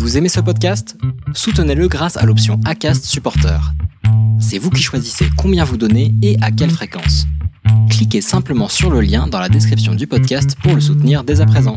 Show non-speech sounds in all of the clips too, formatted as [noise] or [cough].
Vous aimez ce podcast? Soutenez-le grâce à l'option ACAST Supporter. C'est vous qui choisissez combien vous donnez et à quelle fréquence. Cliquez simplement sur le lien dans la description du podcast pour le soutenir dès à présent.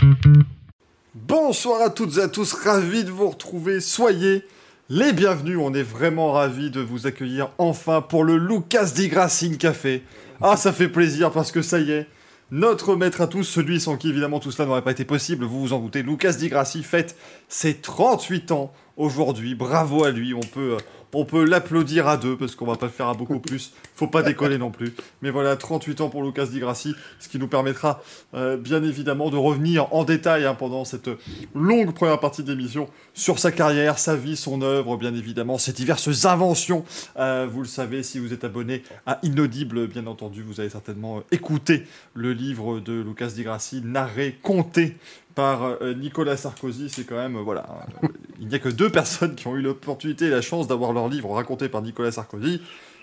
Bonsoir à toutes et à tous, ravi de vous retrouver. Soyez les bienvenus, on est vraiment ravis de vous accueillir enfin pour le Lucas Di Gracine Café. Ah, ça fait plaisir parce que ça y est, notre maître à tous, celui sans qui évidemment tout cela n'aurait pas été possible, vous vous en doutez, Lucas Di Grassi fête ses 38 ans aujourd'hui. Bravo à lui, on peut, euh, on peut l'applaudir à deux parce qu'on va pas le faire à beaucoup [laughs] plus. Faut pas décoller non plus. Mais voilà, 38 ans pour Lucas Di Grassi, ce qui nous permettra euh, bien évidemment de revenir en détail hein, pendant cette longue première partie d'émission sur sa carrière, sa vie, son œuvre, bien évidemment, ses diverses inventions. Euh, vous le savez, si vous êtes abonné à Inaudible, bien entendu, vous avez certainement écouté le livre de Lucas Di Grassi, narré, compté par euh, Nicolas Sarkozy, c'est quand même, euh, voilà, euh, il n'y a que deux [laughs] personnes qui ont eu l'opportunité et la chance d'avoir leur livre raconté par Nicolas Sarkozy.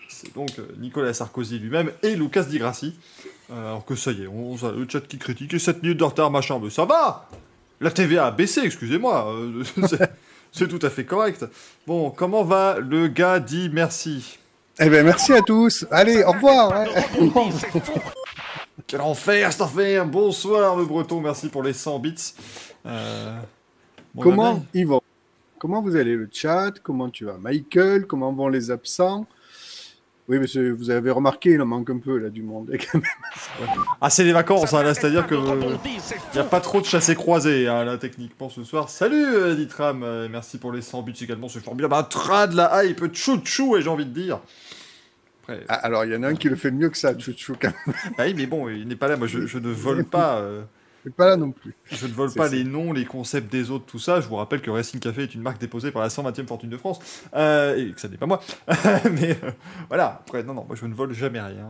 C'est donc Nicolas Sarkozy lui-même et Lucas Di Grassi. alors que ça y est, on, a le chat qui critique, et 7 minutes de retard, machin, mais ça va La TVA a baissé, excusez-moi, [laughs] c'est tout à fait correct. Bon, comment va le gars dit merci? Eh bien, merci à tous. Allez, au revoir. [laughs] Quel enfer, cet enfer Bonsoir le breton, merci pour les 100 bits. Euh, comment Yvan Comment vous allez le chat? Comment tu vas? Michael Comment vont les absents? Oui, mais vous avez remarqué, il en manque un peu là du monde [laughs] quand même. Ah, c'est les vacances, hein, c'est-à-dire que il n'y a pas trop de chassés croisés hein, là techniquement ce soir. Salut euh, Ditram, euh, merci pour les 100 bits également, c'est formidable. Un trad la hype, tchou tchou, et j'ai envie de dire. Ah, alors, il y en a un qui le fait mieux que ça, Chouchou, quand même. Ah oui, mais bon, il n'est pas là. Moi, je, ne vole pas. Euh, il n'est pas là non plus. Je ne vole pas les noms, les concepts des autres, tout ça. Je vous rappelle que Racing Café est une marque déposée par la 120e fortune de France. Euh, et que ça n'est pas moi. [laughs] mais euh, voilà, après, non, non, moi je ne vole jamais rien.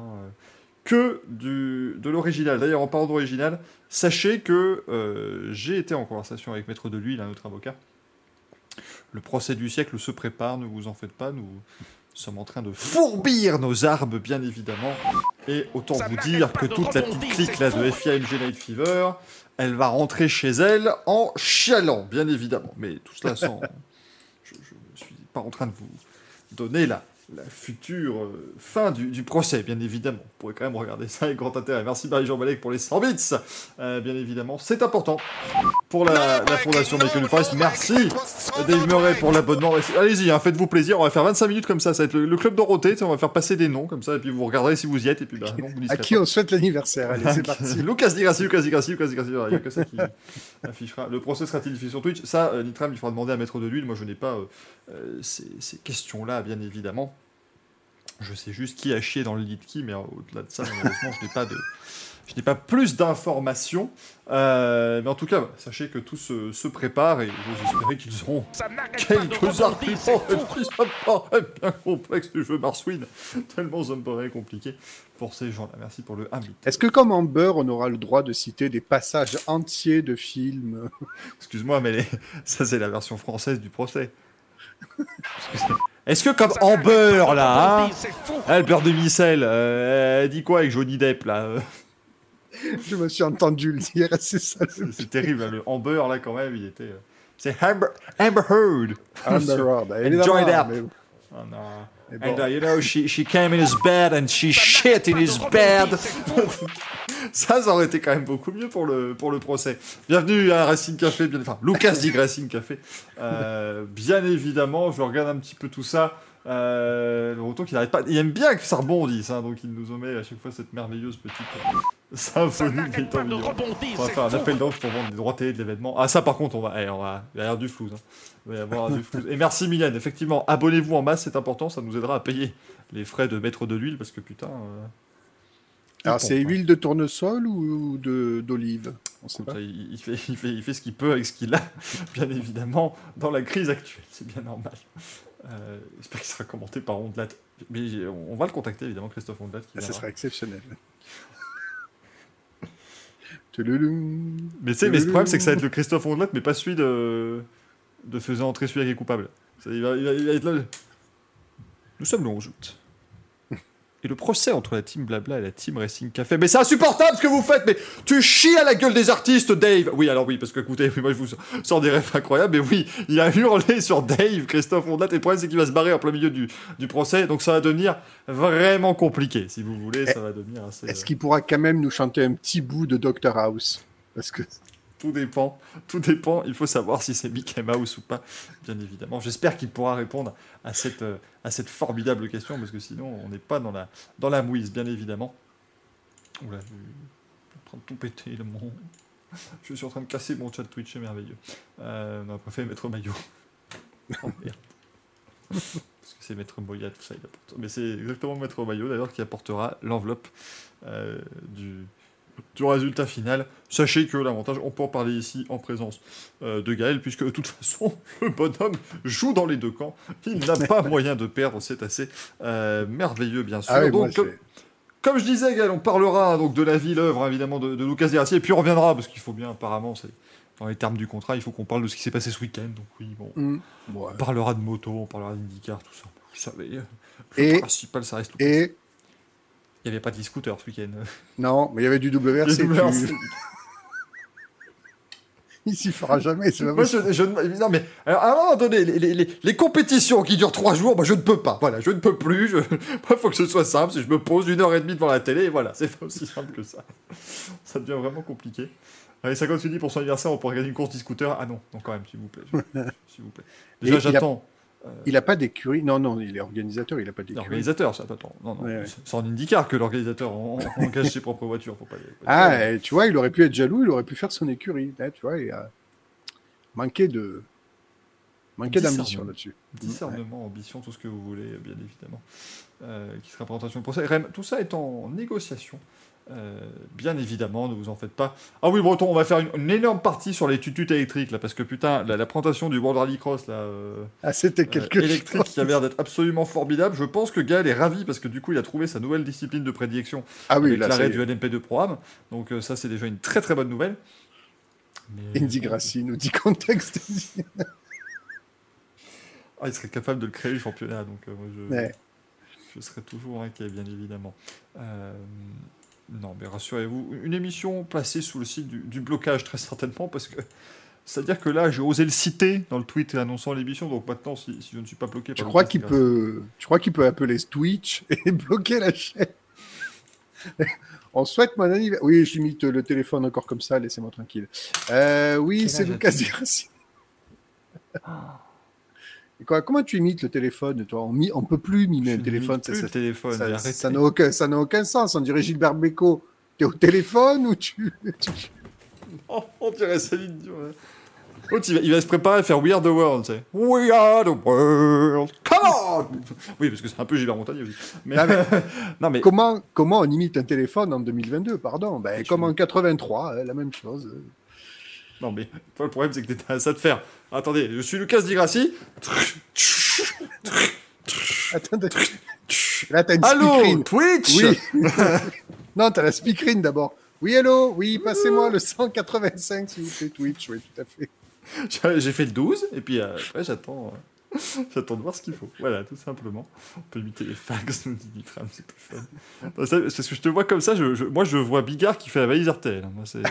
que du, de l'original. D'ailleurs, en parlant d'original, sachez que j'ai été en conversation avec Maître de l'Huile, un autre avocat. Le procès du siècle se prépare, ne vous en faites pas. Nous nous sommes en train de fourbir nos armes, bien évidemment. Et autant vous dire que toute la petite clique là de FIAMG Night Fever, elle va rentrer chez elle en chialant, bien évidemment. Mais tout cela sans. [laughs] je ne suis pas en train de vous donner la, la future euh, fin du, procès, bien évidemment. Vous pourrez quand même regarder ça avec grand intérêt. Merci Marie-Jean Balek pour les 100 bits, euh, bien évidemment. C'est important pour la, fondation Michael Forest. Merci Dave Murray pour l'abonnement. Allez-y, hein, faites-vous plaisir. On va faire 25 minutes comme ça. Ça va être le, club Dorothée. On va faire passer des noms comme ça, et puis vous regarderez si vous y êtes. Et puis, bah, non, vous à qui on souhaite l'anniversaire Allez, c'est parti. Lucas Digrassi, Lucas Digrassi, Lucas Digrassi. Il n'y a que ça qui [laughs] affichera. Le procès sera-t-il diffusé sur Twitch? Ça, euh, Nitram, il faudra demander à Maître de l'huile. Moi, je n'ai pas ces, ces questions-là, bien évidemment. Je sais juste qui a chié dans le lit de qui, mais au-delà de ça, malheureusement, je n'ai pas de, je n'ai pas plus d'informations. Euh, mais en tout cas, sachez que tout se, se prépare et j'espère qu'ils auront quelques arguments. Et [laughs] ça me paraît bien complexe du jeu Marswin, tellement ça me paraît compliqué pour ces gens-là. Merci pour le invite. Est-ce que comme Amber, on aura le droit de citer des passages entiers de films? Excuse-moi, mais [laughs] ça c'est la version française du procès. [laughs] Est-ce que comme Amber là, hein, elle beurre de micelle, euh, elle dit quoi avec Johnny Depp là euh [laughs] Je me suis entendu le dire, [laughs] c'est ça. C'est terrible, hein, le Amber là quand même, il était. Euh, c'est Amber, Amber Heard. Amber Heard, Enjoy that. Oh, non. And uh, you know, she, she came in his bed and she shit in his bed. Ça, ça aurait été quand même beaucoup mieux pour le, pour le procès. Bienvenue à Racing Café, bien, enfin, Lucas dit Racing Café. Euh, bien évidemment, je regarde un petit peu tout ça. Euh, le retour qu'il n'arrête pas. Il aime bien que ça rebondisse, hein, donc il nous omet à chaque fois cette merveilleuse petite symphonie qui est On va faire un appel d'offres pour vendre des droits télé de l'événement. Ah, ça par contre, on va, eh, on va... il va y avoir du flou. Hein. Il va y avoir du flou. Et merci Mylène, effectivement, abonnez-vous en masse, c'est important, ça nous aidera à payer les frais de mettre de l'huile parce que putain. Euh, Alors c'est huile de tournesol ou d'olive? Il, fait, il, fait, il fait ce qu'il peut avec ce qu'il a, [laughs] bien évidemment, dans la crise actuelle, c'est bien normal. Euh, J'espère qu'il sera commenté par Ondelat. Mais on va le contacter évidemment, Christophe Ondelat. Ah, ça sera exceptionnel. [laughs] mais mais le problème c'est que ça va être le Christophe Ondelat, mais pas celui de, de faisant entrer celui qui est coupable. il, va, il, va, être là. Nous sommes le 11 août. Et le procès entre la team Blabla et la team Racing Café. Mais c'est insupportable ce que vous faites, mais tu chies à la gueule des artistes, Dave Oui, alors oui, parce que écoutez, [laughs] moi je vous sors des rêves incroyables, mais oui, il a hurlé sur Dave, Christophe Ondat, et le problème c'est qu'il va se barrer en plein milieu du, du procès, donc ça va devenir vraiment compliqué, si vous voulez, ça va devenir assez... Est-ce qu'il pourra quand même nous chanter un petit bout de Doctor House? Parce que... Tout dépend, tout dépend. Il faut savoir si c'est Mickey Mouse ou pas, bien évidemment. J'espère qu'il pourra répondre à cette, euh, à cette formidable question, parce que sinon, on n'est pas dans la, dans la mouise, bien évidemment. Oula, je suis en train de tout péter, le mon... Je suis en train de casser mon chat Twitch, c'est merveilleux. Euh, on a préféré mettre maillot. oh merde. Parce que c'est Maître Moya, tout ça, il apporte. Mais c'est exactement Maître Maillot, d'ailleurs, qui apportera l'enveloppe euh, du, du résultat final. Sachez que l'avantage, on peut en parler ici en présence euh, de Gaël, puisque de toute [laughs] façon, le bonhomme joue dans les deux camps. Il n'a [laughs] pas moyen de perdre, c'est assez euh, merveilleux, bien sûr. Ah oui, donc, comme, comme je disais, Gaël, on parlera donc de la vie, l'œuvre, évidemment, de, de Lucas Desraciers, et puis on reviendra, parce qu'il faut bien, apparemment, c'est dans les termes du contrat, il faut qu'on parle de ce qui s'est passé ce week-end. Donc oui, bon, Mm. Ouais. on parlera de moto, on parlera d'IndyCar, tout ça. Vous savez, le Et- principal, ça reste Lucas. Et Il n'y avait pas de scooter ce week-end. non, mais il y avait du WRC. Tu- [laughs] Il s'y fera jamais. Moi, je, je non, mais alors, à un moment donné, les, les- les- les compétitions qui durent trois jours, je ne peux pas. Voilà, je ne peux plus. je- [laughs] Il faut que ce soit simple. Si je me pose une heure et demie devant la télé, et voilà, c'est pas aussi simple que ça. [laughs] Ça devient vraiment compliqué. Allez, ça continue pour son anniversaire, on pourrait gagner une course d'e-scooter. Ah non, non, quand même, s'il vous plaît. S'il vous plaît. Déjà, a- j'attends. Il n'a pas d'écurie. Non, non, il est organisateur, il n'a pas d'écurie. L'organisateur, ça, attends. Non, non. Ouais, ouais. C'est en IndyCar que l'organisateur en- en- engage ses propres voitures. Pas, Ah, tu vois, il aurait pu être jaloux, il aurait pu faire son écurie. Là, tu vois, il a manqué de. Manqué d'ambition là-dessus. Discernement, ambition, tout ce que vous voulez, bien évidemment, euh, qui sera présentation procès. Rem, tout ça est en négociation, euh, bien évidemment, ne vous en faites pas. Ah oui, Breton, on va faire une, une énorme partie sur les tututes électriques, là, parce que putain, la, la présentation du World Rally Cross, là, euh, Ah, c'était euh, quelque électrique, chose. qui a l'air d'être absolument formidable. Je pense que Gaël est ravi, parce que du coup, il a trouvé sa nouvelle discipline de prédilection Ah oui, l'arrêt du LMP2 Pro-Am. Donc ça, c'est déjà une très très bonne nouvelle. Mais- Indy Grassi nous dit contexte. Ah, il serait capable de le créer, le championnat, donc moi, je... Ouais. Je serai toujours inquiet, bien évidemment. Euh, non, mais rassurez-vous, une émission placée sous le signe du, du blocage, très certainement, parce que c'est-à-dire que là, j'ai osé le citer dans le tweet annonçant l'émission, donc maintenant, si, si je ne suis pas bloqué Tu par crois le qu'il peut, tu crois qu'il peut appeler Twitch [laughs] et bloquer la chaîne [laughs] On souhaite mon anniversaire. Oui, j'imite le téléphone encore comme ça, laissez-moi tranquille. Euh, oui, c'est Lucas as-tu? Dirassi. [laughs] Et quoi, comment tu imites le téléphone, toi? On on peut plus mimer n'imite téléphone. ça- le ça- téléphone, ça- ça n'a aucun, ça n'a aucun sens. On dirait Gilbert Bécaud. T'es au téléphone ou [laughs] tu... Oh, on dirait Céline Dion. hein. L'autre, il va, il va se préparer à faire We Are the World, tu sais. We are the world, come on Oui, parce que c'est un peu Gilbert Montagnier aussi. Mais, Non, mais- [laughs] non, mais Comment, comment on imite un téléphone en 2022 Pardon. Ben, comme en 83, hein, la même chose. Non, mais toi, le problème, c'est que t'étais à ça de faire. Attendez, je suis Lucas Di Grassi. Attendez. Là, t'as une Allô, speakerine. Twitch Oui. [laughs] non, t'as la speakerine d'abord. Oui, hello. Oui, passez-moi le 185, s'il vous plaît, Twitch. Oui, tout à fait. J'ai- J'ai fait le 12, et puis euh, après, j'attends euh, [laughs] j'attends de voir ce qu'il faut. Voilà, tout simplement. On peut imiter les fax, nous dit Nitram, c'est plus fun. Parce que je te vois comme ça, je, je- moi, je vois Bigard qui fait la valise RTL. Moi, c'est-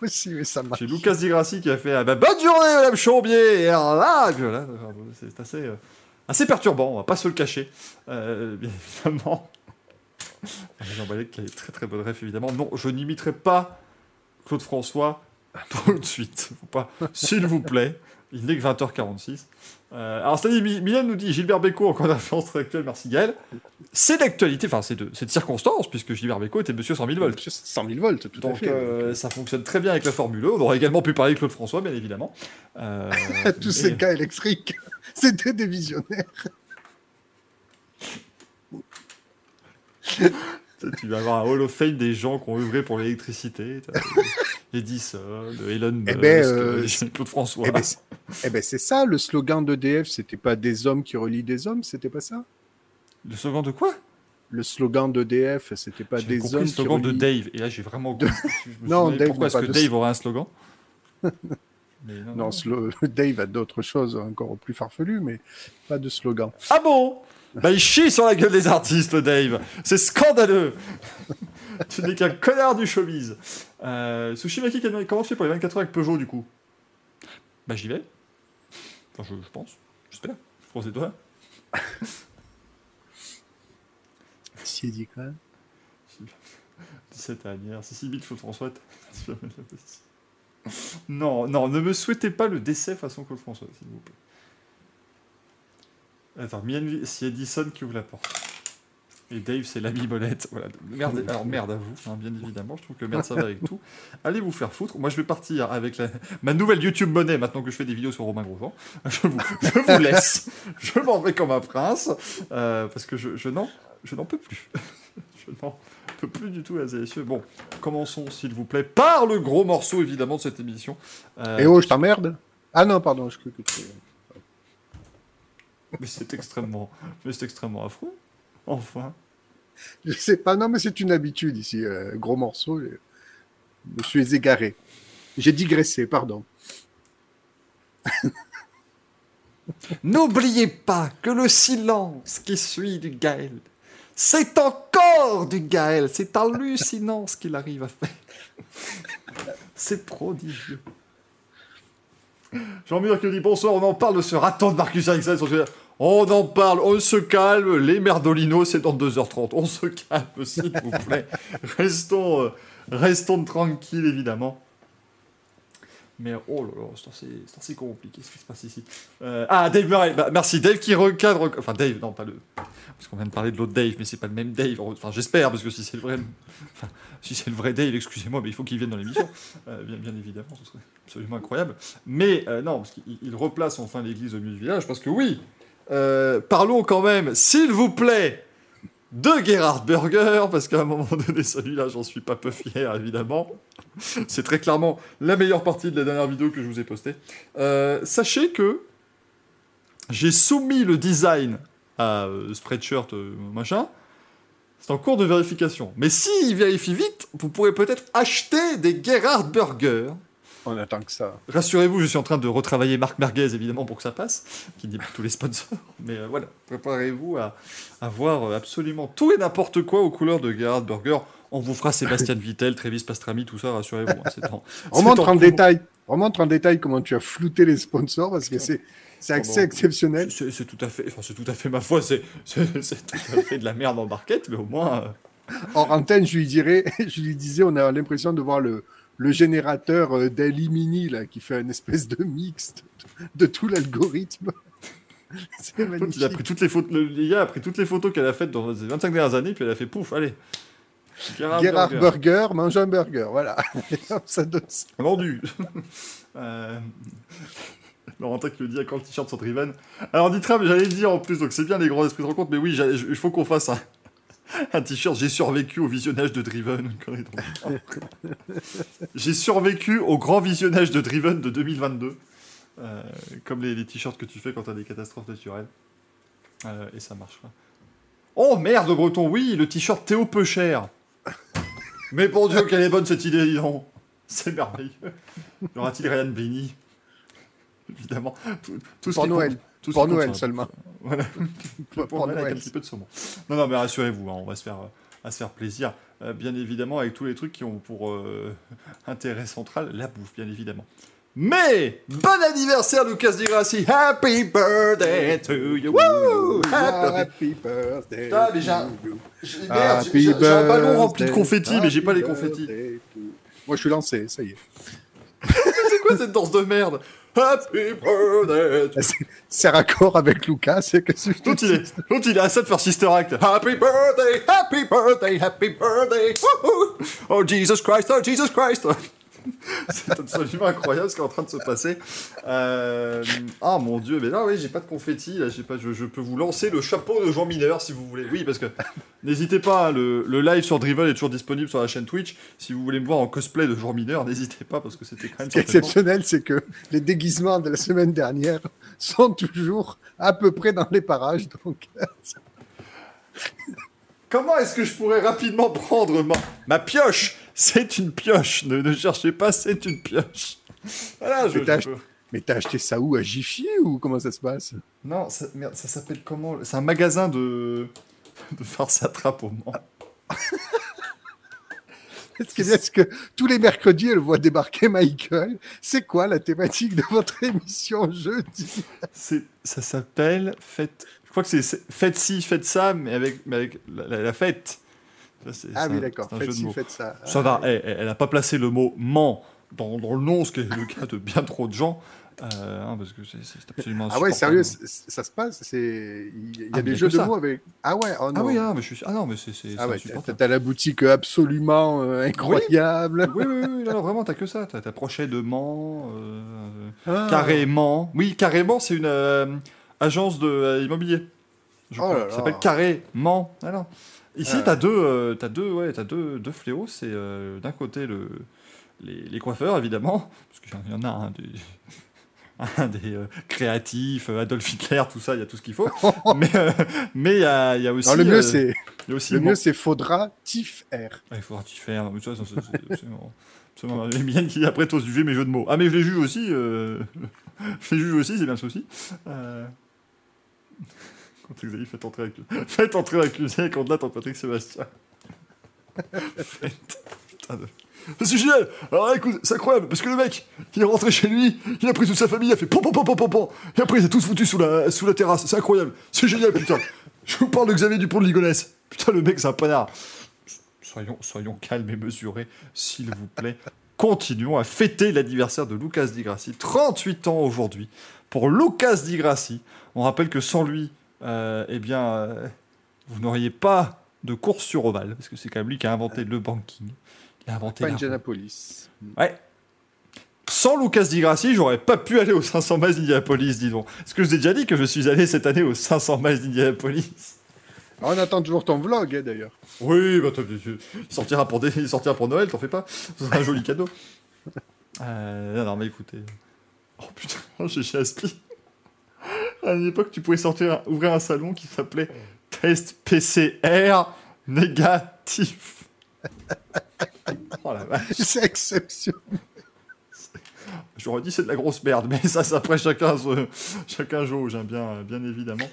Aussi, [laughs] mais ça marche. J'ai Lucas Di Grassi qui a fait ah bah, Bonne journée, Madame Chambier Et alors là, voilà, c'est assez, euh, assez perturbant, on va pas se le cacher. Euh, bien évidemment. Jean Balek qui a des très très bonne ref, évidemment. Non, je n'imiterai pas Claude François tout de suite. Faut pas, s'il vous plaît. Il n'est que 20h46. Euh, alors, c'est-à-dire, Mylène nous dit Gilbert Bécaud, encore référence très actuelle, merci Gaël. C'est d'actualité, enfin, c'est de, de circonstance, puisque Gilbert Bécaud était monsieur 100 000 volts. 100 000 volts, tout à Donc fait. euh, ça fonctionne très bien avec la Formule 1. On aurait également pu parler de Claude François, bien évidemment. Euh, [laughs] Tous mais- ces cas électriques, [laughs] c'était des visionnaires. Tu vas avoir un Hall of Fame des gens qui ont œuvré pour l'électricité. Edison, Elon Musk, Eh ben, euh, euh, Claude François. Eh ben, c'est- eh ben, c'est ça, le slogan d'EDF, c'était pas des hommes qui relient des hommes, c'était pas ça? Le slogan de quoi? Le slogan d'EDF, c'était pas des compris hommes le slogan qui de. Dave. Et là, j'ai vraiment [laughs] Non, Dave pourquoi est-ce que de Dave aurait un slogan? [laughs] Mais Non, slo- [laughs] Dave a d'autres choses encore plus farfelues, mais pas de slogan. Ah bon? Bah, il chie sur la gueule des artistes, Dave. C'est scandaleux. [laughs] tu n'es qu'un connard du showbiz. Euh, Sushimaki, comment tu fais pour les 24 heures avec Peugeot, du coup? Bah, j'y vais. Enfin, je, je pense. J'espère. Je pense que c'est toi. [laughs] Si, dit quand même. [laughs] 17 anniversaire. Si, si, vite, faut François. non, non, ne me souhaitez pas le décès façon Claude François, s'il vous plaît. Attends, c'est Edison qui ouvre la porte. Et Dave, c'est l'ami Bolette. Voilà. Merde, alors merde à vous, hein, bien évidemment. Je trouve que merde, ça va avec [laughs] tout. Allez vous faire foutre. Moi, je vais partir avec la... ma nouvelle YouTube monnaie maintenant que je fais des vidéos sur Romain Grosjean. Je vous, je vous [laughs] laisse. je m'en vais comme un prince. Euh, parce que je, je n'en peux plus. [laughs] je n'en peux plus du tout, messieurs. Bon, commençons, s'il vous plaît, par le gros morceau, évidemment, de cette émission. Euh... Et oh, je t'emmerde Ah non, pardon, je que. Mais c'est extrêmement, mais c'est extrêmement affreux. Enfin. Je sais pas, non, mais c'est une habitude ici. Euh, gros morceau, je me suis égaré. J'ai digressé, pardon. [laughs] N'oubliez pas que le silence qui suit du Gaël, c'est encore du Gaël. C'est hallucinant ce qu'il arrive à faire. [laughs] C'est prodigieux. Jean-Mur qui dit bonsoir, on en parle de ce raton de Marcus Ericsson on en parle, on se calme, les merdolinos, c'est dans 2h30. On se calme, [laughs] s'il vous plaît. restons, euh, restons tranquilles, évidemment. Mais oh là là, c'est assez, compliqué ce qui se passe ici. Euh, ah, Dave Murray, bah, merci. Dave qui recadre. Enfin, Dave, non, pas le. Parce qu'on vient de parler de l'autre Dave, mais c'est pas le même Dave. Enfin, j'espère, parce que si c'est le vrai. Si c'est le vrai Dave, excusez-moi, mais il faut qu'il vienne dans l'émission. Euh, bien, évidemment, ce serait absolument incroyable. Mais non, parce qu'il replace enfin l'église au milieu du village, parce que oui, euh, parlons quand même, s'il vous plaît, de Gerhard Burger, parce qu'à un moment donné, celui-là, j'en suis pas peu fier, évidemment. C'est très clairement la meilleure partie de la dernière vidéo que je vous ai postée. Euh, sachez que j'ai soumis le design à euh, Spreadshirt machin. C'est en cours de vérification. Mais s'il vérifie vite, vous pourrez peut-être acheter des Gerhard Burger on attend que ça. Rassurez-vous, je suis en train de retravailler Marc Merguez, évidemment, pour que ça passe, qui dit tous les sponsors. [laughs] Mais euh, voilà, préparez-vous à, voir euh, absolument tout et n'importe quoi aux couleurs de Gerhard Burger. On vous fera Sébastien [laughs] Vittel, Travis Pastrami, tout ça, rassurez-vous. Hein, on, montre en, détail, on montre en détail comment tu as flouté les sponsors, parce que c'est... C'est assez exceptionnel. C'est tout à fait, enfin c'est tout à fait ma foi, c'est tout à fait de la merde en barquette, mais au moins. Euh, en antenne, je lui dirais, [laughs] je lui disais, on a l'impression de voir le, le générateur euh, d'Elimini là, qui fait une espèce de mixte de, tout l'algorithme. [laughs] C'est magnifique. Il a pris toutes les photos, le gars a pris toutes les photos qu'elle a faites dans les 25 dernières années, puis elle a fait pouf, allez. Gerhard, Burger. mange un burger, voilà. [laughs] ça donne Vendu. [laughs] euh... Laurentin qui le dit à quand le t-shirt sur Driven. Alors, dit mais j'allais dire en plus, donc c'est bien les grands esprits de rencontre, mais oui, il faut qu'on fasse un, [laughs] un t-shirt, j'ai survécu au visionnage de Driven. j'ai survécu au grand visionnage de Driven de 2022. Euh, comme les, t-shirts que tu fais quand t'as des catastrophes naturelles. Euh, et ça marche. Oh merde, Breton, oui, le t-shirt Théo peu cher. Mais bon Dieu, quelle est bonne cette idée, dis donc. C'est merveilleux. Y aura-t-il Ryan Benny Évidemment. Tout, tout Pour Noël. Tout [laughs] pour Noël seulement. Voilà. pour, Noël avec un petit peu de saumon. Non, non, mais rassurez-vous, hein, on va se faire, à se faire plaisir. Euh, bien évidemment, avec tous les trucs qui ont pour euh, [laughs] intérêt central la bouffe, bien évidemment. Mais bon anniversaire Lucas Di Grassi. Happy birthday to you. Happy, birthday. Putain, mais j'ai j'ai un ballon rempli de confettis, mais j'ai pas les confettis. Moi, je suis lancé, ça y est. [laughs] c'est quoi cette danse de merde? Happy birthday. C'est raccord avec Lucas. C'est que l'autre, il est, l'autre, il est à faire Sister Act. Happy birthday, happy birthday, happy birthday. Oh Jesus Christ, oh Jesus Christ. [laughs] c'est absolument incroyable ce qui est en train de se passer. Euh... Ah mon dieu, mais là oui, j'ai pas de confetti, là, j'ai pas, je, peux vous lancer le chapeau de Jean Mineur si vous voulez. Oui, parce que [laughs] n'hésitez pas, hein, le, live sur Drivel est toujours disponible sur la chaîne Twitch. Si vous voulez me voir en cosplay de Jean Mineur, n'hésitez pas parce que c'était quand même. Ce qui est exceptionnel, c'est que les déguisements de la semaine dernière sont toujours à peu près dans les parages, donc. [laughs] Comment est-ce que je pourrais rapidement prendre ma, ma pioche? C'est une pioche. Ne, cherchez pas, c'est une pioche. Voilà, je, Mais t'as acheté ça où À Jiffy ou comment ça se passe? Non, ça, merde, ça s'appelle comment? C'est un magasin de, de farce à trappe au Mans. [laughs] Ce qui est bien, c'est que tous les mercredis, elle voit débarquer Michael? C'est quoi la thématique de votre émission jeudi? Ça s'appelle Fête. Je crois que c'est Fête ci, Fête ça, mais avec, mais avec la, la- la fête. Ça, Ah oui, d'accord. Faites ci, faites ça. Ça Ah, va, elle, elle a pas placé le mot Mans dans, dans le nom, ce qui est le cas de bien trop de gens. euh, hein, parce que c'est, absolument Ah ouais, sérieux, ça se passe il y a Ah, des y a jeux de ça. mots avec. Ah ouais, oh non. Ah oui, ah, mais je suis... ah non, mais c'est, Ah ouais, t'as la boutique absolument euh, incroyable. Oui, oui, oui, non, non, vraiment, t'as que ça. T'as, Prochet de Mans, euh, Ah. Carrément. Oui, Carrément, c'est une euh, agence de euh, immobilier. Je Oh crois. là Ça s'appelle. Carrément. Ah non. Ici, Ah. t'as deux, euh, deux, ouais, deux, deux fléaux. C'est euh, d'un côté le, les, les coiffeurs, évidemment, [laughs] parce qu'il y en a un des, [laughs] un des euh, créatifs, euh, Adolf Hitler, tout ça, il y a tout ce qu'il faut. [laughs] mais euh, mais il y a, il y a aussi. Non, le mieux, euh, c'est le Mans. mieux, c'est faudra Tif R. Ah, il faudra t'y faire. Mais ça, c'est- absolument. qui après t'oses juger mes jeux de mots. Ah, mais je les juge aussi. euh, je les juge aussi, c'est bien le souci. Xavier fait entrer avec Faites entrer l'accusé tant Patrick Sébastien. [laughs] Faites. Putain de. C'est génial! Alors écoute, c'est incroyable, parce que le mec, il est rentré chez lui, il a pris toute sa famille, il a fait pom pom pom pom pom pom, et après ils ont tous foutu sous la, sous la terrasse, c'est incroyable, c'est génial putain! [laughs] Je vous parle de Xavier Dupont de Ligonnès! Putain, le mec, c'est un panard! Soyons, soyons calmes et mesurés, s'il vous plaît. Continuons à fêter l'anniversaire de Lucas Di Grassi. 38 ans aujourd'hui pour Lucas Di Grassi. On rappelle que sans lui, eh bien, euh, vous n'auriez pas de course sur ovale, parce que c'est quand même lui qui a inventé le banking. Il a inventé Pas la. Indianapolis. Ouais. Sans Lucas Di Grassi, j'aurais pas pu aller aux 500 miles d'Indianapolis, dis donc. Est-ce que je vous ai déjà dit que je suis allé cette année aux 500 miles d'Indianapolis On attend toujours ton vlog, hein, d'ailleurs. Oui, bah, il, sortira pour des- il sortira pour Noël, t'en fais pas. Ce sera un joli cadeau. [laughs] Euh, non, non, mais écoutez. Oh putain, [laughs] j'ai chez Aspi. À une époque, tu pouvais sortir, ouvrir un salon qui s'appelait Test PCR négatif. Oh la vache. C'est exceptionnel. J'aurais dit c'est de la grosse merde, mais ça, c'est après chacun, se- chacun jauge, hein, bien, bien évidemment.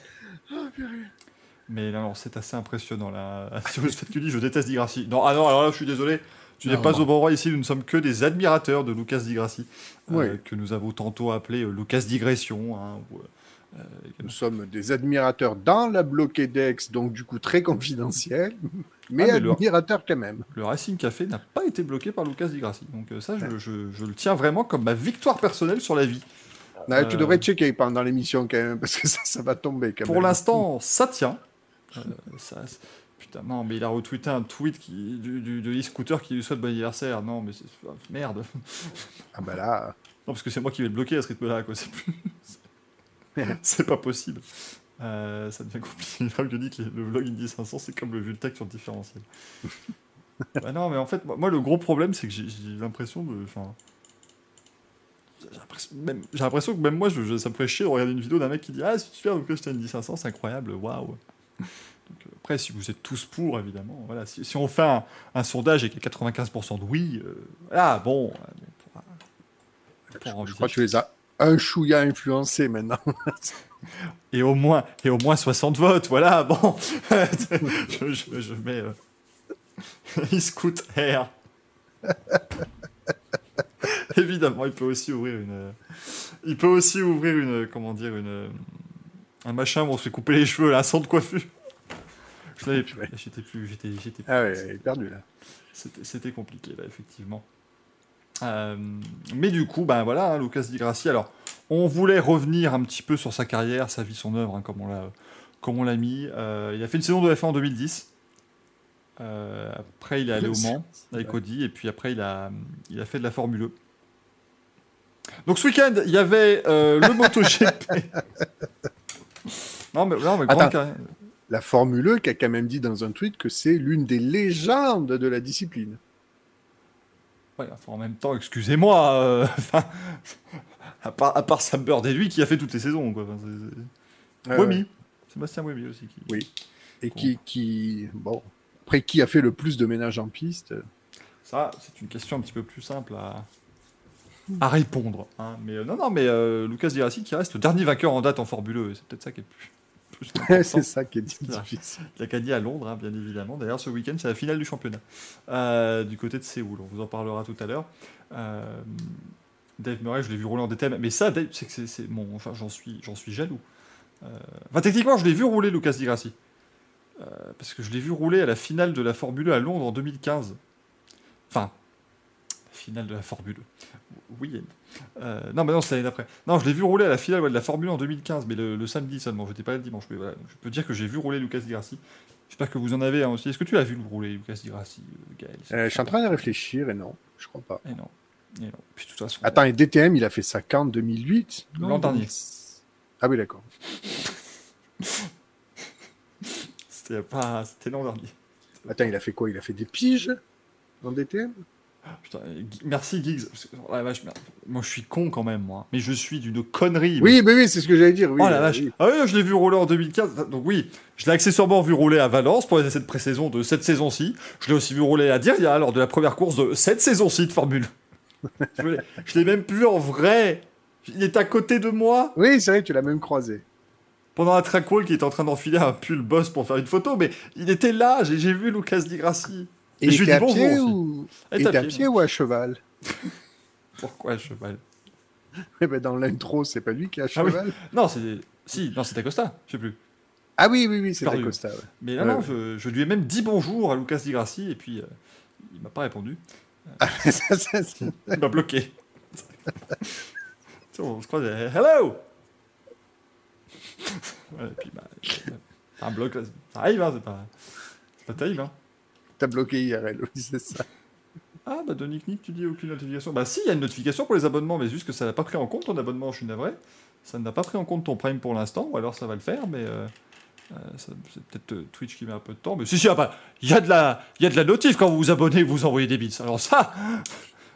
Mais non, non, c'est assez impressionnant là. [laughs] Sur le fait que tu dis je déteste Di Grassi. Non, ah non, alors là je suis désolé. Tu n'es pas au bon endroit ici, nous ne sommes que des admirateurs de Lucas Di Grassi, euh, que nous avons tantôt appelé euh, Lucas Digression. hein, ou, euh, Nous sommes des admirateurs dans la Bloquedex, donc du coup très confidentiel, [laughs] mais, Ah, mais le- admirateurs quand même. le Racing Café n'a pas été bloqué par Lucas Di Grassi. Donc euh, ça, je, je- je le tiens vraiment comme ma victoire personnelle sur la vie. Tu Euh, devrais checker pendant l'émission quand même, [laughs] parce que ça, ça va tomber quand Pour même. l'instant, ça tient. Ça, putain, non, mais il a retweeté un tweet qui, du, du, de e-scooter qui lui souhaite bon anniversaire. Non, mais c'est ah, merde. Ah bah là, Non, parce que c'est moi qui vais le bloquer à ce rythme-là, quoi. C'est plus... [laughs] c'est pas possible. Euh, ça devient compliqué. Je dis que le vlog Indie 500, c'est comme le Vultec sur le différentiel. [laughs] bah non, mais en fait, moi, le gros problème, c'est que j'ai l'impression de. Enfin. J'ai l'impression, que même moi, je, je- ça me ferait chier de regarder une vidéo d'un mec qui dit Ah, c'est super, donc là, j'étais une 500, c'est incroyable, waouh. [laughs] Euh, après, si vous êtes tous pour, évidemment, voilà. Si, si on fait un, un sondage et qu'il y a 95% de oui, euh, ah bon, euh, pour- pour je crois que tu les as un chouïa influencés maintenant. [laughs] et au moins et au moins 60 votes voilà bon. [laughs] Je, je- je mets euh... il scoot air évidemment il peut aussi ouvrir une euh, il peut aussi ouvrir une comment dire une euh, un machin où on se fait couper les cheveux là centre de coiffure je l'avais plus j'étais plus j'étais j'étais ah ouais, perdu là. c'était c'était compliqué là effectivement Euh, mais du coup ben voilà hein, Lucas Di Grassi alors on voulait revenir un petit peu sur sa carrière sa vie son œuvre hein, comme on l'a comme on l'a mis. Euh, il a fait une saison de F1 en 2010 Euh, après il est allé au Mans avec Audi et puis après il a il a fait de la Formule E. Donc ce week-end il y avait le [laughs] MotoGP. Non mais, non, mais grande carrière. La Formule E qui a quand même dit dans un tweet que c'est l'une des légendes de la discipline. Ouais, enfin, en même temps, excusez-moi. euh, [laughs] à, part, à part Sam Bird et lui qui a fait toutes les saisons. Quoi. Enfin, c'est- c'est- Buemi. Sébastien Buemi aussi. Qui... Oui. Et qui, qui, bon, après qui a fait le plus de ménage en piste? Ça, c'est une question un petit peu plus simple à, à répondre. hein. Mais euh, non, non, mais euh, Lucas Di Grassi qui reste le dernier vainqueur en date en Formule E. et C'est peut-être ça qui est plus. Plus [laughs] c'est ça qui est [laughs] difficile. [laughs] Gagné à Londres, hein, bien évidemment. D'ailleurs, ce week-end, c'est la finale du championnat euh, du côté de Séoul. On vous en parlera tout à l'heure. Euh, Dave Murray, je l'ai vu rouler en DTM. Mais ça, Dave, c'est que c'est- mon. Enfin, j'en suis, j'en suis jaloux. Euh, Enfin, techniquement, je l'ai vu rouler, Lucas Di Grassi. Parce que je l'ai vu rouler à la finale de la Formule 1 à Londres en 2015. Enfin, finale de la Formule 1. Oui, et non. Euh, non, mais non, c'est l'année d'après. Non, je l'ai vu rouler à la finale ouais, de la Formule 1 en 2015, mais le, le samedi seulement. Je n'étais pas là le dimanche. Mais voilà, je peux dire que j'ai vu rouler Lucas Di Grassi. J'espère que vous en avez un aussi. Est-ce que tu as vu rouler Lucas Di Grassi, euh, Gaël Euh, je suis en train de réfléchir et non, je crois pas. Et non. Et non. Puis de toute façon. Attends, et DTM, il a fait ça quand 2008 L'an dernier. 2006. Ah oui, d'accord. [laughs] C'était pas. L'an dernier. Attends, il a fait quoi? Il a fait des piges dans DTM Putain, merci Giggs. Oh la vache, merde. Moi, je suis con quand même, moi. Mais je suis d'une connerie. Oui, mais oui, c'est ce que j'allais dire. Oui, oh la euh, vache. oui. Ah oui, je l'ai vu rouler en 2015. Donc oui, je l'ai accessoirement vu rouler à Valence pour les essais de pré-saison de cette saison-ci. Je l'ai aussi vu rouler à Diriyah lors de la première course de cette saison-ci de Formule. je l'ai- même vu en vrai. Il est à côté de moi Oui, c'est vrai, tu l'as même croisé. pendant un track wall qui était en train d'enfiler un pull boss pour faire une photo. Mais il était là. J'ai vu Lucas Di Grassi. Et je lui à dis bonjour pied ou Et à pied, ou à cheval? [laughs] Pourquoi cheval? Eh ben, Dans l'intro, c'est pas lui qui est à Ah oui. cheval. Non, c'est. Si, non, c'est Acosta. Je sais plus. Ah oui, oui, oui, c'est Perdu. Costa. Ouais. Mais là, Ouais, non, ouais. je, je lui ai même dit bonjour à Lucas Di Grassi et puis euh, il m'a pas répondu. Ça, ça, ça- Il m'a bloqué. [laughs] On se croise, hello et puis, bah, un bloc, là, ça arrive, hein, c'est pas, c'est pas terrible. Hein. T'as bloqué IRL, oui, [laughs] c'est ça. Ah, bah, de Nick Nick, tu dis aucune notification. Bah, si, il y a une notification pour les abonnements, mais juste que ça n'a pas pris en compte ton abonnement, je suis navré. Ça n'a pas pris en compte ton Prime pour l'instant, ou alors ça va le faire, mais. euh, euh, c'est peut-être euh, Twitch qui met un peu de temps, mais si, si, ah bah, il y, a de la- y a de la notif quand vous vous abonnez et vous envoyez des bits. Alors ça,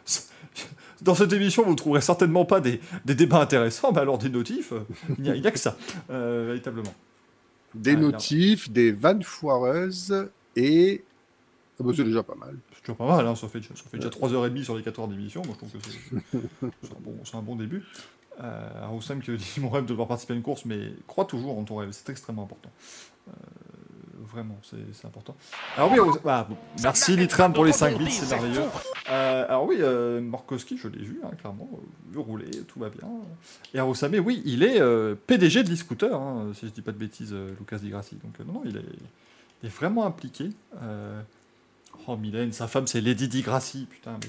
[laughs] dans cette émission, vous ne trouverez certainement pas des, des débats intéressants, mais alors des notifs, euh, il n'y a, que ça, euh, véritablement. Des Ah, bien. notifs, des vannes foireuses et. Ah bah, c'est déjà pas mal. C'est toujours pas mal, hein, ça fait, déjà- ça fait déjà 3h30 sur les 4 heures d'émission, donc je trouve que c'est un, bon, c'est un bon début. Euh, Roussem qui dit [laughs] mon rêve de devoir participer à une course, mais crois toujours en ton rêve, c'est extrêmement important. Euh, vraiment, c'est important. Alors oui, Roussem- ah, bon, merci Litram pour les 5 bits, c'est merveilleux. Euh, alors oui, euh, Morkowski, je l'ai vu, hein, clairement, euh, vu rouler, tout va bien. Et Arosame, oui, il est euh, PDG de l'e-scooter, hein, si je dis pas de bêtises, euh, Lucas Di Grassi. Donc euh, non, non, il est, il est vraiment impliqué. Euh, Oh, Mylène, sa femme, c'est Lady Di Grassi, putain.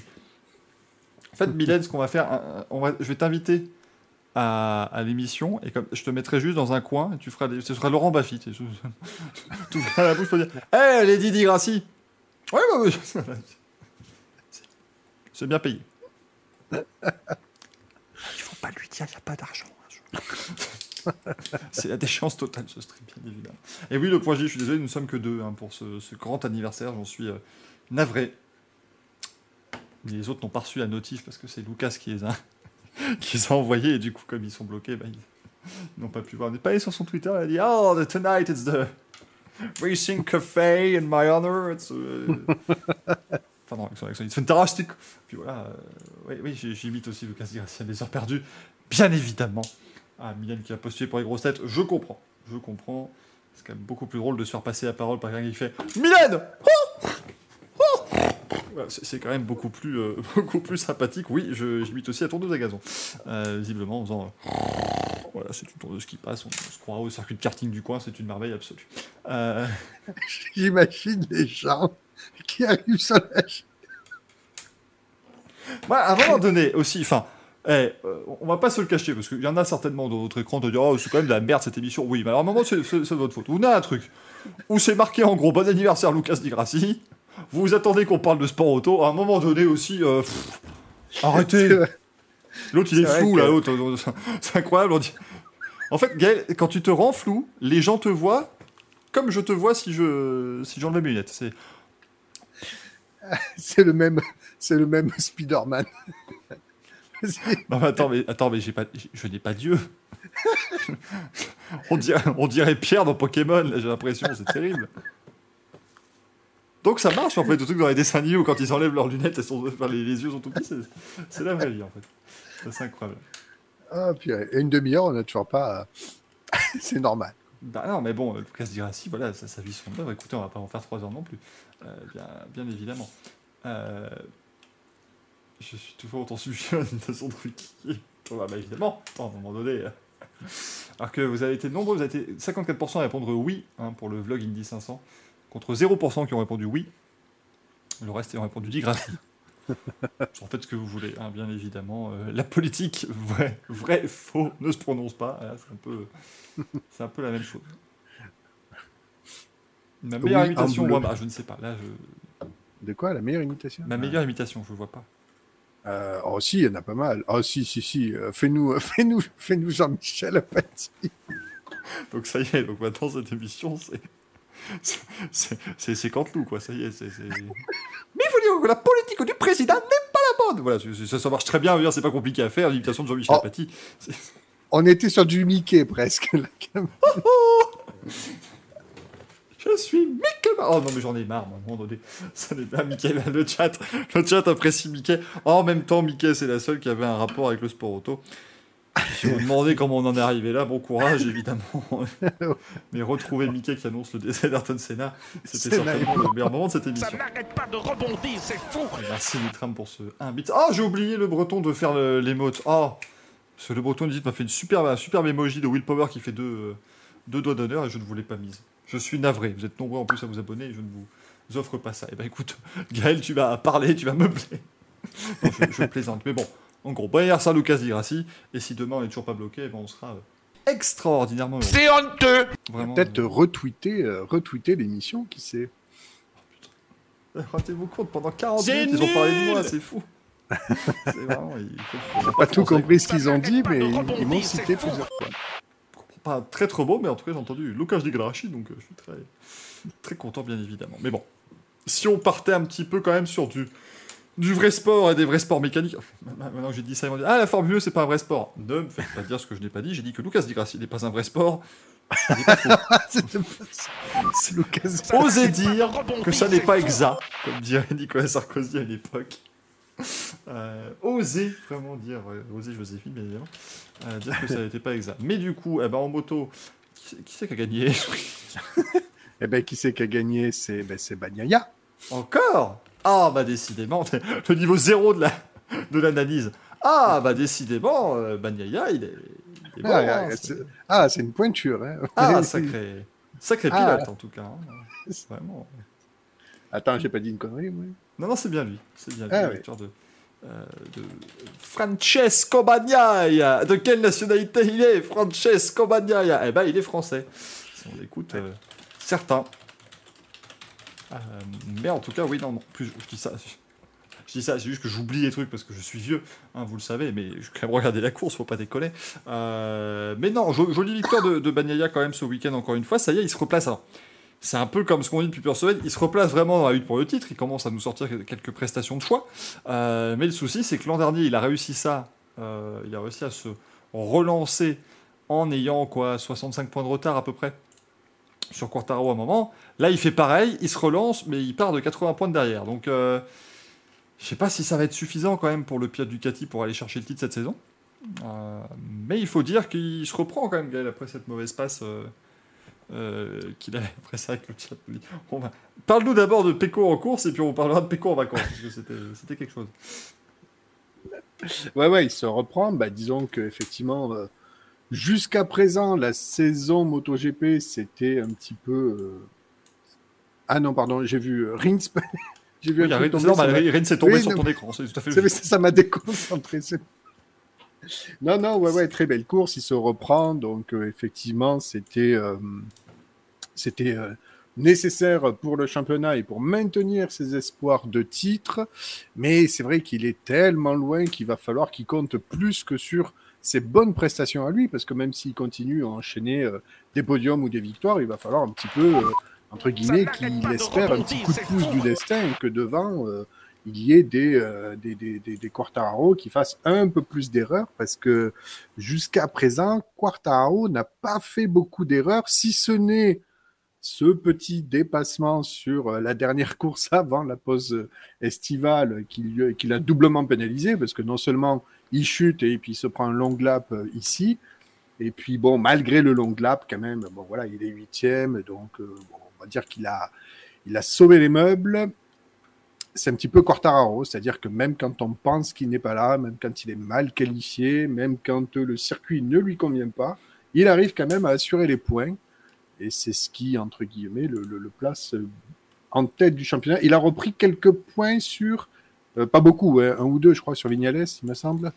En fait, Mylène, ce qu'on va faire, va, je vais t'inviter à, l'émission et comme je te mettrai juste dans un coin et tu feras des, ce sera Laurent Baffy. Tu [laughs] ouvres la bouche pour dire Hé, Lady Di Grassi Ouais. [laughs] C'est- bien payé. Il faut pas lui dire, il n'y a pas d'argent. hein, [laughs] C'est la déchéance totale ce stream, bien évidemment. Et oui, le point J, je suis désolé, nous ne sommes que deux hein, pour ce, ce grand anniversaire, j'en suis euh, navré. Les autres n'ont pas reçu la notif parce que c'est Lucas qui les a, [laughs] qui les a envoyés et du coup, comme ils sont bloqués, bah, ils n'ont pas pu voir. On n'est pas allé sur son Twitter, il a dit Oh, the- tonight it's the Racing Café in my honor. It's, euh, [laughs] Enfin, non, avec son accent, it's fantastic. Puis voilà, euh, oui, oui j'imite aussi Lucas Gracia des heures perdues, bien évidemment. Ah, Mylène qui a postulé pour les grosses têtes, je comprends. Je comprends. C'est quand même beaucoup plus drôle de se faire passer la parole par quelqu'un qui fait Mylène Oh Oh c'est quand même beaucoup plus, euh, [laughs] beaucoup plus sympathique. Oui, je- j'imite aussi la tondeuse à gazon. Euh, visiblement, en faisant. euh, voilà, c'est une tondeuse qui passe. On, on se croira au circuit de karting du coin, c'est une merveille absolue. Euh, [laughs] J'imagine les gens qui arrivent sur la Moi, à un moment donné aussi, enfin, eh, euh, on va pas se le cacher parce qu'il y en a certainement dans votre écran de dire oh c'est quand même de la merde cette émission. Oui, mais alors à un moment c'est de votre faute. Vous avez un truc où c'est marqué en gros bon anniversaire Lucas Di Grassi. Vous vous attendez qu'on parle de sport auto. À un moment donné aussi, euh, pff, [laughs] arrêtez. L'autre il est, que- là, l'autre, euh, c'est incroyable. on dit- En fait, Gaël, quand tu te rends flou, les gens te voient comme je te vois si je si j'enlève mes lunettes. C'est [laughs] C'est le même, c'est le même Spider-Man. [laughs] Non mais attends, mais attends, mais j'ai pas, je n'ai pas Dieu. [laughs] on, dirait, on dirait Pierre dans Pokémon, j'ai l'impression, c'est terrible. Donc ça marche en fait, le truc dans les dessins animés où quand ils enlèvent leurs lunettes, elles sont, enfin, les, les yeux sont tout petits, c'est- la vraie vie en fait. C'est incroyable. Ah, puis euh, une demi-heure, on n'a toujours pas. euh, [laughs] c'est normal. Bah non, mais bon, Lucas Dirassi, voilà, ça, sa vie son œuvre. Écoutez, on va pas en faire trois heures non plus, Euh, bien, bien évidemment. Euh, je suis toujours autant sujet à l'imitation de. Bon, bah, évidemment, à un moment donné. euh. Alors que vous avez été nombreux, vous avez été 54% à répondre oui hein, pour le vlog Indie 500, contre 0% qui ont répondu oui. Le reste ayant répondu digraphie. [laughs] en faites ce que vous voulez, hein, bien évidemment. Euh, la politique, vrai, vrai, faux, ne se prononce pas. Voilà, c'est un peu, c'est un peu la même chose. Ma meilleure Oui, imitation, moi, bah, je ne sais pas. Là, je... De quoi La meilleure imitation? Ma meilleure imitation, je ne vois pas. Euh, oh, si, il y en a pas mal. Oh, si, si, si. euh, fais-nous fais-nous, [laughs] fais-nous Jean-Michel Apathy. [laughs] Donc ça y est, donc maintenant cette émission, c'est. c'est- Canteloup, quoi, ça y est. c'est [laughs] Mais il faut dire que la politique du président n'est pas la bonne Voilà, ça, ça marche très bien, c'est pas compliqué à faire, l'imitation de Jean-Michel Oh. Paty. On était sur du Mickey presque. là, quand même. Je suis Mickey Mouse. Oh non, mais j'en ai marre, moi, à un moment donné. [laughs] Ça n'est pas Mickey, là, le chat. Le chat apprécie Mickey. En même temps, Mickey, c'est la seule qui avait un rapport avec le sport auto. Si vous demandez comment on en est arrivé là, bon courage, évidemment. [laughs] Mais retrouver Mickey qui annonce le décès d'Ayrton Senna, c'était C'est certainement le meilleur moment de cette émission. Ça n'arrête pas de rebondir, c'est fou Merci Nitram pour ce 1 bit. Ah, j'ai oublié le breton de faire l'émote. Oh, parce que le breton dit m'a fait une superbe, un superbe emoji de Willpower qui fait deux, euh, deux doigts d'honneur et je ne vous l'ai pas mise. Je suis navré. Vous êtes nombreux en plus à vous abonner et je ne vous offre pas ça. Eh ben écoute, [laughs] Gaël, tu vas parler, tu vas meubler. [laughs] Non, je, je plaisante. Mais bon, en gros, bon anniversaire Lucas Di Grassi. Et si demain on n'est toujours pas bloqué, eh ben, on sera euh, extraordinairement heureux. C'est honteux Vraiment. Peut-être retweeter, euh, retweeter l'émission, qui sait. euh, Rendez-vous compte, pendant 40 C'est minutes, ils ont parlé de moi, c'est fou. [laughs] c'est vraiment. Il faut, on Pas tout compris ce qu'ils ont dit, Ça mais ils m'ont cité plusieurs fois. Pas très trop beau, mais en tout cas j'ai entendu Lucas Di Grassi, donc euh, je suis très, très content bien évidemment. Mais bon, si on partait un petit peu quand même sur du, du vrai sport et des vrais sports mécaniques, maintenant que j'ai dit ça, ils vont dire Ah la Formule 1 c'est pas un vrai sport. Ne me faites pas dire ce que je n'ai pas dit, j'ai dit que Lucas Di Grassi n'est pas un vrai sport. [laughs] C'est Lucas. Osez dire que ça n'est pas exact, comme dirait Nicolas Sarkozy à l'époque. Euh, osez vraiment dire, osez Joséphine bien évidemment, euh, dire que ça n'était pas exact. Mais du coup, eh ben, en moto, qui c'est- qui c'est qui a gagné? [laughs] Eh ben, qui c'est qui a gagné? C'est ben, Bagnaia. Encore? Ah bah décidément, [laughs] le niveau zéro de la de l'analyse. Ah bah décidément, euh, Bagnaia, il est, il est bon. Ah, hein, ah, c'est- ah, une pointure. Hein. ah, [laughs] sacré, sacré Ah. pilote en tout cas. hein. Vraiment. Attends, j'ai pas dit une connerie, moi. Non, non, c'est bien lui. C'est bien lui, Ah, oui. de, euh, de Francesco Bagnaia. De quelle nationalité il est, Francesco Bagnaia? Eh ben, il est français. Si on l'écoute, euh, certains. Euh, mais en tout cas, oui, non, non. Plus, je dis ça. Je dis ça, c'est juste que j'oublie les trucs parce que je suis vieux, hein, vous le savez, mais je vais quand même regarder la course, faut pas décoller. Mais non, jo- jolie victoire de, de Bagnaia quand même ce week-end, encore une fois. Ça y est, il se replace. Alors, c'est un peu comme ce qu'on dit depuis plusieurs semaines. Il se replace vraiment dans la lutte pour le titre. Il commence à nous sortir quelques prestations de choix. Euh, mais le souci, c'est que l'an dernier, il a réussi ça. Euh, il a réussi à se relancer en ayant quoi 65 points de retard à peu près sur Quartaro à un moment. Là, il fait pareil. Il se relance, mais il part de 80 points de derrière. Donc, euh, je sais pas si ça va être suffisant quand même pour le Piat Ducati pour aller chercher le titre cette saison. Euh, mais il faut dire qu'il se reprend quand même, Gaël, après cette mauvaise passe. Euh, qu'il avait [laughs] après ça avec le chat. Parle-nous d'abord de Peko en course et puis on parlera de Peko en vacances parce que c'était, quelque chose. Ouais, ouais, il se reprend. Bah, disons que effectivement, euh, jusqu'à présent, la saison MotoGP, c'était un petit peu. euh, Ah non, pardon, j'ai vu euh, Rins. [laughs] j'ai vu Oui, un Rin, truc c'est tomber normal, sur ma- Rin s'est tombé Oui, sur non, ton écran, c'est tout à fait C'est- logique. Ça m'a déconcentré. c'est- Non, non, ouais, ouais, très belle course. Il se reprend. Donc, euh, effectivement, c'était euh, c'était euh, nécessaire pour le championnat et pour maintenir ses espoirs de titre. Mais c'est vrai qu'il est tellement loin qu'il va falloir qu'il compte plus que sur ses bonnes prestations à lui. Parce que même s'il continue à enchaîner des podiums ou des victoires, il va falloir un petit peu, entre guillemets, qu'il espère un petit coup de pouce du destin que devant. Il y ait des, euh, des, des, des, qui fassent un peu plus d'erreurs parce que jusqu'à présent, Quartararo n'a pas fait beaucoup d'erreurs, si ce n'est ce petit dépassement sur euh, la dernière [laughs] course avant la pause euh, estivale qui, lui- qui l'a doublement pénalisé parce que non seulement il chute et puis il se prend un long lap euh, ici, et puis bon, malgré le long lap quand même, bon voilà, il est huitième, donc on va dire qu'il a, il a sauvé les meubles. C'est un petit peu Quartararo, c'est-à-dire que même quand on pense qu'il n'est pas là, même quand il est mal qualifié, même quand le circuit ne lui convient pas, il arrive quand même à assurer les points. Et c'est ce qui, entre guillemets, le, le- le place euh, en tête du championnat. Il a repris quelques points sur, euh, pas beaucoup, hein, un ou deux, je crois, sur Vignales, il me semble.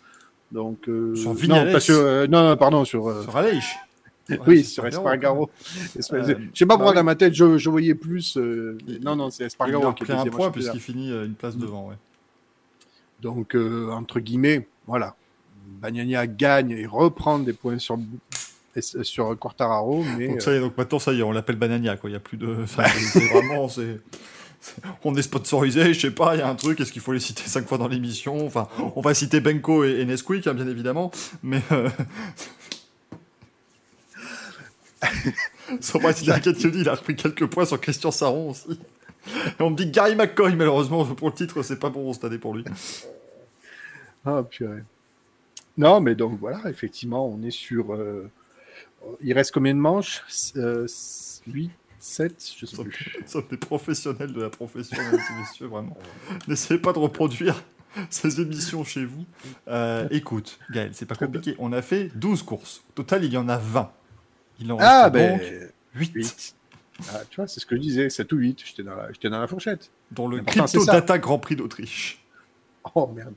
Donc, euh, Sur non, Vignales pas sur, euh, non, pardon, sur, euh, Sur Oui, sur Espargaro. De- Euh, je sais pas bah pourquoi oui. dans ma tête, je, je voyais plus. euh, Il- non, non, c'est Il Espargaro a qui est un point puisqu'il finit euh, une place devant. Ouais. Donc, euh, entre guillemets, voilà. Bagnagna gagne et reprend des points sur, sur Quartararo, mais Donc ça y est, donc maintenant ça y est, on l'appelle Banania quoi. Il y a plus de, [laughs] enfin, c'est c'est vraiment c'est- On est sponsorisé, je sais pas, il y a un truc, est-ce qu'il faut les citer cinq fois dans l'émission? Enfin, on va citer Benko et, et Nesquik, hein, bien évidemment, mais... Euh... [laughs] Sans de qui dit, il a repris quelques points sur Christian Saron aussi. Et on me dit Gary McCoy, malheureusement, pour le titre, c'est pas bon cette année pour lui. Ah, purée. Non, mais donc voilà, effectivement, on est sur. euh, Il reste combien de manches? Euh, 8, 7, je sais plus. nous sommes des professionnels de la profession, mesdames et messieurs, vraiment. N'essayez pas de reproduire ces émissions chez vous. Euh, écoute, Gaël, c'est pas compliqué. On a fait 12 courses. Au total, il y en a 20. Il en reste Ah, donc ben. 8, 8. Ah, tu vois, c'est ce que je disais, 7 ou 8. J'étais dans, la... dans la fourchette. dont le Crypto. Data Grand Prix d'Autriche. Oh merde.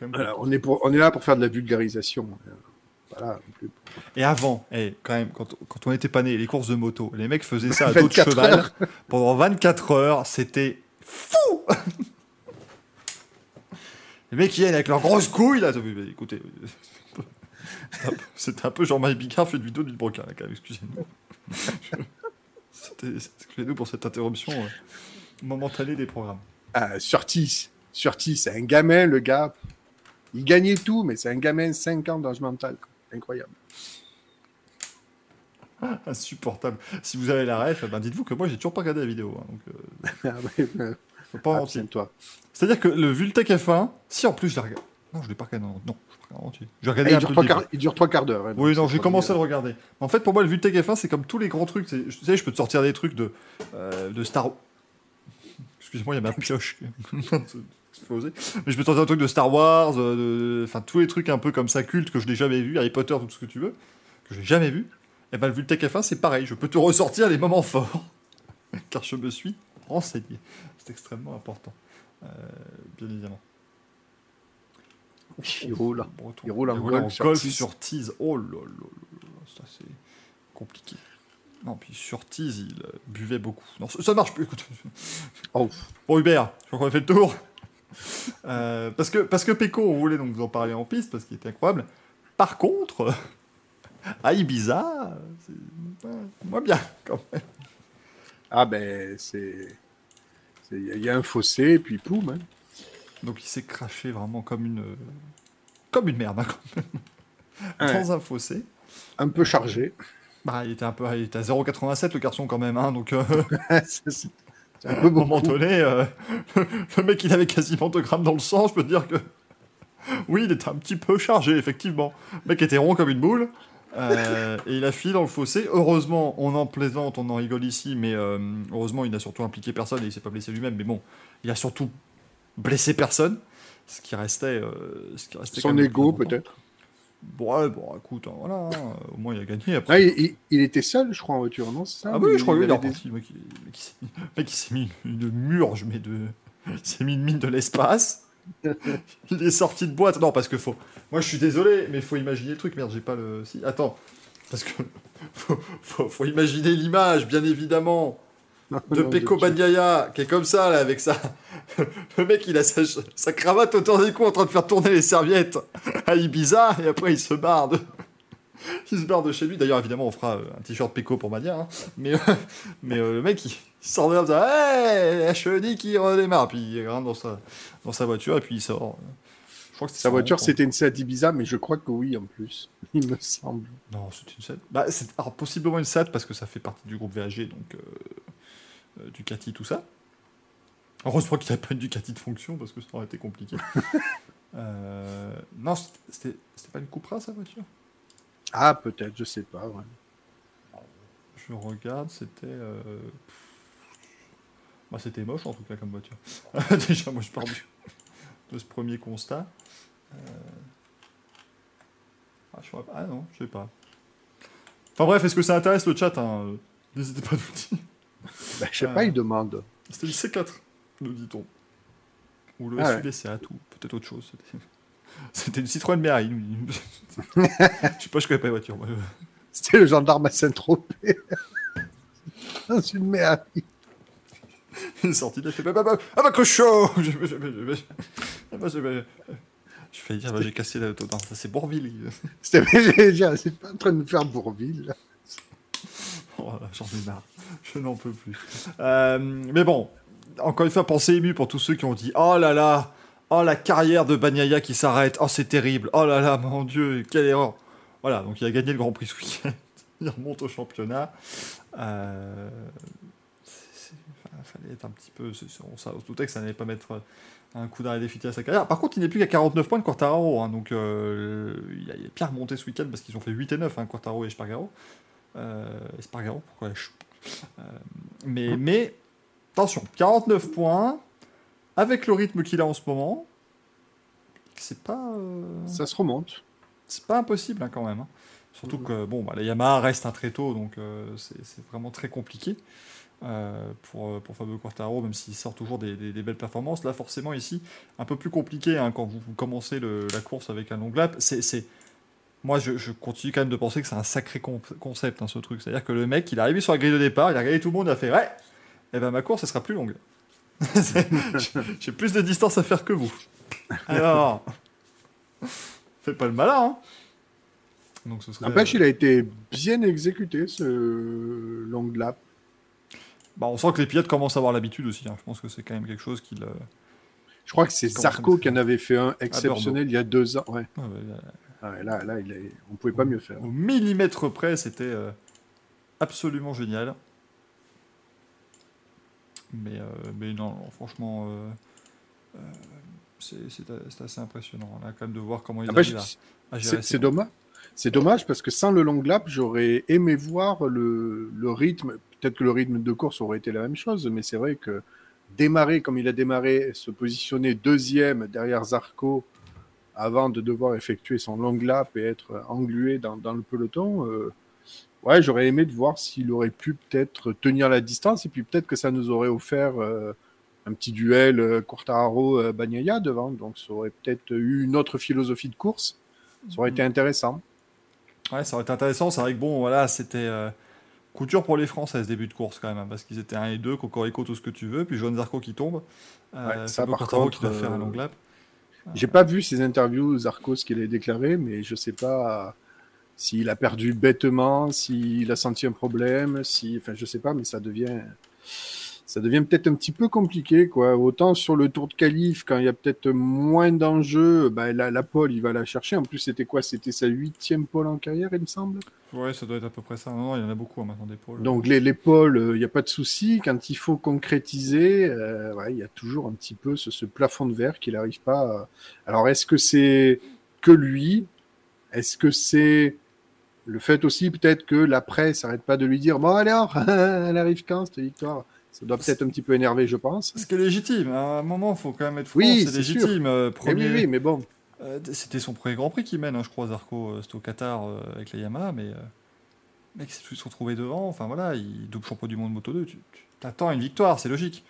Même- Voilà, on, est pour... on est là pour faire de la vulgarisation. Euh, Voilà, plus. Et avant, eh, quand même, quand, quand on était pas né, les courses de moto, les mecs faisaient ça à dos de 24 cheval [laughs] pendant 24 heures. C'était fou [laughs] Les mecs qui viennent avec leurs grosses couilles là. t'as vu, mais écoutez, [laughs] c'était un peu- Jean-Marie Bigard fait une vidéo d'une broca là, quand même, excusez-nous. [laughs] C'était excusez-nous pour cette interruption euh, momentanée des programmes. Ah, Surtis. Surtis, c'est un gamin, le gars. Il gagnait tout, mais c'est un gamin 5 ans d'âge mental. Incroyable. [laughs] Insupportable. Si vous avez la ref, eh ben dites-vous que moi j'ai toujours pas regardé la vidéo. hein, donc, euh, Ah, ouais, faut pas mentir. Abstiens-toi. C'est-à-dire que le Vultec F1, si en plus je l'ai regardé. Non, je l'ai pas regardé. Non, non, je l'ai pas regardé en entier. J'ai regardé il, un dure trois quarts, début. il dure trois quarts d'heure. Oui, non, j'ai commencé à le regarder. En fait, pour moi, le Vultec F1, c'est comme tous les grands trucs. Tu sais, je peux te sortir des trucs de, euh, de Star Excusez-moi, il y a ma pioche [laughs] explosée. Mais je peux te sortir des trucs de Star Wars, euh, enfin tous les trucs un peu comme ça cultes que je n'ai jamais vu, Harry Potter, tout ce que tu veux, que j'ai jamais vu. Et ben le Vultec F1, c'est pareil. Je peux te ressortir les moments forts, [laughs] car je me suis renseigné. C'est extrêmement important, euh, bien évidemment. [laughs] Il roule. Il roule en golf sur golf tease. sur tease. Oh là là là là, ça c'est compliqué. Non, puis sur tease, il euh, buvait beaucoup. Non, ça, ça marche plus, écoute. Oh. Bon, Hubert, je crois qu'on a fait le tour. Euh, parce, que, parce que Peko, on voulait donc vous en parler en piste, parce qu'il était incroyable. Par contre, [laughs] à Ibiza, c'est moins bien, quand même. Ah ben, c'est... c'est- Il y a un fossé, et puis poum. hein. Donc il s'est craché vraiment comme une... Comme une merde, hein, quand même. Ouais. Dans un fossé. Un peu chargé. Bah, il était un peu, il était à 0,87 le garçon quand même, hein, donc euh, [laughs] c'est un peu [laughs] un moment beaucoup. donné, euh, [laughs] le mec il avait quasiment 2 grammes dans le sang, je peux te dire que oui, il était un petit peu chargé effectivement. Le mec était rond comme une boule euh, et il a filé dans le fossé. Heureusement, on en plaisante, on en rigole ici, mais heureusement il n'a surtout impliqué personne et il s'est pas blessé lui-même. Mais bon, il a surtout blessé personne, ce qui restait, euh, ce qui restait Son ego, peut-être. Bon, ouais, bon, écoute, hein, voilà, hein, au moins il a gagné. Après, Ah, il, il- il était seul, je crois, en voiture, non ça Ah oui, je crois que Il oui, des- mec, il, le mec, il s'est mis- une murge, mais de. Il s'est mis une mine de l'espace. [laughs] il est sorti de boîte. Non, parce que faut. Moi, je suis désolé, mais faut imaginer le truc. Merde, j'ai pas le. Si, attends. Parce que. [laughs] Faut, faut, faut imaginer l'image, bien évidemment, de Peko Bagnaia, qui est comme ça, là, avec ça. [laughs] Le mec, il a sa, sa cravate autour des cou en train de faire tourner les serviettes à Ibiza, et après, il se barre de. [laughs] Il se barre de chez lui. D'ailleurs, évidemment, on fera euh, un t-shirt Peko pour Mania. hein. Mais, euh, [laughs] mais euh, le mec, il, il sort de là, ça, hey, chenille qui redémarre. Puis il rentre dans sa, dans sa voiture et puis il sort. Je crois que Sa voiture, c'était une Seat Ibiza, mais je crois que oui, en plus. Il me semble. Non, c'est une Seat. Bah, c'est alors, possiblement une Seat parce que ça fait partie du groupe VAG, donc euh, Ducati, tout ça. Heureusement qu'il n'y a pas une Ducati de fonction parce que ça aurait été compliqué. [laughs] Euh, non, c'était pas une Cupra sa voiture? Ah, peut-être, je sais pas. ouais. Je regarde, c'était. euh, Bah, c'était moche en tout cas comme voiture. [laughs] Déjà, moi je pars du- de ce premier constat. Euh, Ah, je ah non, je sais pas. Enfin bref, est-ce que ça intéresse le chat hein? Euh, N'hésitez pas à nous dire. Bah, je sais Ah. pas, il demande. C'était le C4, nous dit-on. Ou le Ah SUV C4, ou peut-être autre chose. C'était- une Citroën dit- je sais pas, je connais pas les voitures. moi. C'était le gendarme à Saint-Tropez. Dans une merde. Il est sorti, il a fait bah, bah, bah, ah bah cochon Je je- je- je- je- ah bah, je- je- je fais dire, bah, j'ai cassé la non, ça c'est Bourville. C'était, c'est pas en train de me faire Bourville. Là, J'en ai marre, [laughs] je n'en peux plus. Euh, mais bon, encore une fois, pensez ému pour tous ceux qui ont dit Oh là là, oh la carrière de Bagnaia qui s'arrête, oh c'est terrible, oh là là, mon Dieu, quelle erreur. Voilà, donc il a gagné le Grand Prix ce week-end, [laughs] il remonte au championnat. Euh, fallait être un petit peu. on, on se doutait que ça n'allait pas mettre un coup d'arrêt définitif à sa carrière. Par contre, il n'est plus qu'à 49 points de Quartararo, hein, donc euh, il, a, il a bien remonté ce week-end parce qu'ils ont fait 8 et 9, hein, Quartararo et Espargaro. Euh, Espargaro, pourquoi je- Euh, mais, mais, attention, 49 points, avec le rythme qu'il a en ce moment, c'est pas, euh, Ça se remonte. c'est pas impossible hein, quand même. hein. Surtout Mhm. que bon, bah, la Yamaha reste un très tôt, donc euh, c'est vraiment très compliqué euh, pour, pour Fabio Quartaro, même s'il sort toujours des, des- des belles performances. Là, forcément, ici, un peu plus compliqué hein, quand vous, vous commencez le- la course avec un long lap. C'est- Moi, je, je continue quand même de penser que c'est un sacré con- concept, hein, ce truc. C'est-à-dire que le mec, il est arrivé sur la grille de départ, il a regardé tout le monde, il a fait Ouais, et ben ma course, elle sera plus longue. [laughs] J'ai plus de distance à faire que vous. Alors, [laughs] fais pas le malin, hein. Donc ce serait. N'empêche, il a été bien exécuté, ce long lap. Bah, on sent que les pilotes commencent à avoir l'habitude aussi. hein. Je pense que c'est quand même quelque chose qu'il. Je crois que c'est Zarco qui en avait fait un exceptionnel il y a deux ans. Ouais. ouais, ouais. Ah ouais, là, là, il est... on pouvait pas mieux faire. Au millimètre près, c'était euh, absolument génial. Mais, euh, mais non, non, franchement, euh, c'est assez impressionnant. On a quand même de voir comment ils Après, arrivent je- à, à gérer C'est ces c'est dommage. C'est dommage parce que sans le long lap, j'aurais aimé voir le, le rythme. Peut-être que le rythme de course aurait été la même chose, mais c'est vrai que démarrer comme il a démarré, se positionner deuxième derrière Zarco avant de devoir effectuer son long lap et être englué dans, dans le peloton, euh, ouais, j'aurais aimé de voir s'il aurait pu peut-être tenir la distance et puis peut-être que ça nous aurait offert euh, un petit duel euh, Quartararo-Bagnaia devant. Donc ça aurait peut-être eu une autre philosophie de course. Ça aurait été intéressant. Ouais, ça aurait été intéressant. C'est vrai que bon, voilà, c'était euh, dur pour les Français ce début de course quand même, hein, parce qu'ils étaient 1 et 2, Cocorico, tout ce que tu veux, puis Joan Zarco qui tombe. Euh, Ouais, ça, par contre, qui doit faire un euh, long lap. J'ai pas vu ses interviews, Zarco, ce qu'il a déclaré, mais je sais pas s'il a perdu bêtement, s'il a senti un problème, si, enfin, je sais pas, mais ça devient, ça devient peut-être un petit peu compliqué, quoi. Autant sur le tour de qualif, quand il y a peut-être moins d'enjeux, bah, la, la pole, il va la chercher. En plus, c'était quoi? C'était sa huitième pole en carrière, il me semble? Ouais, ça doit être à peu près ça. Non, non, il y en a beaucoup hein, maintenant des pôles. Donc les, les pôles, euh, il n'y a pas de souci. Quand il faut concrétiser, euh, ouais, il y a toujours un petit peu ce, ce plafond de verre qu'il n'arrive pas. à- Alors est-ce que c'est que lui? Est-ce que c'est le fait aussi peut-être que la presse n'arrête pas de lui dire bon alors, [laughs] elle arrive quand cette victoire? Ça doit peut-être un petit peu énerver, je pense. Ce qui est légitime, à un moment, il faut quand même être franc, Oui, c'est légitime. euh, Eh oui, oui, mais bon. euh, c'était son premier Grand Prix qu'il mène, hein, je crois, Zarco, euh, c'était au Qatar avec la Yamaha, mais mec tout de suite retrouvé devant, enfin voilà, il double champion du monde Moto 2, tu, tu t'attends une victoire, c'est logique.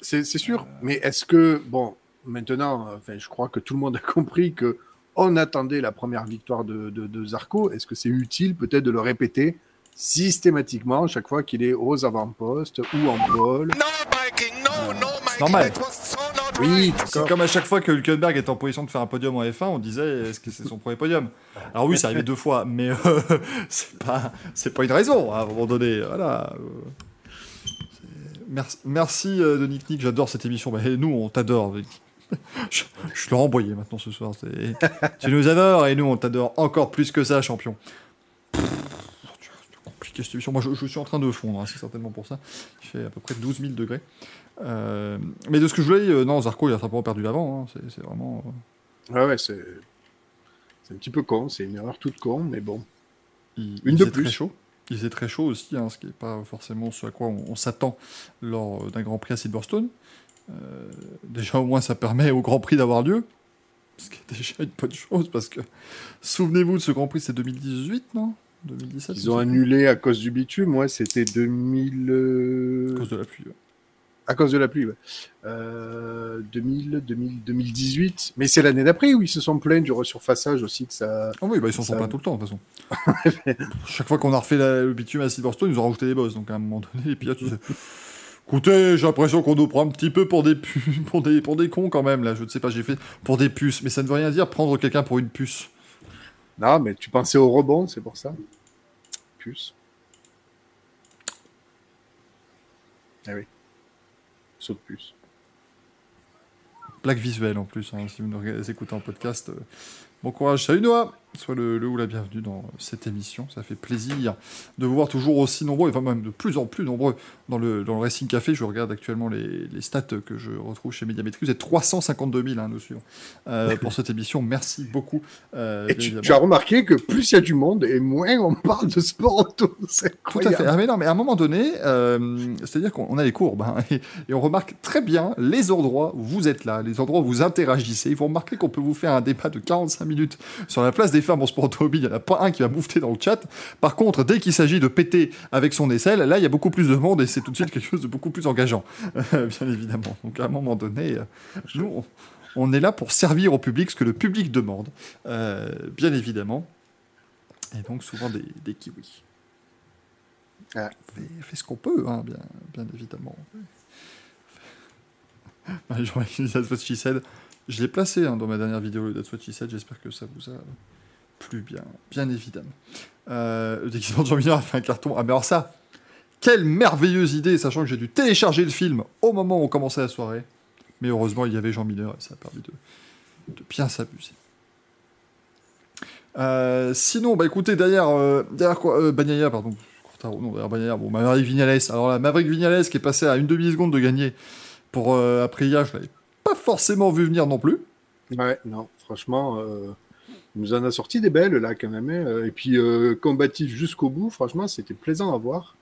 C'est sûr. Mais est-ce que, bon, maintenant, enfin, je crois que tout le monde a compris que on attendait la première victoire de, de, de Zarco. Est-ce que c'est utile peut-être de le répéter systématiquement chaque fois qu'il est aux avant-postes ou en pole No, Mikey, no, no, Mikey. normal. Oui. C'est comme à chaque fois que Hülkenberg est en position de faire un podium en F1, on disait est-ce que c'est son premier podium? Alors oui, c'est arrivé deux fois, mais euh, [laughs] c'est pas c'est pas une raison hein, à un moment donné. Voilà. c'est- Merci, merci euh, de Nick Nick, j'adore cette émission. Nous, on t'adore. [laughs] Je, je Laurent Boyer maintenant ce soir. c'est- Tu nous adores et nous on t'adore encore plus que ça, champion. Pff, C'est compliqué cette émission. Moi je, je suis en train de fondre, hein, c'est certainement pour ça. Il fait à peu près 12 000 degrés. Euh, mais de ce que je voulais, euh, non, Zarco il a simplement perdu l'avant. hein. C'est- vraiment. euh, Ouais, ouais, c'est c'est un petit peu con, c'est une erreur toute con, mais bon. Il, Une il de plus. très chaud. Il faisait très chaud aussi, hein, ce qui n'est pas forcément ce à quoi on, on s'attend lors euh, d'un Grand Prix à Silverstone. Euh, déjà, au moins, ça permet au Grand Prix d'avoir lieu. Ce qui est déjà une bonne chose, parce que souvenez-vous de ce Grand Prix, c'est 2018, non? 2017 Ils ont annulé à cause du bitume, ouais, c'était 2000. euh, À cause de la pluie. ouais. À cause de la pluie, ouais. Euh, 2000, 2000, 2018. Mais c'est l'année d'après où ils se sont plaints du resurfaçage aussi que ça. Ah oui, bah, ils s'en sont Ça- plein tout le temps, de toute façon. [laughs] Chaque fois qu'on a refait la- le bitume à Silverstone, ils ont rajouté des bosses. Donc à un moment donné, les pilotes, ils disaient, Écoutez, j'ai l'impression qu'on nous prend un petit peu pour des, pu- [laughs] pour, des, pour des cons quand même, là. Je ne sais pas, j'ai fait pour des puces. Mais ça ne veut rien dire prendre quelqu'un pour une puce. Non, mais tu pensais au rebond, c'est pour ça. Puce. Ah oui. Saut de. Plaque visuelle en plus, hein, si vous nous écoutez en podcast. euh, bon courage, salut Noah Sois le, le ou la bienvenue dans cette émission. Ça fait plaisir de vous voir toujours aussi nombreux, et enfin même de plus en plus nombreux dans le, dans le Racing Café. Je regarde actuellement les, les stats que je retrouve chez Médiamétrie. Vous êtes 352 000 hein, nous suivre euh, pour cette émission. Merci beaucoup. euh, Et tu, as remarqué que plus il y a du monde et moins on parle de sport auto. [laughs] Tout à fait. Ah, mais non, mais à un moment donné, euh, c'est-à-dire qu'on on a les courbes hein, et, et on remarque très bien les endroits où vous êtes là, les endroits où vous interagissez. Vous remarquez qu'on peut vous faire un débat de 45 minutes sur la place des femmes en sport automobile. Il n'y en a pas un qui va moufter dans le chat. Par contre, dès qu'il s'agit de péter avec son aisselle, là, il y a beaucoup plus de monde et c'est tout de suite quelque chose de beaucoup plus engageant, [laughs] bien évidemment. Donc à un moment donné, euh, nous, on, on est là pour servir au public ce que le public demande, euh, bien évidemment. Et donc souvent des, des kiwis Ah. fait, fait ce qu'on peut, hein, bien, bien évidemment. [laughs] Marie-Jean That's What She Said. Je l'ai placé hein, dans ma dernière vidéo, le That's What She Said. J'espère que ça vous a plu, bien, bien évidemment. Euh, le déguisement de Jean Mineur a fait un carton. Ah, mais alors ça, quelle merveilleuse idée, sachant que j'ai dû télécharger le film au moment où on commençait la soirée. Mais heureusement, il y avait Jean Mineur et ça a permis de, bien s'amuser. Euh, sinon, bah écoutez, derrière, euh, derrière quoi, euh, Bagnaia, pardon, non, derrière Bagnaia, bon, Maverick Vignales. Alors là, Maverick Vignales qui est passé à une demi-seconde de gagner pour euh, Aprilia, je l'avais pas forcément vu venir non plus. Ouais, non, franchement, il nous en a sorti des belles là quand même. hein. Et puis euh, combatif jusqu'au bout, franchement, c'était plaisant à voir.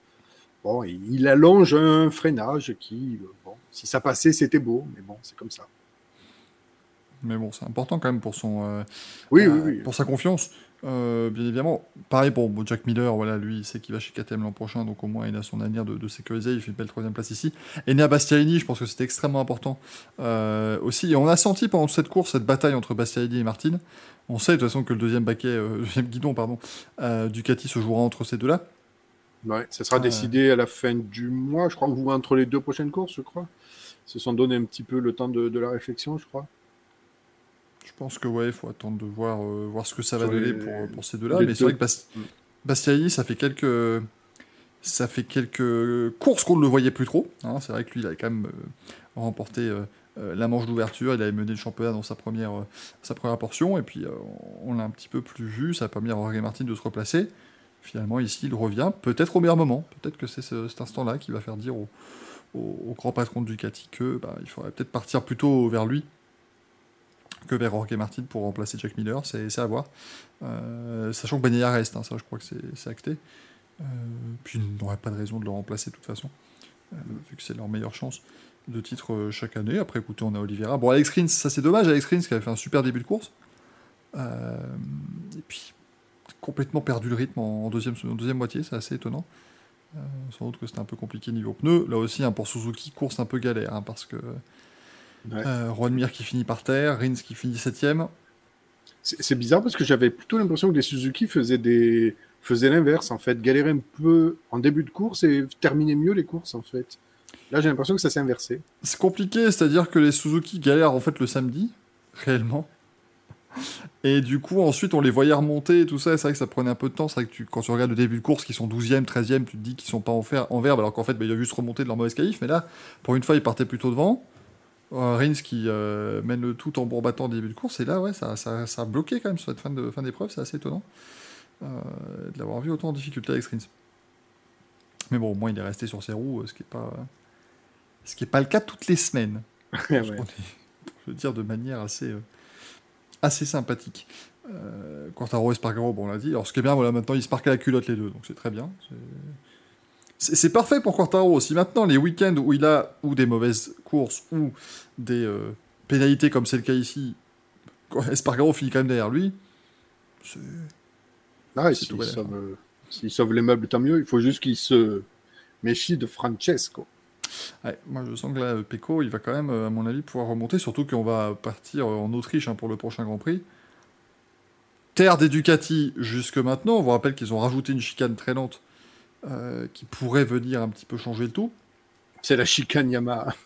Bon, il allonge un freinage qui, euh, bon, si ça passait, c'était beau, mais bon, c'est comme ça. Mais bon, c'est important quand même pour son, euh, Oui, euh, oui, oui. pour sa confiance. Euh, bien évidemment, pareil pour bon, Jack Miller, voilà, lui, il sait qu'il va chez KTM l'an prochain, donc au moins il a son avenir de, de sécuriser, il fait une belle troisième place ici. Et Nea Bastianini, je pense que c'était extrêmement important euh, aussi. Et on a senti pendant toute cette course cette bataille entre Bastianini et Martin. On sait de toute façon que le deuxième baquet, euh, deuxième guidon, pardon, Ducati se jouera entre ces deux-là. Ouais, ça sera décidé à la fin du mois, je crois, ou entre les deux prochaines courses, je crois. Ils se sont donné un petit peu le temps de, de la réflexion, je crois. Je pense que ouais, il faut attendre de voir, euh, voir ce que ça va donner les- pour, pour ces deux-là. Mais c'est vrai que Bas- Mm. Bastianini, ça fait quelques ça fait quelques courses qu'on ne le voyait plus trop. hein. C'est vrai que lui, il a quand même euh, remporté euh, la manche d'ouverture. Il avait mené le championnat dans sa première, euh, sa première portion. Et puis, on l'a un petit peu plus vu. Ça a permis à Jorge Martin de se replacer. Finalement, ici, il revient. Peut-être au meilleur moment. Peut-être que c'est ce- cet instant-là qui va faire dire au, au- au grand patron de Ducati que bah, il faudrait peut-être partir plutôt vers lui que vers Jorge Martin pour remplacer Jack Miller, c'est à voir. Euh, sachant que Bagnaia reste, hein, ça je crois que c'est acté. Euh, puis il n'aurait pas de raison de le remplacer de toute façon, euh, vu que c'est leur meilleure chance de titre chaque année. Après, écoutez, on a Oliveira. Bon, Alex Rins, ça c'est dommage, Alex Rins qui avait fait un super début de course. Et puis, complètement perdu le rythme en, deuxième, en deuxième moitié, c'est assez étonnant. Sans doute que c'était un peu compliqué niveau pneus. Là aussi, hein, pour Suzuki, course un peu galère, hein, parce que Ouais. euh, qui finit par terre, Rins qui finit septième. C'est bizarre parce que j'avais plutôt l'impression que les Suzuki faisaient des faisaient l'inverse en fait, galéraient un peu en début de course et terminaient mieux les courses en fait. Là, j'ai l'impression que ça s'est inversé. C'est compliqué, c'est-à-dire que les Suzuki galèrent en fait le samedi, réellement. Et du coup, ensuite, on les voyait remonter et tout ça. C'est vrai que ça prenait un peu de temps. C'est vrai que tu, quand tu regardes le début de course, qui sont 12e, 13e, tu te dis qu'ils sont pas en, fer, en verbe, alors qu'en fait, bah, il a juste remonté de leur mauvaise qualif. Mais là, pour une fois, ils partaient plutôt devant. Euh, Rins qui euh, mène le tout en bourbattant au début de course. Et là, ouais, ça, ça, ça a bloqué quand même sur cette fin de fin d'épreuve. C'est assez étonnant euh, de l'avoir vu autant en difficulté avec Rins. Mais bon, au moins, il est resté sur ses roues, ce qui n'est pas, ce qui est pas le cas toutes les semaines. [laughs] Ouais. Pour le dire de manière assez, euh, assez sympathique. Quartaro et Spargaro, bon, on l'a dit. Alors, ce qui est bien, voilà, maintenant, ils se parquent à la culotte les deux, donc c'est très bien. C'est- parfait pour Quartaro. Si maintenant, les week-ends où il a ou des mauvaises courses ou des euh, pénalités, comme c'est le cas ici, Espargaro finit quand même derrière lui, c'est- Ah, s'il sauve, euh, sauve les meubles, tant mieux. Il faut juste qu'il se méfie de Francesco. Ouais, moi je sens que là, Pecco, il va quand même, euh, à mon avis, pouvoir remonter, surtout qu'on va partir en Autriche hein, pour le prochain Grand Prix. Terre des Ducati jusque maintenant, on vous rappelle qu'ils ont rajouté une chicane très lente euh, qui pourrait venir un petit peu changer le tout. C'est la chicane Yamaha. [laughs]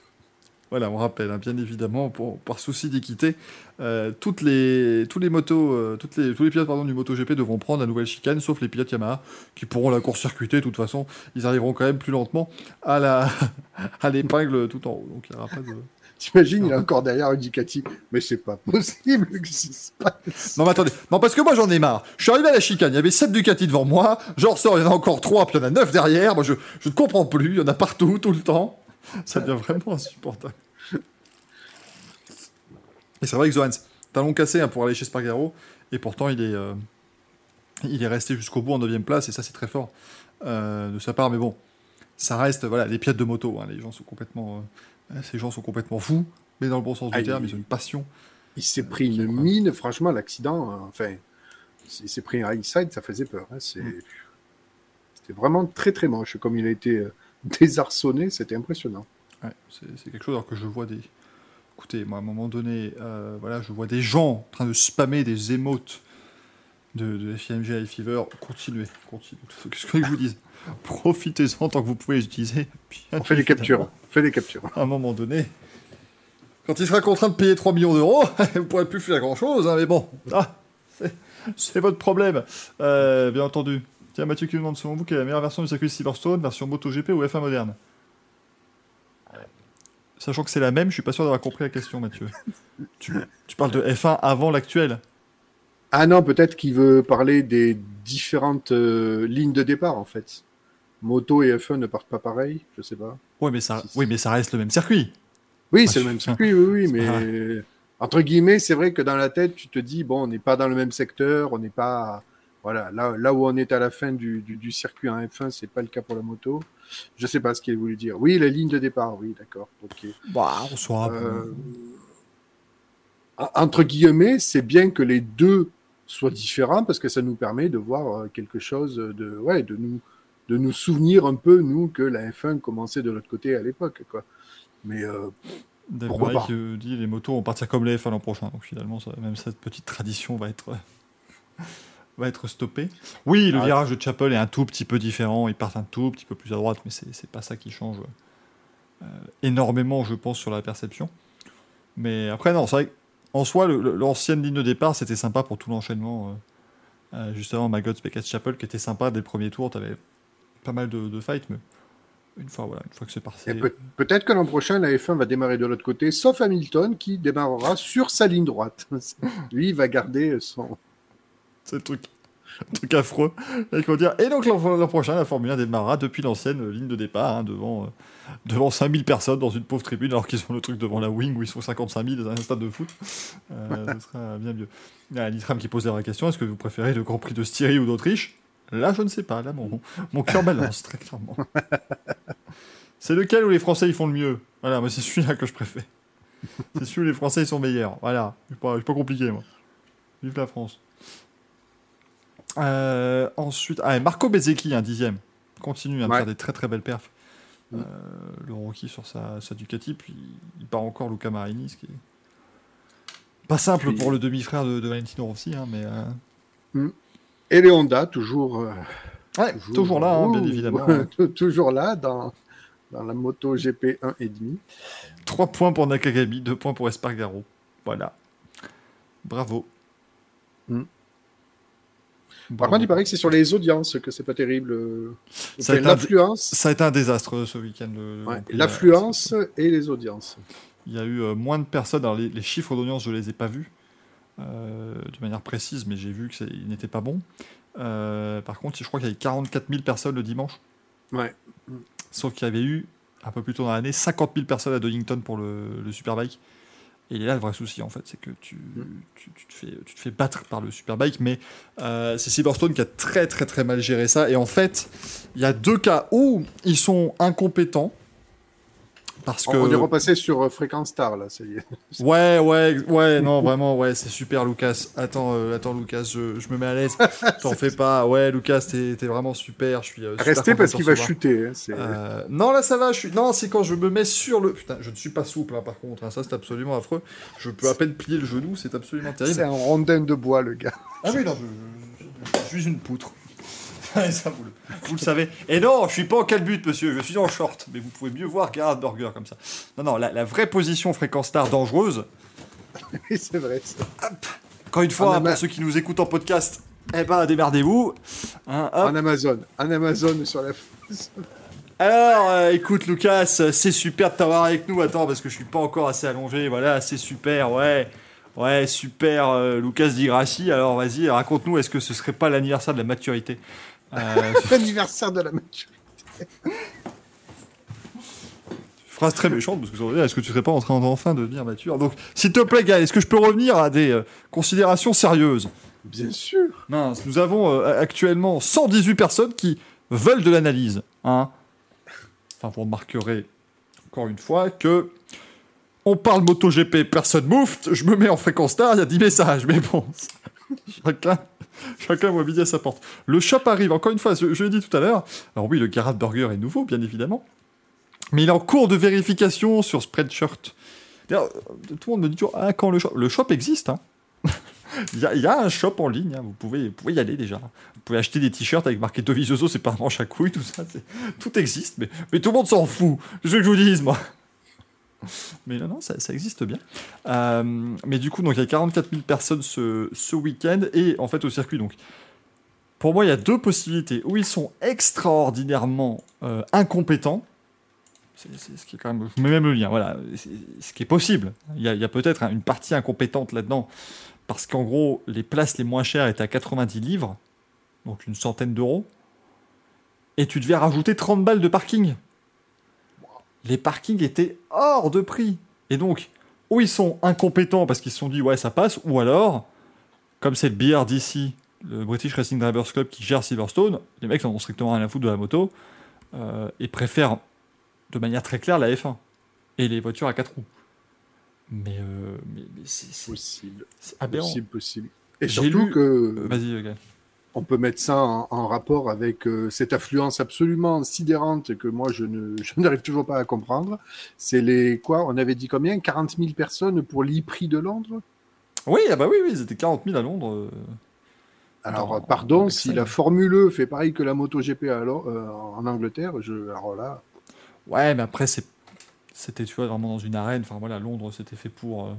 Voilà, on rappelle, hein, bien évidemment, pour, par souci d'équité, euh, toutes les, tous les motos, euh, toutes les, tous les pilotes pardon, du MotoGP devront prendre la nouvelle chicane, sauf les pilotes Yamaha, qui pourront la court-circuiter. De toute façon, ils arriveront quand même plus lentement à la, [laughs] à l'épingle tout en haut. Donc il n'y aura pas de. T'imagines, il est encore derrière un Ducati. Mais c'est pas possible que ça se passe. Non, mais attendez. Non, parce que moi, j'en ai marre. Je suis arrivé à la chicane. Il y avait 7 Ducati devant moi. J'en ressors, il y en a encore 3, puis il y en a 9 derrière. Moi, je, je ne comprends plus. Il y en a partout, tout le temps. Ça devient vraiment insupportable. Et c'est vrai que Zohans, talon cassé hein, pour aller chez Spargaro. Et pourtant, il est, euh, il est resté jusqu'au bout en 9 place. Et ça, c'est très fort euh, de sa part. Mais bon, ça reste, voilà, les pilotes de moto. hein. Les gens sont complètement, euh, ces gens sont complètement fous. Mais dans le bon sens du terme, il- ils ont une passion. Il s'est pris une mine, franchement, l'accident, euh, enfin, il s'est pris un high side, ça faisait peur. hein, c'est- Mm. C'était vraiment très très moche. Comme il a été euh, [laughs] désarçonné, c'était impressionnant. Ouais, c'est c'est quelque chose alors que je vois des. Écoutez, moi à un moment donné, euh, voilà, je vois des gens en train de spammer des émotes de, de FIMG High Fever. Continuez, continuez. Qu'est-ce que je vous dise Profitez-en tant que vous pouvez les utiliser. Bien On fait des captures. Fait des captures. À un moment donné, quand il sera contraint de payer 3 millions d'euros, [laughs] vous ne pourrez plus faire grand-chose, hein, mais bon, ah, c'est- c'est votre problème. Euh, bien entendu. Tiens, Mathieu qui nous demande selon vous quelle est la meilleure version du circuit Silverstone, version MotoGP ou F1 moderne? Sachant que c'est la même, je suis pas sûr d'avoir compris la question, Mathieu. [laughs] tu, tu parles de F1 avant l'actuel Ah non, peut-être qu'il veut parler des différentes euh, lignes de départ, en fait. Moto et F1 ne partent pas pareil, je sais pas. Oui, mais ça, oui, mais ça reste le même circuit. Oui, c'est le même circuit, oui, oui, [laughs] mais entre guillemets, c'est vrai que dans la tête, tu te dis, bon, on n'est pas dans le même secteur, on n'est pas. Voilà, là, là où on est à la fin du, du, du circuit en F1, c'est pas le cas pour la moto. Je sais pas ce qu'il voulu dire. Oui, la ligne de départ, oui, d'accord, ok. Bah, on soit. Euh, en- entre guillemets, c'est bien que les deux soient différents parce que ça nous permet de voir euh, quelque chose de, ouais, de nous, de nous souvenir un peu nous que la F1 commençait de l'autre côté à l'époque, quoi. Mais euh, Pourquoi pas? qui euh, dit les motos vont partir comme les F1 l'an prochain. Donc finalement, ça- même cette petite tradition va être, [laughs] va être stoppée. Oui, le Ah, virage de Chapel est un tout petit peu différent. Ils partent un tout petit peu plus à droite, mais c'est pas ça qui change euh, énormément, je pense, sur la perception. Mais après, non, c'est vrai qu'en soi, l'ancienne ligne de départ, c'était sympa pour tout l'enchaînement. euh, euh, justement, Beckett, Chapel, qui était sympa dès le premier tour. T'avais pas mal de, de fights, mais une fois, voilà, une fois que c'est passé. peut-être que l'an prochain, la F1 va démarrer de l'autre côté, sauf Hamilton qui démarrera sur sa ligne droite. [laughs] Lui, il va garder son. C'est le truc, [laughs] un truc affreux. Et, qu'on dire. et donc l'an prochain, la Formule 1 démarrera depuis l'ancienne ligne de départ, hein, devant, euh, devant 5000 personnes dans une pauvre tribune, alors qu'ils ont le truc devant la wing où ils sont 55 000 dans un stade de foot. Euh, [laughs] ce sera bien mieux. Il y a Nitram qui pose la question est-ce que vous préférez le Grand Prix de Styrie ou d'Autriche? Là, je ne sais pas. Là, mon, mon cœur balance, très clairement. [laughs] C'est lequel où les Français ils font le mieux? Voilà, moi, c'est celui-là que je préfère. C'est celui où les Français ils sont meilleurs. Voilà, c'est pas, c'est pas compliqué, moi. Vive la France. Euh, ensuite, ah, et Marco Bezzecchi, un dixième, continue à Ouais. faire des très très belles perfs. Mm. Euh, le rookie sur sa, sa Ducati, puis il part encore Luca Marini, ce qui est pas simple Puis- pour le demi-frère de, de Valentino Rossi, hein, mais euh, Et les Honda, toujours. euh, ouais, toujours, là, hein, bien évidemment. [laughs] toujours là dans, dans la moto GP 1,5. 3 points pour Nakagami, 2 points pour Espargaro. Voilà. Bravo. Mm. Par contre, il paraît que c'est sur les audiences que c'est pas terrible. Ça a L'affluence Ça a été un désastre ce week-end. le- ouais, l'affluence et les audiences. Il y a eu euh, moins de personnes. Alors, les, les chiffres d'audience, je les ai pas vus euh, de manière précise, mais j'ai vu qu'ils n'étaient pas bons. Euh, par contre, je crois qu'il y avait 44 000 personnes le dimanche. Ouais. Sauf qu'il y avait eu, un peu plus tôt dans l'année, 50 000 personnes à Donington pour le, le Superbike. Et il est là le vrai souci, en fait, c'est que tu, tu, tu te fais, tu te fais battre par le Superbike, mais euh, c'est Silverstone qui a très très très mal géré ça. Et en fait, il y a deux cas où ils sont incompétents. Parce que... On est repassé sur euh, Fréquence Star, là, ça y est. [laughs] Ouais, ouais, ouais, non, vraiment, ouais, c'est super, Lucas. Attends, euh, attends, Lucas, je, je me mets à l'aise. [laughs] T'en fais pas. Ouais, Lucas, t'es vraiment super. Je suis. euh, super Restez parce qu'il va chuter. hein, c'est- Euh, non, là ça va. Je suis. Non, c'est quand je me mets sur le. Putain, je ne suis pas souple, hein, par contre. hein, ça, c'est absolument affreux. Je peux à peine plier le genou. C'est absolument C'est terrible. un rondin de bois, le gars. Ah oui, non, je, je- je suis une poutre. [laughs] ça, vous, le, vous le savez. Et non, je suis pas en calbute, monsieur. Je suis en short. Mais vous pouvez mieux voir Gerhard Burger comme ça. Non, non, la, la vraie position fréquence star dangereuse. [laughs] Oui, c'est vrai. ça. Encore une fois, hein, pour ceux qui nous écoutent en podcast, eh ben, démerdez-vous. Hein. En Amazon. En Amazon sur la. [laughs] Alors, euh, écoute, Lucas, c'est super de t'avoir avec nous. Attends, parce que je suis pas encore assez allongé. Voilà, c'est super, ouais. Ouais, super, euh, Lucas Di Grassi. Alors, vas-y, raconte-nous, est-ce que ce serait pas l'anniversaire de la maturité? [laughs] L'anniversaire de la match. [laughs] Phrase très méchante, parce que ça veut dire, est-ce que tu serais pas en train d'enfin de devenir mature? Donc, s'il te plaît, Gaël, est-ce que je peux revenir à des euh, considérations sérieuses? Bien sûr. Mince, nous avons euh, actuellement 118 personnes qui veulent de l'analyse. Hein enfin, vous remarquerez encore une fois que on parle MotoGP, personne moufte, je me mets en fréquence star, il y a 10 messages, mais bon, [laughs] chacun, chacun voit midi à sa porte. Le shop arrive, encore une fois, je, l'ai dit tout à l'heure. Alors oui, le Garage Burger est nouveau, bien évidemment, mais il est en cours de vérification sur Spreadshirt. D'ailleurs, tout le monde me dit toujours, ah, quand le shop Le shop existe, hein [laughs] il y, a, y a un shop en ligne, hein, vous, pouvez, vous pouvez y aller déjà. Vous pouvez acheter des t-shirts avec marqué Dovizioso, c'est pas un manche à couilles, tout ça. Tout existe, mais, mais tout le monde s'en fout. Je veux que je vous dise, moi. [laughs] Mais non, non, ça, existe bien. Euh, mais du coup, donc, il y a 44 000 personnes ce, ce week-end et en fait au circuit. Donc, pour moi, il y a deux possibilités. Où ils sont extraordinairement euh, incompétents. C'est ce qui est quand même. Je mets même le lien, voilà. Ce qui est possible. Il y a, il y a peut-être hein, une partie incompétente là-dedans. Parce qu'en gros, les places les moins chères étaient à 90 livres, donc une centaine d'euros. Et tu devais rajouter 30 balles de parking. Les parkings étaient hors de prix. Et donc, ou ils sont incompétents parce qu'ils se sont dit ouais ça passe, ou alors, comme c'est le BRDC, le British Racing Drivers Club qui gère Silverstone, les mecs n'en ont strictement rien à foutre de la moto euh, et préfèrent de manière très claire la F1 et les voitures à 4 roues. Mais, euh, mais, mais c'est- c'est Possible. c'est aberrant. Possible, possible. Et J'ai surtout lu- que. Vas-y, Gaël. On peut mettre ça en, en rapport avec euh, cette affluence absolument sidérante que moi je ne [laughs] je n'arrive toujours pas à comprendre. C'est les quoi On avait dit combien? 40 000 personnes pour l'e-prix de Londres? Oui, ah bah oui, oui, ils étaient 40 000 à Londres. euh. Alors pardon, si la. Formule E fait pareil que la MotoGP Lo- euh, en Angleterre, je alors là, Ouais, mais après, c'est- c'était, tu vois, vraiment dans une arène. Enfin, voilà, Londres, c'était fait pour. euh,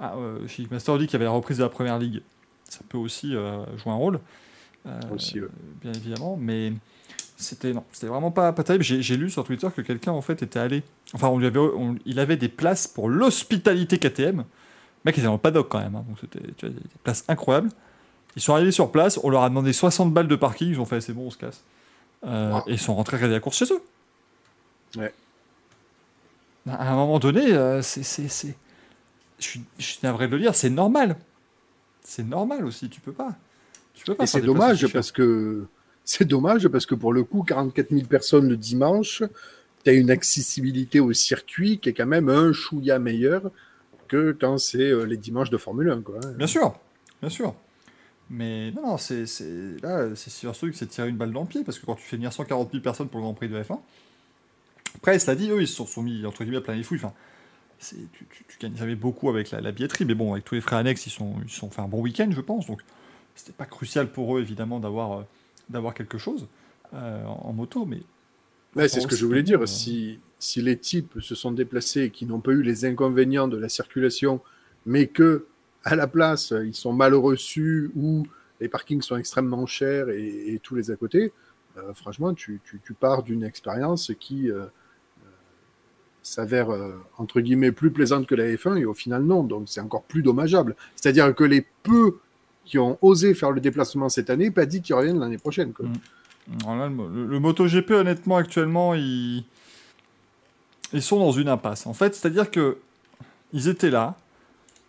Ah, Chic Master dit qu'il y avait la reprise de la première ligue. Ça peut aussi euh, jouer un rôle. euh, Aussi, ouais. Bien évidemment, mais c'était non, c'était vraiment pas, pas terrible. J'ai, lu sur Twitter que quelqu'un, en fait, était allé. Enfin, on lui avait, on- il avait des places pour l'hospitalité KTM. Le mec était dans le paddock quand même, hein, donc c'était des places incroyables. Ils sont arrivés sur place, on leur a demandé 60 balles de parking, ils ont fait c'est bon, on se casse. Euh, Wow. Et ils sont rentrés regarder la course chez eux. Ouais. À un moment donné, euh, c'est, je suis navré de le dire, c'est normal. C'est normal aussi, tu peux pas. Tu peux pas et c'est dommage parce que c'est dommage parce que pour le coup 44 000 personnes le dimanche, tu as une accessibilité au circuit qui est quand même un chouïa meilleur que quand c'est euh, les dimanches de Formule 1 quoi. hein. Bien sûr, bien sûr. Mais non, non, c'est, c'est- là, c'est Silverstone qui s'est tiré une balle dans le pied parce que quand tu fais venir 140 000 personnes pour le Grand Prix de F1, après, cela dit, eux, ils se sont, mis entre guillemets à plein les fouilles. Enfin, c'est, tu, tu, tu gagnes jamais beaucoup avec la, la billetterie, mais bon, avec tous les frais annexes, ils sont, ils sont fait un bon week-end, je pense. Donc, c'était pas crucial pour eux, évidemment, d'avoir, euh, d'avoir quelque chose euh, en, en moto, mais Ouais, c'est ce que je voulais dire. euh, Si, si les types se sont déplacés et qui n'ont pas eu les inconvénients de la circulation, mais que à la place ils sont mal reçus ou les parkings sont extrêmement chers et, et tous les à côté, euh, franchement, tu, tu, tu pars d'une expérience qui, euh, s'avère euh, entre guillemets plus plaisante que la F1 et au final non, donc c'est encore plus dommageable. C'est-à-dire que les peu qui ont osé faire le déplacement cette année, pas dit qu'ils reviennent l'année prochaine. Mm. Là, le, MotoGP, honnêtement, actuellement, ils... ils sont dans une impasse. En fait, c'est-à-dire que ils étaient là,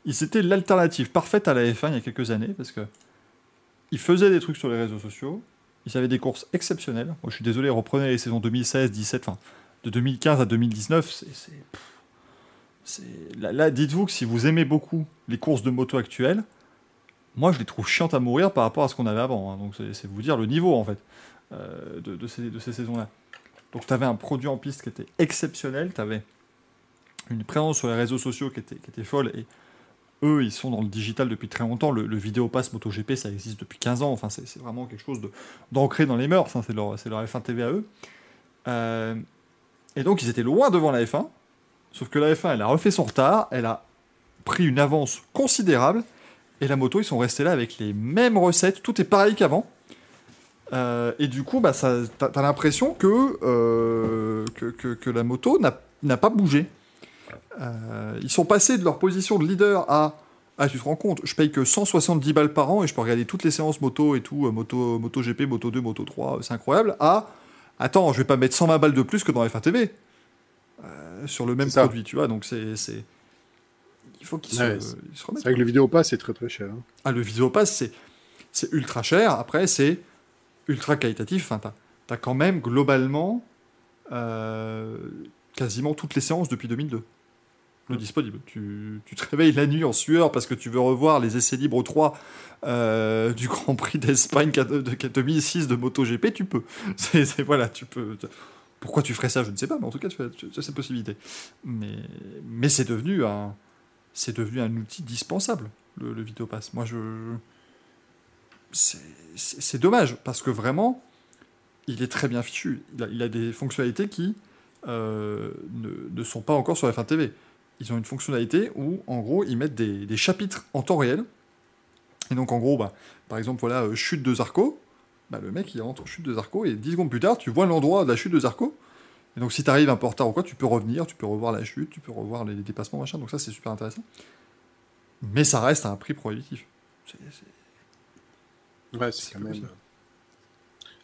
ils étaient l'alternative parfaite à la F1 il y a quelques années, parce que ils faisaient des trucs sur les réseaux sociaux, ils avaient des courses exceptionnelles. Je suis désolé, reprenez les saisons 2016, 17, enfin, de 2015 à 2019, c'est... Là, là, dites-vous que si vous aimez beaucoup les courses de moto actuelles, moi, je les trouve chiantes à mourir par rapport à ce qu'on avait avant. hein. Donc, c'est vous dire le niveau, en fait euh, de, ces, de ces saisons-là. Donc tu avais un produit en piste qui était exceptionnel, tu avais une présence sur les réseaux sociaux qui était, qui était folle, et eux, ils sont dans le digital depuis très longtemps. Le, le MotoGP, ça existe depuis 15 ans, enfin, c'est vraiment quelque chose d'ancré dans les mœurs, hein. c'est leur, leur F1 TV à eux. Euh, et donc ils étaient loin devant la F1, sauf que la F1, elle a refait son retard, elle a pris une avance considérable, et la moto, ils sont restés là avec les mêmes recettes, tout est pareil qu'avant. Euh, et du coup, bah, ça, t'as, l'impression que, euh, que, que, que la moto n'a, n'a pas bougé. Euh, ils sont passés de leur position de leader à ah tu te rends compte, je paye que 170 balles par an et je peux regarder toutes les séances moto et tout, moto, moto GP, moto 2, moto 3, euh, c'est incroyable. À attends, je vais pas mettre 120 balles de plus que dans F1 TV euh, sur le même produit, tu vois. Donc c'est, c'est... il faut qu'ils Ouais, se, remettent. C'est vrai que le vidéopass c'est très très cher. hein. Ah, le Vidéopass, c'est, c'est ultra cher. Après, c'est ultra qualitatif. Enfin, t'as, t'as quand même globalement euh, quasiment toutes les séances depuis 2002 de disponibles. Tu, tu te réveilles la nuit en sueur parce que tu veux revoir les essais libres 3 euh, du Grand Prix d'Espagne de, de 2006 de MotoGP, tu peux. [laughs] C'est, voilà, tu peux. Pourquoi tu ferais ça, je ne sais pas, mais en tout cas, tu as, cette possibilité. Mais, mais c'est devenu un, outil dispensable le, le Vidéopass. Moi, je. C'est dommage, parce que vraiment, il est très bien fichu. Il a, il a des fonctionnalités qui euh, ne, ne sont pas encore sur F1 TV. Ils ont une fonctionnalité où, en gros, ils mettent des, des chapitres en temps réel. Et donc, en gros, bah, par exemple, voilà, euh, chute de Zarco. Bah, le mec, il rentre en chute de Zarco, et 10 secondes plus tard, tu vois l'endroit de la chute de Zarco. Et donc, si tu arrives un peu en retard ou quoi, tu peux revenir, tu peux revoir la chute, tu peux revoir les dépassements, machin. Donc, ça, c'est super intéressant. Mais ça reste à un prix prohibitif. C'est- c'est- Ouais, c'est C'est quand même. ça.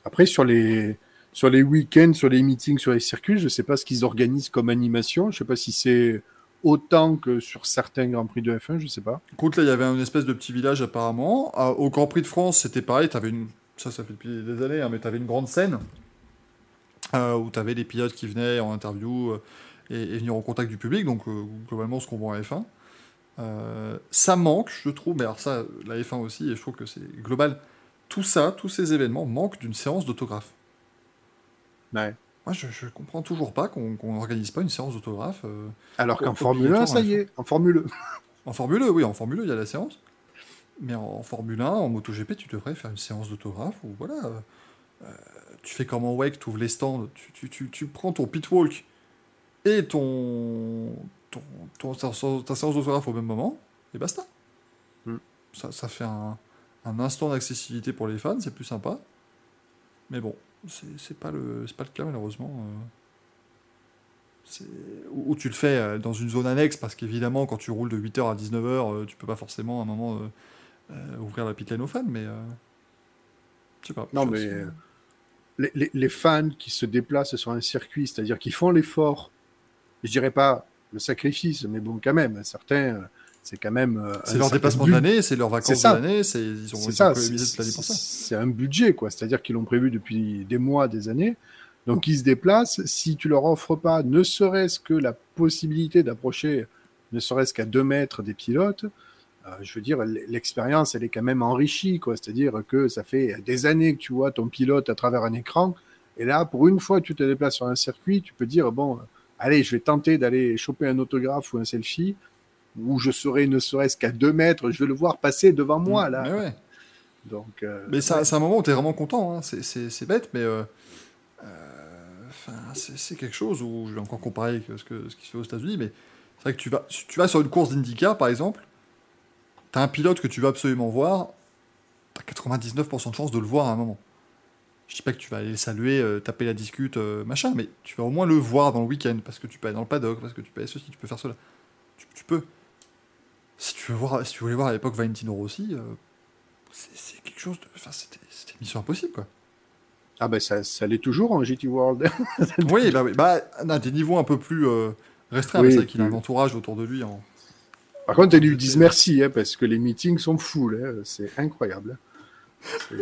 Après, sur les, sur les week-ends, sur les meetings, sur les circuits, je ne sais pas ce qu'ils organisent comme animation. Je ne sais pas si c'est autant que sur certains Grands Prix de F1, je ne sais pas. Écoute, là, il y avait une espèce de petit village apparemment. Au Grand Prix de France, c'était pareil. Avais une... Ça, ça fait depuis des années, hein, mais tu avais une grande scène euh, où tu avais des pilotes qui venaient en interview euh, et, et venir en contact du public. Donc, euh, globalement, ce qu'on voit en F1. Euh, ça manque, je trouve, mais alors ça, la F1 aussi, et je trouve que c'est global. Tout ça, tous ces événements manquent d'une séance d'autographe. Ouais. Moi, je, je comprends toujours pas qu'on qu'on n'organise pas une séance d'autographe. euh, Alors qu'en Formule 1, ça y est, en Formule 1. [laughs] En Formule 1, oui, en Formule 1, il y a la séance. Mais en, en Formule 1, en MotoGP, tu devrais faire une séance d'autographe où, voilà, euh, tu fais comme en Wake, tu ouvres les stands, tu, tu, tu, tu prends ton pitwalk et ton, ton, ton- ta, ta séance d'autographe au même moment, et basta. Mm. Ça, ça fait un, un instant d'accessibilité pour les fans, c'est plus sympa. Mais bon, c'est pas, le- c'est pas le cas, malheureusement. euh. Ou ou tu le fais euh, dans une zone annexe, parce qu'évidemment, quand tu roules de 8h à 19h, euh, tu peux pas forcément à un moment euh, ouvrir la pit lane aux fans, mais. euh, je sais pas. Non, mais euh, les, les- les fans qui se déplacent sur un circuit, c'est-à-dire qui font l'effort, je dirais pas le sacrifice, mais bon, quand même, certains, c'est quand même. euh, C'est leur dépassement de l'année, c'est leurs vacances de l'année, c'est- ils ont, ils ça, c'est toute l'année pour ça. c'est un budget, quoi. C'est-à-dire qu'ils l'ont prévu depuis des mois, des années. Donc ils se déplacent. Si tu leur offres pas, ne serait-ce que la possibilité d'approcher, ne serait-ce qu'à deux mètres des pilotes, euh, je veux dire, l'expérience, elle est quand même enrichie, quoi. C'est-à-dire que ça fait des années que tu vois ton pilote à travers un écran, et là, pour une fois tu te déplaces sur un circuit, tu peux dire bon, allez, je vais tenter d'aller choper un autographe ou un selfie, où je serai ne serait-ce qu'à deux mètres, je vais le voir passer devant moi là. Mais ouais. Donc, euh, Mais c'est un- moment où tu es vraiment content. hein. C'est- bête, mais euh, euh, c'est quelque chose où je vais encore comparer avec ce, que, ce qui se fait aux États-Unis. Mais c'est vrai que tu vas, tu vas sur une course d'IndyCar, par exemple, tu as un pilote que tu veux absolument voir, tu as 99% de chances de le voir à un moment. Je dis pas que tu vas aller le saluer, euh, taper la discute, euh, machin, mais tu vas au moins le voir dans le week-end, parce que tu peux aller dans le paddock, parce que tu peux aller ceci, tu peux faire cela. Tu, tu peux. Si tu veux voir, si tu voulais voir à l'époque Valentino Rossi, euh, c'est quelque chose de. Enfin, c'était c'était mission impossible, quoi. Ah ben ça, ça l'est toujours en GT World. [laughs] oui, bah oui. Bah, à des niveaux un peu plus euh, restreints, Oui, c'est qu'il a un entourage autour de lui. En... Par contre, ils lui disent merci, hein, parce que les meetings sont full, hein, c'est incroyable. [laughs]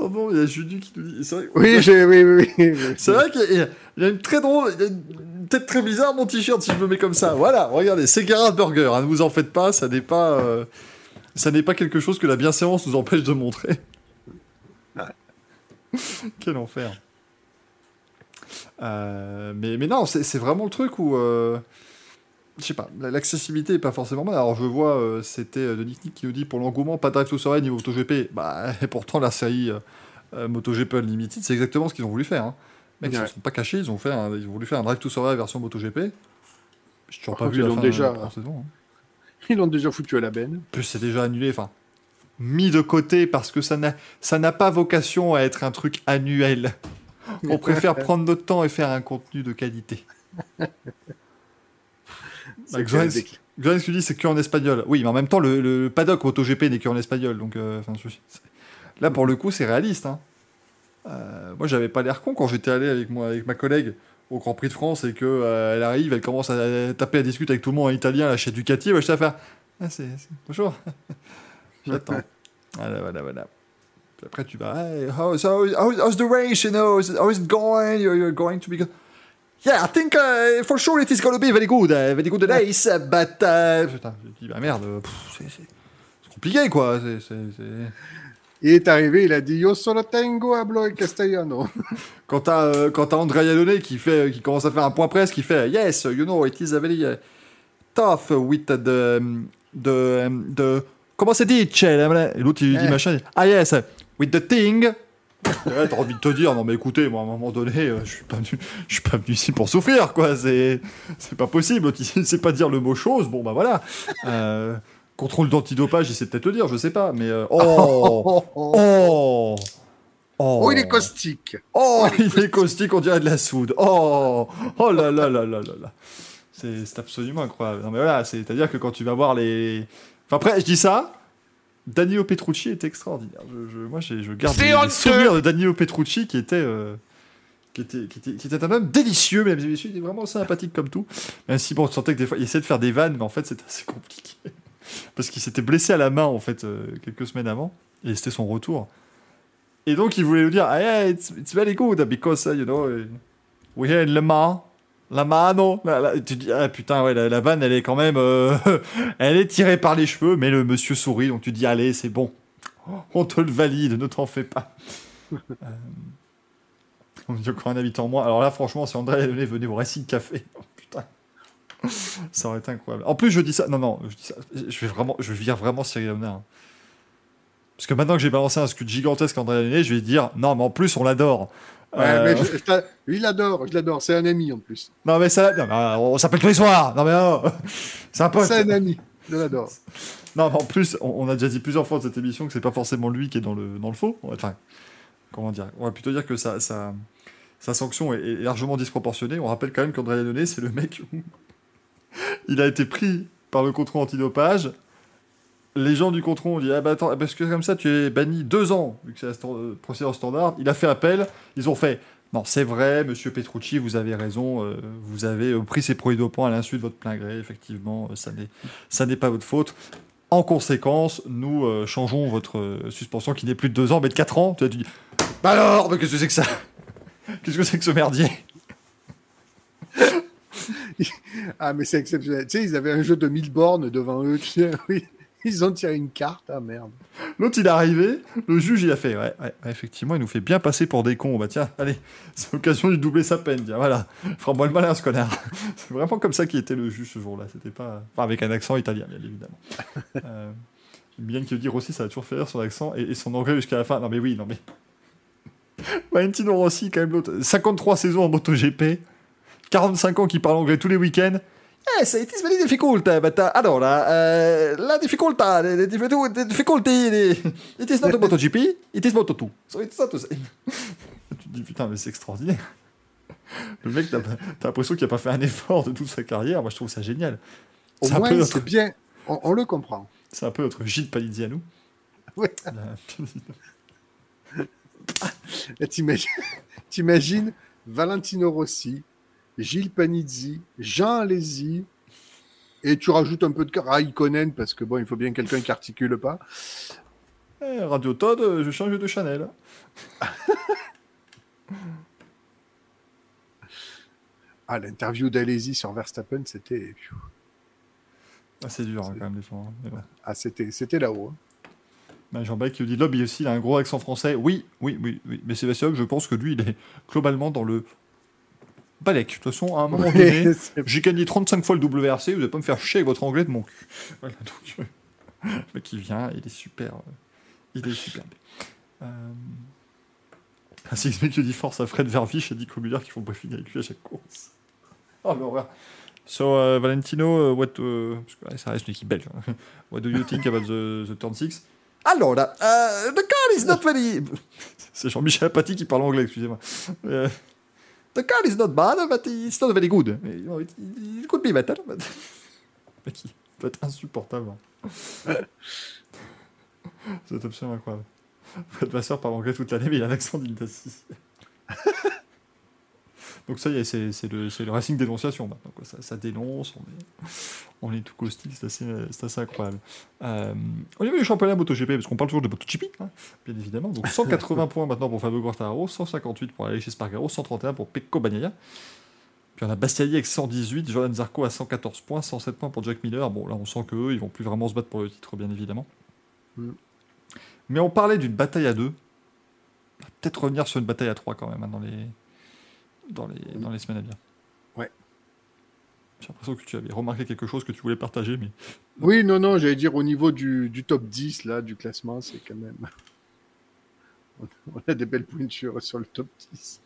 Non, non, il y a Judu qui nous dit. Vrai, Oui, oui, oui. C'est vrai qu'il y, a- une très drôle, il y a une tête très bizarre mon t-shirt si je me mets comme ça. Voilà, regardez, c'est Gerard Burger. hein, ne vous en faites pas, ça n'est pas, euh, ça n'est pas quelque chose que la bienséance nous empêche de montrer. [laughs] Quel enfer. Euh, mais, mais non, c'est c'est vraiment le truc où, euh, je sais pas, l'accessibilité est pas forcément bonne. Alors je vois, euh, c'était euh, de Nick Nick qui nous dit pour l'engouement, pas de Drive to Survive niveau MotoGP. Bah, et [laughs] pourtant la série euh, euh, MotoGP Unlimited, c'est exactement ce qu'ils ont voulu faire. Hein. Les mecs, ils se sont pas cachés, ils ont, fait un- ils ont voulu faire un Drive to Survive version MotoGP. J'ai toujours pas contre, vu ils la l'ont fin déjà- la saison. hein. [laughs] Ils l'ont déjà foutu à la benne. En plus, c'est déjà annulé, enfin, mis de côté parce que ça n'a, ça n'a pas vocation à être un truc annuel. On préfère [laughs] prendre notre temps et faire un contenu de qualité. Bah, Xoran qui dit c'est que en espagnol. Oui, mais en même temps, le, le paddock MotoGP n'est que en espagnol. Donc, euh, je- là, pour le coup, c'est réaliste. hein. Euh, moi, j'avais pas l'air con quand j'étais allé avec, moi, avec ma collègue au Grand Prix de France et que euh, elle arrive, elle commence à taper à discuter avec tout le monde en italien, là, chez Ducati. Moi, j'étais à faire ah, c'est, bonjour. [laughs] J'attends. voilà, voilà, voilà. Après, tu vas hey, how's, how's, how's the race, you know? It- How is it going? You're, you're going to be good. Yeah, I think uh, for sure it is going to be very good, uh, very good race, uh, but. Uh... Putain, je dis, bah merde, euh, c'est, compliqué quoi. Il est arrivé, il a dit Yo solo tengo hablo en castellano. [laughs] Quand t'as, euh, Andrea Iannone qui, fait, qui commence à faire un point presse, qui fait Yes, you know, it is very uh, tough with the. the, the comment c'est dit, l'autre il lui dit Eh. machin Ah yes, with the thing. T'as envie de te dire, non mais écoutez, moi à un moment donné, euh, je suis pas venu, [laughs] je suis pas venu ici pour souffrir, quoi. C'est, c'est pas possible. [laughs] Sait pas dire le mot chose. Bon bah voilà. Euh, contrôle d'antidopage, il sait peut-être le dire, je sais pas. Mais euh, oh, Oh, [laughs] oh, oh, oh, Oh, il est caustique. Oh, il est caustique, on dirait de la soude. Oh, oh là là là là là là. C'est c'est absolument incroyable. Non mais voilà, c'est-à-dire que quand tu vas voir les... Enfin après, je dis ça, Danilo Petrucci est extraordinaire. Je, je- moi, je garde honteux. souvenirs de Danilo Petrucci qui était, euh, qui, était, qui, était, qui était un homme délicieux, mesdames et messieurs. Il est vraiment sympathique comme tout. Même si, bon, tu sentais que des fois, il essayait de faire des vannes, mais en fait, c'était assez compliqué. [laughs] Parce qu'il s'était blessé à la main, en fait, euh, quelques semaines avant. Et c'était son retour. Et donc, il voulait nous dire, ah, yeah, it's, it's very good because, uh, you know, we in Le Mans, la mano. La, la- tu dis, ah putain, ouais, la, la vanne, elle est quand même. euh, [laughs] elle est tirée par les cheveux, mais le monsieur sourit, donc tu dis, allez, c'est bon. On te le valide, ne t'en fais pas. [laughs] euh, on me dit encore un habitant en moins. Alors là, franchement, si André Lenné venait au Racing Café, [laughs] oh, putain. Ça aurait été incroyable. En plus, je dis ça. Non, non, je dis ça. Je vais vraiment, je vire vraiment Cyril Hanouna, hein. Parce que maintenant que j'ai balancé un scud gigantesque André Lenné, je vais dire, non, mais en plus, on l'adore. Ouais, Euh, mais je- je t'a- lui, il l'adore, je l'adore. C'est un ami en plus. Non, mais ça. non, euh, on s'appelle tous les soirs. Non, mais oh, [laughs] c'est un pote. C'est un ami. Je l'adore. [laughs] Non, mais en plus, on, on a déjà dit plusieurs fois dans cette émission que c'est pas forcément lui qui est dans le, dans le faux. Enfin, comment dire? On va plutôt dire que sa, sa, sa sanction est, largement disproportionnée. On rappelle quand même qu'André Lenné, c'est le mec où [laughs] il a été pris par le contrôle antidopage. Les gens du contrôle ont dit Ah bah attends, parce que comme ça tu es banni deux ans, vu que c'est la stand- euh, procédure standard. Il a fait appel. Ils ont fait Non, c'est vrai, monsieur Petrucci, vous avez raison. euh, vous avez euh, pris ces produits dopants à l'insu de votre plein gré. Effectivement, euh, ça n'est pas votre faute. En conséquence, nous changeons votre suspension qui n'est plus de 2 ans, mais de 4 ans. Tu, tu dis Bah alors, qu'est-ce que c'est que ça? [laughs] Qu'est-ce que c'est que ce merdier? [laughs] Ah, mais c'est exceptionnel. Tu sais, ils avaient un jeu de 1000 bornes devant eux. Tu oui. [laughs] Ils ont tiré une carte. Ah, merde. L'autre, il est arrivé, le juge, il a fait Ouais, effectivement, il nous fait bien passer pour des cons. Bah tiens, [laughs] allez, c'est l'occasion de doubler sa peine. Tiens, voilà, fera-moi le malin, ce connard. [laughs] c'est vraiment comme ça qu'il était le juge ce jour-là. C'était pas. Enfin, avec un accent italien, bien évidemment. euh... Bien veut dire aussi, ça a toujours fait rire son accent et, et son anglais jusqu'à la fin. Non, mais oui, non, mais. Valentino Rossi, quand même, l'autre. 53 saisons en MotoGP, 45 ans qui parle anglais tous les week-ends. Yes, it is very difficult, but uh, allora, uh, la difficoltà, the difficulty, the- it is not MotoGP, it is Moto2. So it's not tu dis [laughs] putain, mais c'est extraordinaire. Le mec, t'as t'as l'impression qu'il a pas fait un effort de toute sa carrière. Moi, je trouve ça génial. Au C'est moins, notre- c'est bien. On, on le comprend. c'est un peu notre Gilles Panizzi à nous. Ouais. [laughs] Là, T'imagines, t'imagines Valentino Rossi, Gilles Panizzi, Jean Alési, et tu rajoutes un peu de Raikkonen parce que bon, il faut bien quelqu'un qui articule pas. eh, Radio Todd, euh, je change de Chanel. [laughs] Ah, l'interview d'Alési sur Verstappen, c'était, Ah, c'est dur hein, quand même, des fois. hein, ah, c'était, c'était là-haut. hein. Ben, Jean-Bec qui dit Lobby aussi, il a un gros accent français. Oui, oui, oui, oui. Mais Sébastien, je pense que lui, il est globalement dans le balèque. De toute façon, à un moment donné, [laughs] j'ai gagné 35 fois le WRC, vous n'allez pas me faire chier avec votre anglais de mon cul. [laughs] Voilà, donc, euh, le mec, il vient, il est super. euh, il est superbe. Euh... Ainsi que qui dit force à Fred Vervich et Nico Muller qui font briefing avec lui à chaque course. Oh, l'horreur. So, uh, Valentino, uh, what, uh, parce que, ça reste une équipe belge. hein. What do you think about the, the turn 6 Alors là, the car is not very. [laughs] C'est Jean-Michel Apathy qui parle anglais, excusez-moi. The car is not bad, but it's not very good. Know, It, could be better. But... Mec, il doit être insupportable. [laughs] C'est absolument incroyable. [laughs] Fred Vasseur parle anglais toute l'année, mais il a un accent. [laughs] Donc ça y est, c'est c'est le, c'est le Racing dénonciation maintenant. quoi. Ça, ça dénonce, on est, on est tout caustique, c'est assez, c'est assez incroyable. Euh, au niveau du championnat MotoGP, parce qu'on parle toujours de MotoGP, hein, bien évidemment, donc 180 [laughs] points maintenant pour Fabio Quartararo, 158 pour Aleix Espargaro, 131 pour Pecco Bagnaia. Puis on a Bastiani avec 118, Jordan Zarco à 114 points, 107 points pour Jack Miller. Bon, là on sent qu'eux, ils vont plus vraiment se battre pour le titre, bien évidemment. Mm. Mais on parlait d'une bataille à deux. On va Peut-être revenir sur une bataille à trois quand même hein, dans les, dans les, dans les semaines à venir. Ouais. J'ai l'impression que tu avais remarqué quelque chose que tu voulais partager, mais Oui, non, non, j'allais dire au niveau du, du top 10 là, du classement, c'est quand même. [laughs] On a des belles pointures sur le top 10.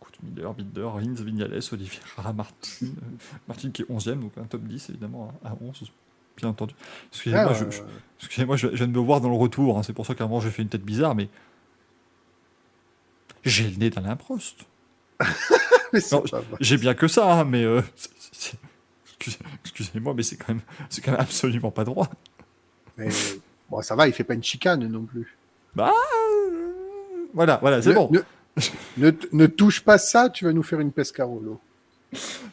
écoute, Miller, Binder, Rins, Vignales, Oliveira, Martin, [laughs] euh, Martin qui est 11ème, donc un top 10 évidemment à à 11, bien entendu. Excusez-moi, Ah, je, je- excusez-moi, je, je viens de me voir dans le retour, hein, c'est pour ça qu'à un moment j'ai fait une tête bizarre, mais j'ai le nez d'Alain Prost. [laughs] J'ai bien que ça, hein, mais euh, [laughs] excusez-moi, mais c'est quand même, c'est quand même absolument pas droit. Mais bon, ça va, il fait pas une chicane non plus. Bah, euh, voilà, voilà, c'est bon. Ne, [laughs] ne, ne touche pas ça, tu vas nous faire une pescarolo.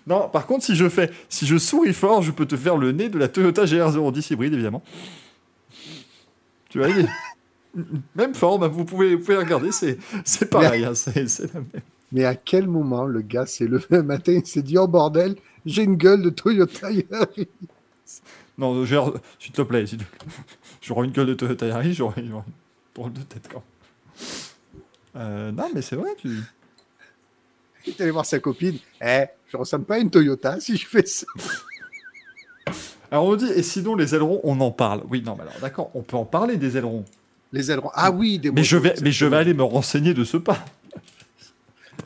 Non, par contre, si je fais, si je souris fort, je peux te faire le nez de la Toyota GR010 hybride, évidemment. Tu il est- même forme, vous pouvez, vous pouvez regarder, c'est, pareil, hein, c'est, c'est la même. Mais à quel moment le gars s'est levé un matin et s'est dit Oh bordel, j'ai une gueule de Toyota Yaris. Non, s'il te plaît, plaît. [laughs] j'aurais une gueule de Toyota Yaris, j'aurais une drôle de tête quand. Euh, non, mais c'est vrai, tu. Il est allé voir sa copine Eh, je ressemble pas à une Toyota si je fais ça. Alors on dit, et sinon les ailerons, on en parle. Oui, non, mais alors d'accord, on peut en parler des ailerons. Les ailerons. Ah oui, des Mais je vais, mais je vais aller me renseigner de ce pas.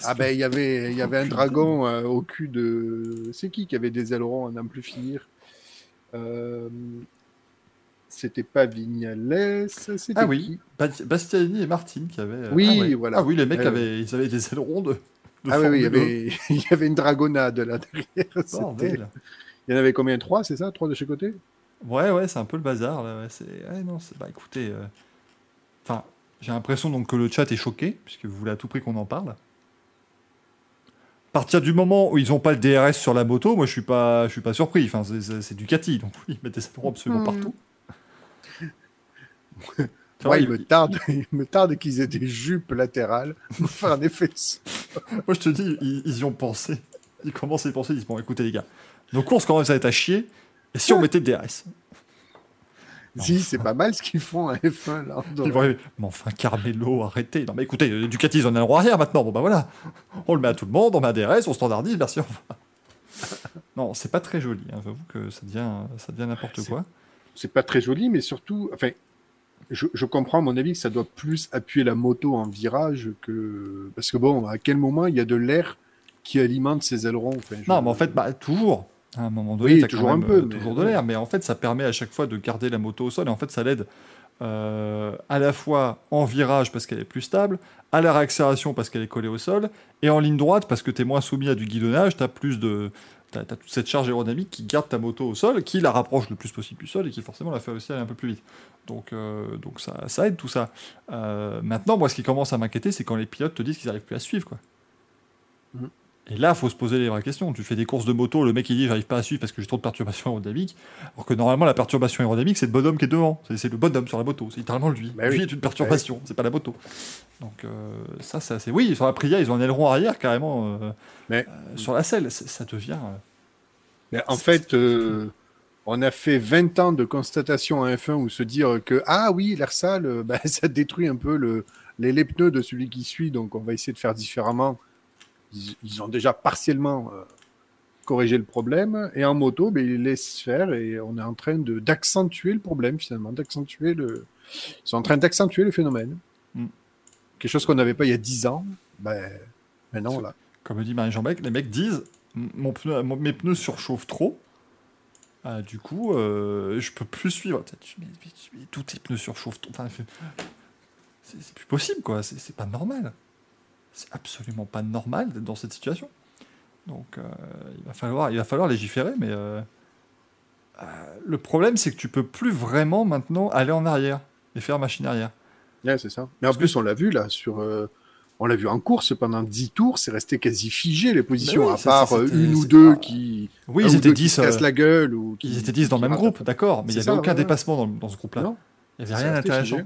Ah ben, il y avait, il y avait un dragon euh, au cul de. C'est qui qui avait des ailerons à n'en plus finir? Euh, C'était pas Vignales, c'était Ah oui, qui? Bastiani et Martin qui avaient. euh, Oui, ah ouais. voilà. Ah oui, les mecs avaient, ils avaient des ailerons de. de Ah oui, il y avait, [laughs] il y avait une dragonnade là derrière. 1. C'était- Bordel. Il y en avait combien? Trois, c'est ça? Trois de chaque côté? Ouais, ouais, c'est un peu le bazar. Là, ouais, non. Bah écoutez. euh, Enfin, j'ai l'impression donc que le chat est choqué, puisque vous voulez à tout prix qu'on en parle. À partir du moment où ils n'ont pas le DRS sur la moto, moi je suis pas, je suis pas surpris. Enfin, c'est, c'est Ducati, donc oui, ils mettent des ailerons absolument Hmm. partout. [laughs] Moi, il ils- me tarde, [laughs] il me tarde qu'ils aient des jupes latérales pour faire un effet. [laughs] Moi, je te dis, ils, ils y ont pensé. Ils commencent à y penser. Ils disent Bon, écoutez, les gars, nos courses, quand même, ça va être à chier. Et si on mettait le DRS Si, c'est pas mal ce qu'ils font à F1 là. Ils vont arriver, Mais enfin, Carmelo, arrêtez. Non, mais écoutez, euh, Ducati, ils en ont un roi arrière maintenant. Bon, bah voilà. On le met à tout le monde, on met un DRS, on standardise, merci, au revoir. Non, c'est pas très joli. hein. J'avoue que ça devient, ça devient n'importe quoi. C'est pas très joli, mais surtout, enfin, je, je comprends à mon avis que ça doit plus appuyer la moto en virage que. Parce que bon, à quel moment il y a de l'air qui alimente ces ailerons enfin, je- Non, mais en fait, bah, toujours. À un moment donné, Oui, t'as quand toujours un même, peu, euh, mais toujours de l'air. Mais en fait, ça permet à chaque fois de garder la moto au sol. Et en fait, ça l'aide euh, à la fois en virage parce qu'elle est plus stable, à la réaccélération parce qu'elle est collée au sol, et en ligne droite parce que tu es moins soumis à du guidonnage, tu as plus de. Toute cette charge aérodynamique qui garde ta moto au sol, qui la rapproche le plus possible du sol et qui forcément la fait aussi aller un peu plus vite. Donc, euh, donc ça, ça aide tout ça. Euh, maintenant, moi, ce qui commence à m'inquiéter, c'est quand les pilotes te disent qu'ils n'arrivent plus à suivre. Quoi. Mhm. Et là, il faut se poser les vraies questions. Tu fais des courses de moto, le mec il dit j'arrive pas à suivre parce que j'ai trop de perturbations [laughs] aérodynamiques. Alors que normalement, la perturbation aérodynamique, c'est le bonhomme qui est devant. C'est, le bonhomme sur la moto. C'est littéralement lui. Bah lui oui. est une perturbation, c'est pas la moto. Donc, euh, ça, ça c'est. Oui, sur la Priya, ils ont un aileron arrière carrément euh, Mais- euh, sur la selle. Ça devient. Mais en fait, on a fait 20 ans de constatation en F1 où se dire que ah oui, l'air sale, [laughs] bah, ça détruit un peu le, les, les pneus de celui qui suit, donc on va essayer de faire différemment. Ils, ils ont déjà partiellement euh, corrigé le problème, et en moto, ben, ils laissent faire, et on est en train d'accentuer le problème finalement, d'accentuer le. Ils sont en train d'accentuer le phénomène. Mm. Quelque chose qu'on n'avait pas il y a 10 ans, ben, maintenant là. comme le dit Marie Jean-Bec, les mecs disent mon pneu, mon- mes pneus surchauffent trop. Ah, du coup, euh, je peux plus suivre. Tu- mais- mais- mais tous tes pneus surchauffent trop. Enfin, c'est plus possible, quoi. C'est pas normal. C'est absolument pas normal d'être dans cette situation. Donc, euh, il, va falloir, il va falloir légiférer, mais euh, euh, le problème, c'est que tu peux plus vraiment maintenant aller en arrière et faire machine arrière. Ouais, c'est ça. Mais en Parce plus, on l'a vu là sur. on l'a vu en course pendant 10 tours, c'est resté quasi figé les positions, oui, à part ça, une ou deux qui. Oui, ils étaient deux qui 10. se cassent la gueule ou qui- Ils étaient 10 dans le même groupe, d'accord, mais il n'y avait ça, aucun ouais, dépassement dans, dans ce groupe-là. Il n'y avait rien d'intéressant.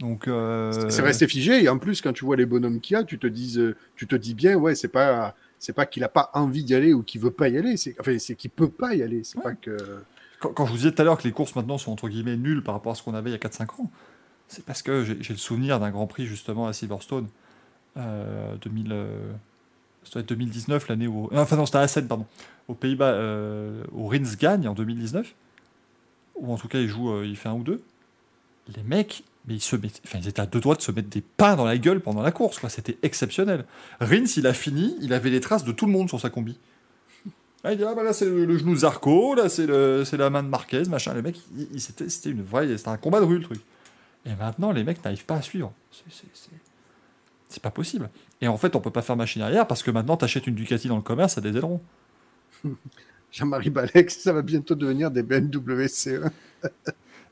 Donc, euh, C'est resté figé et en plus, quand tu vois les bonhommes qu'il y a, tu te dis, euh, tu te dis bien, ouais, c'est pas. C'est pas qu'il a pas envie d'y aller ou qu'il veut pas y aller, c'est enfin c'est qu'il peut pas y aller. C'est Ouais. pas que quand, quand je vous disais tout à l'heure que les courses maintenant sont entre guillemets nulles par rapport à ce qu'on avait il y a 4-5 ans, c'est parce que j'ai le souvenir d'un Grand Prix justement à Silverstone, euh, 2000, euh, ça doit être 2019, l'année où. Enfin, non, c'était à Assen, pardon. Aux Pays-Bas, euh, où Rins gagne en 2019, ou en tout cas il joue, euh, il fait un ou deux. Les mecs, mais ils, se mettent, enfin, ils étaient à deux doigts de se mettre des pains dans la gueule pendant la course, quoi. C'était exceptionnel. Rins, il a fini, il avait les traces de tout le monde sur sa combi. Ah, il dit, ah, bah là c'est le, le genou de Zarco, là c'est le- c'est la main de Marquez, machin. Les mecs, il- il- c'était c'était une vraie, c'était un combat de rue le truc. Et maintenant, les mecs n'arrivent pas à suivre. C'est- c'est- C'est c'est pas possible. Et en fait, on peut pas faire machine arrière parce que maintenant, t'achètes une Ducati dans le commerce à des ailerons. [laughs] Jean-Marie Balex, ça va bientôt devenir des BMW C1. [laughs]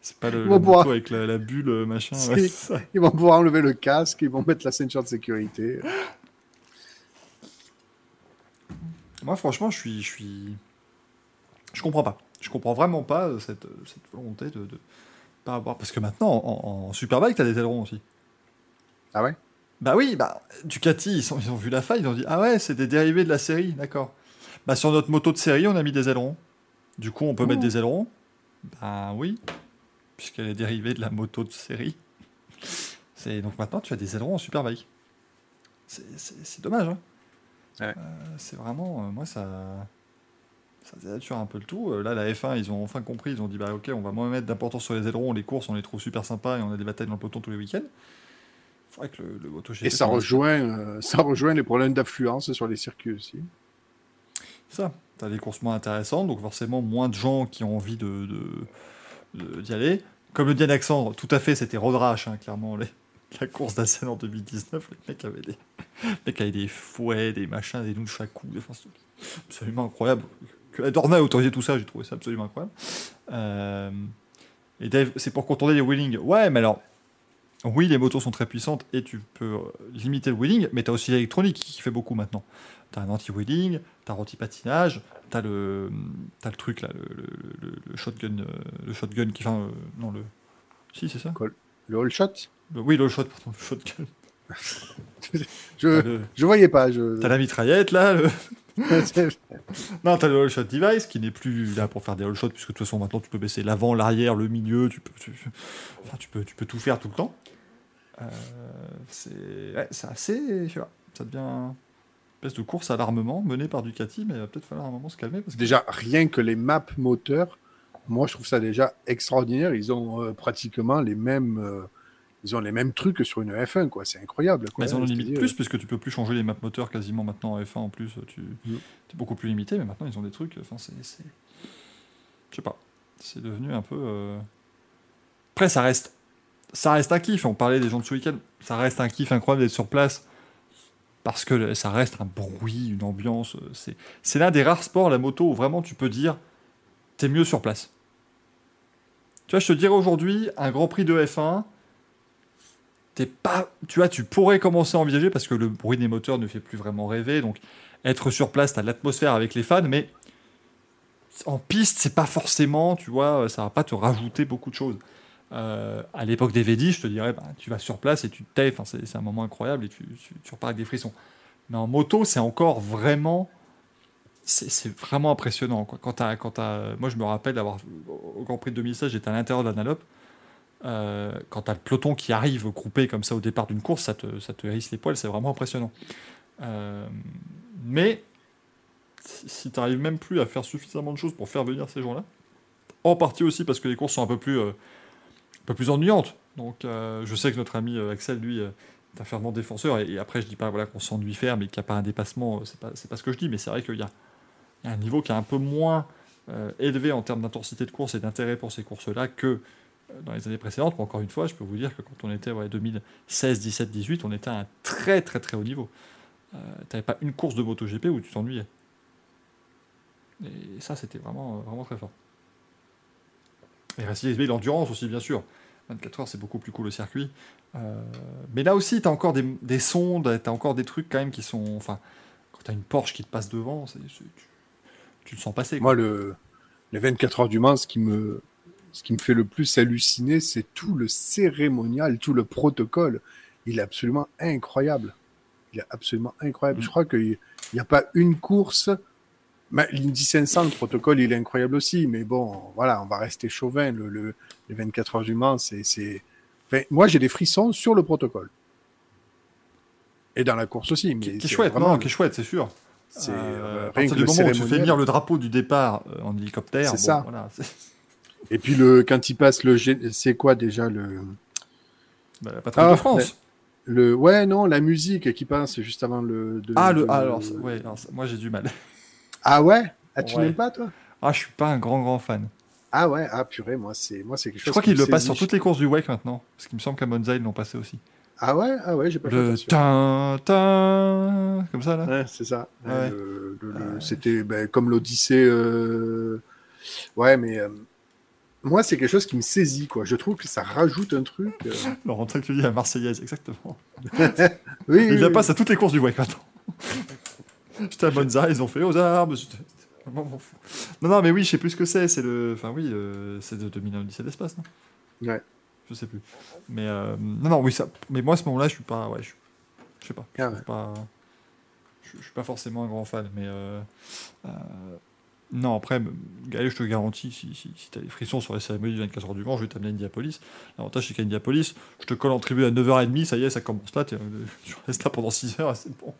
C'est pas le, Ils le boire. avec la, la bulle, euh, machin. Ouais, [laughs] ça. Ils vont pouvoir enlever le casque, ils vont mettre la ceinture de sécurité. Moi, franchement, je suis, je suis, je comprends pas. Je comprends vraiment pas euh, cette, cette volonté de, de pas avoir. Parce que maintenant, en, en Superbike, t'as des ailerons aussi. Ah ouais? Bah oui, bah Ducati, ils, sont- ils ont vu la faille, ils ont dit ah ouais, c'est des dérivés de la série, d'accord. Bah sur notre moto de série, on a mis des ailerons. Du coup, on peut mettre des ailerons. Bah oui, puisqu'elle est dérivée de la moto de série. C'est donc maintenant tu as des ailerons en Superbike. C'est- C'est c'est dommage. Hein. Ouais. Euh, c'est vraiment, euh, moi ça, ça dénature un peu le tout. Euh, là, la F1, ils ont enfin compris, ils ont dit bah ok, on va moins mettre d'importance sur les ailerons, les courses, on les trouve super sympas et on a des batailles dans le peloton tous les week-ends. Il faudrait que le, le MotoGP Et ça rejoint, ça rejoint les problèmes d'affluence sur les circuits aussi. ça. Tu as des courses moins intéressantes, donc forcément moins de gens qui ont envie de- d'y aller. Comme le dit Alexandre, tout à fait, c'était road rash, hein, clairement. la course d'Assen en 2019, les mecs avaient des, mecs avaient des fouets, des machins, des nunchaku, des enfin, c'est absolument incroyable. Que la Dorna autorisé tout ça, j'ai trouvé ça absolument incroyable. Euh, et Dave, c'est pour contourner les wheelings. Ouais, mais alors, oui, les motos sont très puissantes et tu peux euh, limiter le wheeling, mais tu as aussi l'électronique qui fait beaucoup maintenant. Tu as un anti-wheeling, tu as un anti-patinage, tu as le, t'as le truc là, le, le- le- le shotgun, euh, le shotgun qui. Enfin, euh, non, le. Si, c'est ça Le all shot? Oui, le shot, pardon, le shotgun. [laughs] Je, T'as le- je voyais pas. Je... T'as la mitraillette là, le... [laughs] Non, t'as le all shot device qui n'est plus là pour faire des all shots, puisque de toute façon maintenant tu peux baisser l'avant, l'arrière, le milieu, tu peux, tu, enfin, tu peux, tu peux tout faire tout le temps. Euh, c'est ouais, c'est assez. Je sais pas, ça devient espèce de course à l'armement menée par Ducati, mais il va peut-être falloir un moment se calmer. Parce que... déjà, rien que les maps moteurs, moi je trouve ça déjà extraordinaire. Ils ont euh, pratiquement les mêmes, euh, ils ont les mêmes trucs que sur une F1, quoi. C'est incroyable. Quoi. Mais ils en ont limite plus, puisque tu peux plus changer les maps moteurs quasiment maintenant en F1 en plus. Tu Mm. es beaucoup plus limité, mais maintenant ils ont des trucs. Enfin, c'est. Je sais pas. C'est devenu un peu. euh, Après, ça reste. ça reste un kiff. On parlait des gens de ce week-end. Ça reste un kiff incroyable d'être sur place. Parce que ça reste un bruit, une ambiance. C'est, c'est l'un des rares sports, la moto, où vraiment tu peux dire t'es mieux sur place. Tu vois, je te dirais aujourd'hui, un Grand Prix de F1, t'es pas, tu vois, tu pourrais commencer à envisager parce que le bruit des moteurs ne fait plus vraiment rêver. Donc, être sur place, t'as l'atmosphère avec les fans, mais en piste, c'est pas forcément, tu vois, ça va pas te rajouter beaucoup de choses. Euh, à l'époque des V10, je te dirais, bah, tu vas sur place et tu te enfin, c'est, un moment incroyable et tu, repars avec des frissons. Mais en moto, c'est encore vraiment, c'est, vraiment impressionnant. Quand t'as, quand t'as, moi, je me rappelle d'avoir, au Grand Prix de 2016, j'étais à l'intérieur de l'Analope. Euh, quand tu as le peloton qui arrive groupé comme ça au départ d'une course, ça te, ça te hérisse les poils, c'est vraiment impressionnant. Euh, mais si, si tu n'arrives même plus à faire suffisamment de choses pour faire venir ces gens-là, en partie aussi parce que les courses sont un peu plus, euh, un peu plus ennuyantes. Donc euh, je sais que notre ami euh, Axel, lui, euh, est un fervent défenseur, et, après je dis pas voilà, qu'on s'ennuie faire, mais qu'il n'y a pas un dépassement, c'est pas, pas ce que je dis, mais c'est vrai qu'il y a, un niveau qui est un peu moins élevé en termes d'intensité de course et d'intérêt pour ces courses-là que dans les années précédentes. Mais encore une fois, je peux vous dire que quand on était ouais, 2016, 17, 18, on était à un très très très haut niveau. Tu n'avais pas une course de MotoGP où tu t'ennuyais. Et ça, c'était vraiment, vraiment très fort. Et SB, l'endurance aussi, bien sûr. 24 heures, c'est beaucoup plus cool le circuit. Euh, mais là aussi, tu as encore des, des sondes, tu as encore des trucs quand même qui sont. Enfin, quand tu as une Porsche qui te passe devant, c'est- c'est- tu, tu le sens passer. quoi. Moi, le, les 24 heures du Mans, ce qui me, ce qui me fait le plus halluciner, c'est tout le cérémonial, tout le protocole. Il est absolument incroyable. Il est absolument incroyable. Mm. Je crois qu'il n'y a pas une course. Mais L'Indy 500, le protocole, il est incroyable aussi. Mais bon, voilà, on va rester chauvin. Le, le- les 24 heures du Mans, c'est. Enfin, moi, j'ai des frissons sur le protocole. Et dans la course aussi. Mais qui, qui est c'est chouette, vraiment- non, qui est chouette, c'est sûr. C'est Euh, à partir que du le moment où tu fais venir le drapeau du départ euh, en hélicoptère, C'est bon, ça. voilà, Et puis le quand il passe le c'est quoi déjà le bah, la patrouille Ah, de France. le ouais non la musique qui passe juste avant le de- Ah, le, de- ah, alors, ouais, moi j'ai du mal. Ah ouais? Ah tu Ouais. n'aimes pas toi? Ah, je suis pas un grand grand fan. ah ouais? Ah purée moi c'est moi c'est quelque chose Je crois qui qu'ils le passent sur toutes les courses du WEC maintenant. Parce qu'il me semble qu'à Monza, ils l'ont passé aussi. ah ouais? Ah ouais j'ai pas fait Le attention. tin, tin, comme ça là. Ouais, c'est ça Ouais. Le- le- le- Ouais. c'était ben, comme l'Odyssée euh, ouais mais euh, moi c'est quelque chose qui me saisit quoi je trouve que ça rajoute un truc euh, Laurent, tel que tu dis la Marseillaise, exactement. [laughs] oui, oui, Ils la oui. passent à toutes les courses du WEC maintenant. [laughs] J'étais à Monza, ils ont fait aux arbres. Non, non, mais oui, je sais plus ce que c'est. C'est le. Enfin, oui, euh, c'est de 2017 d'espace, non? Ouais. Je sais plus. Mais euh, non, non, oui, ça. Mais moi, à ce moment-là, je suis pas. Ouais, je, je sais pas. Ah Je suis pas. Je, je suis pas forcément un grand fan, mais. euh, non, après, Gaël, je te garantis, si, si, si tu as des frissons sur les cérémonies du 24 heures du Mans, je vais t'amener à Indianapolis. L'avantage, c'est qu'à Indianapolis, je te colle en tribu à 9h30, ça y est, ça commence là, [laughs] tu restes là pendant 6 heures et c'est bon.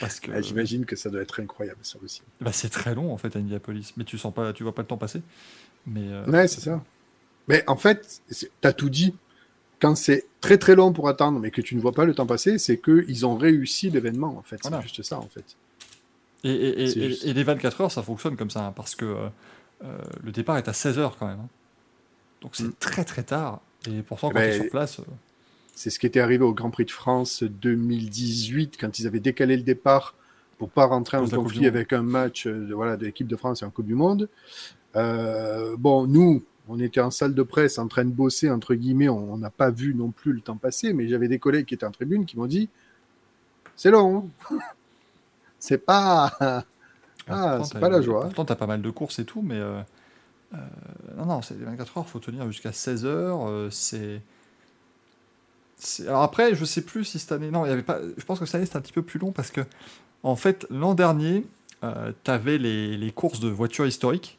Parce que Ah, j'imagine que ça doit être incroyable ça aussi bah, c'est très long en fait à Indianapolis, mais tu sens pas, tu vois pas le temps passer. Mais euh, Ouais, c'est ça. Mais en fait, t'as tout dit. Quand c'est très très long pour attendre, mais que tu ne vois pas le temps passer, c'est qu'ils ont réussi l'événement, en fait. Voilà. C'est juste ça, en fait. et, et, et- juste. et les 24 heures, ça fonctionne comme ça, hein, parce que euh, euh, le départ est à 16 heures quand même. hein. Donc c'est Mm. très très tard. Et pourtant, Eh quand tu es ben, sur place, euh, C'est ce qui était arrivé au Grand Prix de France 2018, quand ils avaient décalé le départ pour pas rentrer en conflit avec un match euh, de, voilà, de l'équipe de France et en Coupe du Monde. Euh, bon, nous, on était en salle de presse en train de bosser, entre guillemets, on n'a pas vu non plus le temps passer, mais j'avais des collègues qui étaient en tribune qui m'ont dit c'est long. [laughs] c'est pas. Ah, pourtant, c'est t'as- pas la joie. Pourtant, tu as pas mal de courses et tout, mais euh, euh, non, non, c'est les 24 heures, faut tenir jusqu'à 16 heures. c'est. C'est- Alors après, je sais plus si cette année. Non, il y avait pas. Je pense que cette année c'était un petit peu plus long parce que, en fait, l'an dernier, tu avais les, les courses de voitures historiques.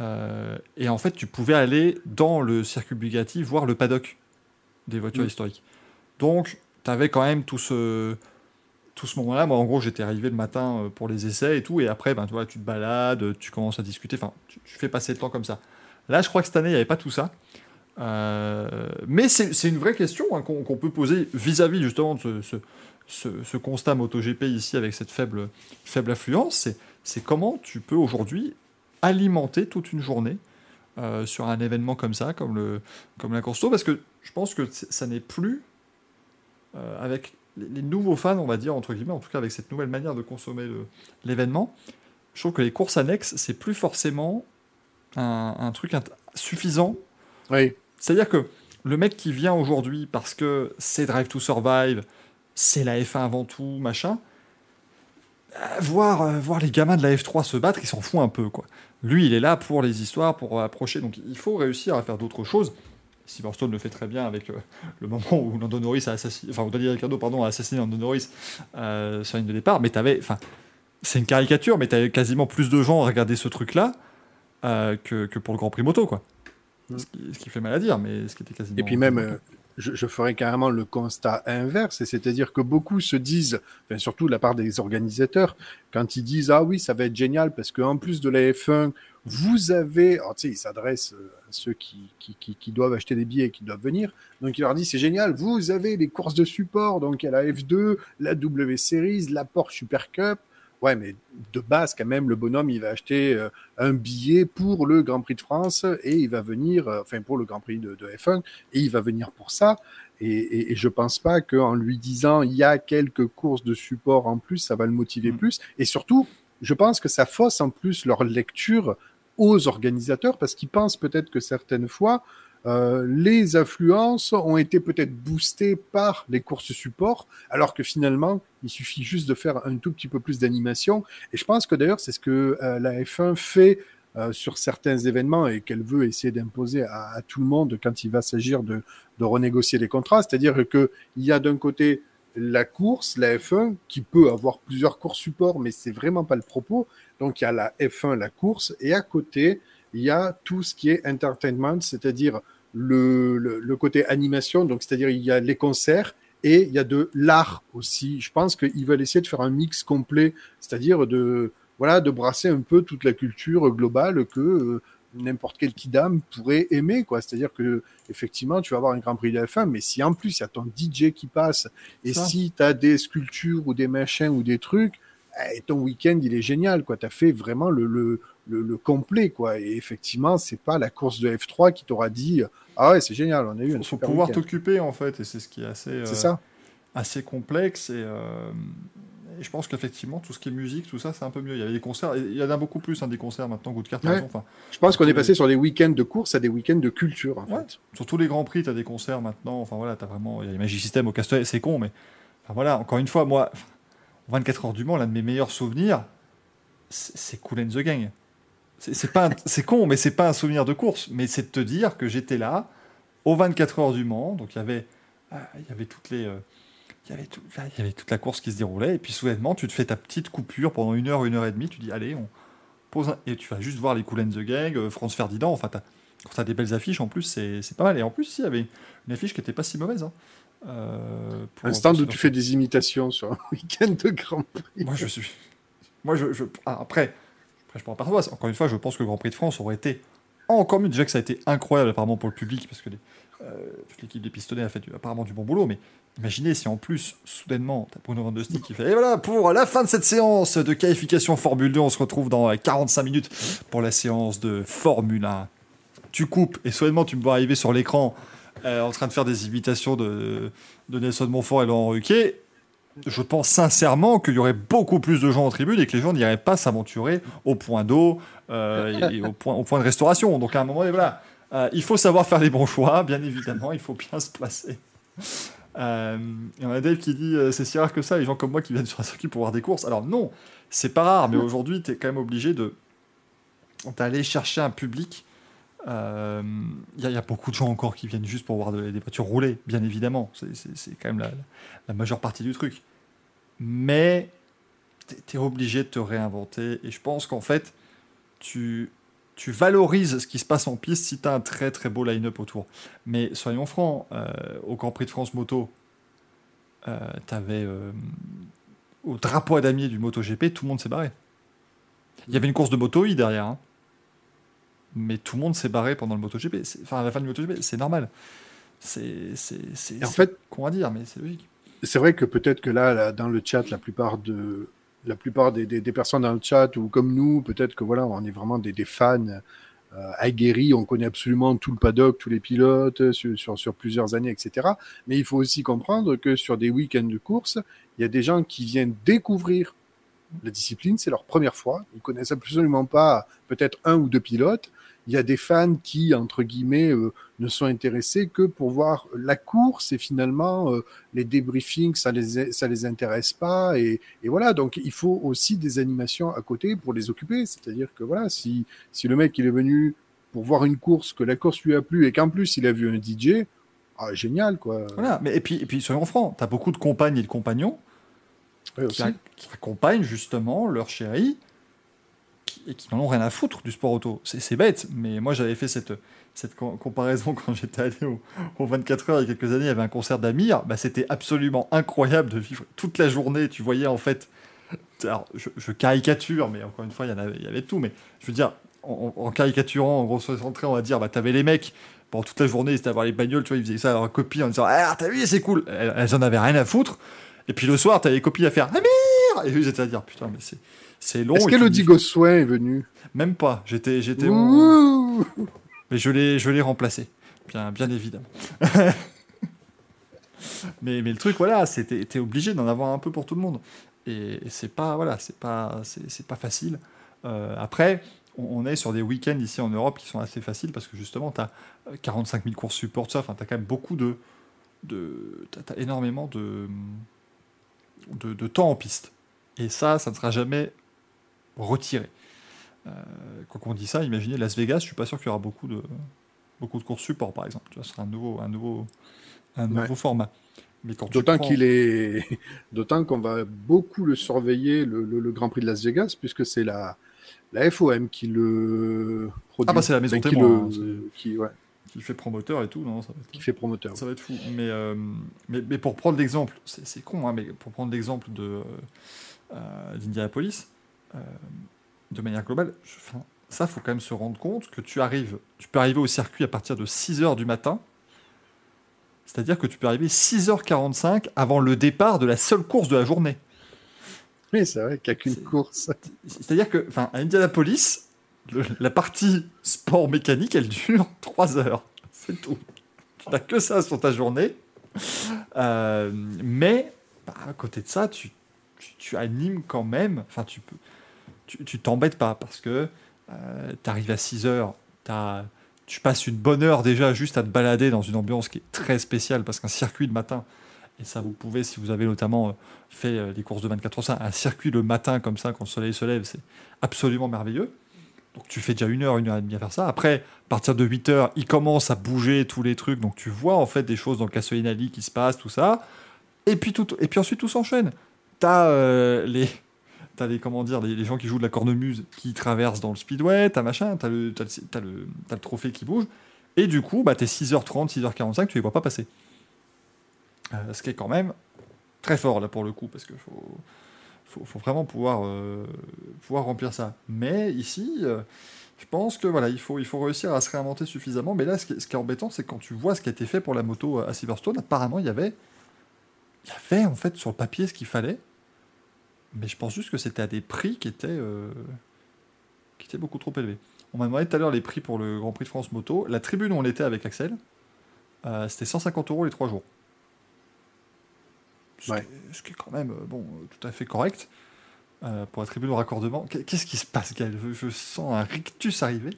euh, et en fait, tu pouvais aller dans le circuit Bugatti voir le paddock des voitures Mm. historiques. Donc, tu avais quand même tout ce, tout ce moment-là. Moi, en gros, j'étais arrivé le matin euh, pour les essais et tout. Et après, ben, tu, vois, tu te balades, tu commences à discuter. Enfin, tu, tu fais passer le temps comme ça. Là, je crois que cette année, il n'y avait pas tout ça. Euh, mais c'est une vraie question hein, qu'on peut poser vis-à-vis justement de ce, constat MotoGP ici avec cette faible, affluence. C'est- comment tu peux aujourd'hui alimenter toute une journée euh, sur un événement comme ça, comme, la course parce que je pense que ça n'est plus euh, avec les, nouveaux fans, on va dire, entre guillemets, en tout cas avec cette nouvelle manière de consommer l'événement, je trouve que les courses annexes, c'est plus forcément un, truc suffisant. Oui. C'est-à-dire que le mec qui vient aujourd'hui parce que c'est Drive to Survive, c'est la F1 avant tout, machin, euh, voir, euh, voir les gamins de la F3 se battre, il s'en fout un peu. quoi. Lui, il est là pour les histoires, pour approcher. Donc il faut réussir à faire d'autres choses. Silverstone le fait très bien avec euh, le moment où Lando Norris a assassiné, enfin, Daniel Ricciardo, pardon, a assassiné Lando Norris sur la ligne de départ. Mais t'avais, enfin, c'est une caricature, mais t'avais quasiment plus de gens à regarder ce truc-là que, que, pour le Grand Prix moto, quoi. Mm. Ce, qui, fait mal à dire, mais ce qui était quasiment. Et puis même, je, je, ferais carrément le constat inverse, c'est-à-dire que beaucoup se disent, enfin, surtout de la part des organisateurs, quand ils disent ah oui, ça va être génial parce qu'en plus de la F1 vous avez, tu sais, il s'adresse euh, à ceux qui, qui, qui, doivent acheter des billets et qui doivent venir. Donc il leur dit c'est génial, vous avez les courses de support, donc il y a la F2, la W Series, la Porsche Super Cup. Ouais, mais de base, quand même, le bonhomme, il va acheter euh, un billet pour le Grand Prix de France et il va venir, euh, enfin pour le Grand Prix de, de, F1, et il va venir pour ça. Et, et, et je pense pas qu'en lui disant il y a quelques courses de support en plus, ça va le motiver mmh. plus. Et surtout, je pense que ça fausse en plus leur lecture aux organisateurs parce qu'ils pensent peut-être que certaines fois, euh, les affluences ont été peut-être boostées par les courses support, alors que finalement, il suffit juste de faire un tout petit peu plus d'animation. Et je pense que d'ailleurs, c'est ce que euh, la F1 fait euh, sur certains événements et qu'elle veut essayer d'imposer à, tout le monde quand il va s'agir de, de renégocier les contrats. C'est-à-dire qu'il y a d'un côté la course, la F1, qui peut avoir plusieurs courses support, mais c'est vraiment pas le propos. Donc il y a la F1, la course, et à côté, il y a tout ce qui est entertainment, c'est-à-dire le, le, côté animation, donc c'est-à-dire il y a les concerts et il y a de l'art aussi. Je pense qu'ils veulent essayer de faire un mix complet, c'est-à-dire de voilà de brasser un peu toute la culture globale que euh, n'importe quel kidam pourrait aimer, quoi. C'est-à-dire que effectivement, tu vas avoir un Grand Prix de F1, mais si en plus il y a ton DJ qui passe, et si tu as des sculptures ou des machins ou des trucs, et eh, ton week-end il est génial, quoi. Tu as fait vraiment le, le, le, complet, quoi. Et effectivement, c'est pas la course de F3 qui t'aura dit ah ouais, c'est génial, on a eu un faut pouvoir t'occuper en fait, et c'est ce qui est assez, c'est ça. Euh, assez complexe et euh, et je pense qu'effectivement, tout ce qui est musique, tout ça, c'est un peu mieux. Il y avait des concerts, il y en a beaucoup plus, hein, des concerts maintenant, goût de carte. Enfin, je pense qu'on est passé sur des week-ends de course à des week-ends de culture, en fait. Sur tous les grands prix, tu as des concerts maintenant. Enfin voilà, tu as vraiment. Il y a Magic System au Castellet, c'est con, mais. Enfin voilà, encore une fois, moi, 24 heures du Mans, l'un de mes meilleurs souvenirs, c'est Cool and the Gang. C'est pas c'est con, mais c'est pas un souvenir de course, mais c'est de te dire que j'étais là, aux 24 heures du Mans, donc il y avait, ah, il y avait toutes les. Euh, il y, avait tout, il y avait toute la course qui se déroulait, et puis soudainement, tu te fais ta petite coupure pendant une heure, une heure et demie, tu dis, allez, on pose Et tu vas juste voir les Cool and the Gang, euh, France Ferdinand, enfin, as, quand tu as des belles affiches, en plus, c'est pas mal. Et en plus, il y avait une affiche qui était pas si mauvaise. Hein. Euh, un stand où tu fais des imitations sur un [laughs] week-end de Grand Prix. Moi, je suis. Moi, je. je... Ah, après, je parle pas Encore une fois, je pense que le Grand Prix de France aurait été encore mieux. Déjà que ça a été incroyable, apparemment, pour le public, parce que euh, toute l'équipe des pistonnets a fait apparemment du bon boulot, mais imaginez si en plus, soudainement, t'as Bruno Van qui fait Et voilà, pour la fin de cette séance de qualification Formule 2, on se retrouve dans 45 minutes pour la séance de Formule 1. Tu coupes et soudainement, tu me vois arriver sur l'écran euh, en train de faire des imitations de, de Nelson Montfort et Laurent Ruquier. Je pense sincèrement qu'il y aurait beaucoup plus de gens en tribune et que les gens n'iraient pas s'aventurer au point d'eau euh, et, au, point, de restauration. Donc à un moment, voilà euh, il faut savoir faire les bons choix, bien évidemment, il faut bien se placer. Il y en a Dave qui dit euh, c'est si rare que ça, les gens comme moi qui viennent sur un circuit pour voir des courses. Alors non, c'est pas rare, mais aujourd'hui, tu es quand même obligé de d'aller chercher un public. Il y, y, a beaucoup de gens encore qui viennent juste pour voir des voitures rouler, bien évidemment. C'est quand même la, majeure partie du truc. Mais tu es obligé de te réinventer. Et je pense qu'en fait, tu, valorises ce qui se passe en piste si tu as un très très beau line-up autour. Mais soyons francs, euh, au Grand Prix de France Moto, euh, tu avais euh, au drapeau à damier du MotoGP, tout le monde s'est barré. Il y avait une course de moto derrière, hein. Mais tout le monde s'est barré pendant le MotoGP. Enfin, à la fin du MotoGP, c'est normal. C'est en fait qu'on va dire, mais c'est logique. C'est vrai que peut-être que là, dans le chat, la plupart de, la plupart des, des, personnes dans le chat ou comme nous, peut-être que voilà, on est vraiment des, des fans euh, euh, aguerri, on connaît absolument tout le paddock, tous les pilotes euh, sur, sur, sur plusieurs années, etc. Mais il faut aussi comprendre que sur des week-ends de course, il y a des gens qui viennent découvrir la discipline, c'est leur première fois, ils connaissent absolument pas peut-être un ou deux pilotes. Il y a des fans qui, entre guillemets, euh, ne sont intéressés que pour voir la course et finalement euh, les débriefings, ça les ça les intéresse pas et, et voilà. Donc il faut aussi des animations à côté pour les occuper. C'est-à-dire que voilà, si si le mec il est venu pour voir une course, que la course lui a plu et qu'en plus il a vu un DJ, ah, génial quoi. Voilà, mais et puis, et puis soyons francs, tu as beaucoup de compagnes et de compagnons qui, qui accompagnent justement leur chérie et qui n'en ont rien à foutre du sport auto. C'est bête, mais moi j'avais fait cette, cette com- comparaison [laughs] quand j'étais allé au, au 24 heures il y a quelques années, il y avait un concert d'Amir, bah, c'était absolument incroyable de vivre toute la journée, tu voyais en fait, alors je, caricature, mais encore une fois il y, en avait, il y avait tout, mais je veux dire, en, caricaturant, en gros centré, on va dire, bah, t'avais les mecs, pendant toute la journée, ils étaient à voir les bagnoles, tu vois, ils faisaient ça à leur copie en disant Ah, t'as vu, c'est cool elles, elles en avaient rien à foutre. Et puis le soir, t'avais les copies à faire Amir Et eux, ils étaient à dire Putain, mais c'est, c'est long. Est-ce qu'Elodie Gossuin est venue Même pas. J'étais, j'étais Mais je l'ai, je l'ai remplacé. Bien, bien évidemment. [laughs] mais, mais le truc, voilà, c'était, t'es obligé d'en avoir un peu pour tout le monde. Et, et c'est pas, voilà, c'est pas, c'est, c'est pas facile. Euh, après, on, on est sur des week-ends ici en Europe qui sont assez faciles parce que justement, tu as 45 000 courses support, ça. Enfin, tu as quand même beaucoup de. de t'as, t'as énormément de, de, de temps en piste. Et ça, ça ne sera jamais retiré. Euh, quand on dit ça, imaginez Las Vegas, je suis pas sûr qu'il y aura beaucoup de, beaucoup de courses support, par exemple. Tu vois, ce sera un nouveau, un nouveau, un nouveau Ouais. format. D'autant prends- qu'il est, [laughs] d'autant qu'on va beaucoup le surveiller le, le- le Grand Prix de Las Vegas puisque c'est la la FOM qui le produit. Ah bah, c'est la maison Enfin, qui le- hein, qui, ouais, qui fait promoteur et tout, non, ça va être, qui fait promoteur. ça va être fou. Mais, euh, mais, mais pour prendre l'exemple, c'est, con, hein, mais pour prendre l'exemple de euh, d'Indianapolis, euh, de manière globale, je- enfin, ça, faut quand même se rendre compte que tu arrives, tu peux arriver au circuit à partir de 6h du matin. C'est-à-dire que tu peux arriver 6h45 avant le départ de la seule course de la journée. Oui, c'est vrai qu'il n'y a qu'une course. [laughs] C'est-à-dire que, enfin, à Indianapolis, le- la partie sport mécanique, elle dure [laughs] 3 heures. C'est tout. Tu n'as que ça sur ta journée. Euh, mais, bah, à côté de ça, tu, tu, tu animes quand même. Enfin, tu peux. Tu t'embêtes pas parce que tu arrives à 6 heures, tu passes une bonne heure déjà juste à te balader dans une ambiance qui est très spéciale parce qu'un circuit de matin, et ça vous pouvez, si vous avez notamment euh, fait euh, les courses de 24 heures, ça, un circuit le matin comme ça, quand le soleil se lève, c'est absolument merveilleux. Donc tu fais déjà une heure, une heure et demie à faire ça. Après, à partir de 8 heures, il commence à bouger tous les trucs, donc tu vois en fait des choses dans le Alley qui se passent, tout ça. Et puis, tout, et puis ensuite tout s'enchaîne. T'as euh, les, t'as les comment dire, les, gens qui jouent de la cornemuse qui traversent dans le speedway, t'as machin, t'as le, t'as le, t'as le, trophée qui bouge. Et du coup, bah, t'es 6h30, 6h45, tu les vois pas passer. Euh, ce qui est quand même très fort là pour le coup, parce faut, faut, faut vraiment pouvoir, euh, pouvoir remplir ça. Mais ici, euh, je pense que voilà, il faut, il faut réussir à se réinventer suffisamment. Mais là, ce qui est, ce qui est embêtant, c'est quand tu vois ce qui a été fait pour la moto à Silverstone, apparemment, il y avait, il y avait en fait sur le papier ce qu'il fallait. Mais je pense juste que c'était à des prix qui étaient, euh, qui étaient beaucoup trop élevés. On m'a demandé tout à l'heure les prix pour le Grand Prix de France moto. La tribune où on était avec Axel, euh, c'était 150 euros les 3 jours. Ce, Ouais. qui, est, ce qui est quand même euh, bon, tout à fait correct euh, pour la tribune au raccordement. Qu'est- Qu'est-ce qui se passe, Gaël? Je, je sens un rictus arriver.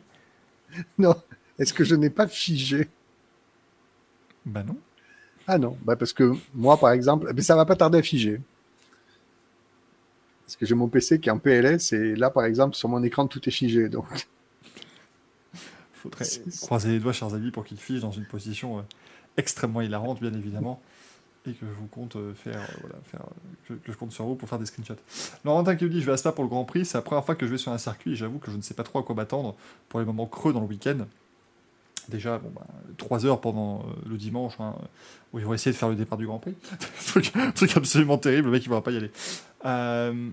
[laughs] Non. Est-ce que je n'ai pas figé? Bah non. Ah non, bah parce que moi, par exemple, mais ça va pas tarder à figer. Parce que j'ai mon PC qui est en PLS et là, par exemple, sur mon écran, tout est figé. Donc, faudrait croiser les doigts, chers amis, pour qu'il fige dans une position euh, extrêmement hilarante, bien évidemment, et que je vous compte euh, faire, euh, voilà, faire que, que je compte sur vous pour faire des screenshots. Laurentin qui me dit, je vais à Spa pour le Grand Prix, c'est la première fois que je vais sur un circuit, et j'avoue que je ne sais pas trop à quoi m'attendre pour les moments creux dans le week-end. Déjà, bon, bah, 3 heures pendant euh, le dimanche, hein, où ils vont essayer de faire le départ du Grand Prix. [laughs] truc, truc absolument terrible, le mec il ne va pas y aller. Euh,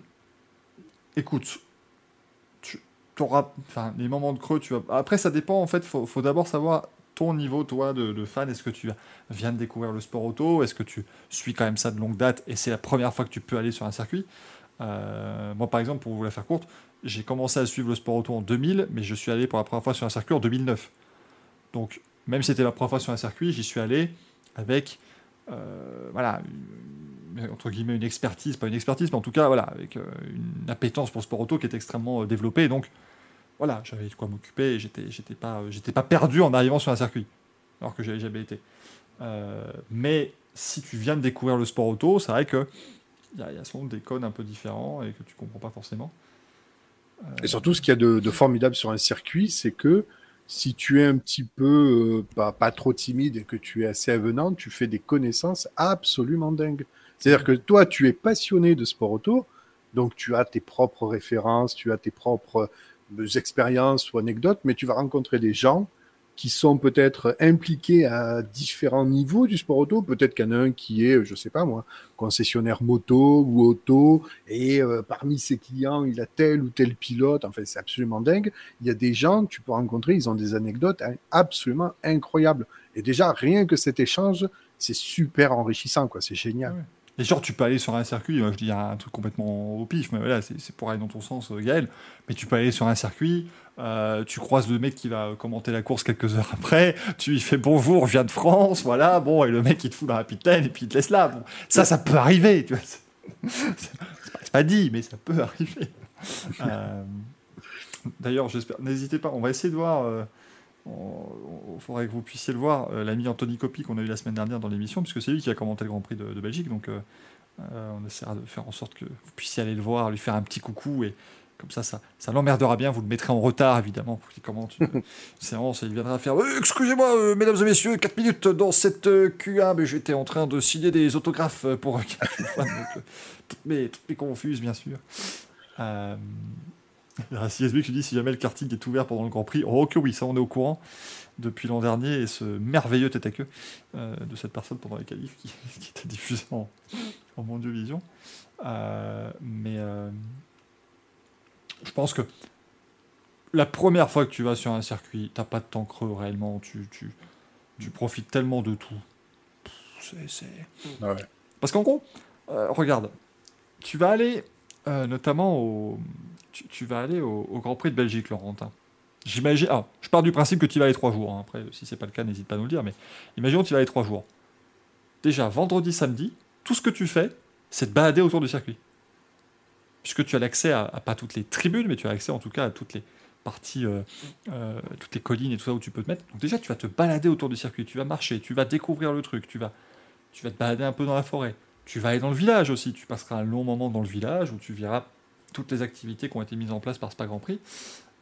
écoute, tu auras, les moments de creux, tu vas. Après, ça dépend en fait. Faut, faut d'abord savoir ton niveau, toi, de, fan. Est-ce que tu viens de découvrir le sport auto? Est-ce que tu suis quand même ça de longue date et c'est la première fois que tu peux aller sur un circuit? Euh, moi, par exemple, pour vous la faire courte, j'ai commencé à suivre le sport auto en 2000, mais je suis allé pour la première fois sur un circuit en 2009. Donc, même si c'était la première fois sur un circuit, j'y suis allé avec, euh, voilà, entre guillemets, une expertise, pas une expertise, mais en tout cas, voilà, avec euh, une appétence pour le sport auto qui est extrêmement euh, développée. Donc, voilà, j'avais de quoi m'occuper et j'étais, j'étais pas, euh, j'étais pas perdu en arrivant sur un circuit, alors que j'avais jamais été. Mais si tu viens de découvrir le sport auto, c'est vrai que il y, a- y des codes un peu différents et que tu comprends pas forcément. Et surtout, ce qu'il y a de, formidable sur un circuit, c'est que si tu es un petit peu pas, pas trop timide et que tu es assez avenant, tu fais des connaissances absolument dingues. C'est-à-dire que toi, tu es passionné de sport auto, donc tu as tes propres références, tu as tes propres euh, expériences ou anecdotes, mais tu vas rencontrer des gens qui sont peut-être impliqués à différents niveaux du sport auto. Peut-être qu'il y en a un qui est, je sais pas moi, concessionnaire moto ou auto, et euh, parmi ses clients, il a tel ou tel pilote. Enfin, c'est absolument dingue. Il y a des gens que tu peux rencontrer, ils ont des anecdotes absolument incroyables. Et déjà, rien que cet échange, c'est super enrichissant, quoi. C'est génial. Et genre, tu peux aller sur un circuit, moi je dis un truc complètement au pif, mais voilà, c'est pour aller dans ton sens, euh, Gaël. Mais tu peux aller sur un circuit, euh, tu croises le mec qui va commenter la course quelques heures après, tu lui fais bonjour, je viens de France, voilà, bon, et le mec il te fout la rapide et puis il te laisse là. Ça, ça peut arriver, tu vois. C'est pas, dit, mais ça peut [laughs] arriver. Euh, D'ailleurs, j'espère, n'hésitez pas, on va essayer de voir. Il faudrait que vous puissiez le voir, euh, l'ami Anthony Copy qu'on a eu la semaine dernière dans l'émission, puisque c'est lui qui a commenté le Grand Prix de, de Belgique. Donc, euh, euh, on essaiera de faire en sorte que vous puissiez aller le voir, lui faire un petit coucou, et comme ça, ça, ça l'emmerdera bien. Vous le mettrez en retard, évidemment, pour qu'il commente une [laughs] séance, et il viendra faire Euh, Excusez-moi, euh, mesdames et messieurs, 4 minutes dans cette euh, QA, mais j'étais en train de signer des autographes pour. [laughs] toutes, mes, toutes mes confuses, bien sûr. Euh, CSB qui dit si jamais le karting est ouvert pendant le Grand Prix. Oh que oui, ça on est au courant depuis l'an dernier et ce merveilleux tête à queue euh, de cette personne pendant les qualifs qui, [laughs] qui était diffusé en, en Mondial Vision. Euh, mais euh, je pense que la première fois que tu vas sur un circuit, t'as pas de temps creux réellement, tu, tu, tu profites tellement de tout. C'est-. Ouais. Parce qu'en gros, regarde, tu vas aller notamment au, tu, vas aller au, Grand Prix de Belgique, Laurentin. J'imagine. Ah, je pars du principe que tu vas aller trois jours. hein. Après, si c'est pas le cas, n'hésite pas à nous le dire. Mais imaginons que tu vas aller trois jours. Déjà, vendredi, samedi, tout ce que tu fais, c'est de balader autour du circuit. Puisque tu as l'accès à, à pas toutes les tribunes, mais tu as accès en tout cas à toutes les parties, euh, euh, toutes les collines et tout ça où tu peux te mettre. Donc déjà, tu vas te balader autour du circuit. Tu vas marcher, tu vas découvrir le truc, tu vas, tu vas te balader un peu dans la forêt. Tu vas aller dans le village aussi. Tu passeras un long moment dans le village où tu verras toutes les activités qui ont été mises en place par Spa Grand Prix.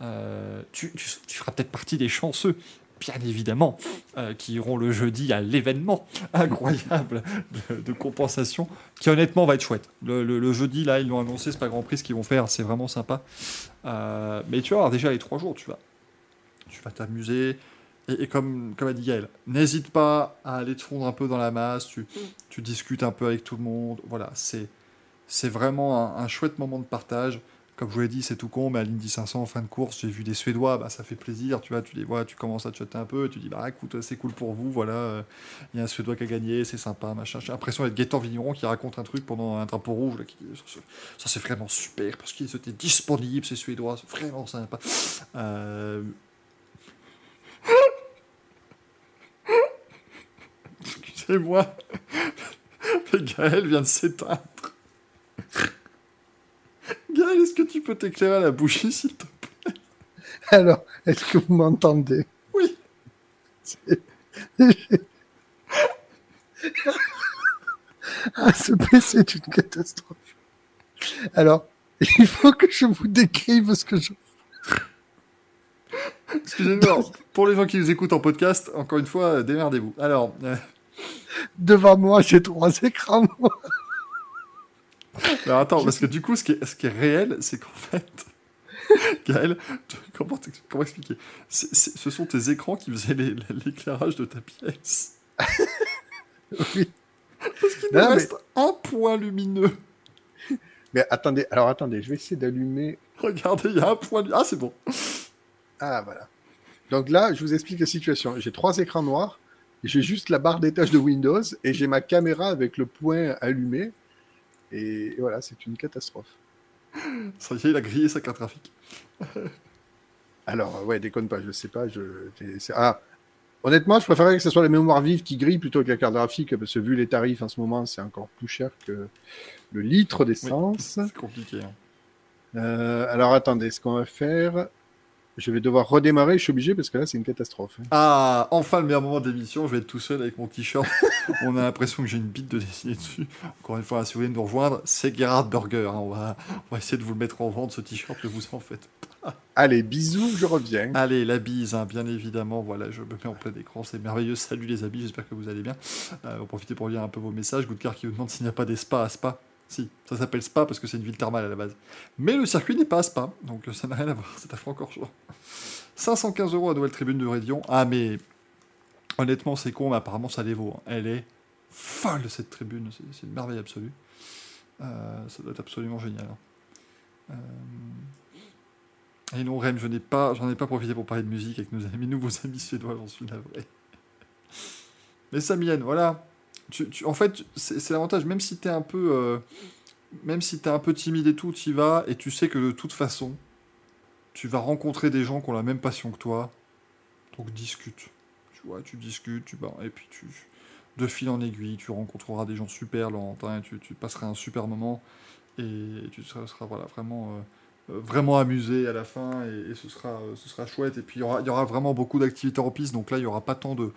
Euh, tu, tu- tu feras peut-être partie des chanceux, bien évidemment, euh, qui iront le jeudi à l'événement incroyable de, de compensation, qui honnêtement va être chouette. Le, le- le jeudi, là, ils l'ont annoncé, Spa Grand Prix, ce qu'ils vont faire, c'est vraiment sympa. Euh, mais tu vas avoir déjà les trois jours, tu vas, tu vas t'amuser. Et, et comme, comme a dit Gaël, n'hésite pas à aller te fondre un peu dans la masse, tu, tu discutes un peu avec tout le monde. Voilà, c'est c'est vraiment un, chouette moment de partage. Comme je vous l'ai dit, c'est tout con, mais à l'Indy 500, en fin de course, j'ai vu des Suédois, bah, ça fait plaisir, tu vois, tu les vois, tu commences à te un peu, tu dis, bah écoute, c'est cool pour vous, voilà, euh, il y a un Suédois qui a gagné, c'est sympa, machin. J'ai l'impression d'être Gaëtan Vigneron qui raconte un truc pendant un drapeau rouge, ça, c'est vraiment super, parce qu'ils étaient disponibles, ces Suédois, c'est vraiment sympa. Euh... [laughs] Excusez-moi, mais Gaël vient de s'éteindre. [laughs] Gaël, est-ce que tu peux t'éclairer à la bougie, s'il te plaît? Alors, est-ce que vous m'entendez? Oui. Ah, ce PC est une catastrophe. Alors, il faut que je vous décrive ce que je... Excusez-moi, pour les gens qui nous écoutent en podcast, encore une fois, démerdez-vous. Alors, euh, Devant moi, j'ai trois écrans. [laughs] alors attends, parce que du coup, ce qui est, ce qui est réel, c'est qu'en fait, [laughs] Gaël, comment, expliquer? Ce sont tes écrans qui faisaient l'éclairage de ta pièce. [laughs] Oui. Parce qu'il nous mais- reste un point lumineux. Mais attendez, alors attendez, je vais essayer d'allumer. Regardez, il y a un point lumineux. Ah, c'est bon. Ah, voilà. Donc là, je vous explique la situation. J'ai trois écrans noirs, j'ai juste la barre tâches de Windows et j'ai ma caméra avec le point allumé. Et voilà, c'est une catastrophe. Ça y est, il a grillé sa carte graphique. [laughs] Alors, ouais, déconne pas, je sais pas. Je... Ah, honnêtement, je préférerais que ce soit la mémoire vive qui grille plutôt que la carte graphique, parce que vu les tarifs en ce moment, c'est encore plus cher que le litre d'essence. C'est compliqué. hein. Euh, alors, attendez, ce qu'on va faire, je vais devoir redémarrer, je suis obligé, parce que là, c'est une catastrophe. hein. Ah, enfin le meilleur moment d'émission, je vais être tout seul avec mon t-shirt. [laughs] on a l'impression que j'ai une bite de dessiner dessus. Encore une fois, si vous voulez nous rejoindre, c'est Gerhard Burger. hein. On, va, on va essayer de vous le mettre en vente, ce t-shirt, ne vous en faites. Allez, bisous, je reviens. Allez, la bise, hein, bien évidemment. Voilà, je me mets en plein écran, c'est merveilleux. Salut les amis, j'espère que vous allez bien. Euh, on profiter pour lire un peu vos messages. Goodcar qui vous demande s'il n'y a pas des spas à Spa. Ça s'appelle Spa parce que c'est une ville thermale à la base. Mais le circuit n'est pas à Spa, donc ça n'a rien à voir. [laughs] C'est à Francorchamps. 515 euros à Nouvelle Tribune de Rédion. Ah, mais honnêtement, c'est con, mais apparemment ça les vaut. hein. Elle est folle cette tribune, c'est une merveille absolue. Euh, ça doit être absolument génial. hein. Euh, Et non, Rem, je j'en ai pas profité pour parler de musique avec nos amis, [laughs] nouveaux amis suédois, j'en suis navré. Mais Samienne, voilà. Tu, tu- en fait, c'est l'avantage, même si t'es un peu, euh, même si t'es un peu timide et tout, tu y vas et tu sais que de toute façon, tu vas rencontrer des gens qui ont la même passion que toi. Donc discute. Tu vois, tu discutes, tu et puis tu, de fil en aiguille, tu rencontreras des gens super, Laurentin, tu, tu passeras un super moment et tu seras, voilà vraiment. euh, euh, vraiment amusé à la fin et, ce, sera, ce sera chouette. Et puis il y aura, il y aura vraiment beaucoup d'activités en piste, donc là il n'y aura pas tant de,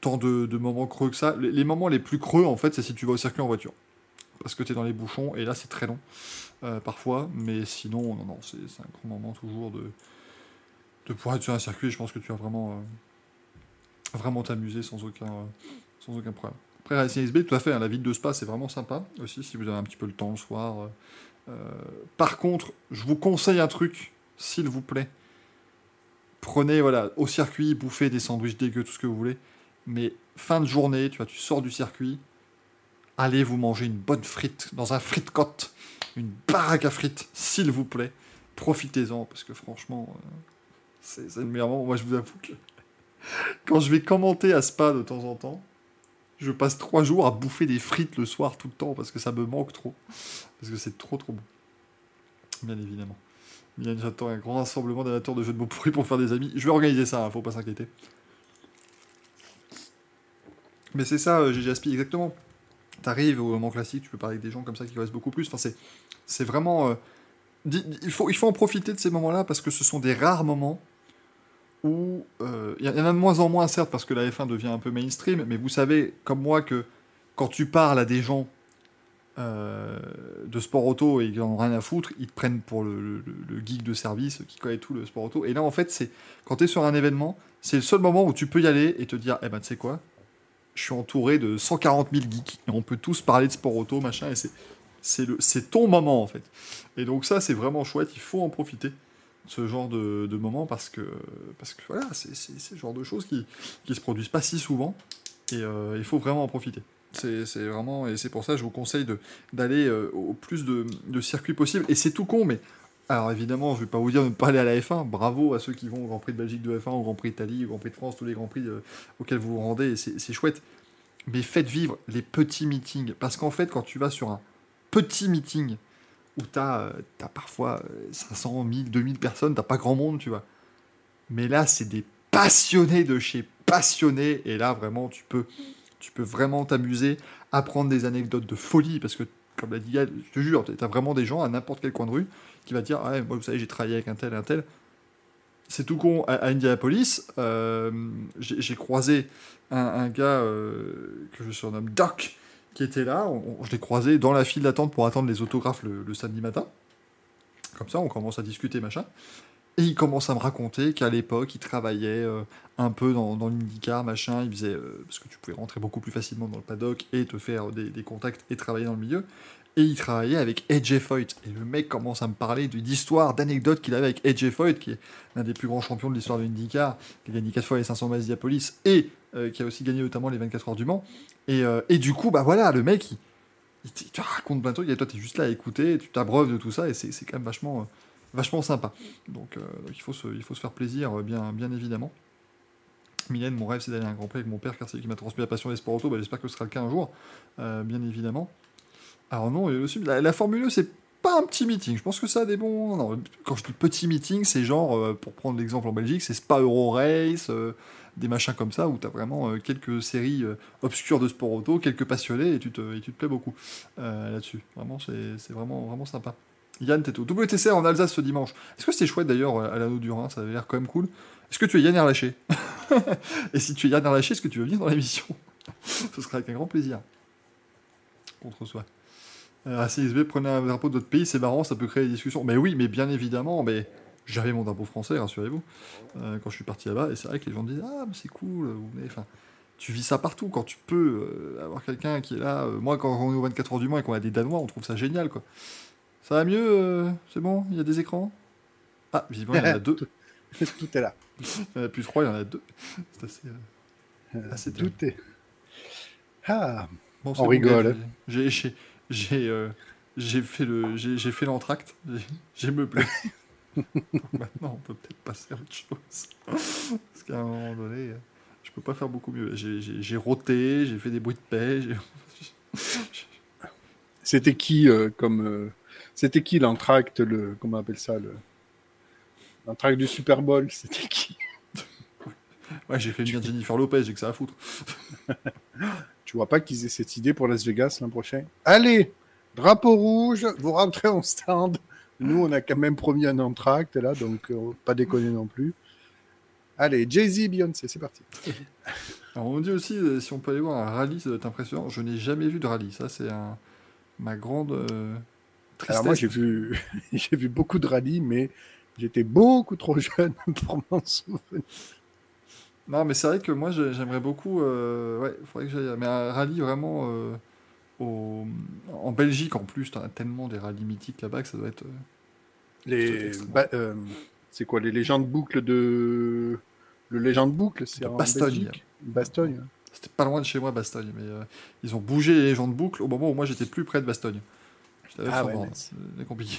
tant de, moments creux que ça. Les, moments les plus creux en fait, c'est si tu vas au circuit en voiture. Parce que tu es dans les bouchons et là c'est très long euh, parfois, mais sinon, non, non, c'est un grand moment toujours de, de pouvoir être sur un circuit. Je pense que tu vas vraiment euh, vraiment t'amuser sans aucun, sans aucun problème. Après, Racing XB, tout à fait, hein, la ville de Spa, c'est vraiment sympa aussi si vous avez un petit peu le temps le soir. euh, par contre, je vous conseille un truc, s'il vous plaît. Prenez, voilà, au circuit, bouffez des sandwichs dégueux, tout ce que vous voulez. Mais fin de journée, tu vois, tu sors du circuit, allez vous manger une bonne frite dans un frite cote, une baraque à frites, s'il vous plaît. Profitez-en, parce que franchement, euh, c'est le meilleur moment. Moi, je vous avoue que quand je vais commenter à Spa de temps en temps, je passe trois jours à bouffer des frites le soir tout le temps, parce que ça me manque trop. Parce que c'est trop trop bon. Bien évidemment. Bien, j'attends un grand rassemblement d'amateurs de jeux de mots pourris pour faire des amis. Je vais organiser ça, hein, faut pas s'inquiéter. Mais c'est ça, euh, GG Aspi, exactement. T'arrives au moment classique, tu peux parler avec des gens comme ça qui connaissent beaucoup plus. Enfin, c'est, c'est vraiment. euh, il, faut, il faut en profiter de ces moments-là parce que ce sont des rares moments où. euh, Il y en a de moins en moins, certes, parce que la F1 devient un peu mainstream, mais vous savez, comme moi, que quand tu parles à des gens de sport auto et qu'ils en ont rien à foutre, ils te prennent pour le geek de service qui connaît tout le sport auto. Et là, en fait, c'est quand tu es sur un événement, c'est le seul moment où tu peux y aller et te dire, eh ben, tu sais quoi, je suis entouré de 140 000 geeks et on peut tous parler de sport auto, machin, et c'est, ton moment, en fait. Et donc, ça, c'est vraiment chouette, il faut en profiter. Ce genre de, de moment parce que, parce que voilà, c'est, c'est, genre de choses qui, qui se produisent pas si souvent et euh, il faut vraiment en profiter. C'est, vraiment, et c'est pour ça que je vous conseille d'aller euh, au plus de, de circuits possible. Et c'est tout con, mais alors évidemment, je vais pas vous dire de ne pas aller à la F1. Bravo à ceux qui vont au Grand Prix de Belgique de F1, au Grand Prix d'Italie, au Grand Prix de France, tous les Grands Prix euh, auxquels vous vous rendez, c'est, chouette. Mais faites vivre les petits meetings. Parce qu'en fait, quand tu vas sur un petit meeting où tu as, parfois euh, 500, 1000, 2000 personnes, t'as pas grand monde, tu vois. Mais là, c'est des passionnés de chez passionnés. Et là, vraiment, tu peux, tu peux vraiment t'amuser, apprendre des anecdotes de folie. Parce que, comme l'a dit Yann, je te jure, tu as vraiment des gens à n'importe quel coin de rue qui va dire Ah moi, vous savez, j'ai travaillé avec un tel, un tel. C'est tout con. À, à Indianapolis, euh, j'ai croisé un, gars euh, que je surnomme Doc qui était là. Je l'ai croisé dans la file d'attente pour attendre les autographes le samedi matin. Comme ça, on commence à discuter, machin. Et il commence à me raconter qu'à l'époque, il travaillait euh, un peu dans, dans l'IndyCar, machin. Il faisait. euh, parce que tu pouvais rentrer beaucoup plus facilement dans le paddock et te faire des, contacts et travailler dans le milieu. Et il travaillait avec AJ Foyt. Et le mec commence à me parler d'histoires, d'anecdotes qu'il avait avec AJ Foyt, qui est l'un des plus grands champions de l'histoire de l'IndyCar, qui a gagné 4 fois les 500 miles et euh, qui a aussi gagné notamment les 24 heures du Mans. Et, du coup, bah voilà, le mec, il, il te raconte plein de trucs, et toi, tu es juste là à écouter, tu t'abreuves de tout ça, et c'est quand même vachement, vachement sympa. Donc, euh, donc il, faut se, il faut se faire plaisir, euh, bien, bien évidemment. Mylène, mon rêve, c'est d'aller à un Grand Prix avec mon père, car c'est lui qui m'a transmis la passion des sports auto. Bah, J'espère que ce sera le cas un jour, euh, bien évidemment. Alors non, la, la Formule 1, c'est pas un petit meeting. Je pense que ça a des bons. quand je dis petit meeting, c'est genre, pour prendre l'exemple en Belgique, c'est Spa Euro Race, des machins comme ça, où tu as vraiment quelques séries obscures de sport auto, quelques passionnés, et tu te, et tu te plais beaucoup là-dessus. Vraiment, c'est c'est vraiment, vraiment sympa. Yann, au WTCR en Alsace ce dimanche. Est-ce que c'était chouette d'ailleurs à l'anneau du Rhin Ça avait l'air quand même cool. Est-ce que tu es Yann Erlaché [laughs] Et si tu es Yann Erlaché, est-ce que tu veux venir dans l'émission [laughs] Ce serait avec un grand plaisir. Contre soi. Euh, CSB, prenez un drapeau de votre pays, c'est marrant, ça peut créer des discussions. Mais oui, mais bien évidemment, mais j'avais mon drapeau français, rassurez-vous, euh, quand je suis parti là-bas, et c'est vrai que les gens disent Ah, mais c'est cool. Enfin, tu vis ça partout, quand tu peux euh, avoir quelqu'un qui est là. euh, moi, quand on est au 24 heures du mois et qu'on a des Danois, on trouve ça génial, quoi. Ça va mieux euh, C'est bon Il y a des écrans? Ah, visiblement, il y en a deux. [laughs] Tout est là. [laughs] Il y en a plus trois, il y en a deux. C'est assez. euh, Euh, c'est tout est. Ah, Bon, On rigole. J'ai fait le j'ai fait l'entracte. J'ai- meublé. [laughs] Donc maintenant, on peut peut-être passer à autre chose. Parce qu'à un moment donné, je peux pas faire beaucoup mieux. J'ai- roté, j'ai fait des bruits de paix. c'était qui euh, comme c'était qui l'entracte le comment on appelle ça le l'entracte du Super Bowl? [laughs] C'était qui? Ouais, j'ai fait venir Jennifer Lopez, j'ai que ça à foutre. Tu vois pas qu'ils aient cette idée pour Las Vegas l'an prochain? Allez, drapeau rouge, vous rentrez en stand. Nous, on a quand même promis un entracte là, donc euh, pas déconner non plus. Allez, Jay-Z, Beyoncé, c'est parti. [laughs] Alors on me dit aussi euh, si on peut aller voir un rallye, ça doit être impressionnant. Je n'ai jamais vu de rallye. Ça, c'est un... ma grande euh, tristesse. Alors moi, j'ai vu, [laughs] j'ai vu beaucoup de rallyes, mais j'étais beaucoup trop jeune [laughs] pour m'en souvenir. Non, mais c'est vrai que moi, j'ai- j'aimerais beaucoup. euh, ouais, il faudrait que j'aille. Mais un rallye vraiment. euh, au- en Belgique, en plus, t'en as tellement des rallyes mythiques là-bas que ça doit être. euh, Les, c'est quoi les légendes boucles de le légende boucle, c'est en Bastogne. Belgique? Bastogne. hein. C'était pas loin de chez moi, Bastogne. Mais ils ont bougé les gens de boucle au moment où moi j'étais plus près de Bastogne. Ah ouais, nice. C'est compliqué.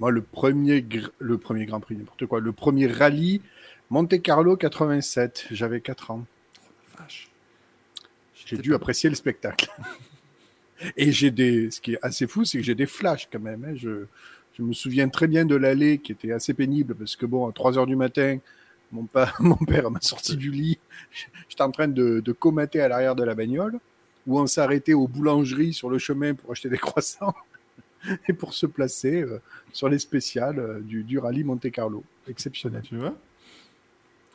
Moi, le premier, gr- le premier Grand Prix, n'importe quoi, le premier rallye Monte Carlo 87. J'avais 4 ans. Vache. J'ai dû pas- apprécier le spectacle. [laughs] Et j'ai des, ce qui est assez fou, c'est que j'ai des flashs quand même. hein. Je, je me souviens très bien de l'allée qui était assez pénible parce que bon, à 3 heures du matin, mon, pa- [laughs] mon père m'a sorti du lit. J'étais en train de, de comater à l'arrière de la bagnole où on s'arrêtait aux boulangeries sur le chemin pour acheter des [laughs] croissants et pour se placer euh, sur les spéciales euh, du, du rallye Monte Carlo. Exceptionnel. Tu vois?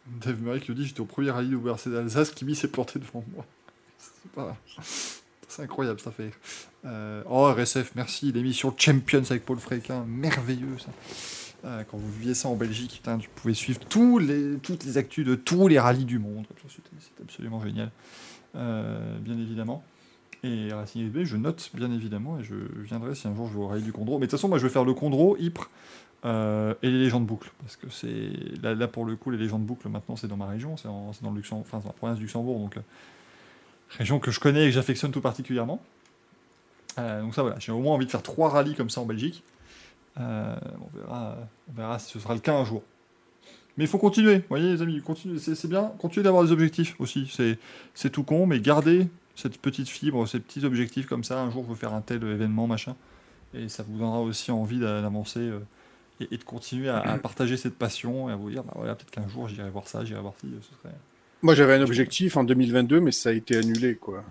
Dave Murray qui nous dit J'étais au premier rallye WRC d'Alsace, Kimi s'est porté devant moi. C'est. C'est incroyable, ça fait. Euh, oh, RSF, merci. L'émission Champions avec Paul Fréquin, merveilleux ça. Euh, quand vous viviez ça en Belgique, putain, tu pouvais suivre tous les, toutes les actus de tous les rallyes du monde. C'était absolument génial. Euh, bien évidemment. Et Racing SB, je note bien évidemment et je viendrai si un jour je vais au rallye du Condro. Mais de toute façon, moi je vais faire le Condro, Ypres euh, et les légendes boucles. Parce que c'est. Là, pour le coup, les légendes boucles maintenant c'est dans ma région, c'est dans, la province du Luxembourg. Donc, euh, région que je connais et que j'affectionne tout particulièrement. Donc, ça voilà, j'ai au moins envie de faire trois rallyes comme ça en Belgique. On, verra, on verra si ce sera le cas un jour. Mais il faut continuer, vous voyez les amis, continuez, c'est bien, continuez d'avoir des objectifs aussi, c'est c'est tout con, mais gardez cette petite fibre, ces petits objectifs comme ça, un jour je veux faire un tel événement, machin, et ça vous donnera aussi envie d'a- d'avancer euh, et, et de continuer à, à [clears throat] partager cette passion et à vous dire, bah voilà, peut-être qu'un jour j'irai voir ça, j'irai voir ci, ce serait... Moi, j'avais un objectif en 2022, mais ça a été annulé, quoi.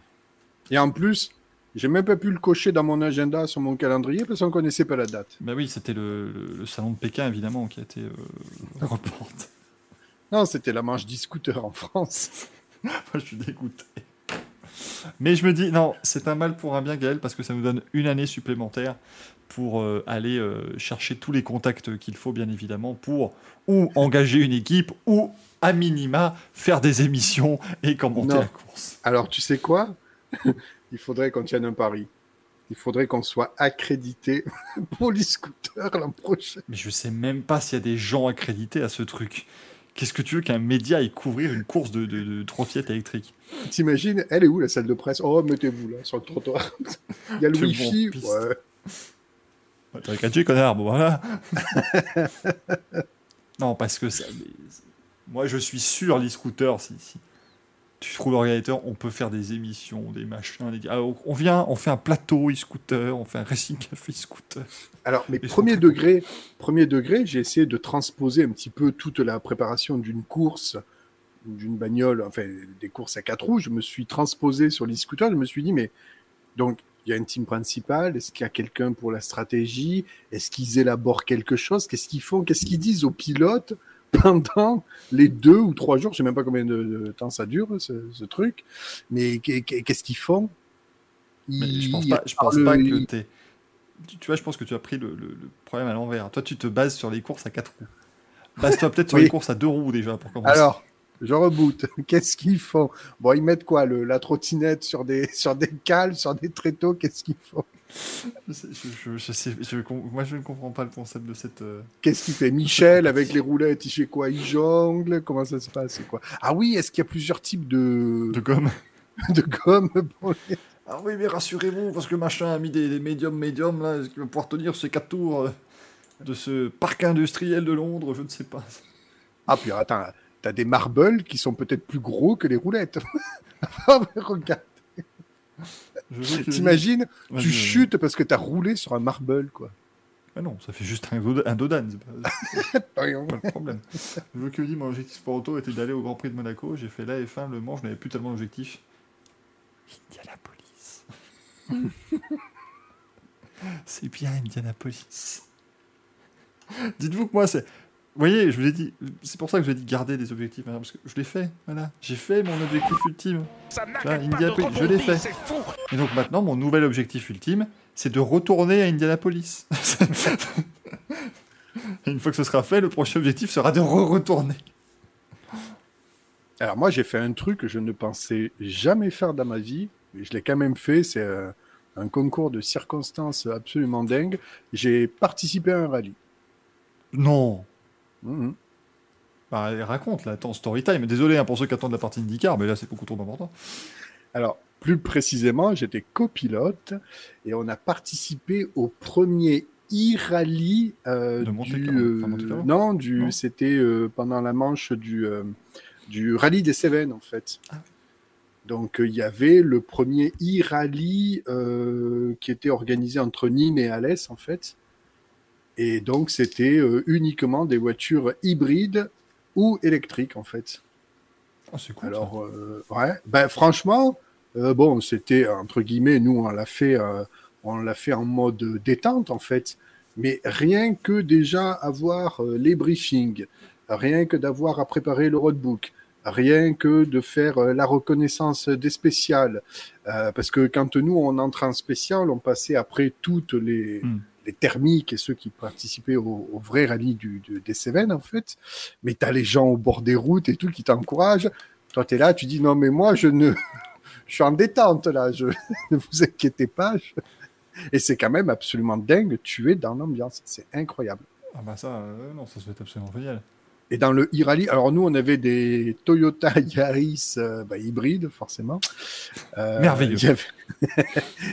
Et en plus, j'ai même pas pu le cocher dans mon agenda sur mon calendrier parce qu'on connaissait pas la date. Bah oui, c'était le, le- le salon de Pékin, évidemment, qui a été euh, [laughs] reporté. Non, c'était la manche d'e-scooter en France. [laughs] Moi, je suis dégoûté. Mais je me dis, non, c'est un mal pour un bien, Gaël, parce que ça nous donne une année supplémentaire pour euh, aller euh, chercher tous les contacts qu'il faut, bien évidemment, pour ou engager une équipe, ou à minima faire des émissions et commenter Non. la course. Alors, tu sais quoi? Il faudrait qu'on tienne un pari. Il faudrait qu'on soit accrédité [laughs] pour l'e-scooter l'an prochain. Mais je sais même pas s'il y a des gens accrédités à ce truc. Qu'est-ce que tu veux qu'un média aille couvrir une course de, de, de trottinette électrique T'imagines Elle est où la salle de presse? Oh, mettez-vous là, sur le trottoir. Il y a le [laughs] wifi. piste. Ouais. Ouais, T'as catché, connard, bon voilà. [laughs] non, parce que ça. mais- Moi, je suis sûr, l'e-scooter, si, si, tu trouves l'organisateur, on peut faire des émissions, des machins. Des... Ah, on vient, on fait un plateau e-scooter, on fait un racing café e-scooter. Alors, mais premier degré, premier degré, j'ai essayé de transposer un petit peu toute la préparation d'une course, ou d'une bagnole, enfin des courses à quatre roues. Je me suis transposé sur l'e-scooter. Je me suis dit, mais donc il y a une team principale. Est-ce qu'il y a quelqu'un pour la stratégie? Est-ce qu'ils élaborent quelque chose? Qu'est-ce qu'ils font? Qu'est-ce qu'ils disent aux pilotes? Pendant les deux ou trois jours Je sais même pas combien de, de temps ça dure ce, ce truc. Mais qu'est- qu'est- qu'est-ce qu'ils font? Je pense pas, je pense pas que t'es. Tu, tu vois, je pense que tu as pris le, le- le problème à l'envers. Toi, tu te bases sur les courses à quatre roues. Base-toi peut-être sur Oui. les courses à deux roues déjà pour commencer. Alors, je reboot. [laughs] Qu'est-ce qu'ils font? Bon, ils mettent quoi le, La trottinette sur des, sur des cales, sur des tréteaux Qu'est-ce qu'ils font? Je, sais- je- je- je sais- je com- moi, je ne comprends pas le concept de cette. euh, Qu'est-ce qu'il fait Michel avec les roulettes Il fait quoi Il jongle? Comment ça se passe? C'est quoi? Ah oui, est-ce qu'il y a plusieurs types de, de gomme. [laughs] de gomme pour les- Ah oui, mais rassurez-vous, parce que machin a mis des, des médiums médiums là, est-ce qu'il va pouvoir tenir ces quatre tours euh, de ce parc industriel de Londres Je ne sais pas. Ah, puis attends, t'as des marbles qui sont peut-être plus gros que les roulettes. Ah, [laughs] regarde, t'imagines Tu chutes parce que t'as roulé sur un marble, quoi. Ah non, ça fait juste un, do- un dodan, c'est pas, [laughs] pas le problème. Je veux que dis, mon objectif pour auto était d'aller au Grand Prix de Monaco. J'ai fait la F1, Le Mans, je n'avais plus tellement d'objectifs. Indianapolis. [laughs] c'est bien Indianapolis. Dites-vous que moi, c'est. Vous voyez, je vous ai dit, c'est pour ça que je vous ai dit garder des objectifs, hein, parce que je l'ai fait, voilà. J'ai fait mon objectif ultime. Ça vois, Indianapolis, je l'ai fait. Et donc maintenant, mon nouvel objectif ultime, c'est de retourner à Indianapolis. Et [laughs] une fois que ce sera fait, le prochain objectif sera de re-retourner. Alors moi, j'ai fait un truc que je ne pensais jamais faire dans ma vie, mais je l'ai quand même fait. C'est euh, un concours de circonstances absolument dingue. J'ai participé à un rallye. Non Bah, allez, Raconte, là, attends, story time. Désolé hein, pour ceux qui attendent la partie IndyCar, mais là, c'est beaucoup trop important. Alors, plus précisément, j'étais copilote et on a participé au premier e-rallye euh, du... Euh, enfin, non, du, Non. c'était euh, pendant la manche du, euh, du rallye des Cévennes, en fait. Ah. Donc, il y avait le premier e-rallye euh, qui était organisé entre Nîmes et Alès, en fait. Et donc, c'était euh, uniquement des voitures hybrides ou électriques, en fait. Oh, c'est cool. Alors, euh, ouais, ben franchement, euh, bon, c'était entre guillemets, nous on l'a fait, on l'a fait en mode détente en fait, mais rien que déjà avoir les briefings, rien que d'avoir à préparer le roadbook, rien que de faire la reconnaissance des spéciales, euh, parce que quand nous on entrait en spécial, on passait après toutes les Hmm. Les thermiques et ceux qui participaient au, vrai rallye du, du- des Cévennes, en fait. Mais tu as les gens au bord des routes et tout qui t'encouragent. Toi, tu es là, tu dis non, mais moi, je ne. [laughs] Je suis en détente là, je... [laughs] ne vous inquiétez pas. Et c'est quand même absolument dingue, tu es dans l'ambiance, c'est incroyable. Ah bah ça, euh, non, ça se fait absolument génial. Et dans le e-rallye, alors nous on avait des Toyota [laughs] Yaris euh, bah, hybrides forcément. Euh, Merveilleux.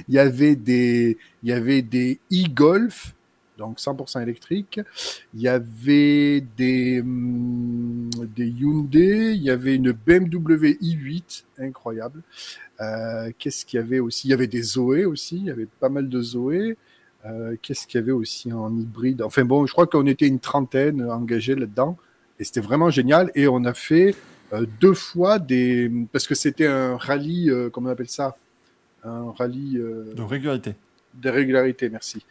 Il y avait, [laughs] des, il y avait des e-Golf, donc 100% électriques. Il y avait des, hum, des Hyundai. Il y avait une BMW i8, incroyable. Euh, Qu'est-ce qu'il y avait aussi? Il y avait des Zoé aussi. Il y avait pas mal de Zoé. Euh, Qu'est-ce qu'il y avait aussi en hybride? Enfin bon, je crois qu'on était une trentaine engagés là-dedans. Et c'était vraiment génial. Et on a fait euh, deux fois des... Parce que c'était un rallye, euh, comment on appelle ça? Un rallye euh, De régularité. de régularité, merci.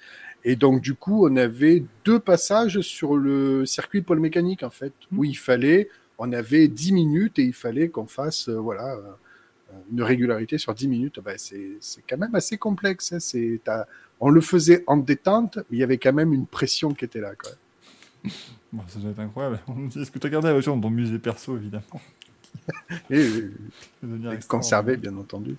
Et donc, du coup, on avait deux passages sur le circuit pôle mécanique, en fait, où il fallait, on avait 10 minutes et il fallait qu'on fasse, voilà, une régularité sur 10 minutes. Ben, c'est c'est quand même assez complexe. hein. C'est, on le faisait en détente, mais il y avait quand même une pression qui était là. Quoi. [laughs] Bon, ça doit être incroyable. [laughs] Est-ce que tu as gardé la voiture dans ton musée perso, évidemment [laughs] Et devenir conservé, bien entendu.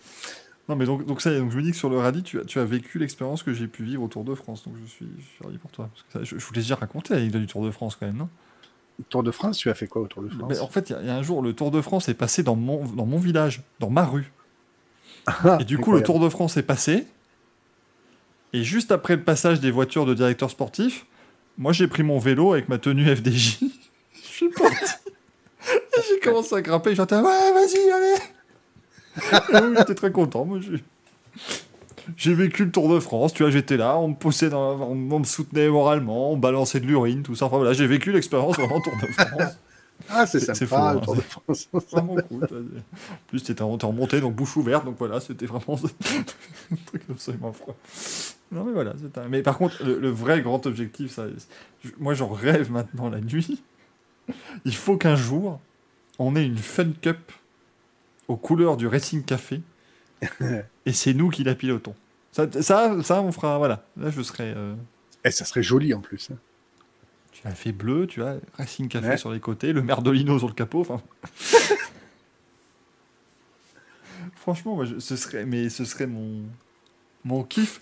Non, mais donc, donc ça y est, donc je me dis que sur le rallye, tu as, tu as vécu l'expérience que j'ai pu vivre au Tour de France. Donc je suis, je suis ravi pour toi. Parce que ça- je, je voulais déjà raconter l'anecdote du Tour de France quand même, non? Tour de France, tu as fait quoi au Tour de France? Mais En fait, il y a- il y, a un jour, le Tour de France est passé dans mon, dans mon village, dans ma rue. Ah, Et du coup, le. Tour de France est passé. Et juste après le passage des voitures de directeur sportif, moi j'ai pris mon vélo avec ma tenue FDJ. [laughs] Je suis parti. Et j'ai commencé à grimper. J'entends ouais, vas-y, allez. Ah oui, j'étais très content. Moi, j'ai... vécu le Tour de France, tu vois, j'étais là, on me poussait, dans... on on me soutenait moralement, on balançait de l'urine, tout ça. Enfin voilà, j'ai vécu l'expérience vraiment Tour de France. Ah, c'est sympa, fou, le hein, Tour de France. [laughs] vraiment cool. En plus, t'es en montée, donc bouche ouverte, donc voilà, c'était vraiment [laughs] un truc absolument froid. Non, mais voilà, c'est un... Mais par contre, le, le vrai grand objectif, ça, moi j'en rêve maintenant la nuit. [laughs] Il faut qu'un jour, on ait une Fun Cup aux couleurs du Racing Café, [laughs] et c'est nous qui la pilotons. Ça, ça, ça, on fera, voilà. Là, je serai. euh, Eh, ça serait joli en plus. hein. Tu l'as fait bleu, tu vois, Racing Café Ouais. sur les côtés, le Merdolino sur le capot. Enfin. [laughs] Franchement, moi, je- ce serait, mais ce serait mon mon kiff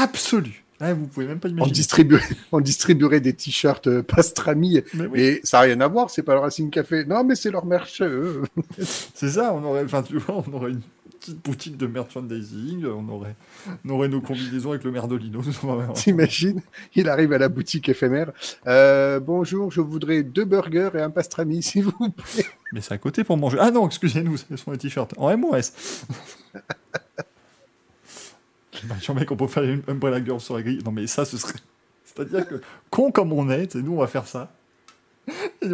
absolu. Vous pouvez même pas On imaginer. distribuerait, [laughs] on distribuerait des t-shirts euh, pastrami, Mais oui, mais ça n'a rien à voir, c'est pas le Racing Café. Non, mais c'est leur merch. eux. [laughs] c'est ça. On aurait, enfin, tu vois, on aurait une petite boutique de merchandising. On aurait, on aurait nos combinaisons avec le Merdolino. T'imagines Il arrive à la boutique éphémère. Euh, bonjour, je voudrais deux burgers et un pastrami, [laughs] s'il vous plaît. Mais c'est à côté pour manger. Ah non, excusez-nous, ce sont les t-shirts en M ou S. Bah, mec, on peut faire une Umbrella Girl sur la grille. Non, mais ça, ce serait. C'est-à-dire que, con comme on est, nous, on va faire ça. Il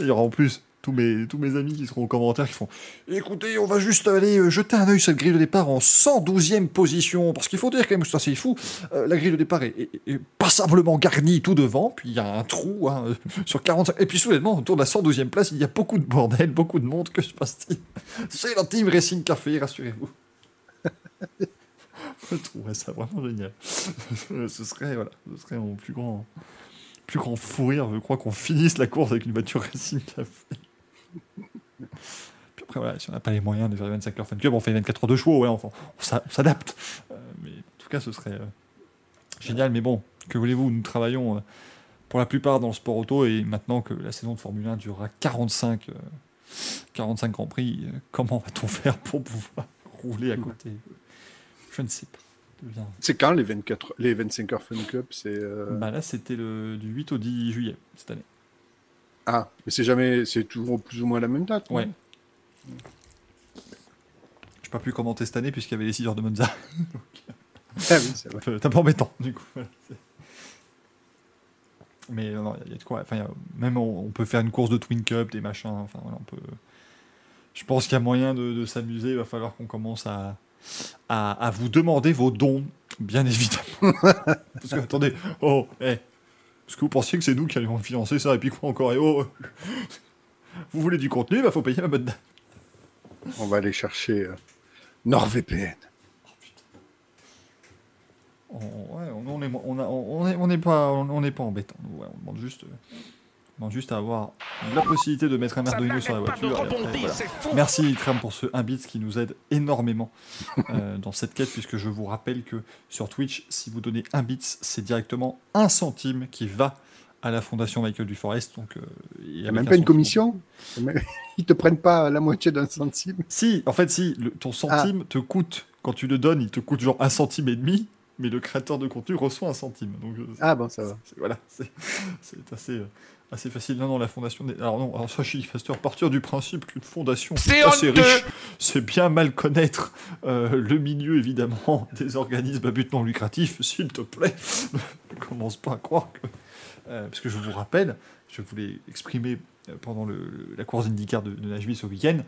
y aura- en plus tous mes, tous mes amis qui seront aux commentaires qui font Écoutez, on va juste aller euh, jeter un œil sur cette grille de départ en 112e position. Parce qu'il faut dire quand même c'est fou. Euh, la grille de départ est, passablement garnie tout devant. Puis il y a un trou hein, euh, sur 45. Et puis soudainement, autour de la 112e place, il y a beaucoup de bordel, beaucoup de monde. Que se passe-t-il? C'est la team Racing Café, rassurez-vous. [laughs] Trouverais ça vraiment génial. [laughs] ce serait, voilà, ce serait mon plus grand, plus grand fou rire. Je crois qu'on finisse la course avec une voiture Racing. Puis après, voilà, si on n'a pas les moyens de faire 25 heures Fun Cup, on fait 24 heures de chevaux, ouais, on on s'adapte. Euh, mais en tout cas, ce serait euh, génial. Mais bon, que voulez-vous, nous travaillons euh, pour la plupart dans le sport auto et maintenant que la saison de Formule 1 durera 45, euh, 45 Grands Prix, comment va-t-on faire pour pouvoir [laughs] rouler à côté? Je. C'est quand les, 24, les 25 heures Fun Cup C'est euh, Bah là, c'était le du 8 au 10 juillet cette année. Ah, mais c'est jamais, c'est toujours plus ou moins la même date. Ouais. J'ai pas pu commenter cette année puisqu'il y avait les 6 heures de Monza. [laughs] Ah oui, c'est vrai. [laughs] un peu, un peu embêtant, du coup. voilà, Mais non, il y, a de quoi. Enfin, a- même on, on peut faire une course de Twin Cup, des machins. Enfin, voilà, on peut. Je pense qu'il y a moyen de, de s'amuser. Il va falloir qu'on commence à, à, à vous demander vos dons, bien évidemment. [laughs] Parce que, attendez, oh, eh, Est-ce que vous pensiez que c'est nous qui allions financer ça Et puis quoi encore Et oh, [laughs] vous voulez du contenu Il faut payer ma bonne. On va aller chercher euh, NordVPN. On, ouais, on, on est, on, a- on est, on n'est pas, on on n'est pas embêtant. ouais, on demande juste, euh, on demande juste à avoir la possibilité de mettre un Merdolino sur la voiture. et après, voilà. Merci Tram pour ce 1 bit qui nous aide énormément euh, dans cette quête, puisque je vous rappelle que sur Twitch, si vous donnez 1 bit, c'est directement un centime qui va à la fondation Michael Duforest. Donc, euh, Il n'y a même un pas une commission [laughs] Ils te prennent pas la moitié d'un centime Si, en fait, si, le- ton centime te coûte, quand tu le donnes, il te coûte genre un centime et demi, mais le créateur de contenu reçoit un centime. Donc, euh, Ah bon, ça va. c'est- Voilà, c'est c'est assez, euh, assez facile. Non, non, la fondation. Des... Alors, non, alors ça, chez Faster, partir du principe qu'une fondation C'est assez riche, c'est bien mal connaître euh, le milieu, évidemment, [laughs] des organismes à but non lucratif, s'il te plaît. [laughs] ne commence pas à croire que. euh, parce que je vous rappelle, je voulais exprimer euh, pendant le, le- la course IndyCar de, de Nashville ce week-end,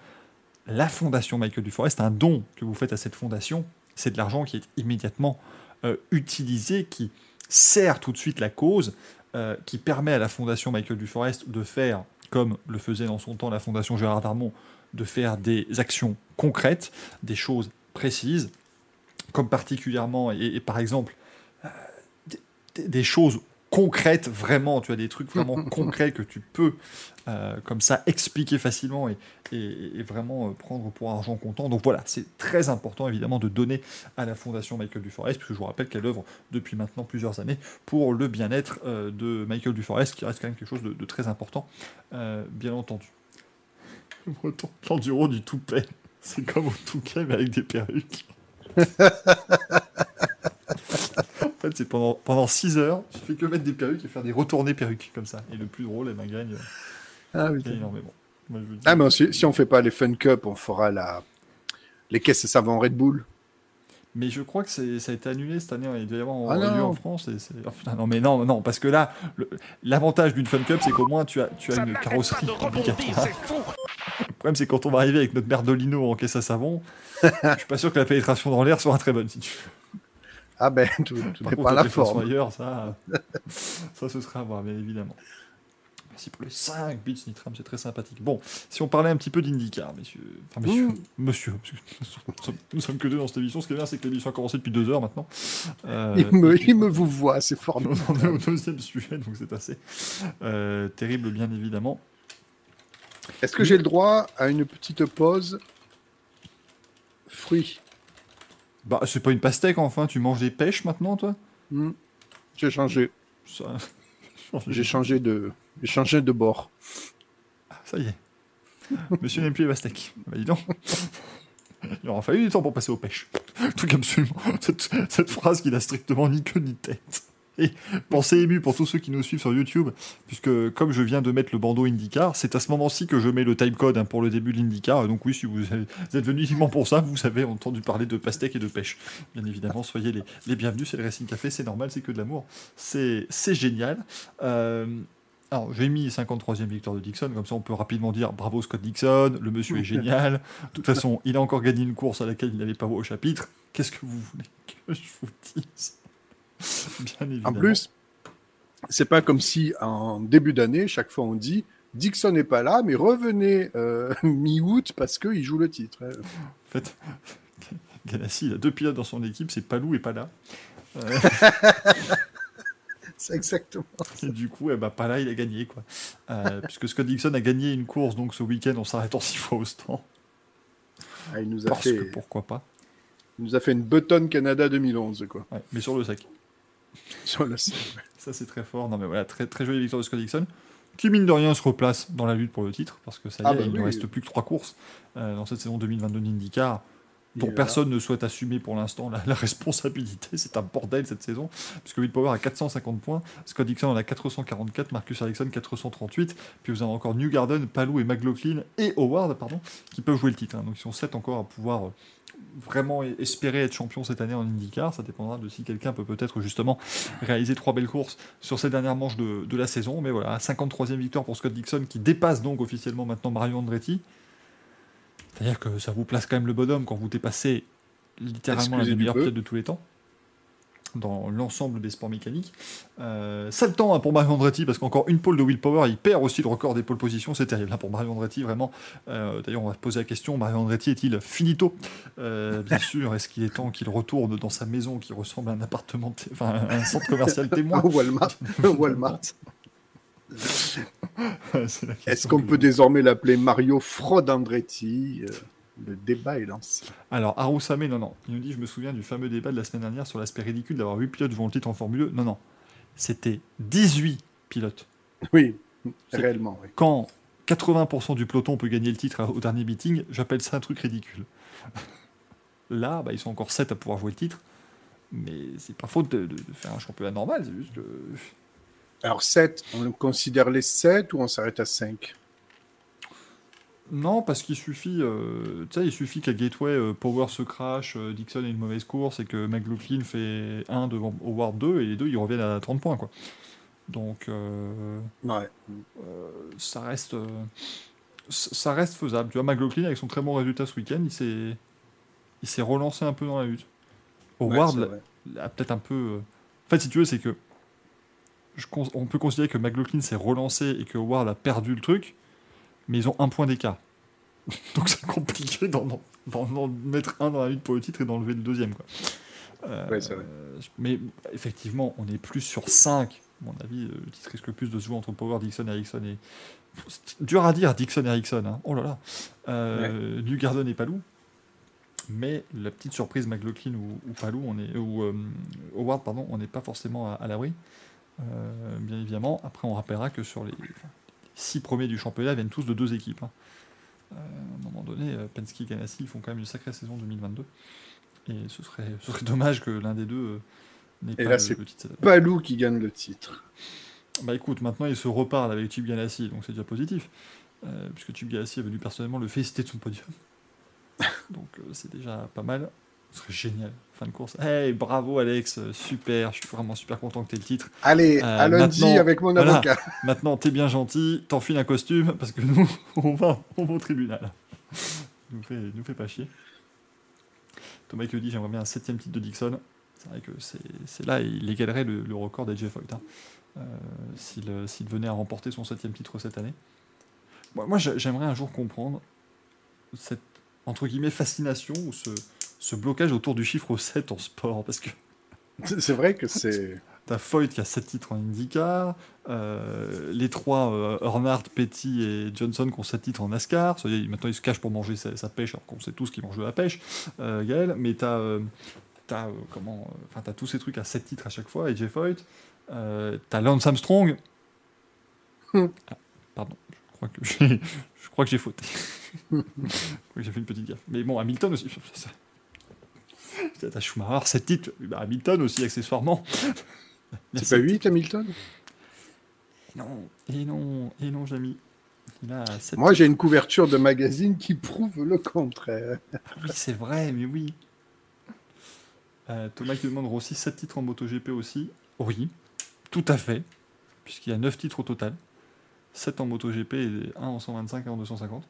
la fondation Michael Duforest, un don que vous faites à cette fondation, c'est de l'argent qui est immédiatement euh, utilisé, qui sert tout de suite la cause, euh, qui permet à la fondation Michael Duforest de faire, comme le faisait dans son temps la fondation Gérard Darmon, de faire des actions concrètes, des choses précises, comme particulièrement, et, par exemple, euh, des choses concrètes, vraiment, tu as des trucs vraiment [laughs] concrets que tu peux, euh, comme ça, expliquer facilement et, et- et vraiment euh, prendre pour argent comptant. Donc voilà, c'est très important, évidemment, de donner à la Fondation Michael Duforest, puisque je vous rappelle qu'elle œuvre depuis maintenant plusieurs années pour le bien-être euh, de Michael Duforest, qui reste quand même quelque chose de, de très important, euh, bien entendu. Le breton, l'enduro du toupet, c'est comme au touquet, mais avec des perruques. [laughs] en fait, c'est pendant, pendant 6 heures, tu fais que mettre des perruques et faire des retournées perruques, comme ça. Et le plus drôle, ben, gagne, Ah oui. gagne énormément. Moi, je Ah mais si, si on fait pas les Fun Cup, on fera la Les caisses savon Red Bull. Mais je crois que c'est- ça a été annulé cette année. Il devait y avoir en, Ah lieu en France. Et c'est- oh, putain, non, mais non, non, parce que là, le- l'avantage d'une Fun Cup, c'est qu'au moins tu as, tu as une carrosserie obligatoire. Le problème, c'est quand on va arriver avec notre Merdolino en caisse à savon, [laughs] je suis pas sûr que la pénétration dans l'air soit très bonne. Si tu veux. Ah ben, [laughs] tout, tout dépend de la forme. ailleurs, ça, [laughs] ça, ce sera à voir, bien évidemment. Merci pour les 5 bits, Nitram, c'est très sympathique. Bon, si on parlait un petit peu d'IndyCar, messieurs. Enfin, messieurs, Mmh. monsieur, parce que nous sommes, que deux dans cette émission. Ce qui est bien, c'est que l'émission a commencé depuis deux heures maintenant. Euh, me, il me vous voit, c'est formidable. on est au deuxième sujet, donc c'est assez euh, terrible, bien évidemment. Est-ce que j'ai le droit à une petite pause fruits Bah, c'est pas une pastèque, enfin, tu manges des pêches maintenant, toi? Hmm. J'ai changé. ça... [laughs] J'ai changé de, j'ai changé de bord. Ah, Ça y est. [laughs] Monsieur n'aime plus les pastèques. Bah dis donc. [laughs] Il aura fallu du temps pour passer aux pêches. Truc absolument. Cette, cette phrase qui n'a strictement ni queue ni tête. Et pensez ému pour tous ceux qui nous suivent sur YouTube, puisque comme je viens de mettre le bandeau IndyCar, c'est à ce moment-ci que je mets le timecode hein, pour le début de l'IndyCar. Donc oui, si vous avez- vous êtes venu uniquement pour ça, vous avez entendu parler de pastèques et de pêche. Bien évidemment, soyez les, les bienvenus, c'est le Racing Café, c'est normal, c'est que de l'amour. C'est c'est génial. Euh, alors, j'ai mis 53e victoire de Dixon, comme ça on peut rapidement dire bravo Scott Dixon, le monsieur est [laughs] génial. De toute façon, il a encore gagné une course à laquelle il n'avait pas voix au chapitre. Qu'est-ce que vous voulez que je vous dise? [laughs] Bien évidemment. En plus, c'est pas comme si en début d'année, chaque fois on dit Dixon n'est pas là, mais revenez euh, [laughs] mi-août parce qu'il joue le titre. hein. En fait, [laughs] Ganassi, il a deux pilotes dans son équipe, c'est Palou et Pala. Euh, C'est exactement. et du coup, eh ben, Pala, il a gagné. Quoi. Euh, puisque Scott Dixon a gagné une course donc ce week-end en s'arrêtant six fois au stand. Ah, il nous a Parce fait, que pourquoi pas. il nous a fait une Button Canada 2011 quoi. Ouais, mais sur le sac. [laughs] Sur le Ça, c'est très fort. Non, mais voilà, très, très jolie victoire de Scott Dixon, qui, mine de rien, se replace dans la lutte pour le titre, parce que ça y est, Ah bah il ne oui. reste plus que trois courses euh, dans cette saison 2022 d'IndyCar, dont est personne ne souhaite assumer pour l'instant la, la [laughs] responsabilité. C'est un bordel cette saison, puisque Will Power a 450 points, Scott Dixon en a 444, Marcus Ericsson 438, puis vous avez encore New Garden, Palou et McLaughlin et Howard, pardon, qui peuvent jouer le titre. hein. Donc ils sont 7 encore à pouvoir. Vraiment espérer être champion cette année en IndyCar. Ça dépendra de si quelqu'un peut peut-être justement réaliser trois belles courses sur ces dernières manches de, de la saison. Mais voilà, 53e victoire pour Scott Dixon qui dépasse donc officiellement maintenant Mario Andretti. C'est-à-dire que ça vous place quand même le bonhomme quand vous dépassez littéralement l'un des meilleurs pilotes de tous les temps dans l'ensemble des sports mécaniques. Euh, sale temps hein, pour Mario Andretti parce qu'encore une pole de Will Power, il perd aussi le record des pole positions, c'est terrible hein, pour Mario Andretti vraiment. Euh, D'ailleurs, on va se poser la question Mario Andretti est-il finito? Euh, Bien [laughs] sûr, est-ce qu'il est temps qu'il retourne dans sa maison qui ressemble à un appartement, enfin un centre commercial [laughs] témoin? Au Walmart. Walmart. [laughs] Est-ce qu'on peut désormais l'appeler Mario Fraude Andretti Euh, Le débat est lancé. Alors, Arusame, non, non. Il nous dit Je me souviens du fameux débat de la semaine dernière sur l'aspect ridicule d'avoir 8 pilotes jouant le titre en Formule 1. Non, non. C'était 18 pilotes. Oui, réellement, oui. Quand 80% du peloton peut gagner le titre au dernier meeting, j'appelle ça un truc ridicule. [laughs] Là, bah, ils sont encore 7 à pouvoir jouer le titre. Mais c'est pas faute de, de- de faire un championnat normal, c'est juste que. Alors 7, on considère les 7 ou on s'arrête à 5 Non, parce qu'il suffit, euh, il suffit qu'à Gateway, euh, Power se crash, euh, Dixon ait une mauvaise course et que McLaughlin fait 1 devant Howard 2 et les deux ils reviennent à 30 points quoi. Donc euh, Ouais. ça reste, ça reste faisable. Tu vois, McLaughlin avec son très bon résultat ce week-end, il s'est, relancé un peu dans la lutte. Howard Ouais, a peut-être un peu. En fait, si tu veux, c'est que je on peut considérer que McLaughlin s'est relancé et que Howard a perdu le truc, mais ils ont un point d'écart. [laughs] Donc c'est compliqué d'en, d'en- d'en- d'en mettre un dans la lutte pour le titre et d'enlever le deuxième. Quoi. Euh, Ouais, c'est vrai. mais effectivement, on est plus sur 5. À mon avis, euh, le titre risque plus de se jouer entre Power, Dixon, Ericsson et. C'est dur à dire, Dixon, Ericsson. Hein. Oh là là. Euh, New Garden et Palou. Mais la petite surprise McLaughlin ou, ou Palou, on est, ou euh, Howard, pardon, on n'est pas forcément à, à l'abri. Euh, bien évidemment. Après, on rappellera que sur les, enfin, les six premiers du championnat viennent tous de deux équipes. hein. Euh, à un moment donné, euh, Penske et Ganassi font quand même une sacrée saison 2022. Et ce serait, ce serait dommage que l'un des deux euh, n'ait Et pas là, le, c'est le titre. Palou qui gagne le titre. Bah écoute, maintenant il se reparle avec Chip Ganassi, donc c'est déjà positif. Euh, puisque Chip Ganassi est venu personnellement le féliciter de son podium. [laughs] Donc euh, c'est déjà pas mal. Ce serait génial, fin de course. Hey, bravo Alex, euh, super, je suis vraiment super content que tu aies le titre. Allez, Euh, à lundi maintenant- avec mon voilà. avocat. [laughs] Maintenant, t'es bien gentil, t'enfiles un costume, parce que nous, on [laughs] va, on va au tribunal. nous fait, nous fait pas chier. Thomas qui dit j'aimerais bien un septième titre de Dixon. C'est vrai que c'est là, il égalerait le, le record d'AJ Foyt. hein. Euh, S'il euh, venait à remporter son septième titre cette année. Moi, moi, j'ai- j'aimerais un jour comprendre cette, entre guillemets, fascination ou ce, ce blocage autour du chiffre 7 en sport. Parce que C'est vrai que c'est. [laughs] T'as Foyt qui a 7 titres en IndyCar, euh, les trois, euh, Earnhardt, Petty et Johnson qui ont 7 titres en NASCAR. Ça y est, maintenant, ils se cachent pour manger sa, sa pêche, alors qu'on sait tous qu'ils mangent de la pêche, euh, Gaël. Mais t'as euh, t'as, euh, comment, euh, enfin, t'as tous ces trucs à 7 titres à chaque fois, et Jeff Foyt. Euh, t'as Lance Armstrong. Hmm. Ah, pardon, je crois que j'ai, [laughs] je crois que j'ai fauté. [laughs] je crois que j'ai fait une petite gaffe. Mais bon, Hamilton aussi. ça- ça- T'as Schumacher, 7 titres. Bah, Hamilton aussi, accessoirement. C'est pas 8 Hamilton? Non, et non, et non, Jamy. Il a 7 Moi, j'ai une couverture de magazine qui prouve le contraire. Oui, c'est vrai, mais oui. Euh, Thomas qui demande aussi 7 titres en MotoGP aussi. Oui, tout à fait. Puisqu'il y a 9 titres au total. 7 en MotoGP et 1 en 125 et en 250.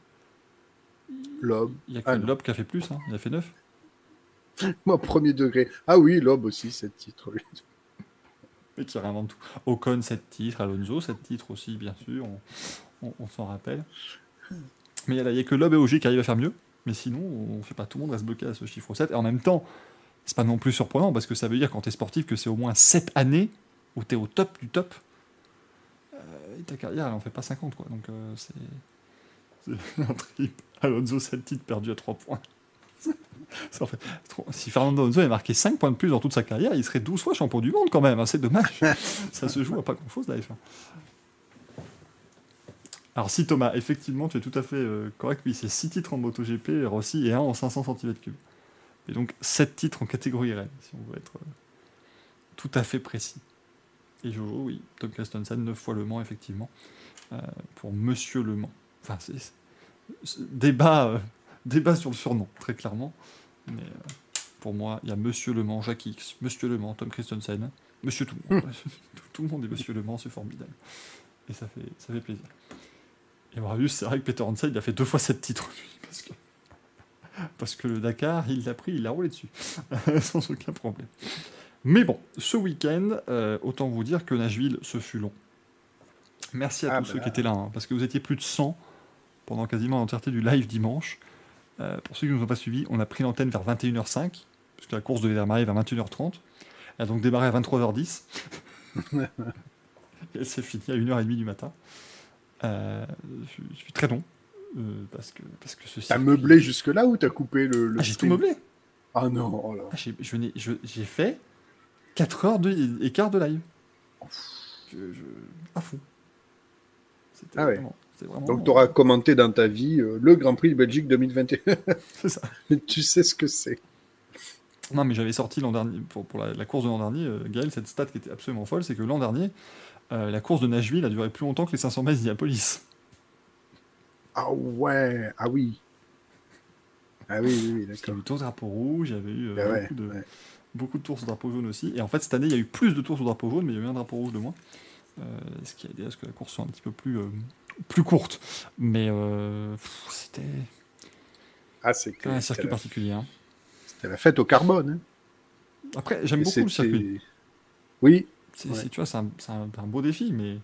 Lob. Il y a que Ah. Lob qui a fait plus, hein. il a fait 9. [laughs] Moi, premier degré. Ah oui, Lob aussi, 7 titres. Et qui réinvente tout. Ocon 7 titres, Alonso 7 titres aussi, bien sûr, on, s'en rappelle. Mais il y a, que Lob et OG qui arrivent à faire mieux. Mais sinon, on fait pas tout le monde reste bloqué à ce chiffre 7. Et en même temps, c'est pas non plus surprenant parce que ça veut dire quand tu es sportif que c'est au moins 7 années où tu es au top du top. Euh, et ta carrière, elle en fait pas 50 quoi. Donc euh, c'est. C'est [laughs] un trip. Alonso 7 titres perdu à 3 points. En fait Si Fernando Alonso avait marqué 5 points de plus dans toute sa carrière, il serait 12 fois champion du monde quand même. hein, C'est dommage. [laughs] ça se joue à pas grand chose la F1. Alors si Thomas, effectivement, tu es tout à fait euh, correct, oui, c'est 6 titres en MotoGP, Rossi, et 1 en 500 cm3. Et donc 7 titres en catégorie Rennes, si on veut être euh, tout à fait précis. Et Jojo, oui, Tom Christensen, 9 fois Le Mans, effectivement, euh, pour Monsieur Le Mans. Enfin, c'est débat, débat sur le surnom, très clairement. Mais euh, pour moi, il y a Monsieur Le Mans, Jacques X, Monsieur Le Mans, Tom Christensen, Monsieur tout le monde. [laughs] tout, le monde est Monsieur Le Mans, c'est formidable. Et ça fait, ça fait plaisir. Et Marius, c'est vrai que Peter Hansel, il a fait deux fois sept titres, lui, parce que, parce que le Dakar, il l'a pris, il l'a roulé dessus, [laughs] sans aucun problème. Mais bon, ce week-end, euh, autant vous dire que Nashville, ce fut long. Merci à Ah tous ceux bah. qui étaient là, hein, parce que vous étiez plus de 100 pendant quasiment l'entièreté du live dimanche. Euh, pour ceux qui ne nous ont pas suivis, on a pris l'antenne vers 21h05, puisque la course devait démarrer vers 21h30. Elle a donc démarré à 23h10. Et [laughs] elle s'est finie à 1h30 du matin. Euh, je, suis très long. euh, parce que, parce que ceci. T'as meublé jusque-là ou t'as coupé le, le Ah, j'ai tout meublé. Ah non, oh là. Ah, j'ai, je venais- je- j'ai fait 4 heures de, et quart de live. Je, je- à fond. C'était Ah ouais. vraiment, vraiment- Donc t'auras commenté dans ta vie euh, le Grand Prix de Belgique 2021. [laughs] C'est ça. [laughs] tu sais ce que c'est. Non, mais j'avais sorti l'an dernier, pour, pour la, la course de l'an dernier, euh, Gaël, cette stat qui était absolument folle, c'est que l'an dernier, euh, la course de Nashville a duré plus longtemps que les 500 mètres d'Indianapolis. Ah ouais, ah oui. Ah oui, oui, oui, Parce qu'il y a d'accord. eu Tours drapeau rouge, il y avait eu euh, Ah ouais, beaucoup, de, ouais. beaucoup de tours au drapeau jaune aussi. Et en fait, cette année, il y a eu plus de tours au drapeau jaune, mais il y a eu un drapeau rouge de moins. Ce qui a aidé à ce que la course soit un petit peu plus, plus courte. Mais euh, c'était Ah, c'est c'était un circuit la, particulier. hein. c'était la fête au carbone. hein. Après, j'aime beaucoup le circuit. Oui, Ouais. tu vois, c'est un, c'est un- un beau défi, mais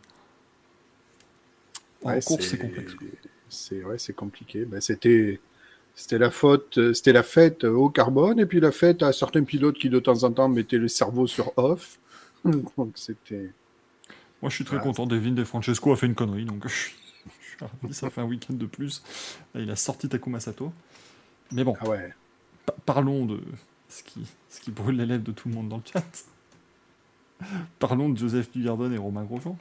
en ouais, course, c'est complexe. C'est ouais, c'est compliqué. Ben, c'était c'était la faute, c'était la fête au carbone et puis la fête à certains pilotes qui de temps en temps mettaient le cerveau sur off. [laughs] Donc c'était Moi, je suis très Ah, content. Devin De Francesco a fait une connerie, donc je suis. [laughs] Ça fait un week-end de plus. Là, il a sorti Takuma Sato. Mais bon, ah ouais. pa- parlons de ce qui, ce qui brûle les lèvres de tout le monde dans le chat. [laughs] parlons de Joseph Dugardon et Romain Grosjean.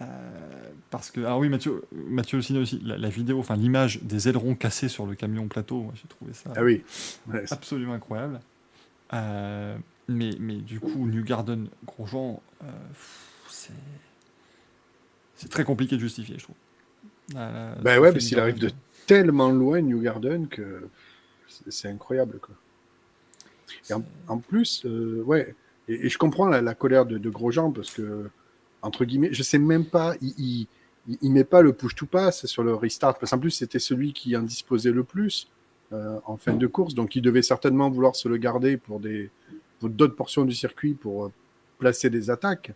Euh, parce que, ah oui, Mathieu, Mathieu aussi, la, la vidéo, enfin l'image des ailerons cassés sur le camion plateau, moi, j'ai trouvé ça Ah oui. Ouais, absolument incroyable. Euh, mais, mais du coup, New Garden, Grosjean, euh, c'est c'est très compliqué de justifier, je trouve. Ben ouais, parce qu'il New arrive de Garden. tellement loin New Garden que c'est- incroyable quoi. Et en, en plus, euh, ouais, et, et je comprends la, la colère de, de Grosjean parce que entre guillemets, je sais même pas, il, il, met pas le push to pass sur le restart parce qu'en plus c'était celui qui en disposait le plus euh, en fin de course, donc il devait certainement vouloir se le garder pour des pour d'autres portions du circuit pour euh, placer des attaques.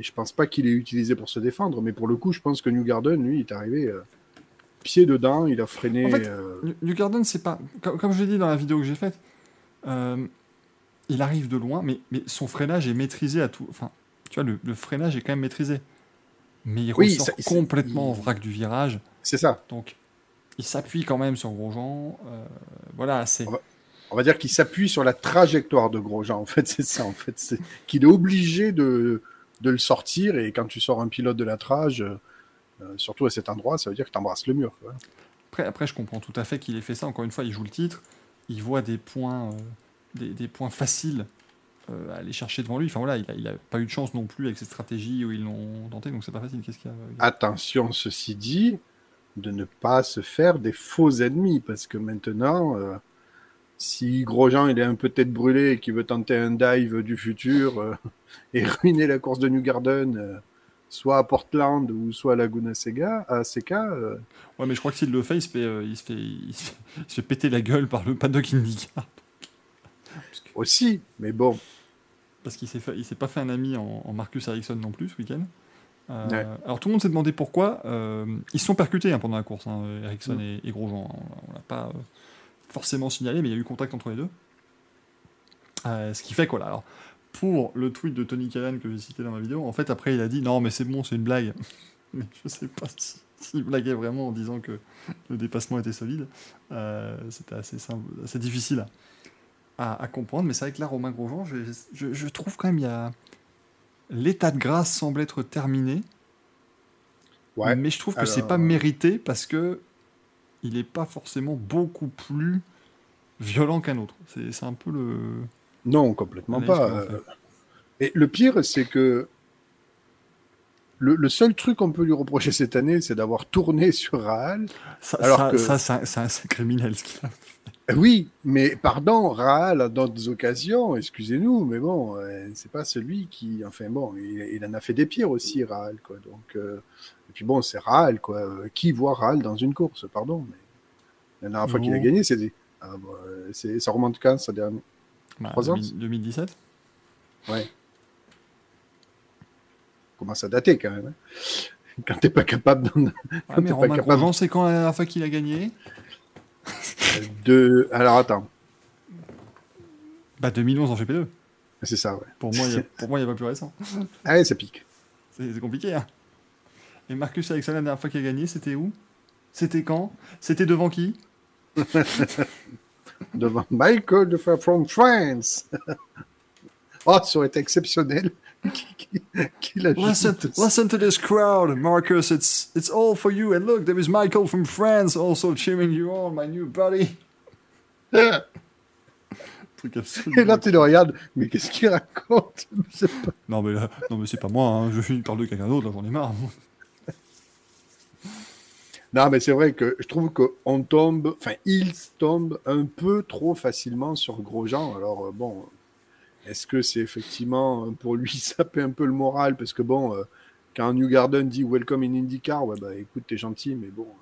Et je pense pas qu'il ait utilisé pour se défendre, mais pour le coup, je pense que New Garden, lui, il est arrivé euh, pied dedans, il a freiné. En fait, euh, New- Garden, c'est pas. Comme, comme je l'ai dit dans la vidéo que j'ai faite, euh, il arrive de loin, mais, mais son freinage est maîtrisé à tout. Enfin, tu vois, le, le freinage est quand même maîtrisé. Mais il Oui, ressort ça- complètement il- en vrac du virage. c'est ça. Donc, il s'appuie quand même sur Grosjean. voilà, c'est. On va- On va dire qu'il s'appuie sur la trajectoire de Grosjean. En fait, [laughs] c'est ça. En fait, c'est qu'il est obligé de, de le sortir. Et quand tu sors un pilote de la trage, euh, euh, surtout à cet endroit, ça veut dire que tu embrasses le mur. quoi. Après, après, je comprends tout à fait qu'il ait fait ça. Encore une fois, il joue le titre. Il voit des points, euh, des, des points faciles euh, à aller chercher devant lui. Enfin voilà, il a, il a pas eu de chance non plus avec cette stratégie où ils l'ont tenté, donc c'est pas facile. Qu'est-ce qu'il y a Attention, ceci dit, de ne pas se faire des faux ennemis. Parce que maintenant, si Grosjean il est un peu tête brûlée et qu'il veut tenter un dive du futur euh, [laughs] et ruiner la course de New Garden, euh, soit à Portland ou soit à Laguna Seca, à Seca, euh, Ouais, mais je crois que s'il le fait, il se fait, il se fait, il se fait, il se fait péter la gueule par le paddock IndyCar. Que- aussi. Mais bon, Parce qu'il s'est fait- il s'est pas fait un ami en, en Marcus Ericsson non plus ce week-end. Euh, Ouais. Alors tout le monde s'est demandé pourquoi. euh, ils se sont percutés hein, pendant la course, hein, Ericsson Mm. et, et Grosjean. hein. On l'a pas euh, forcément signalé, mais il y a eu contact entre les deux. Euh, ce qui fait quoi là Alors, pour le tweet de Tony Callan que j'ai cité dans ma vidéo, en fait après il a dit non mais c'est bon, c'est une blague. [laughs] mais je sais pas si- s'il blaguait vraiment en disant que le dépassement était solide. Euh, C'était assez, simple, assez difficile à, à comprendre, mais c'est vrai que là, Romain Grosjean, je, je- je trouve quand même il y a l'état de grâce semble être terminé, ouais. mais je trouve que c'est alors- pas mérité parce que il est pas forcément beaucoup plus violent qu'un autre. C'est un peu le. Non, complètement pas. euh. Et le pire, c'est que le, le seul truc qu'on peut lui reprocher cette année, c'est d'avoir tourné sur Rahal. Ça, Alors ça, que- ça, c'est un- un, criminel ce qu'il a fait. Oui, mais pardon, Rahal, à d'autres occasions, excusez-nous, mais bon, euh, c'est pas celui qui. Enfin bon, il, il en a fait des pires aussi, Rahal, quoi. Donc, euh, et puis bon, c'est Rahal, quoi. Euh, Qui voit Rahal dans une course, pardon, mais la dernière fois qu'il a gagné, c'était. Ah, bon, c'est- ça remonte quand, sa dernière Bah, Trois ans 2000 2017 Ouais. Commence à dater quand même. hein. Quand t'es pas capable d'en- T'es mais pas Romain capable. Grosjean, c'est quand la dernière fois qu'il a gagné? [laughs] de. Alors attends, Bah 2011 en GP2. c'est ça, ouais. Pour moi, il y a- [laughs] pour moi, il n'y a pas plus récent. Ah ouais, ça pique. C'est c'est compliqué. Hein. Et Marcus Alexander, la dernière fois qu'il a gagné, c'était où? C'était quand? C'était devant qui? [laughs] Devant Michael de from France. oh, ça aurait été exceptionnel. Qui- ajoute listen, listen to this crowd, Marcus. It's it's all for you. And look, there is Michael from France also cheering you on, my new buddy. [laughs] Et là, tu le regardes, mais qu'est-ce qu'il raconte? Pas- Non mais là- non mais c'est pas moi. Hein. Je finis par de quelqu'un d'autre. Là, j'en ai marre. [laughs] Non, mais c'est vrai que je trouve qu'on tombe, enfin, il tombe un peu trop facilement sur Grosjean. Alors, euh, bon, est-ce que c'est effectivement euh, pour lui [laughs] saper un peu le moral? Parce que, bon, euh, quand New Garden dit Welcome in IndyCar, ouais, bah écoute, t'es gentil, mais bon, euh,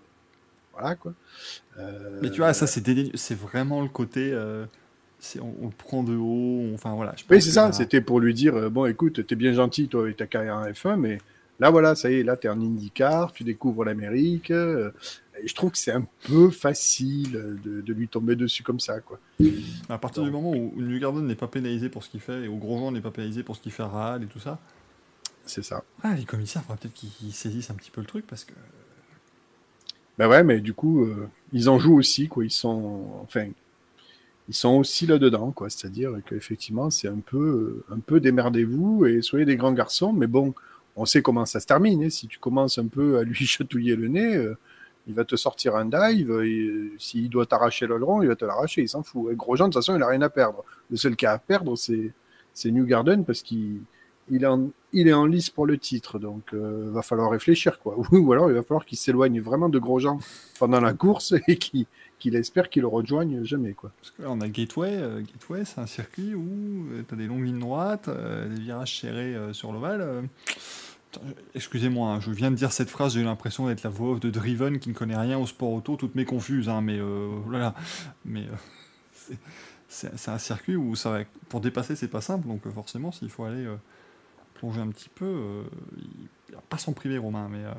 voilà quoi. Euh, Mais tu vois, ça c'est. C'est vraiment le côté. euh, c'est- on, on le prend de haut. on- Enfin voilà. je Oui, c'est ça, là- c'était pour lui dire bon, écoute, t'es bien gentil, toi, avec ta carrière en F1, mais là, voilà, ça y est, là, t'es en IndyCar, tu découvres l'Amérique. euh, je trouve que c'est un peu facile de, de lui tomber dessus comme ça, quoi. À partir du moment où, où New Garden n'est pas pénalisé pour ce qu'il fait et où Grosjean n'est pas pénalisé pour ce qu'il fait à Rahal et tout ça, C'est ça. ah, les commissaires, faudrait peut-être qu'ils saisissent un petit peu le truc parce que. Ben ouais, mais du coup, euh, ils en jouent aussi, quoi. Ils sont, enfin, ils sont aussi là-dedans, quoi. C'est-à-dire qu'effectivement, c'est un peu, un peu démerdez-vous et soyez des grands garçons. Mais bon, on sait comment ça se termine. hein. Si tu commences un peu à lui [laughs] chatouiller le nez, euh, il va te sortir un dive. Euh, s'il doit t'arracher l'aileron, il va te l'arracher. Il s'en fout. Et Grosjean, de toute façon, il a rien à perdre. Le seul a à perdre, c'est, New Garden parce qu'il il est en, il lice pour le titre, donc euh, va falloir réfléchir quoi. [laughs] Ou alors il va falloir qu'il s'éloigne vraiment de Grosjean pendant la course [laughs] et qu'il espère qu'il le rejoigne jamais. Parce que là, on a Gateway. Gateway, c'est un circuit où tu as des longues lignes droites, des virages serrés sur l'ovale. Excusez-moi, hein, je viens de dire cette phrase, j'ai l'impression d'être la voix de Driven qui ne connaît rien au sport auto, toutes mes confuses, hein, mais euh, voilà. Mais euh, [laughs] c'est- un circuit où ça va, pour dépasser, c'est pas simple, donc euh, forcément, s'il faut aller plonger un petit peu, il pas s'en priver, Romain, mais. euh,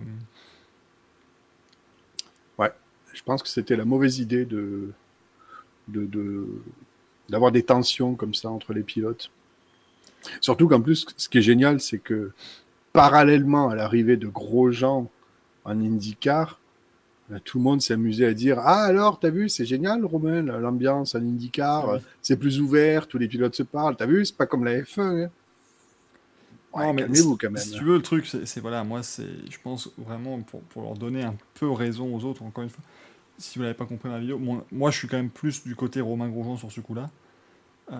Je pense que c'était la mauvaise idée de- d'avoir des tensions comme ça entre les pilotes. Surtout qu'en plus, ce qui est génial, c'est que parallèlement à l'arrivée de Grosjean en IndyCar, euh, tout le monde s'est amusé à dire Ah alors, t'as vu, c'est génial, Romain, la- l'ambiance en IndyCar, Ah oui. euh, c'est plus ouvert, tous les pilotes se parlent. T'as vu, c'est pas comme la F1. hein. Ouais, Non, mais calmez-vous quand même. Si tu veux, le truc, c'est voilà, moi, c'est, je pense vraiment pour, pour leur donner un peu raison aux autres, encore une fois. Si vous l'avez pas compris la vidéo, moi, moi, je suis quand même plus du côté Romain Grosjean sur ce coup-là, euh,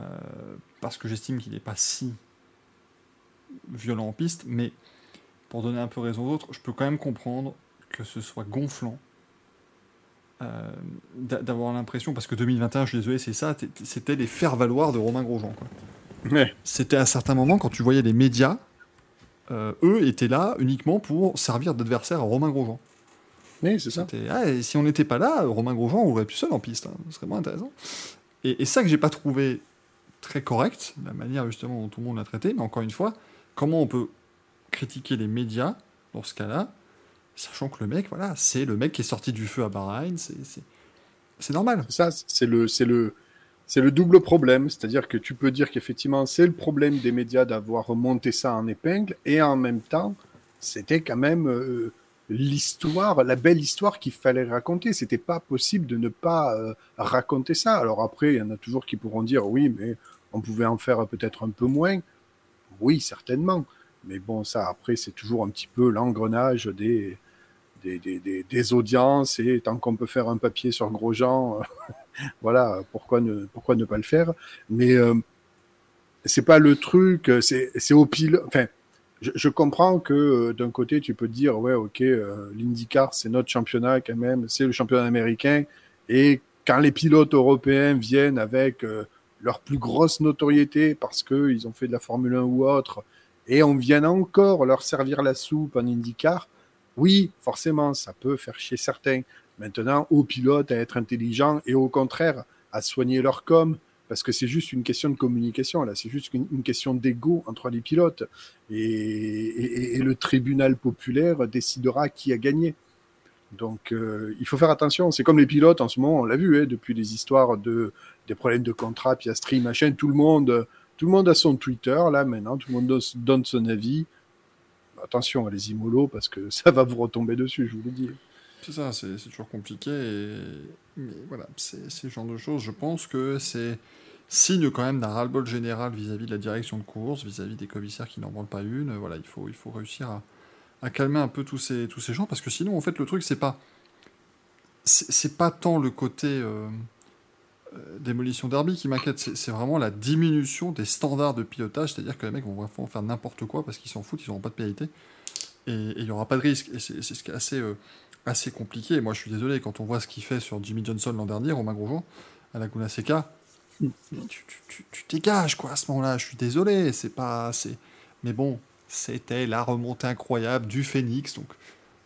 parce que j'estime qu'il n'est pas si violent en piste, mais pour donner un peu raison aux autres, je peux quand même comprendre que ce soit gonflant euh, d'a- d'avoir l'impression, parce que 2021, je suis désolé, c'est ça, c'était les faire-valoir de Romain Grosjean, quoi Ouais. c'était à certains moments quand tu voyais les médias, euh, eux étaient là uniquement pour servir d'adversaire à Romain Grosjean. Oui, c'est ça. Ah, et si on n'était pas là, Romain Grosjean aurait pu seul en piste. hein. Ce serait moins intéressant. Et, et ça que j'ai pas trouvé très correct, la manière justement dont tout le monde l'a traité, mais encore une fois, comment on peut critiquer les médias dans ce cas-là, sachant que le mec, voilà, c'est le mec qui est sorti du feu à Bahreïn, c'est, normal. Ça, c'est le, double problème. C'est-à-dire que tu peux dire qu'effectivement, c'est le problème des médias d'avoir remonté ça en épingle, et en même temps, c'était quand même euh, l'histoire, la belle histoire qu'il fallait raconter. C'était pas possible de ne pas euh, raconter ça. Alors après, il y en a toujours qui pourront dire oui, mais on pouvait en faire peut-être un peu moins. Oui, certainement. Mais bon, ça, après, c'est toujours un petit peu l'engrenage des, des, des, des, audiences et tant qu'on peut faire un papier sur Grosjean, [laughs] euh, voilà, pourquoi ne, pourquoi ne pas le faire? Mais euh, c'est pas le truc, c'est au pilote. Enfin, je, comprends que euh, d'un côté, tu peux te dire, ouais, ok, euh, l'IndyCar, c'est notre championnat quand même, c'est le championnat américain. Et quand les pilotes européens viennent avec leur plus grosse notoriété parce qu'ils ont fait de la Formule 1 ou autre, et on vient encore leur servir la soupe en IndyCar, oui, forcément, ça peut faire chier certains. Maintenant, aux pilotes à être intelligents et au contraire à soigner leur com, parce que c'est juste une question de communication, là, c'est juste une, question d'ego entre les pilotes. Et, et- et le tribunal populaire décidera qui a gagné. Donc, euh, il faut faire attention. C'est comme les pilotes en ce moment, on l'a vu, hein, depuis les histoires de, des problèmes de contrat, Piastri, machin, tout le monde, tout le monde a son Twitter, là, maintenant, tout le monde donne- son avis. Attention les mollo parce que [laughs] ça va vous retomber dessus, je vous le dis. C'est ça, c'est toujours compliqué. Et... Mais voilà, c'est ce genre de choses. Je pense que c'est signe quand même d'un ras-le-bol général vis-à-vis de la direction de course, vis-à-vis des commissaires qui n'en vendent pas une. Voilà, il faut, il faut réussir à, calmer un peu tous ces, tous ces gens parce que sinon, en fait, le truc, c'est pas. C'est pas tant le côté euh, démolition derby qui m'inquiète, c'est vraiment la diminution des standards de pilotage, c'est-à-dire que les mecs vont vraiment faire n'importe quoi parce qu'ils s'en foutent, ils n'auront pas de pénalité et il n'y aura pas de risque. Et c'est ce qui est assez. euh, assez compliqué. Et moi, je suis désolé, quand on voit ce qu'il fait sur Jimmy Johnson l'an dernier, Romain Grosjean, à Laguna Seca, tu, tu, tu, tu dégages, quoi, à ce moment-là. Je suis désolé, c'est pas... c'est Mais bon, c'était la remontée incroyable du Phoenix, donc...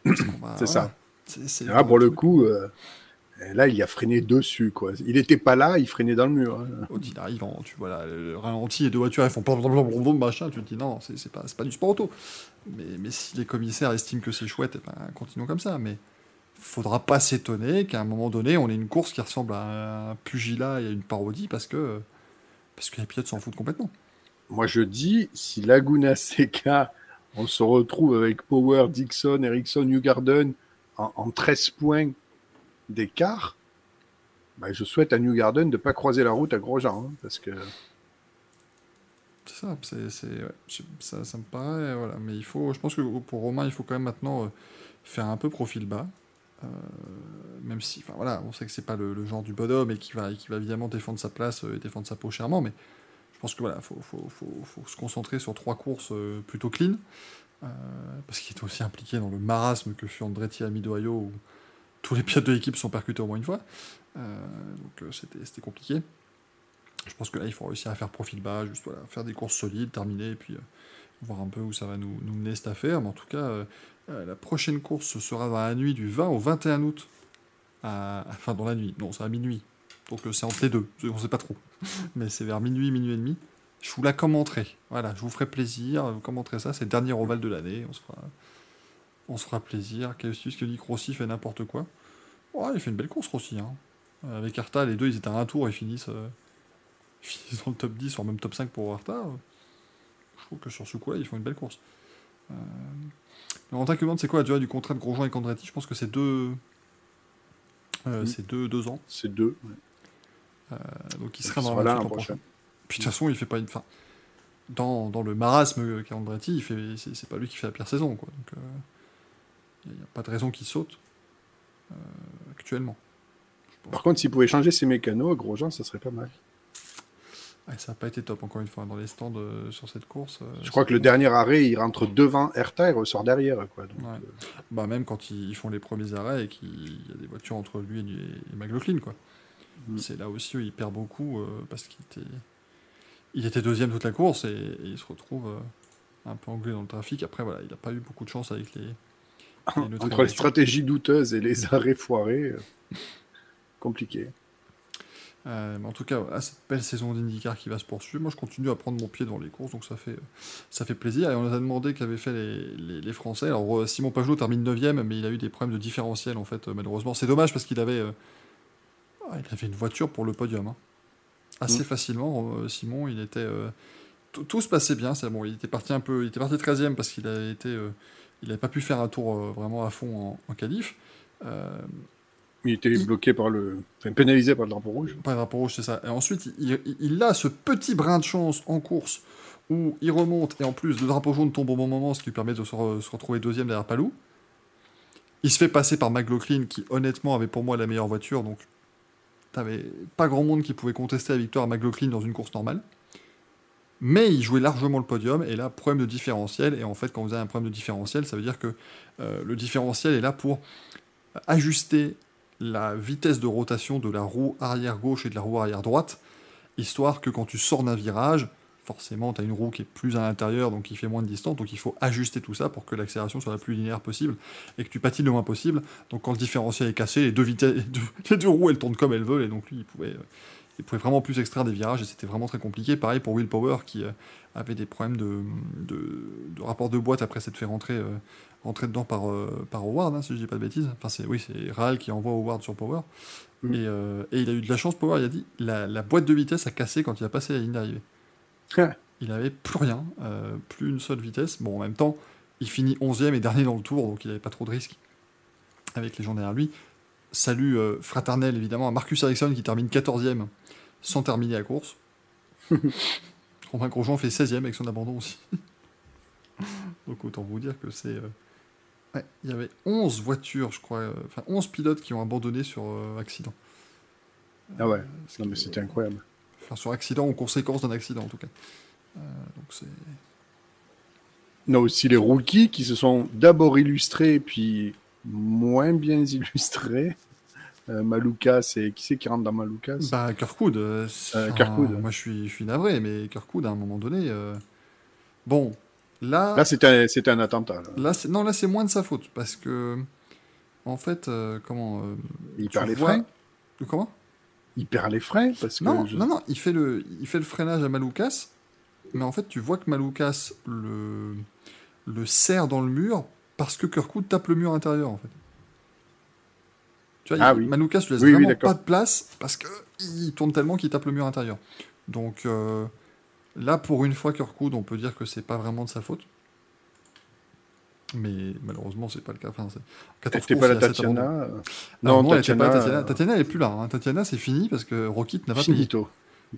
va- C'est voilà. ça. Là, pour le coup, euh, là, il a freiné dessus, quoi. Il n'était pas là, il freinait dans le mur. hein. Quand il arrive, en, tu vois, là, le ralenti et deux voitures, elles font blablabla, machin, tu te dis non, c'est pas, pas du sport auto. Mais, mais si les commissaires estiment que c'est chouette, eh ben, continuons comme ça. Mais faudra pas s'étonner qu'à un moment donné, on ait une course qui ressemble à un pugilat et à une parodie parce que, parce que les pilotes s'en foutent complètement. Moi, je dis, si Laguna Seca, on se retrouve avec Power, Dixon, Ericsson, Newgarden en, en 13 points d'écart, bah, je souhaite à Newgarden de ne pas croiser la route à Grosjean, hein, parce que C'est ça, ça, me paraît, voilà. Mais il faut, je pense que pour Romain, il faut quand même maintenant euh, faire un peu profil bas. Euh, même si, enfin voilà, on sait que c'est pas le, genre du bonhomme et qui va, évidemment défendre sa place euh, et défendre sa peau chèrement, mais je pense que voilà, faut, se concentrer sur trois courses plutôt clean, parce qu'il est aussi impliqué dans le marasme que fut Andretti à Mid-Ohio, où tous les pilotes de l'équipe sont percutés au moins une fois. Euh, donc euh, c'était compliqué. Je pense que là, il faut réussir à faire profil bas, juste faire des courses solides, terminer, et puis euh, voir un peu où ça va nous, mener cette affaire. Mais en tout cas, la prochaine course sera dans la nuit du 20 au 21 août. [laughs] Enfin, dans la nuit, non, c'est à minuit. Donc c'est entre les deux, on sait pas trop. [laughs] Mais c'est vers minuit, minuit et demi. Je vous la commenterai. Voilà, je vous ferai plaisir. Vous commenterez ça. C'est le dernier oval de l'année. On se fera, on se fera plaisir. Cassius qui dit que Rossi fait n'importe quoi. Ouais, il fait une belle course Rossi. Hein. Euh, Avec Arta, les deux, ils étaient à un tour. Finissent, euh, [laughs] ils finissent dans le top 10, voire même top 5 pour Arta. Je trouve que sur ce coup-là, ils font une belle course. Euh... Qui demande c'est quoi la durée du contrat de Grosjean et Andretti Je pense que c'est deux, euh, c'est deux, deux ans. C'est deux. ouais. Euh, donc il Il sera dans sera la là prochain. prochain. Puis de toute façon, il fait pas une fin. Dans, dans le marasme qu'a Andretti, il fait, c'est, pas lui qui fait la pire saison. Quoi. Donc il n'y a, pas de raison qu'il saute euh, actuellement. Par contre, s'il pouvait changer ses mécanos, Grosjean, ça serait pas mal. Ouais, ça n'a pas été top encore une fois dans les stands euh, sur cette course. euh, Je crois que le dernier arrêt, il rentre devant Hertha et ressort derrière. Quoi. Donc, Ouais. Bah, même quand ils font les premiers arrêts et qu'il y a des voitures entre lui et, et McLaughlin, quoi. Mm. C'est là aussi où il perd beaucoup parce qu'il était, il était deuxième toute la course et, et il se retrouve un peu anglais dans le trafic. Après, voilà, il n'a pas eu beaucoup de chance avec les. Entre les stratégies douteuses et les arrêts foirés, euh, compliqué. Euh, en tout cas, cette belle saison d'IndyCar qui va se poursuivre. Moi, je continue à prendre mon pied devant les courses, donc ça fait, ça fait plaisir. Et on nous a demandé qu'avaient fait les, les- les Français. Alors, euh, Simon Pajot termine 9ème, mais il a eu des problèmes de différentiel, en fait, euh, malheureusement. C'est dommage parce qu'il avait, euh, ah, il avait une voiture pour le podium. hein. Assez Mm. facilement, euh, Simon, il était. euh, tout, tout se passait bien. C'est bon, il était parti un peu. Il était parti 13ème parce qu'il avait été. Il n'avait pas pu faire un tour euh, vraiment à fond en, en qualif. Euh, Il était Il- bloqué par le. Enfin, pénalisé par le drapeau rouge. pas un drapeau rouge, c'est ça. Et ensuite, il, il- il a ce petit brin de chance en course où il remonte et en plus le drapeau jaune tombe au bon moment, ce qui lui permet de se, re- se retrouver deuxième derrière Palou. Il se fait passer par McLaughlin qui honnêtement avait pour moi la meilleure voiture, donc t'avais pas grand monde qui pouvait contester la victoire à McLaughlin dans une course normale. Mais il jouait largement le podium et là, problème de différentiel. Et en fait, quand vous avez un problème de différentiel, ça veut dire que euh, le différentiel est là pour ajuster la vitesse de rotation de la roue arrière gauche et de la roue arrière droite, histoire que quand tu sors d'un virage, forcément tu as une roue qui est plus à l'intérieur, donc qui fait moins de distance, donc il faut ajuster tout ça pour que l'accélération soit la plus linéaire possible et que tu patines le moins possible. Donc quand le différentiel est cassé, les deux, vitesses, [laughs] les deux, les deux roues elles tournent comme elles veulent, et donc lui il pouvait, euh, il pouvait vraiment plus extraire des virages et c'était vraiment très compliqué. Pareil pour Will Power qui euh, avait des problèmes de, de, de rapport de boîte après s'être fait rentrer, euh, rentrer dedans par, euh, par Howard, hein, si je dis pas de bêtises. Enfin, c'est, oui, c'est Rahal qui envoie Howard sur Power. Mm. Et, euh, et il a eu de la chance, Power, il a dit la, la boîte de vitesse a cassé quand il a passé la ligne d'arrivée. Ah. il avait plus rien, plus une seule vitesse. Bon, en même temps, il finit 11e et dernier dans le tour, donc il n'avait pas trop de risques avec les gens derrière lui. Salut euh, fraternel évidemment à Marcus Ericsson qui termine 14e sans terminer la course. [laughs] Romain Grosjean fait 16e avec son abandon aussi. [laughs] donc autant vous dire que c'est. euh, ouais, il y avait 11 voitures, je crois, euh, enfin 11 pilotes qui ont abandonné sur accident. Ah ouais, non mais c'était incroyable. Enfin, sur accident ou conséquence d'un accident en tout cas. Donc c'est. On a aussi les rookies qui se sont d'abord illustrés, puis moins bien [laughs] illustrés. Euh, Maloukas, et qui c'est qui rentre dans Maloukas Bah, Kirkwood. euh, c'est- Euh, Kirkwood. Moi, je suis, je suis navré, mais Kirkwood, à un moment donné. euh, Bon, là. Là, c'était un, un attentat. là. là, c'est- non, là, c'est moins de sa faute. Parce que. En fait, comment. Il perd les vois- freins. Comment? Il perd les freins parce que. non, je- non, non, il fait, le, il fait le freinage à Maloukas. Mais en fait, tu vois que Maloukas le, le serre dans le mur parce que Kirkwood tape le mur intérieur, en fait. Tu vois, Ah il- oui. Maloukas lui laisse Oui, vraiment pas de place parce qu'il tourne tellement qu'il tape le mur intérieur. Donc euh, là, pour une fois, Kirkwood, on peut dire que c'est pas vraiment de sa faute. Mais malheureusement, c'est pas le cas. Enfin, c'est... 14 C'était pas la Tatiana. euh, Non, Non, était pas Tatiana. Tatiana. euh, Tatiana, elle est plus là. hein. Tatiana, c'est fini parce que Rocket n'a pas payé. Finito.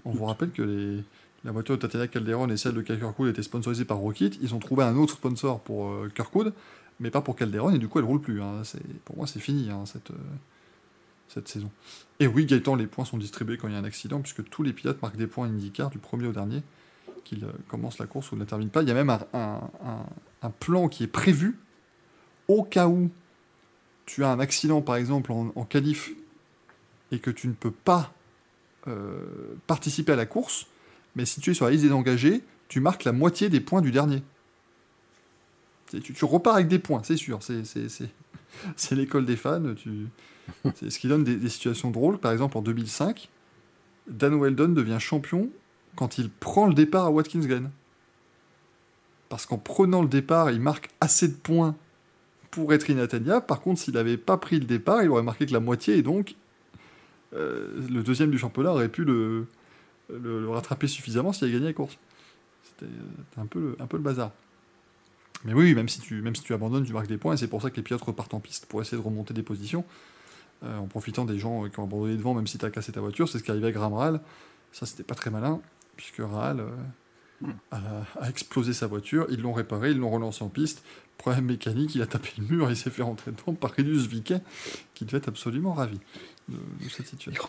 On vous rappelle que les, la voiture de Tatiana Calderon et celle de Kirkwood étaient sponsorisées par Rocket. Ils ont trouvé un autre sponsor pour euh, Kirkwood, mais pas pour Calderon, et du coup elle roule plus. hein. Pour moi, c'est fini. hein, cette, euh, cette saison. Et oui, Gaëtan, les points sont distribués quand il y a un accident, puisque tous les pilotes marquent des points IndyCar du premier au dernier, qu'ils euh, commencent la course ou ne la terminent pas. Il y a même un plan qui est prévu au cas où tu as un accident, par exemple, en, en qualif, et que tu ne peux pas euh, participer à la course, mais si tu es sur la liste des engagés, tu marques la moitié des points du dernier. Tu, tu repars avec des points, c'est sûr. C'est, [laughs] l'école des fans. Tu... [laughs] C'est ce qui donne des, des situations drôles. Par exemple, en 2005, Dan Weldon devient champion quand il prend le départ à Watkins Glen. Parce qu'en prenant le départ, il marque assez de points pour être inatteignable. Par contre, s'il n'avait pas pris le départ, il aurait marqué que la moitié et donc euh, le deuxième du championnat aurait pu le, le, le rattraper suffisamment s'il avait gagné la course. C'était euh, c'était un, peu le, un peu le bazar. Mais oui, même si, tu, même si tu abandonnes, tu marques des points, et c'est pour ça que les pilotes repartent en piste pour essayer de remonter des positions, euh, en profitant des gens euh, qui ont abandonné devant, même si tu as cassé ta voiture. C'est ce qui arrivait Graham Rahal. Ça, c'était pas très malin, puisque Rahal euh, a, a explosé sa voiture, ils l'ont réparé, ils l'ont relancé en piste. Problème mécanique, il a tapé le mur et il s'est fait rentrer dedans par Rinus Viquet, qui devait être absolument ravi de, de cette situation.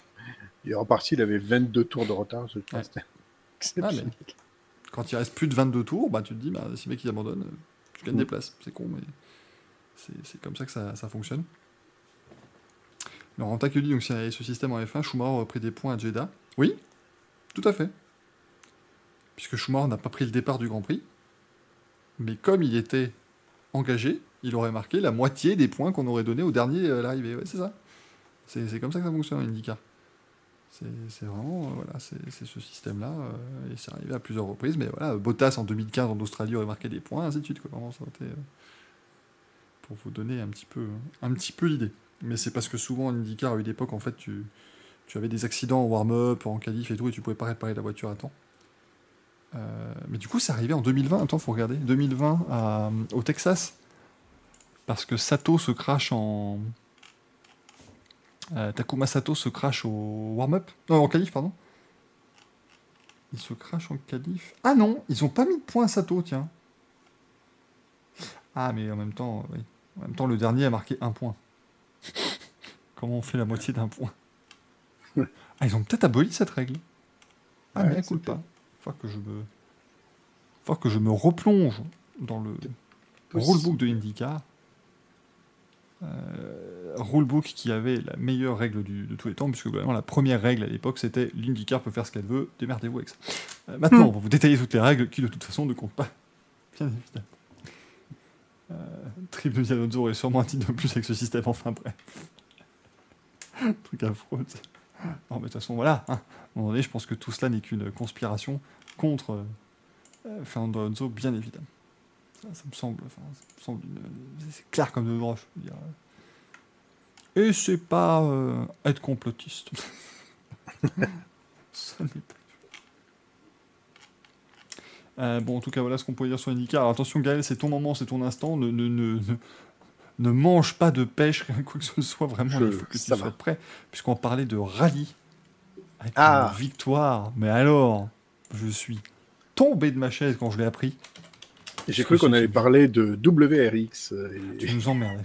Il est reparti, il avait 22 tours de retard. Je. Ouais. Ah, mais quand il reste plus de 22 tours, bah, tu te dis, bah, si le mec il abandonne, euh, Mm. des places. C'est con, mais c'est comme ça que ça, ça fonctionne. Alors, en que dit, donc, s'il y avait ce système en F1, Schumacher aurait pris des points à Jeddah. Oui, tout à fait. Puisque Schumacher n'a pas pris le départ du Grand Prix. Mais comme il était engagé, il aurait marqué la moitié des points qu'on aurait donné au dernier euh, à l'arrivée. Ouais, c'est ça. C'est comme ça que ça fonctionne IndyCar. C'est vraiment, euh, voilà, c'est ce système-là, euh, et c'est arrivé à plusieurs reprises, mais voilà, Bottas en 2015 en Australie aurait marqué des points, ainsi de suite, quoi. Euh, pour vous donner un petit peu, un peu l'idée. Mais c'est parce que souvent en IndyCar, à une époque, en fait, tu, tu avais des accidents en warm-up, en qualif et tout, et tu pouvais pas réparer la voiture à temps. Mais du coup, c'est arrivé en 2020, attends, faut regarder, 2020 à- au Texas, parce que Sato se crache en, euh, Takuma Sato se crache au warm-up. Non, en qualif, pardon. Il se crache en qualif. Ah non, ils ont pas mis de points à Sato, tiens. Ah, mais en même temps, oui. En même temps, le dernier a marqué un point. Comment on fait la moitié d'un point? Ah, ils ont peut-être aboli cette règle. Ah, Ouais, mais écoute pas. Faut que je me. Faut que je me replonge dans le rulebook de IndyCar. Euh, rulebook qui avait la meilleure règle du- de tous les temps, puisque vraiment la première règle à l'époque c'était l'IndyCar peut faire ce qu'elle veut, démerdez-vous avec ça. Euh, maintenant, on va vous détailler toutes les règles qui de toute façon ne comptent pas. Bien évidemment. Euh, Trip de aurait sûrement un titre de plus avec ce système, enfin bref. [laughs] Truc affreux. Non, mais de toute façon, voilà. hein. À un moment donné, je pense que tout cela n'est qu'une conspiration contre euh, Fernando Alonso, bien évidemment. Ça, ça me semble, enfin, ça me semble une- c'est clair comme de broche. je veux dire. Et c'est pas euh, être complotiste. [laughs] Ça n'est pas. Euh, bon, en tout cas, voilà ce qu'on peut dire sur IndyCar. Alors, attention, Gaël, c'est ton moment, c'est ton instant. Ne, ne, ne, ne, ne mange pas de pêche, [laughs] quoi que ce soit. Vraiment, Je- il faut que tu sois va. prêt. Puisqu'on parlait de rallye. Avec Ah. une victoire. Mais alors, je suis tombé de ma chaise quand je l'ai appris. J'ai cru qu'on allait parler de WRX. euh, et- Tu nous emmerdes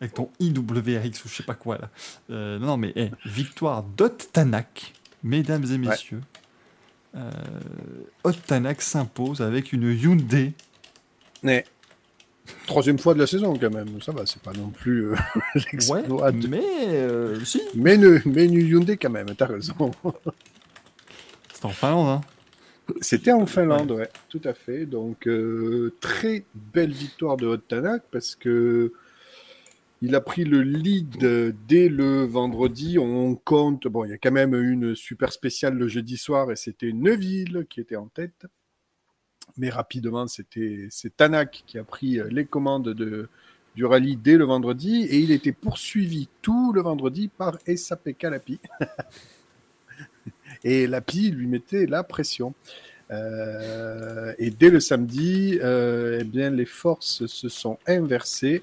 avec, ton... [laughs] IWRX ou je sais pas quoi là. Euh, non, mais eh, victoire d'Ot Tanak, mesdames et messieurs. Euh, Ot Tanak s'impose avec une Hyundai. Mais, troisième fois de la saison quand même. Ça va, c'est pas non plus euh, [laughs] Ouais, de- mais si, Mais, ne, mais une Hyundai quand même, t'as raison. c'est en Finlande. Hein. C'était en Finlande, ouais. tout à fait. Donc, euh, très belle victoire de Hot Tanak parce que il a pris le lead dès le vendredi. On compte, bon, il y a quand même une super spéciale le jeudi soir et c'était Neuville qui était en tête. Mais rapidement, c'était c'est Tanak qui a pris les commandes de, du rallye dès le vendredi et il était poursuivi tout le vendredi par Esa-Pekka Lapi. [laughs] Et Lapi lui mettait la pression. Euh, et dès le samedi, euh, eh bien, les forces se sont inversées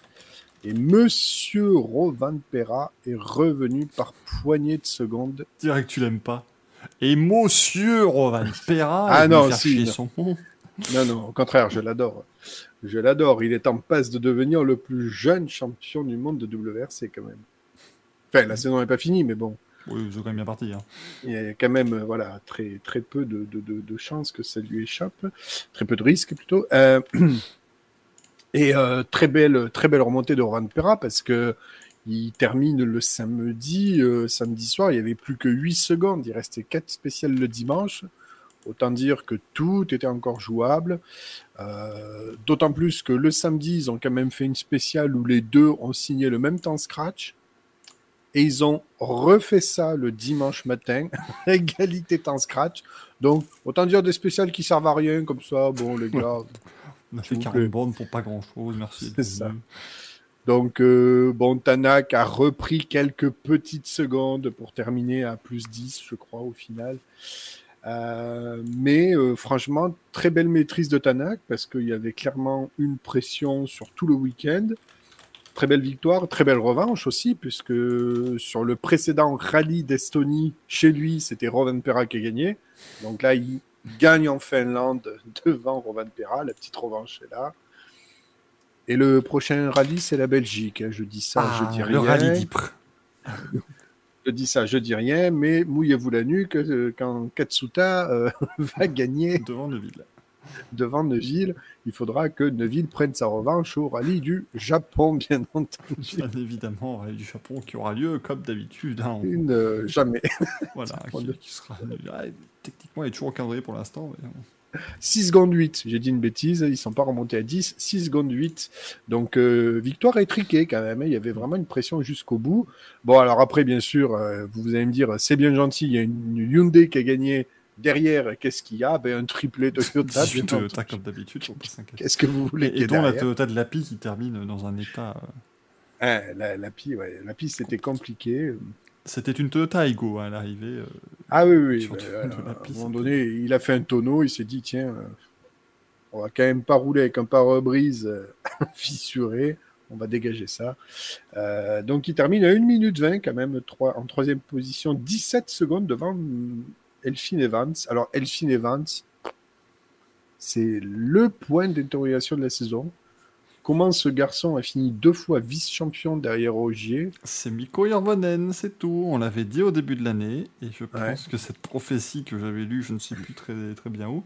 et Monsieur Rovanpera est revenu par poignée de secondes. Direct, tu l'aimes pas. Et Monsieur Rovan Pera, Ah non, si, non. son. Non, non, au contraire, je l'adore. Je l'adore. Il est en passe de devenir le plus jeune champion du monde de WRC quand même. Enfin, la saison n'est pas finie, mais bon, Oui, ils sont quand même bien partis. Hein. il y a quand même euh, voilà, très, très peu de, chances que ça lui échappe. Très peu de risques, plutôt. Euh, [clears throat] et euh, très, belle, très belle remontée de Rowan Perra parce que il termine le samedi. samedi soir, il y avait plus que 8 secondes. Il restait 4 spéciales le dimanche. Autant dire que tout était encore jouable. D'autant plus que le samedi, ils ont quand même fait une spéciale où les deux ont signé le même temps scratch. Et ils ont refait ça le dimanche matin, [laughs] égalité temps scratch. Donc, autant dire des spéciales qui servent à rien, comme ça, bon, les gars. [laughs] On a fait S'il vous 40 plaît. bornes pour pas grand chose, merci. C'est ça. Donc, euh, bon, Tanak a repris quelques petites secondes pour terminer à plus 10, je crois, au final. Euh, mais euh, franchement, très belle maîtrise de Tanak parce qu'il y avait clairement une pression sur tout le week-end. Très belle victoire, très belle revanche aussi, puisque sur le précédent rallye d'Estonie, chez lui, c'était Rovan Perra qui a gagné. Donc là, il gagne en Finlande [laughs] devant Rovan Perra. La petite revanche est là. Et le prochain rallye, c'est la Belgique. hein. Je dis ça, Ah, je dis le rien. rallye d'Ypres. [laughs] Je dis ça, je dis rien, mais mouillez-vous la nuque euh, quand Katsuta euh, [laughs] va gagner devant Neuville. Devant Neuville. Il faudra que Neuville prenne sa revanche au rallye du Japon, bien entendu. Bien évidemment, rallye du Japon qui aura lieu comme d'habitude. hein, on- Une, jamais. [laughs] Voilà, On qui, le- qui sera. ah, techniquement, il est toujours encadré pour l'instant. mais, euh, 6 secondes 8, j'ai dit une bêtise, ils sont pas remontés à 10, 6 secondes 8. Donc euh, victoire étriquée quand même, hein. il y avait vraiment une pression jusqu'au bout. Bon alors après bien sûr, euh, vous allez me dire c'est bien gentil, il y a une Hyundai qui a gagné derrière, qu'est-ce qu'il y a? Ben, Un triplé Toyota. 18 bien Toyota comme d'habitude. Qu'est-ce que vous voulez Et, et dont la Toyota de Lapi qui termine dans un état. euh, Hein, la, la ouais, c'était compliqué. C'était une Toyota Aigo hein, à l'arrivée. euh, Ah oui, oui, bah, de la à un moment donné, il a fait un tonneau, il s'est dit, tiens, euh, on va quand même pas rouler avec un pare-brise euh, [laughs] fissuré, on va dégager ça. Euh, donc il termine à 1 minute 20 quand même, trois- en troisième position, 17 secondes devant Elphine Evans. Alors Elphine Evans, c'est le point d'interrogation de la saison. Comment ce garçon a fini deux fois vice-champion derrière Ogier C'est Mikko Hirvonen, c'est tout. On l'avait dit au début de l'année. Et je pense Ouais. que cette prophétie que j'avais lue, je ne sais plus très, très bien où,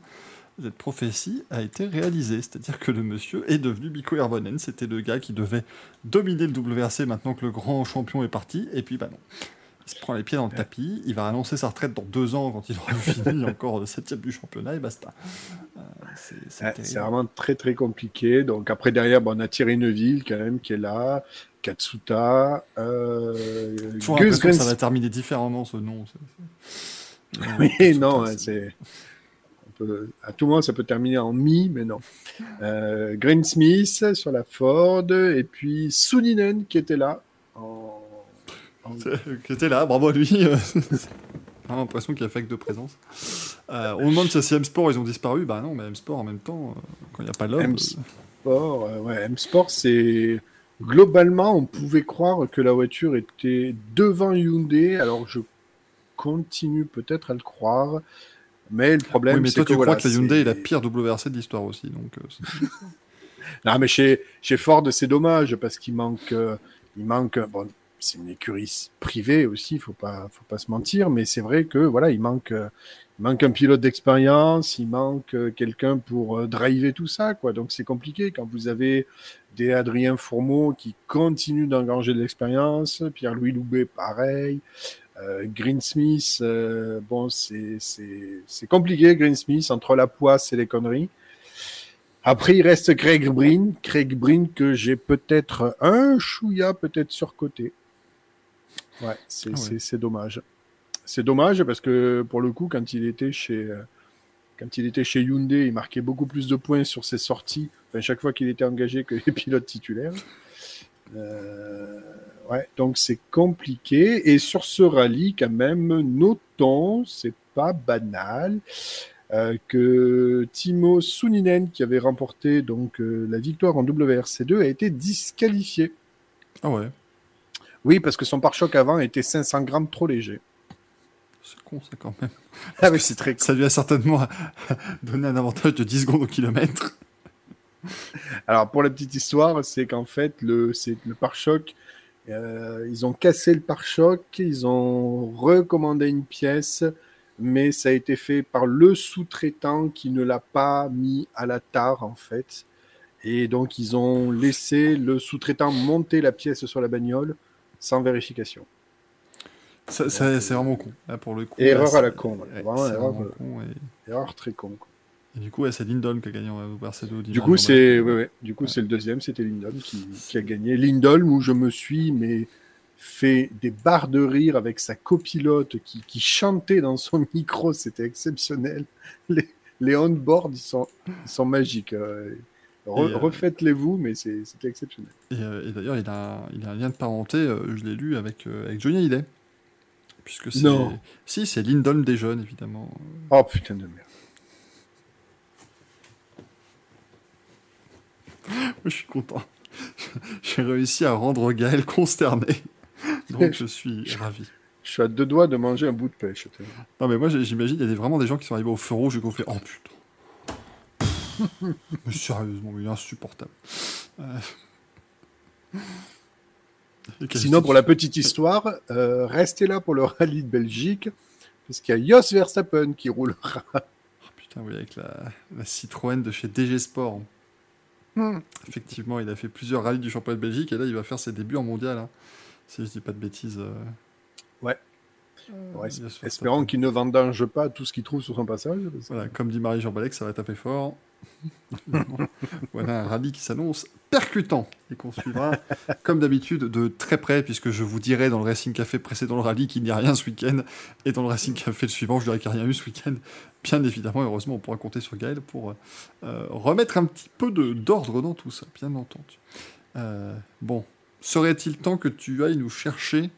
cette prophétie a été réalisée. C'est-à-dire que le monsieur est devenu Mikko Hirvonen. C'était le gars qui devait dominer le WRC maintenant que le grand champion est parti. Et puis, bah non. Il se prend les pieds dans le tapis. Il va annoncer sa retraite dans deux ans quand il aura [laughs] fini encore le septième du championnat et basta. Euh, c'est c'est vraiment très très compliqué. Donc après derrière, bon, on a Thierry Neuville quand même qui est là, Katsuta, euh, Toujours Gus que ça va terminer différemment ce nom. Oui, non, c'est peut- à tout moment ça peut terminer en mi, mais non. Euh, Green Smith sur la Ford et puis Suninen qui était là. [laughs] Qui était là, bravo à lui. [laughs] J'ai l'impression qu'il y a fait que de présence. Euh, on me demande si M Sport ils ont disparu. Bah non, mais M Sport en même temps, euh, quand il n'y a pas l'homme. M- euh, Sport, euh, ouais, M Sport, c'est globalement, on pouvait croire que la voiture était devant Hyundai. Alors je continue peut-être à le croire, mais le problème, oui, mais c'est toi, que tu voilà, crois que la Hyundai est la pire WRC de l'histoire aussi. Donc, euh, [laughs] Non, mais chez, chez Ford, c'est dommage parce qu'il manque, euh, il manque, bon, c'est une écurie privée aussi, faut pas, faut pas se mentir, mais c'est vrai que voilà, il manque, euh, manque un pilote d'expérience, il manque euh, quelqu'un pour euh, driver tout ça, quoi. Donc c'est compliqué quand vous avez des Adrien Fourmeau qui continuent d'engranger de l'expérience, Pierre-Louis Loubet, pareil. Euh, Greensmith, euh, bon, c'est compliqué, Greensmith, entre la poisse et les conneries. Après, il reste Craig Breen. Craig Breen que j'ai peut-être un chouïa peut-être surcoté. Ouais, c'est Ah ouais. c'est- dommage. C'est dommage parce que pour le coup, quand il était chez euh, quand il était chez Hyundai, il marquait beaucoup plus de points sur ses sorties, enfin chaque fois qu'il était engagé que les [laughs] pilotes titulaires. Euh, ouais, donc c'est compliqué. Et sur ce rallye, quand même, notons, c'est pas banal, euh, que Timo Suninen, qui avait remporté donc euh, la victoire en WRC2, a été disqualifié. Ah ouais, Oui, parce que son pare-choc avant était 500 grammes trop léger. c'est con ça quand même. Ah oui, c'est très Ça lui a certainement [laughs] donné un avantage de 10 secondes au kilomètre. Alors pour la petite histoire, c'est qu'en fait le c'est le pare-choc Euh, ils ont cassé le pare-choc, ils ont recommandé une pièce, mais ça a été fait par le sous-traitant qui ne l'a pas mis à la tare en fait. Et donc ils ont laissé le sous-traitant monter la pièce sur la bagnole sans vérification. Ça- ça- c'est vraiment con. Là, pour le coup, Erreur là, à la con, voilà. ouais, Vraiment, c'est erreur, vraiment euh, con, et- Erreur très con. quoi. Et du coup, ouais, c'est Lindholm qui a gagné au Barcedo. Du coup, c'est ouais, ouais. Du coup, c'est le deuxième, c'était Lindholm qui, qui a gagné. Lindholm où je me suis mais fait des barres de rire avec sa copilote qui, qui chantait dans son [laughs] micro, c'était exceptionnel. Les, les on-board, ils sont, ils sont magiques. euh. Re- euh, Refaites-les vous, mais c'est- c'était exceptionnel. Et, euh, et d'ailleurs, il a, il a un lien de parenté, euh, je l'ai lu, avec, avec Johnny Hallyday. Puisque c'est. Non. Si, c'est Lindholm des jeunes, évidemment. Oh putain de merde. [laughs] Je suis content. [laughs] J'ai réussi à rendre Gaël consterné. Donc je suis [laughs] ravi. Je suis à deux doigts de manger un bout de pêche. Non, mais moi, j'imagine, il y a vraiment des gens qui sont arrivés au feu rouge et qui ont fait Oh putain. [laughs] mais sérieusement, il est insupportable. Euh. Sinon, pour la petite histoire, euh, restez là pour le rallye de Belgique, parce qu'il y a Jos Verstappen qui roulera. Oh, putain, oui, avec la, la Citroën de chez DG Sport. Hmm. Effectivement, il a fait plusieurs rallyes du championnat de Belgique et là, il va faire ses débuts en mondial. hein. Si je dis pas de bêtises. euh. Ouais. Euh, Ouais. Espérons qu'il ne vendange pas tout ce qu'il trouve sur son passage. Voilà, comme dit Marie-Jean Balek, ça va taper fort. [laughs] voilà un rallye qui s'annonce percutant et qu'on suivra, comme d'habitude, de très près, puisque je vous dirai dans le Racing Café précédent le rallye qu'il n'y a rien ce week-end, et dans le Racing Café le suivant, je dirais qu'il n'y a rien eu ce week-end. Bien évidemment, heureusement, on pourra compter sur Gaël pour euh, remettre un petit peu d'ordre dans tout ça, bien entendu. Euh, bon, serait-il temps que tu ailles nous chercher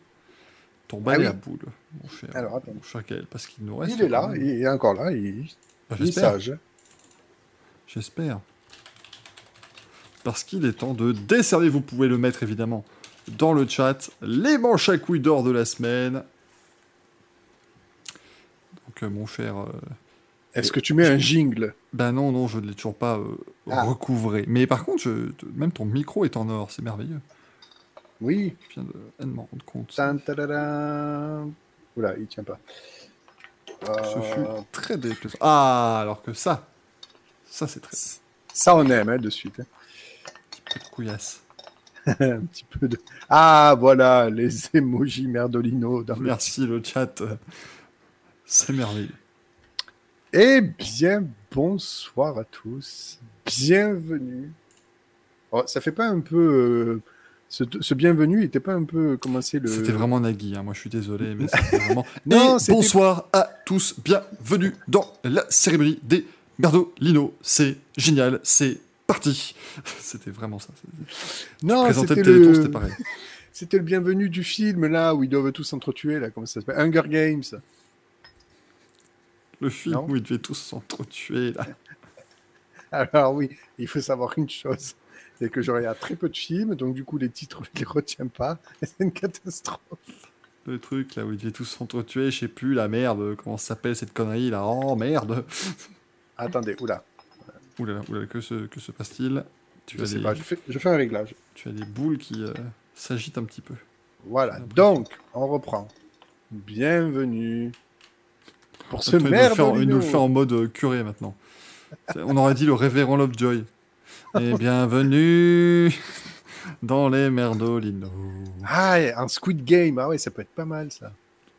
ton balai Ah oui. à boule, mon cher, Alors, mon cher Gaël, parce qu'il nous reste. Il est là, il est encore là, il, Bah, il est sage. J'espère. Parce qu'il est temps de décerner, vous pouvez le mettre évidemment dans le chat, les manches à couilles d'or de la semaine. Donc euh, mon cher... euh, Est-ce que tu mets un jingle? Ben non, non, je ne l'ai toujours pas euh, Ah. recouvré. Mais par contre, je- même ton micro est en or, c'est merveilleux. Oui. Je viens de, de m'en rendre compte. Oula, il tient pas. Ce fut très déplaisant. Ah, alors que ça, ça c'est très ça, on aime hein, de suite. hein. couillasse. [laughs] un petit peu de. Ah, voilà, les [laughs] emojis merdolino. Dans. Merci le chat. C'est merveilleux. Eh bien, bonsoir à tous. Bienvenue. Oh, ça fait pas un peu. euh, Ce, ce bienvenue était pas un peu commencé le. C'était vraiment Nagui, hein. moi je suis désolé, mais c'était [laughs] vraiment. Non, Et c'était- bonsoir à tous, bienvenue dans la cérémonie des Merdolino. C'est génial, c'est parti. [laughs] C'était vraiment ça. Non, c'était le c'était pareil. c'était le bienvenu du film là où ils doivent tous s'entretuer là. Comment ça s'appelle? Hunger Games. Le film Non. où ils devaient tous s'entretuer là. [laughs] Alors oui, il faut savoir une chose. C'est que je regarde très peu de films, donc du coup les titres je les retiens pas. [laughs] C'est une catastrophe. Le truc là où ils devaient tous s'entretuer, je sais plus, la merde, comment ça s'appelle cette connerie là? Oh merde Attendez, oula, Oulala, oulala, que se, que se passe-t-il? Tu, je as sais des- pas, je fais, je fais un réglage. tu as des boules qui euh, s'agitent un petit peu. Voilà, Après. donc on reprend. Bienvenue pour ce Attends, il, nous le fait en, il nous merdolino. le fait en mode euh, curé maintenant. On aurait dit le révérend Lovejoy. Et bienvenue [laughs] dans les merdolinos. Ah, un Squid Game, ah ouais, ça peut être pas mal ça.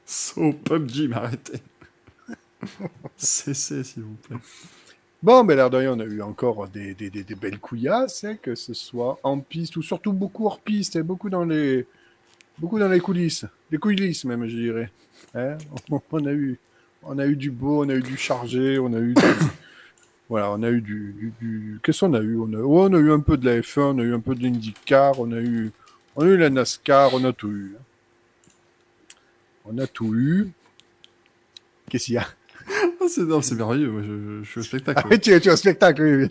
So PUBG, mais arrêtez. Cessez, s'il vous plaît. Bon, ben l'air de on a eu encore des, belles couillasses, hein, que ce soit en piste ou surtout beaucoup hors piste, hein, beaucoup dans les beaucoup dans les coulisses, les coulisses même, je dirais. Hein, on, a eu on a eu du beau, on a eu du chargé, on a eu du- voilà, on a eu du, qu'est-ce qu'on a eu on a, eu un peu de la F1, on a eu un peu de l'IndyCar, on a eu on a eu la NASCAR, on a tout eu. hein. On a tout eu. Qu'est-ce qu'il y a Ah, c'est non, c'est merveilleux, moi, je, je suis au spectacle. Ah oui, tu, tu es au spectacle, oui.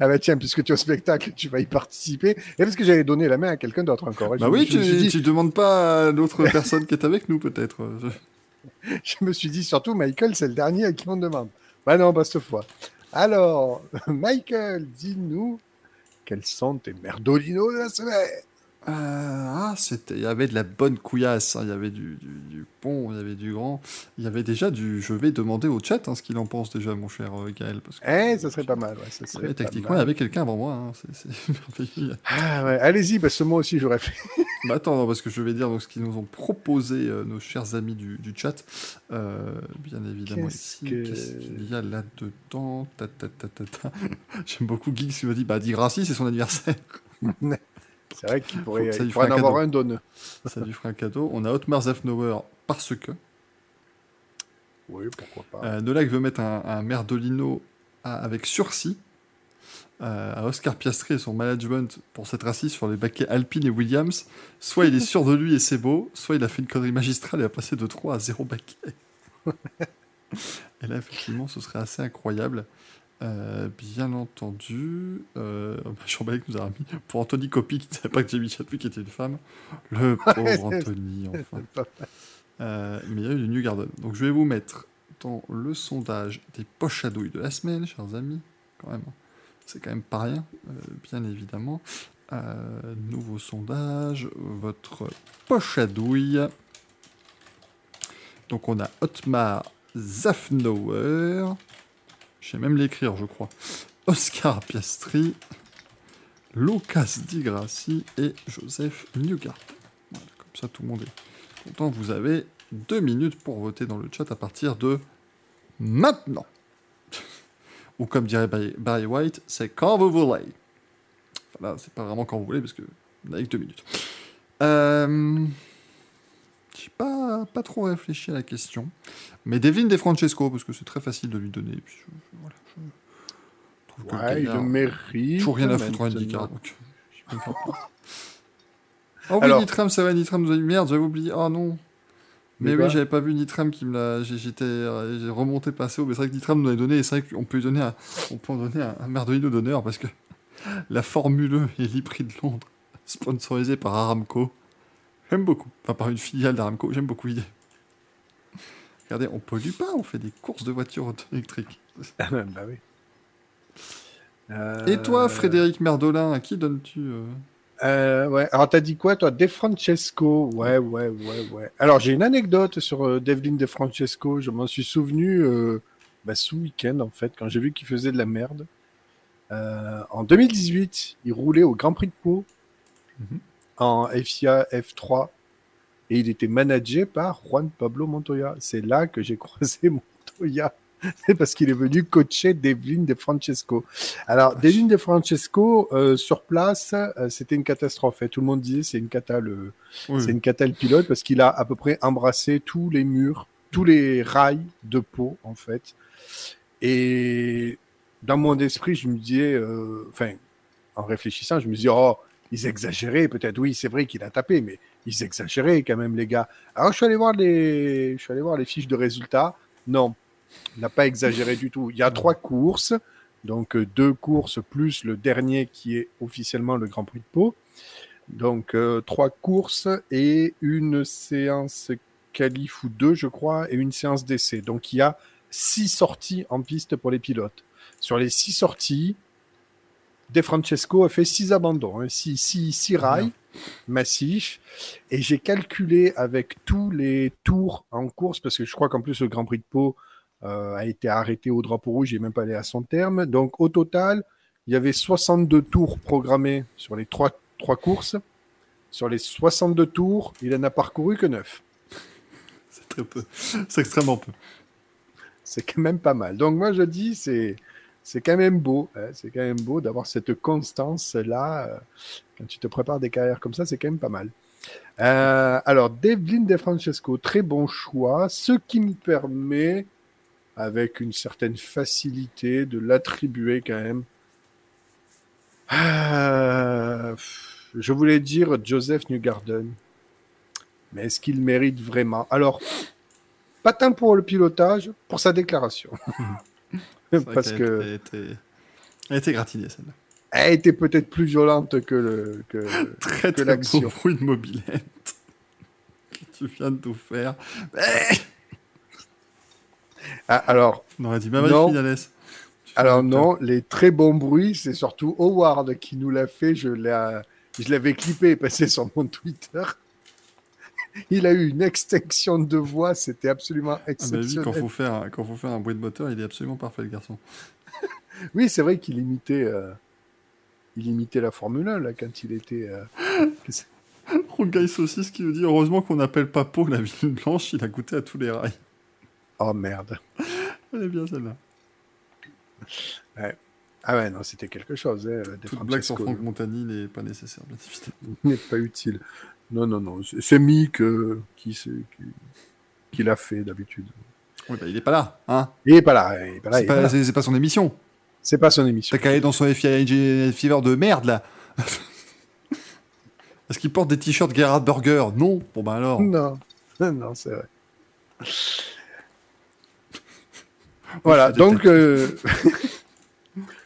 Ah bah tiens, puisque tu es au spectacle, tu vas y participer. Et parce que j'avais donné la main à quelqu'un d'autre encore. Bah je, oui, je tu, dit, tu demandes pas à l'autre [laughs] personne qui est avec nous, peut-être. Je- je me suis dit surtout, Michael, c'est le dernier à qui on demande. Bah non, pas cette fois. Alors, [laughs] Michael, dis-nous, quels sont tes merdolinos de la semaine? Euh, ah, c'était, il y avait de la bonne couillasse, hein. il y avait du, du, du pont, il y avait du grand, il y avait déjà du. Je vais demander au chat hein, ce qu'il en pense déjà, mon cher euh, Gaël. Parce que, Eh, ça serait pas mal. Ouais, ça Ouais, serait pas techniquement, il y avait quelqu'un avant moi, hein, c'est, [laughs] merveilleux. Ah, ouais. Allez-y, parce que moi aussi j'aurais fait. [laughs] Bah attends, non, parce que je vais dire donc, ce qu'ils nous ont proposé euh, nos chers amis du, du chat. Euh, bien évidemment, Qu'est-ce ici, que- qu'est-ce qu'il y a là-dedans? Ta, ta, ta, ta, ta. [laughs] J'aime beaucoup Geeks qui me dit Bah, Di Grassi, c'est son anniversaire. C'est vrai qu'il pourrait, ça il en un avoir un donneux. Ça lui fera un cadeau. On a Otmar Zafnauer parce que. Oui, pourquoi pas. Euh, Nolak veut mettre un, un Merdolino à- avec sursis euh, à Oscar Piastri et son management pour s'être assis sur les baquets Alpine et Williams. Soit il est sûr de lui et c'est beau, soit il a fait une connerie magistrale et a passé de 3 à 0 baquet. [laughs] et là, effectivement, ce serait assez incroyable. Euh, bien entendu, euh, Jean-Balek nous a remis pour Anthony Copy qui ne savait pas que Jamie Chadwick était une femme. Le pauvre Anthony, enfin. Euh, mais il y a eu du New Garden. Donc je vais vous mettre dans le sondage des poches à douille de la semaine, chers amis. Quand même, hein. c'est quand même pas rien, euh, bien évidemment. Euh, nouveau sondage, votre poche à douille. Donc on a Otmar Zafnauer. Je sais même l'écrire, je crois. Oscar Piastri, Lucas Di Grassi et Joseph Newgarden. Voilà, comme ça, tout le monde est content. Vous avez deux minutes pour voter dans le chat à partir de maintenant. Ou comme dirait Barry- White, c'est quand vous voulez. Enfin, là, c'est pas vraiment quand vous voulez parce que on a que deux minutes. Euh... J'ai pas, pas trop réfléchi à la question. Mais Devlin De Francesco, parce que c'est très facile de lui donner. Et puis, je, voilà, je trouve que il le mérite. toujours rien à foutre en. Donc, plaisir. [laughs] Oh oui, Nitram, c'est vrai, Nitram nous a dit merde, j'avais oublié. Oh non. Mais Mais oui, j'avais pas vu Nitram qui me l'a. J'étais, euh, j'ai remonté pas assez haut, mais c'est vrai que Nitram nous a donné, et c'est vrai qu'on peut lui donner un, on peut en donner un, un merdolino d'honneur parce que [laughs] la Formule E et l'Hybride de Londres, sponsorisée par Aramco, j'aime beaucoup. Enfin, par une filiale d'Aramco, j'aime beaucoup l'idée. Regardez, on pollue pas, on fait des courses de voitures électriques. Ah, bah oui. Et toi, Euh, Frédéric Merdolin, à qui donnes-tu euh, Euh, ouais. Alors, t'as dit quoi, toi De Francesco? Ouais, ouais, ouais, ouais. Alors, j'ai une anecdote sur Devlin De Francesco. Je m'en suis souvenu bah, ce week-end, en fait, quand j'ai vu qu'il faisait de la merde. En 2018, il roulait au Grand Prix de Pau Mhm. En FIA F3 et il était managé par Juan Pablo Montoya. C'est là que j'ai [laughs] croisé Montoya. C'est parce qu'il est venu coacher Devlin De Francesco. Alors, Devlin De Francesco, euh, sur place, euh, c'était une catastrophe. Et tout le monde disait c'est une cata le, oui. c'est une cata le pilote parce qu'il a à peu près embrassé tous les murs, tous les rails de peau en fait. Et dans mon esprit, je me disais, euh, enfin, en réfléchissant, je me disais, oh, ils exagéraient peut-être. Oui, c'est vrai qu'il a tapé, mais ils exagéraient quand même les gars. Alors je suis allé voir les, je suis allé voir les fiches de résultats. Non, il n'a pas exagéré du tout. Il y a trois courses, donc euh, deux courses plus le dernier qui est officiellement le Grand Prix de Pau. Donc euh, trois courses et une séance qualif ou deux, je crois, et une séance d'essai. Donc il y a six sorties en piste pour les pilotes. Sur les six sorties, De Francesco a fait six abandons, hein, six, six, six rails massifs. Et j'ai calculé avec tous les tours en course, parce que je crois qu'en plus le Grand Prix de Pau euh, a été arrêté au drapeau rouge, n'est même pas allé à son terme. Donc au total, il y avait 62 tours programmés sur les trois, trois courses. Sur les 62 tours, il en a parcouru que 9. C'est très peu. C'est extrêmement peu. C'est quand même pas mal. Donc moi je dis, c'est c'est quand même beau. hein, c'est quand même beau d'avoir cette constance-là. euh, quand tu te prépares des carrières comme ça, c'est quand même pas mal. Euh, alors, Devlin De Francesco, très bon choix. Ce qui me permet, avec une certaine facilité, de l'attribuer quand même. Ah, je voulais dire Joseph Newgarden. Mais est-ce qu'il mérite vraiment? Alors, pas tant pour le pilotage, pour sa déclaration. [laughs] Parce que Elle était, elle était gratinée, celle-là. elle était peut-être plus violente que le. Que... [laughs] Très, Que très l'action. bruit de mobilette. [laughs] que tu viens de tout faire. Ah, alors, On aurait dit même Non. Finales. alors non, les très bons bruits, c'est surtout Howard qui nous l'a fait. Je l'ai, Je l'avais clippé et passé sur mon Twitter. Il a eu une extinction de voix, c'était absolument Ah bah oui, exceptionnel. quand faut faire, quand faut faire un bruit de moteur, il est absolument parfait le garçon. [laughs] Oui, c'est vrai qu'il imitait, euh, il imitait la Formule 1 là, quand il était. euh, [gasps] Rongai Saucisse qui nous dit heureusement qu'on n'appelle pas Pau la ville blanche, il a goûté à tous les rails. Oh merde. [laughs] Elle est bien celle-là. Ah ouais, non, c'était quelque chose. Hein, Toute blague sur. Franck Montani n'est pas nécessaire, bien évidemment. n'est pas utile. Non, non, non. c'est- Mick euh, qui, qui, qui l'a fait d'habitude. Oui, bah, il est pas là, hein. Il est pas là. Il est pas là. c'est, pas, son émission. C'est pas son émission. T'as qu'à aller dans son FIA Fever de merde, là. [laughs] Est-ce qu'il porte des t-shirts Gerhard Burger Non. Bon, bah alors. Non, non, c'est vrai. Voilà, donc euh, [laughs]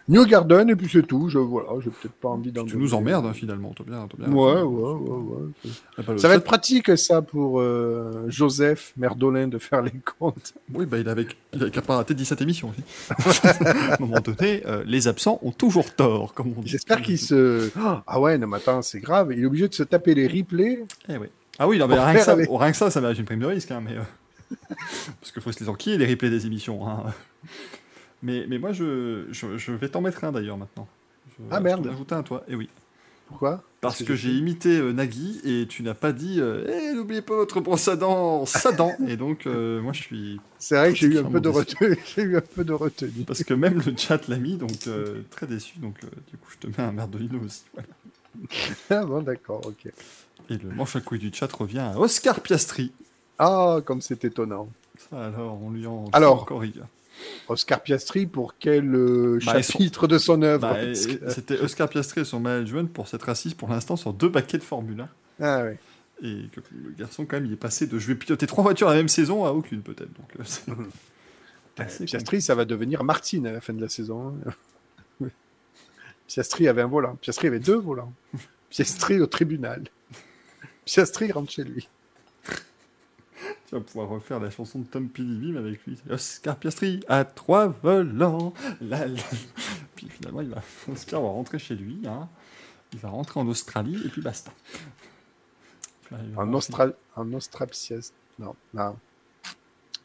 New Garden et puis c'est tout. Je voilà, j'ai peut-être pas envie d'en. Tu nous emmerdes, hein, finalement. T'as bien, bien. Ouais, ouais, ouais. Ah, Ça va être pratique ça pour euh, Joseph Merdolin de faire les comptes. Oui, bah, il avait, il avait qu'à pas rater 17 émissions aussi. [laughs] à un moment donné, euh, les absents ont toujours tort, comme on dit. J'espère qu'il se. Ah ouais, non, mais attends, c'est grave. Il est obligé de se taper les replays. Eh oui. Ah oui, non, mais rien que, ça, avec- rien que ça, ça mérite une prime de risque. Hein, mais, euh, [laughs] Parce qu'il faut se les enquiller, les replays des émissions. hein. Mais, mais moi, je, je, je vais t'en mettre un d'ailleurs maintenant. Je, Ah, merde. Ajouter un, toi. Et oui. Pourquoi? Parce que, j'ai imité euh, Nagui et tu n'as pas dit euh, Eh, n'oubliez pas votre brosse à dents, sa dent. Et donc, euh, moi, je suis. C'est vrai que j'ai eu un peu de retenue. [laughs] j'ai eu un peu de retenue. Parce que même le chat l'a mis, donc euh, très déçu. Donc, euh, du coup, je te mets un merdolino aussi. Voilà. [laughs] Ah bon, d'accord, ok. Et le manche à couilles du chat revient à Oscar Piastri. Ah, comme c'est étonnant. Ça, alors, on lui en Alors. Oscar Piastri, pour quel euh, Bah, chapitre de son œuvre Bah, Parce que- C'était Oscar Piastri et son management pour s'être assis pour l'instant sur deux baquets de Formule 1. Ah ouais. Et que le garçon, quand même, il est passé de je vais piloter trois voitures la même saison à aucune, peut-être. Donc, euh, [laughs] assez Piastri, ça va devenir Martine à la fin de la saison. hein. [laughs] Piastri avait un volant. Piastri avait deux volants. Piastri au tribunal. Piastri rentre chez lui. Tu vas pouvoir refaire la chanson de Tom Pilibim avec lui. Oscar Piastri à trois volants. La, la. Puis finalement, il va, Oscar va rentrer chez lui. hein. Il va rentrer en Australie et puis basta. Puis là, voir- Austra... Austrapsias. Non, non.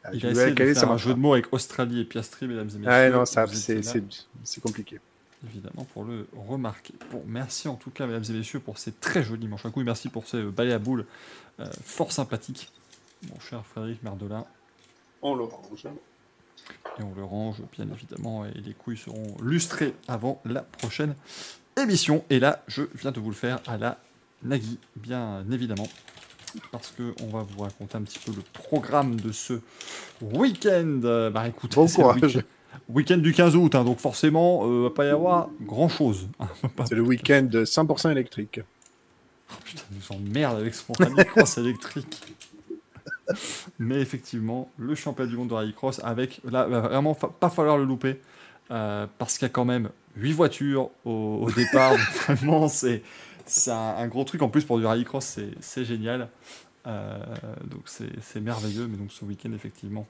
Ah, Il je a essayé de faire un jeu de mots avec Australie et Piastri, mesdames et messieurs. Ah non, ça, c'est compliqué. Évidemment, pour le remarquer. Bon, merci en tout cas, mesdames et messieurs, pour ces très jolis manches à couilles. Merci pour ces euh, balais à boules euh, fort sympathiques. Mon cher Frédéric Merdelin. On le range. Et on le range, bien évidemment, et les couilles seront lustrées avant la prochaine émission. Et là, je viens de vous le faire à la Nagui, bien évidemment, parce que on va vous raconter un petit peu le programme de ce week-end. Euh, Bah écoutez, Bon courage. week-end du 15 août, hein, donc forcément, euh, va pas y avoir grand-chose. hein. C'est le week-end 100% électrique. Oh, putain, il nous emmerde avec son [laughs] rallycross électrique. Mais effectivement, le championnat du monde de rallycross avec, là, va vraiment fa- pas falloir le louper euh, parce qu'il y a quand même 8 voitures au, au départ. [laughs] vraiment, c'est c'est un, un gros truc. En plus, pour du rallycross, c'est c'est génial. Euh, donc c'est merveilleux. Mais donc ce week-end, effectivement,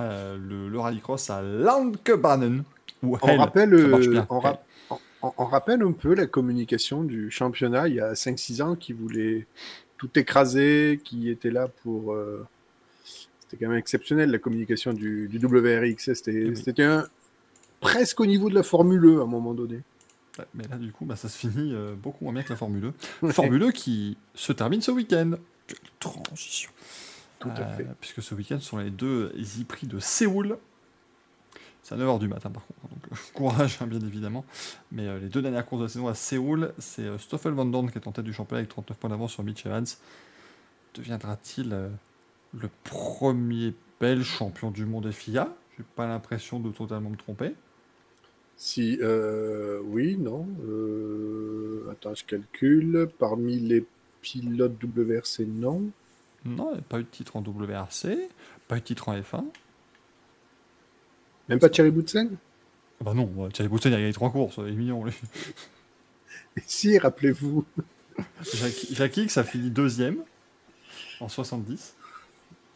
euh, le, le rallycross à Landkebanen. Où On elle, rappelle, ça marche bien. on, ra- on- on- on rappelle un peu la communication du championnat il y a 5-6 ans qui voulait tout écraser, qui était là pour. euh, C'était quand même exceptionnel la communication du, du WRX. C'était oui. c'était un, presque au niveau de la Formule 1 à un moment donné. Mais là, du coup, bah, ça se finit euh, beaucoup moins bien que la Formule 1. Formule 1 qui se termine ce week-end. Quelle transition. Tout à Euh, fait. Puisque ce week-end sont les deux e-prix de Séoul. C'est à 9h du matin, par contre. Donc, euh, [laughs] courage, hein, bien évidemment. Mais euh, les deux dernières courses de la saison à Séoul, c'est euh, Stoffel Van Dorn qui est en tête du championnat avec 39 points d'avance sur Mitch Evans. Deviendra-t-il le premier belge champion du monde FIA J'ai pas l'impression de totalement me tromper. Si, oui, non. attends, je calcule. Parmi les pilotes WRC, non. Non, il n'y a pas eu de titre en WRC, pas eu de titre en F1. Même pas Thierry Boutsen Ah Bah non, Thierry Boutsen il a gagné trois courses, il est mignon lui. [laughs] Si, rappelez-vous. [laughs] Jackie, Jackie X a fini deuxième en 70.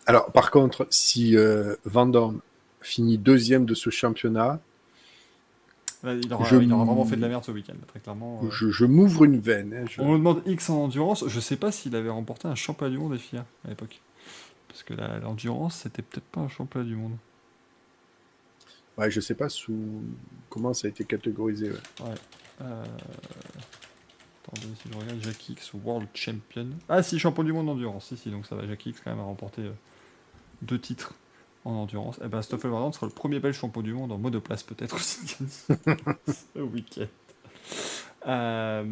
Alors, par contre, si euh, Van finit deuxième de ce championnat, Là, il, aura, Je il aura m- vraiment fait de la merde ce week-end, très clairement. euh. Je, je m'ouvre une veine. hein, je- On me demande X en endurance. Je sais pas s'il avait remporté un championnat du monde FIA à l'époque. Parce que l'endurance, c'était peut-être pas un championnat du monde. Ouais, je sais pas sous comment ça a été catégorisé. ouais. Euh... Attendez, si je regarde Jackie X World Champion. Ah si, champion du monde d'endurance. Si, si, donc ça va. Jackie X quand même a remporté euh, deux titres en endurance. Et ben Stoffel Van sera le premier belge champion du monde en monoplace peut-être aussi [laughs] ce week-end. Euh,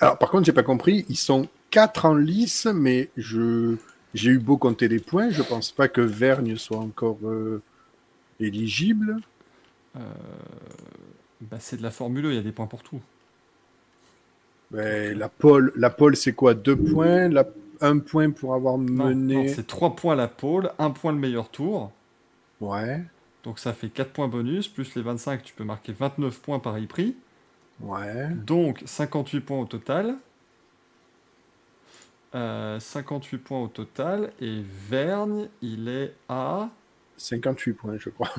Alors, par contre, j'ai pas compris. Ils sont quatre en lice, mais je j'ai eu beau compter les points. Je pense pas que Vergne soit encore euh, éligible. euh, bah, c'est de la Formule E, il y a des points pour tout. Mais la pole, la pole, c'est quoi? Deux points? La, un point pour avoir mené. non, c'est 3 points la pole, 1 point le meilleur tour. ouais, Donc ça fait 4 points bonus, plus les 25, tu peux marquer 29 points par prix. ouais. Donc 58 points au total. Euh, 58 points au total. Et Vergne, il est à 58 points, je crois.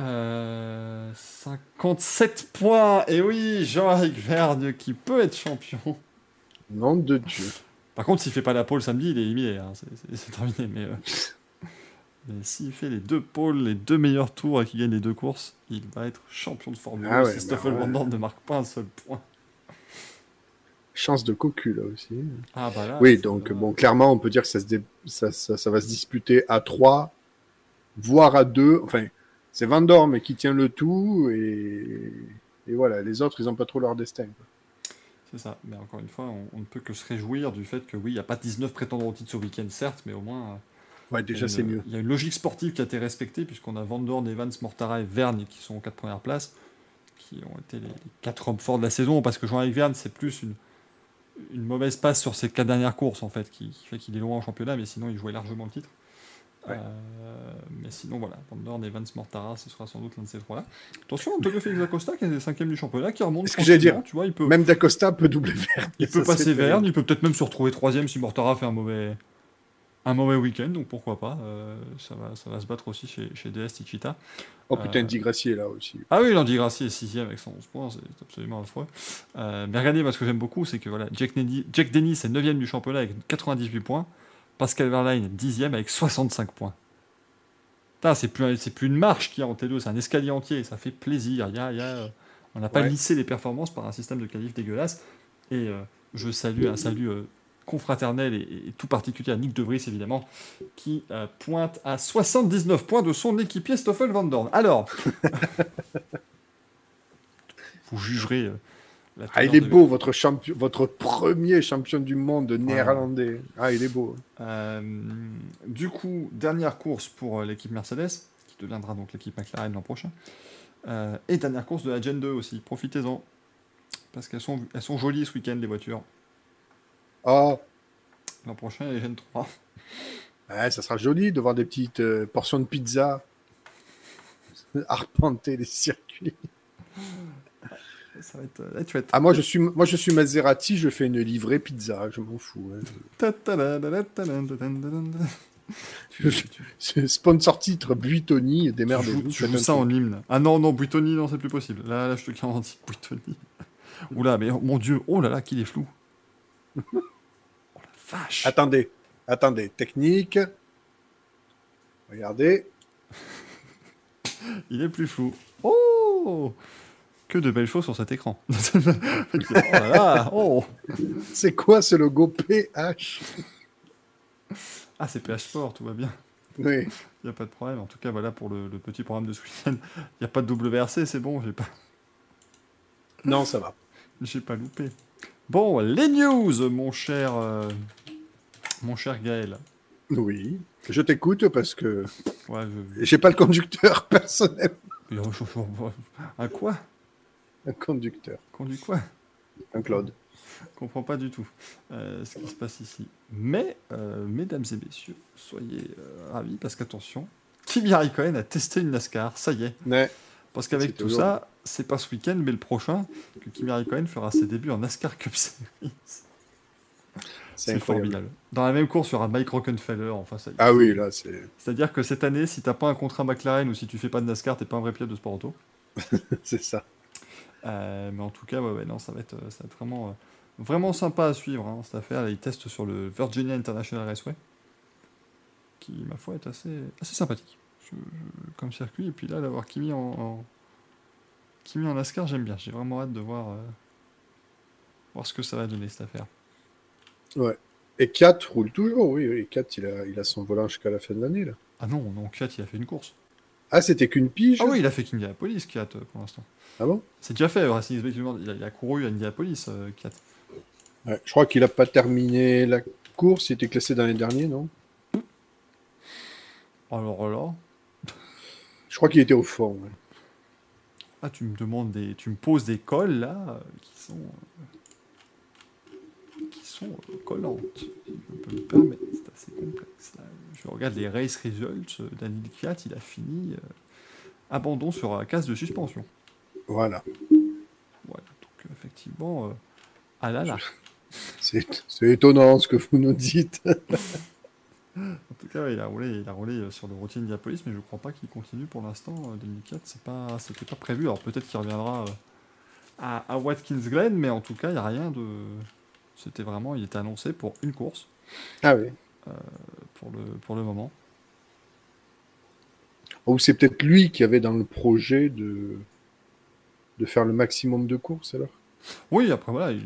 euh, 57 points. Et oui, Jean-Éric Vergne qui peut être champion. Nom de Dieu. Par contre, s'il fait pas la pole samedi, il est éliminé. hein, c'est- terminé. Mais, euh, [laughs] mais s'il fait les deux pôles, les deux meilleurs tours et qu'il gagne les deux courses, il va être champion de Formule 1. Ah ouais, si bah Stoffel ouais. Van Dorn ne marque pas un seul point. Chance de cocu, là aussi. Ah bah là. Oui, donc bon, clairement, on peut dire que ça, se dé- ça, ça, ça va se disputer à 3, voire à 2. Enfin, c'est Van Dorme qui tient le tout, et, et voilà, les autres, ils n'ont pas trop leur destin. C'est ça. Mais encore une fois, on, on ne peut que se réjouir du fait que oui, il n'y a pas 19 prétendants au titre ce week-end, certes, mais au moins. euh, Ouais, il y déjà, a c'est une- mieux. Il y a une logique sportive qui a été respectée, puisqu'on a Van Dorn, Evans, Mortara et Vergne qui sont aux quatre premières places, qui ont été les, les quatre hommes forts de la saison, parce que Jean-Éric Verne, c'est plus une, une mauvaise passe sur ses quatre dernières courses, en fait, qui, qui fait qu'il est loin en championnat, mais sinon, il jouait largement le titre. Ouais. Euh, mais sinon, voilà, Van Dorn, Evans, Mortara, ce sera sans doute l'un de ces trois-là. Attention, Antonio Félix Acosta, qui est cinquième du championnat, qui remonte. Ce que j'allais dire. Tu vois, il peut, Même D'Acosta peut doubler vert. il peut passer Verne, il peut peut-être même se retrouver troisième si Mortara fait un mauvais, un mauvais week-end, donc pourquoi pas. euh, ça, va, ça va se battre aussi chez, chez DS Tichita. Oh putain, Euh, Di Grassi est là aussi. Ah oui, Landy Grassi est sixième avec 111 points, c'est absolument affreux. Euh, mais regardez, moi, ce que j'aime beaucoup, c'est que voilà, Jack, Denny, Jack Dennis est 9 du championnat avec 98 points. Pascal Verlaine 10 avec 65 points. C'est plus, c'est plus une marche qu'il y a en T2, c'est un escalier entier, ça fait plaisir. Il y a, il y a, on n'a pas Ouais. lissé les performances par un système de qualif dégueulasse. Et euh, je salue un salut euh, confraternel et, et tout particulier à Nick De Vries, évidemment, qui euh, pointe à 79 points de son équipier Stoffel Van Dorn. Alors, [laughs] vous jugerez. Ah, il est beau, votre, champion, votre premier champion du monde néerlandais. Ah, il est beau. Euh, du coup, dernière course pour euh, l'équipe Mercedes, qui deviendra donc l'équipe McLaren l'an prochain. Euh, et dernière course de la Gen 2 aussi. Profitez-en. Parce qu'elles sont, elles sont jolies ce week-end, les voitures. Ah, L'an prochain, les Gen 3. [laughs] ouais, ça sera joli de voir des petites euh, portions de pizza [laughs] arpenter les circuits. Ça va être, euh, là, tu vas être Ah, moi, je suis, moi, je suis Maserati, je fais une livrée pizza, je m'en fous. Tu- tu- tu- Sponsor titre Buitoni, tu démerdez-vous. joues, tu joues un ça en hymne. Ah non, non, Buitoni, non, c'est plus possible. Là, là, je te garantis, Buitoni. [laughs] Oula, mais mon dieu, oh là là, qu'il est flou. [laughs] Oh la vache. Attendez, attendez, technique. Regardez. [laughs] Il est plus flou. Oh Que de belles choses sur cet écran. [laughs] oh là là, oh C'est quoi ce logo PH Ah, c'est PH Sport, tout va bien. Oui. Il n'y a pas de problème. En tout cas, voilà pour le, le petit programme de ce week-end. Il n'y a pas de WRC, c'est bon, j'ai pas, Non, ça va. j'ai pas loupé. Bon, les news, mon cher, euh, mon cher Gaël. Oui. Je t'écoute parce que Ouais, je- j'ai pas le conducteur [laughs] personnel. Un quoi? Un conducteur. Conduit quoi? Un Claude. Je comprends pas du tout euh, ce qui se passe ici. Mais, euh, mesdames et messieurs, soyez euh, ravis parce qu'attention, Kimi Raikkonen a testé une NASCAR, ça y est. Ouais. Parce qu'avec tout toujours- ça, c'est pas ce week-end, mais le prochain, que Kimi Raikkonen fera ses débuts en NASCAR Cup Series. C'est formidable. Dans la même course, il y aura Mike Rockenfeller. Y est. Ah oui, là, c'est. C'est-à-dire que cette année, si t'as pas un contrat McLaren ou si tu fais pas de NASCAR, t'es pas un vrai pilote de sport auto. [laughs] c'est ça. Euh, mais en tout cas, ouais, ouais, non, ça va être, ça va être vraiment, euh, vraiment sympa à suivre hein, cette affaire. Là, ils testent sur le Virginia International Raceway, qui, ma foi, est assez, assez sympathique je- je- comme circuit. Et puis là, d'avoir Kimi en, en, Kimi en NASCAR, j'aime bien. J'ai vraiment hâte de voir, euh, voir ce que ça va donner cette affaire. Et 4 roule toujours, oui. oui. 4, il a, il a son volant jusqu'à la fin de l'année. là. Ah non, non, Kiat, il a fait une course. Ah, c'était qu'une pige Ah oui, il a fait qu'Indianapolis, Kiat, euh, pour l'instant. Ah bon? C'est déjà fait, Racing il, a, il a couru à Indianapolis, euh, Kiat. Ouais, Je crois qu'il a pas terminé la course, il était classé dans les derniers, non? Alors là, Je crois qu'il était au fond. ouais. Ah, tu me demandes des, tu me poses des colles là euh, qui sont, Si je peux me permettre, c'est assez complexe. Là. Je regarde les race results. euh, Daniel Kiat, il a fini euh, abandon sur la case de suspension. Voilà. Voilà. Donc effectivement, euh, ah là là. [laughs] C'est étonnant ce que vous nous dites. [laughs] En tout cas, il a roulé, il a roulé euh, sur le routier Indianapolis, mais je crois pas qu'il continue pour l'instant. euh, Daniel Kiat, c'est pas, c'était pas prévu. Alors peut-être qu'il reviendra à, à Watkins Glen, mais en tout cas, il n'y a rien de. C'était vraiment, il était annoncé pour une course. Ah oui. pour le, pour le moment. Ou c'est peut-être lui qui avait dans le projet de, de faire le maximum de courses alors? Oui, après voilà, il,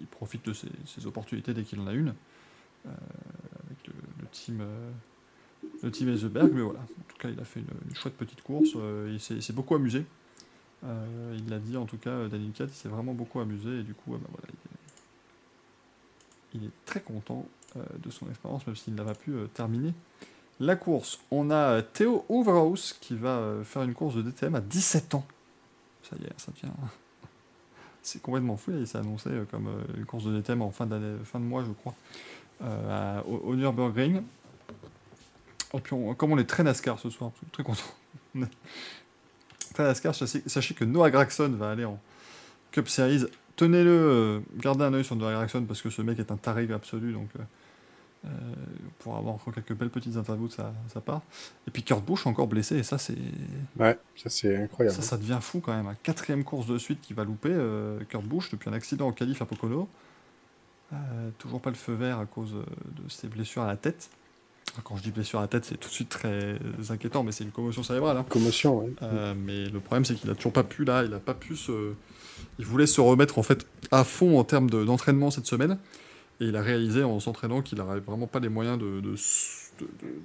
il profite de ses, ses opportunités dès qu'il en a une. euh, avec le, le team euh, le team Hezeberg, mais voilà. En tout cas, il a fait une, une chouette petite course. euh, il s'est il s'est beaucoup amusé. Euh, il l'a dit en tout cas, euh, Daniel Cat, il s'est vraiment beaucoup amusé et du coup, euh, bah, voilà, il, est, très content euh, de son expérience, même s'il n'a pas pu euh, terminer la course. On a euh, Théo Overhaus qui va faire une course de DTM à 17 ans. Ça y est, ça devient. [laughs] C'est complètement fou, il s'est annoncé comme une course de DTM en fin, fin de mois, je crois, au, Nürburgring. Et puis, on- comme on est très NASCAR ce soir, très content. [laughs] Très NASCAR, sachez, que Noah Gragson va aller en Cup Series. Tenez-le, euh, gardez un œil sur Noah Gragson parce que ce mec est un taré absolu, donc euh, euh, pour avoir encore quelques belles petites interviews de sa, sa part. Et puis Kurt Busch encore blessé, et ça c'est Ouais, ça c'est incroyable. ça, ça devient fou quand même. Quatrième course de suite qui va louper euh, Kurt Busch depuis un accident au qualif à Pocono. Euh, toujours pas le feu vert à cause de ses blessures à la tête. Quand je dis blessure à la tête, c'est tout de suite très inquiétant, mais c'est une commotion cérébrale. hein. Commotion. Euh, mais le problème, c'est qu'il a toujours pas pu là. Il a pas pu se. Il voulait se remettre en fait à fond en termes de- d'entraînement cette semaine. Et il a réalisé en s'entraînant qu'il n'aurait vraiment pas les moyens de, de,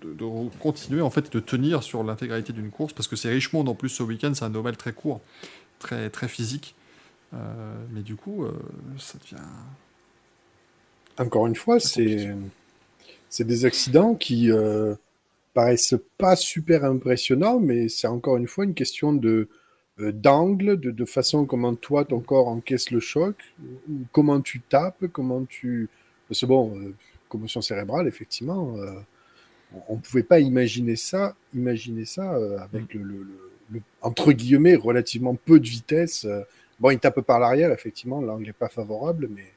de- continuer en fait de tenir sur l'intégralité d'une course parce que c'est Richmond en plus ce week-end, c'est un Nobel très court, très, très physique. Euh, mais du coup, euh, ça devient. Encore une fois, c'est c'est des accidents qui euh, paraissent pas super impressionnants, mais c'est encore une fois une question de d'angle, de, de façon comment toi ton corps encaisse le choc, ou comment tu tapes, comment tu parce que bon, euh, commotion cérébrale, effectivement, euh, on- on pouvait pas imaginer ça, imaginer ça euh, avec le, le- le- le- entre guillemets relativement peu de vitesse. euh. Bon, il tape par l'arrière, effectivement, l'angle n'est pas favorable, mais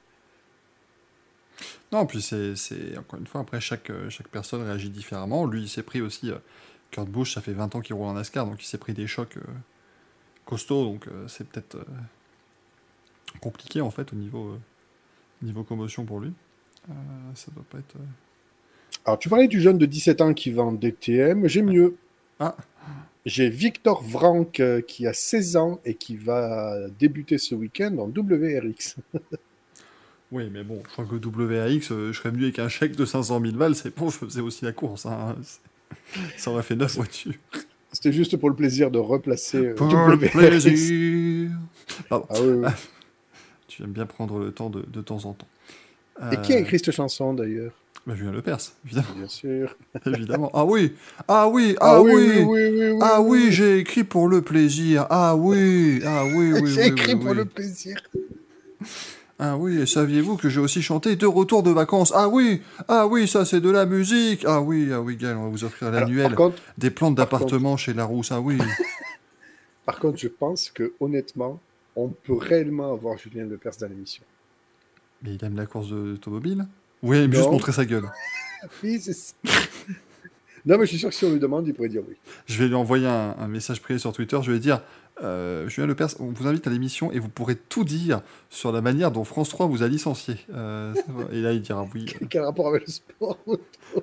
Non, puis c'est, c'est- encore une fois, après, chaque, euh, chaque personne réagit différemment. Lui, il s'est pris aussi, euh, Kurt Busch, ça fait 20 ans qu'il roule en NASCAR, donc il s'est pris des chocs costauds, donc euh, c'est peut-être euh, compliqué, en fait, au niveau, euh, niveau commotion pour lui. Ça doit pas être... Alors, tu parlais du jeune de 17 ans qui va en DTM. J'ai mieux. Ah. J'ai Victor Vranck qui a 16 ans et qui va débuter ce week-end en WRX. [laughs] Oui, mais bon, je crois que euh, je serais venu avec un chèque de 500 000 balles, c'est bon, je faisais aussi la course. hein. [laughs] Ça aurait fait 9 voitures. C'était juste pour le plaisir de replacer euh, Pour le plaisir Pardon. Ah oui, oui. [laughs] Tu aimes bien prendre le temps de, de temps en temps. Et qui a Euh, écrit cette chanson d'ailleurs? Bah, Julien Lepers, évidemment. Bien sûr. [laughs] évidemment. Ah oui, ah oui, ah, oui, oui, oui, ah oui, j'ai écrit pour le plaisir. Ah oui, ah oui, oui, [laughs] J'ai écrit pour le plaisir. Ah oui, et saviez-vous que j'ai aussi chanté De retour de vacances? Ah oui, ah oui, ça c'est de la musique. Ah oui, ah oui, Gaël, on va vous offrir l'annuel. Des plantes par d'appartement chez Larousse. Ah oui. [laughs] par contre, je pense que honnêtement, on peut réellement avoir Julien Lepers dans l'émission. Mais il aime la course de- d'automobile Oui, il aime juste Non. montrer sa gueule. [laughs] Oui, c'est ça. non, mais je suis sûr que si on lui demande, il pourrait dire oui. Je vais lui envoyer un, un message privé sur Twitter. Je vais dire euh, Julien Lepers, on vous invite à l'émission et vous pourrez tout dire sur la manière dont France 3 vous a licencié. Euh, et là, il dira oui. [laughs] Quel rapport avec le sport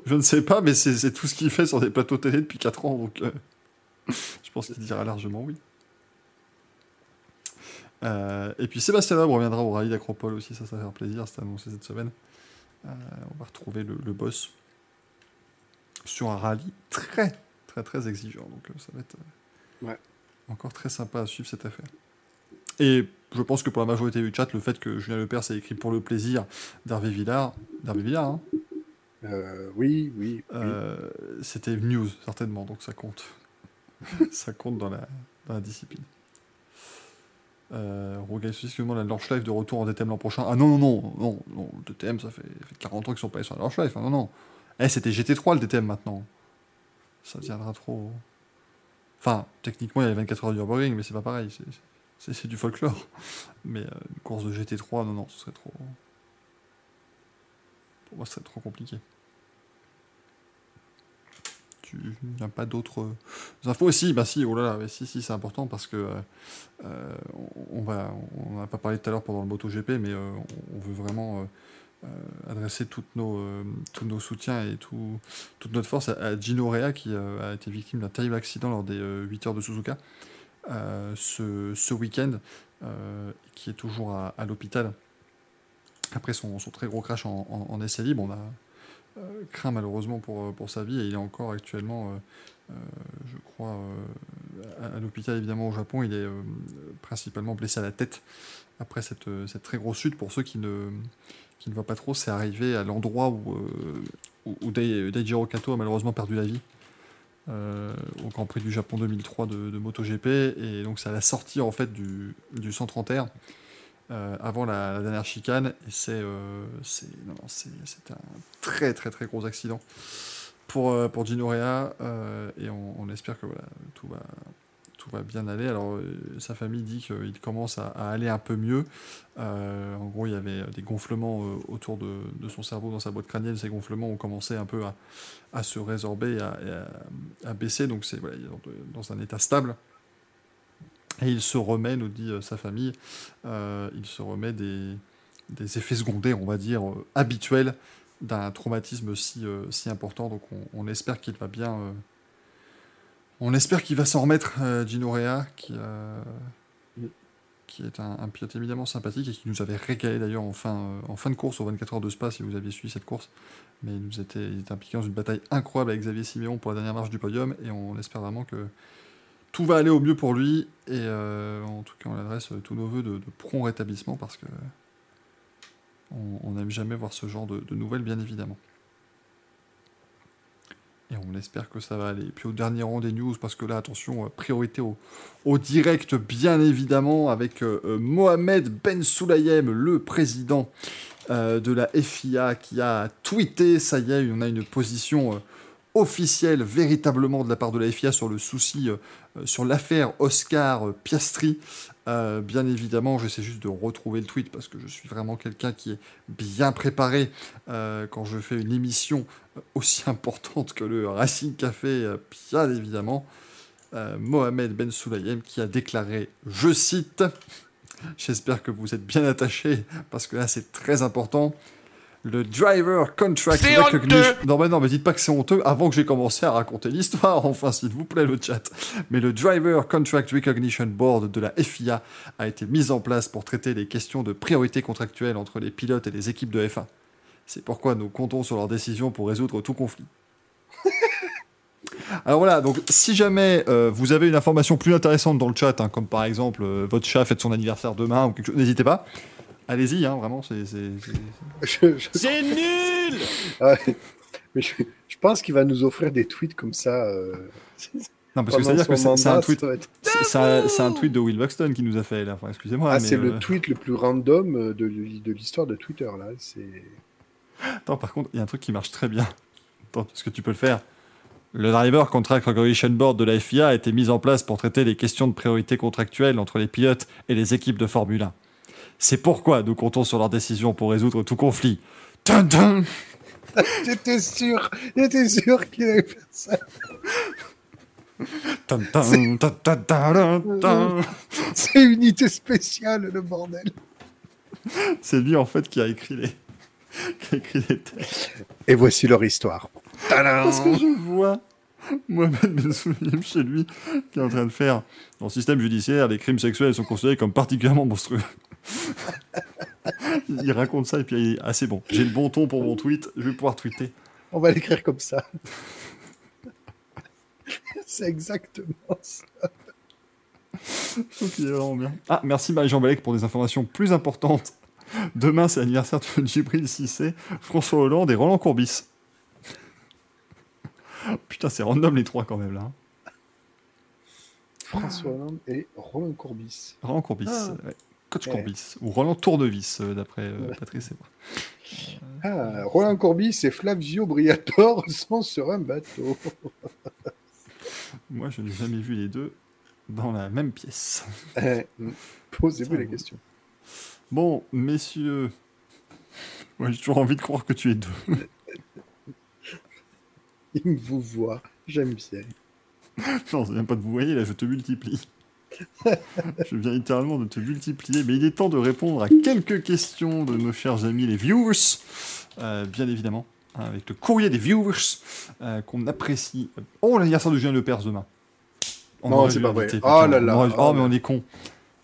je ne sais pas, mais c'est tout ce qu'il fait sur des plateaux télé depuis 4 ans, donc euh, je pense qu'il dira largement oui. Euh, et puis Sébastien Loeb reviendra au rallye d'Acropole aussi, ça, ça va faire plaisir, c'est annoncé cette semaine. Euh, on va retrouver le, le boss sur un rallye très, très, très exigeant, donc euh, ça va être euh, Ouais. Encore très sympa à suivre cette affaire. Et je pense que pour la majorité du chat, le fait que Julien Lepers ait écrit pour le plaisir d'Hervé Villard, d'Hervé Villard, hein, Euh, Oui, oui. oui. euh, c'était news, certainement, donc ça compte. [laughs] ça compte dans la, dans la discipline. Euh, Rogaï excuse-moi, la Launch Life de retour en DTM l'an prochain. Ah non, non, non, non, non, le DTM, ça fait, fait 40 ans qu'ils sont pas allés sur la Launch Life. hein, non, non. Eh, c'était GT3 le DTM maintenant. Ça deviendra trop. Enfin, techniquement, il y a les 24 heures du Nürburgring, mais c'est pas pareil. c'est- du folklore. Mais euh, une course de GT3, non, non, ce serait trop. Pour moi, ce serait trop compliqué. Tu n'as pas d'autres euh, infos Si, bah si, oh là là, mais si, si, c'est important parce que euh, on, va, on n'a pas parlé tout à l'heure pendant le MotoGP, mais on, veut vraiment adresser toutes nos, euh, tous nos soutiens et tout, toute notre force à, à Gino Rea qui euh, a été victime d'un terrible accident lors des euh, 8 heures de Suzuka euh, ce, ce week-end, euh, qui est toujours à, l'hôpital après son, son très gros crash en, en- en essai. On a euh, craint malheureusement pour, euh, pour sa vie et il est encore actuellement, euh, euh, je crois, euh, à, à l'hôpital évidemment au Japon. Il est euh, principalement blessé à la tête après cette, euh, cette très grosse chute. Pour ceux qui ne, qui ne voient pas trop, c'est arrivé à l'endroit où, euh, où, où Dai- Daijiro Kato a malheureusement perdu la vie. euh, au Grand Prix du Japon 2003 de, MotoGP et donc c'est à la sortie en fait du, du 130 r euh, avant la, dernière chicane et c'est un très très très gros accident pour, pour Gino Rea et on, on espère que voilà, tout, va, tout va bien aller. Alors euh, sa famille dit qu'il commence à, aller un peu mieux. Euh, en gros, il y avait des gonflements euh, autour de, son cerveau dans sa boîte crânienne. Ces gonflements ont commencé un peu à, se résorber à, à- baisser. Donc c'est voilà, dans, un état stable. Et il se remet, nous dit sa famille, il se remet des, effets secondaires, on va dire, habituels d'un traumatisme si, important. Donc on, on espère qu'il va bien. On espère qu'il va s'en remettre, euh, Gino Rea, qui, euh, qui est un, un pilote évidemment sympathique et qui nous avait régalé d'ailleurs en fin, euh, en fin de course aux 24 heures de Spa, si vous aviez suivi cette course. Mais il nous était, il était impliqué dans une bataille incroyable avec Xavier Siméon pour la dernière marche du podium et on espère vraiment que tout va aller au mieux pour lui et euh, en tout cas on adresse euh, tous nos voeux de, de prompt rétablissement parce que on on n'aime jamais voir ce genre de, de nouvelles bien évidemment. Et on espère que ça va aller. Et puis au dernier rang des news, parce que là, attention, euh, priorité au, direct, bien évidemment, avec euh, euh, Mohamed Ben Soulayem, le président de la FIA, qui a tweeté, ça y est, on a une position officielle, véritablement, de la part de la FIA sur le souci, euh, euh, sur l'affaire Oscar euh, Piastri. Bien évidemment, j'essaie juste de retrouver le tweet parce que je suis vraiment quelqu'un qui est bien préparé quand je fais une émission aussi [laughs] importante que le Racing Café, bien évidemment. Mohamed Ben Soulayem qui a déclaré, je cite, j'espère que vous êtes bien attachés parce que là c'est très important. Le driver contract recognition. Non, mais non, mais dites pas que c'est honteux avant que j'ai commencé à raconter l'histoire, [laughs] enfin, s'il vous plaît, le chat. Mais le Driver Contract Recognition Board de la FIA a été mis en place pour traiter les questions de priorité contractuelle entre les pilotes et les équipes de F1. C'est pourquoi nous comptons sur leur décision pour résoudre tout conflit. [laughs] Alors voilà, donc si jamais euh, vous avez une information plus intéressante dans le chat, hein, comme par exemple euh, votre chat fête son anniversaire demain ou quelque chose, n'hésitez pas. Allez-y, hein, vraiment, c'est. c'est- nul ouais. Mais je, je pense qu'il va nous offrir des tweets comme ça. euh, Non, parce que c'est-à-dire que c'est un tweet. C'est un, tweet de Will Buxton qui nous a fait là. Enfin, excusez-moi. Ah, c'est euh, le tweet le plus random euh, de, de l'histoire de Twitter, là. C'est... Attends, par contre, il y a un truc qui marche très bien. Attends, parce que tu peux le faire. Le Driver Contract Recognition Board de la FIA a été mis en place pour traiter les questions de priorité contractuelle entre les pilotes et les équipes de Formule 1. C'est pourquoi nous comptons sur leur décision pour résoudre tout conflit. Dun [laughs] J'étais sûr, j'étais sûr qu'il allait faire ça. C'est unité spéciale, le bordel. C'est lui en fait qui a écrit les, qui a écrit les textes. Et voici leur histoire. Parce que je vois Mohamed Ben chez lui qui est en train de faire dans le système judiciaire, les crimes sexuels sont considérés comme particulièrement monstrueux. Il raconte ça et puis il est assez bon. J'ai le bon ton pour mon tweet, je vais pouvoir tweeter. On va l'écrire comme ça. C'est exactement ça. Ok, vraiment bien. Ah, merci Marie-Jean Balek pour des informations plus importantes. Demain, c'est l'anniversaire de Djibril Cissé, François Hollande et Roland Courbis. Putain, c'est random les trois quand même là. François Hollande et Roland Courbis. Roland Courbis, Ah. ouais. Coach Ouais. Courbis. Ou Roland Tournevis, euh, d'après euh, Ouais. Patrice et moi. Ah, Roland Courbis et Flavio Briatore [laughs] sont sur un bateau. Moi, je n'ai jamais vu les deux dans la même pièce. Eh, Posez-vous la question. Bon, messieurs, moi j'ai toujours envie de croire que tu es deux. [laughs] Il vous voit, j'aime bien. Non, c'est même pas de vous voyez, là, je te multiplie. [laughs] je viens littéralement de te multiplier, mais il est temps de répondre à quelques questions de nos chers amis les viewers, Euh, bien évidemment, hein, avec le courrier des viewers, euh, qu'on apprécie. Oh, l'anniversaire de Julien Lepers demain. On Non, c'est pas vrai. Oh là là, aurait- oh Oh, mais on est con.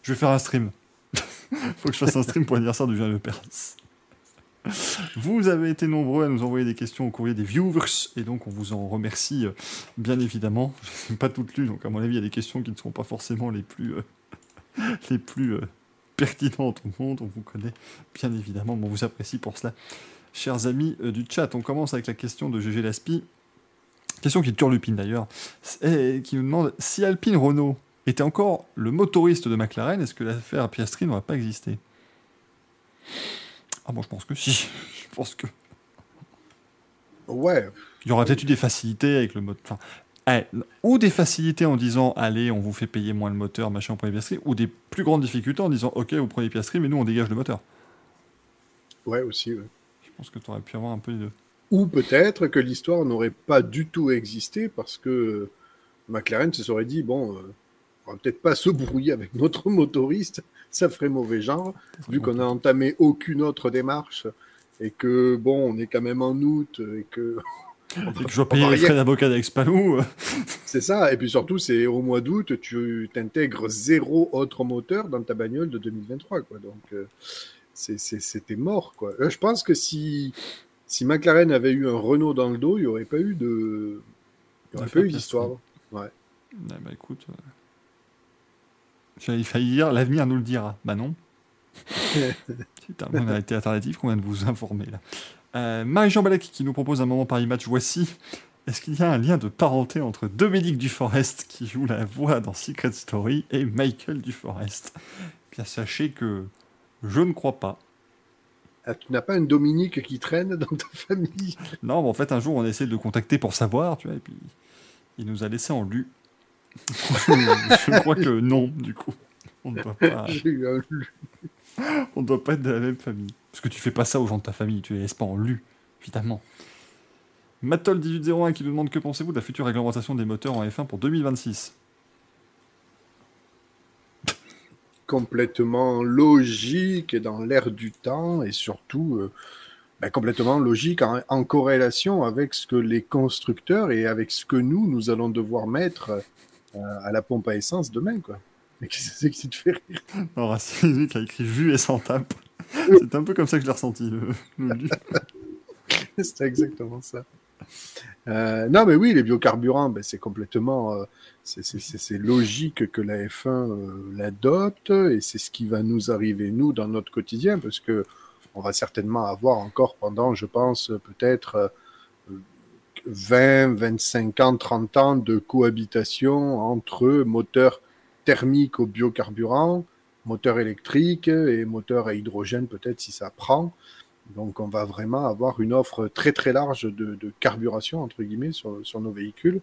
Je vais faire un stream. [laughs] Faut que je fasse un stream pour l'anniversaire de Julien Lepers. Vous avez été nombreux à nous envoyer des questions au courrier des viewers, et donc on vous en remercie euh, bien évidemment. [laughs] Je n'ai pas toutes lues, donc à mon avis, il y a des questions qui ne sont pas forcément les plus, euh, [laughs] les plus euh, pertinentes au monde. On vous connaît bien évidemment, on vous apprécie pour cela. Chers amis du chat, on commence avec la question de GG Laspi. Question qui turlupine d'ailleurs, et qui nous demande si Alpine Renault était encore le motoriste de McLaren, est-ce que l'affaire Piastri n'aurait pas existé? Ah bon, je pense que si. [laughs] Je pense que Ouais, il y aurait peut-être eu des facilités avec le moteur. Enfin, eh, ou des facilités en disant allez, on vous fait payer moins le moteur, machin, prend les Piastri, ou des plus grandes difficultés en disant ok, vous prenez Piastri, mais nous on dégage le moteur. ouais aussi. ouais. Je pense que tu aurais pu avoir un peu les deux. Ou peut-être que l'histoire n'aurait pas du tout existé parce que McLaren se serait dit bon, euh, on va peut-être pas se brouiller avec notre motoriste, ça ferait mauvais genre, vu qu'on a entamé aucune autre démarche et que bon, on est quand même en août et que [laughs] Et que je dois on payer les frais d'avocat euh, c'est ça. Et puis surtout, c'est au mois d'août, tu t'intègres zéro autre moteur dans ta bagnole de 2023, quoi. Donc euh, c'était mort, quoi. Euh, je pense que si si McLaren avait eu un Renault dans le dos, il n'y aurait pas eu de il y aurait pas eu d'histoire. Ouais, bah écoute. euh, J'avais failli dire l'avenir nous le dira. Bah non. [laughs] C'est un modalité alternative qu'on vient de vous informer là. Euh, Marie-Jean Balek qui nous propose un moment Paris Match. Voici. Est-ce qu'il y a un lien de parenté entre Dominique Duforest qui joue la voix dans Secret Story et Michael Duforest? Eh Bien sachez que je ne crois pas. Ah, tu n'as pas un Dominique qui traîne dans ta famille? Non, mais en fait un jour on a essayé de le contacter pour savoir, tu vois, et puis il nous a laissé en lu. [laughs] je, crois que non, du coup. On ne doit pas. [laughs] On doit pas être de la même famille. Parce que tu fais pas ça aux gens de ta famille, tu les laisses pas en lu, évidemment. Matol1801 qui nous demande que pensez-vous de la future réglementation des moteurs en F1 pour 2026 complètement logique et dans l'air du temps et surtout euh, ben, complètement logique en, en corrélation avec ce que les constructeurs et avec ce que nous, nous allons devoir mettre à la pompe à essence demain. Quoi. Mais qu'est-ce que c'est que tu te fais rire lui qui a écrit vu et sans tape. C'est un peu comme ça que je l'ai ressenti. [laughs] C'est exactement ça. Euh, non, mais oui, les biocarburants, ben, c'est complètement, euh, c'est- logique que la F1 euh, l'adopte et c'est ce qui va nous arriver nous dans notre quotidien parce que on va certainement avoir encore pendant, je pense, peut-être 20, 25 ans, 30 ans de cohabitation entre moteur thermique au biocarburant, moteur électrique et moteur à hydrogène peut-être si ça prend. Donc on va vraiment avoir une offre très très large de, de carburation entre guillemets sur, sur nos véhicules.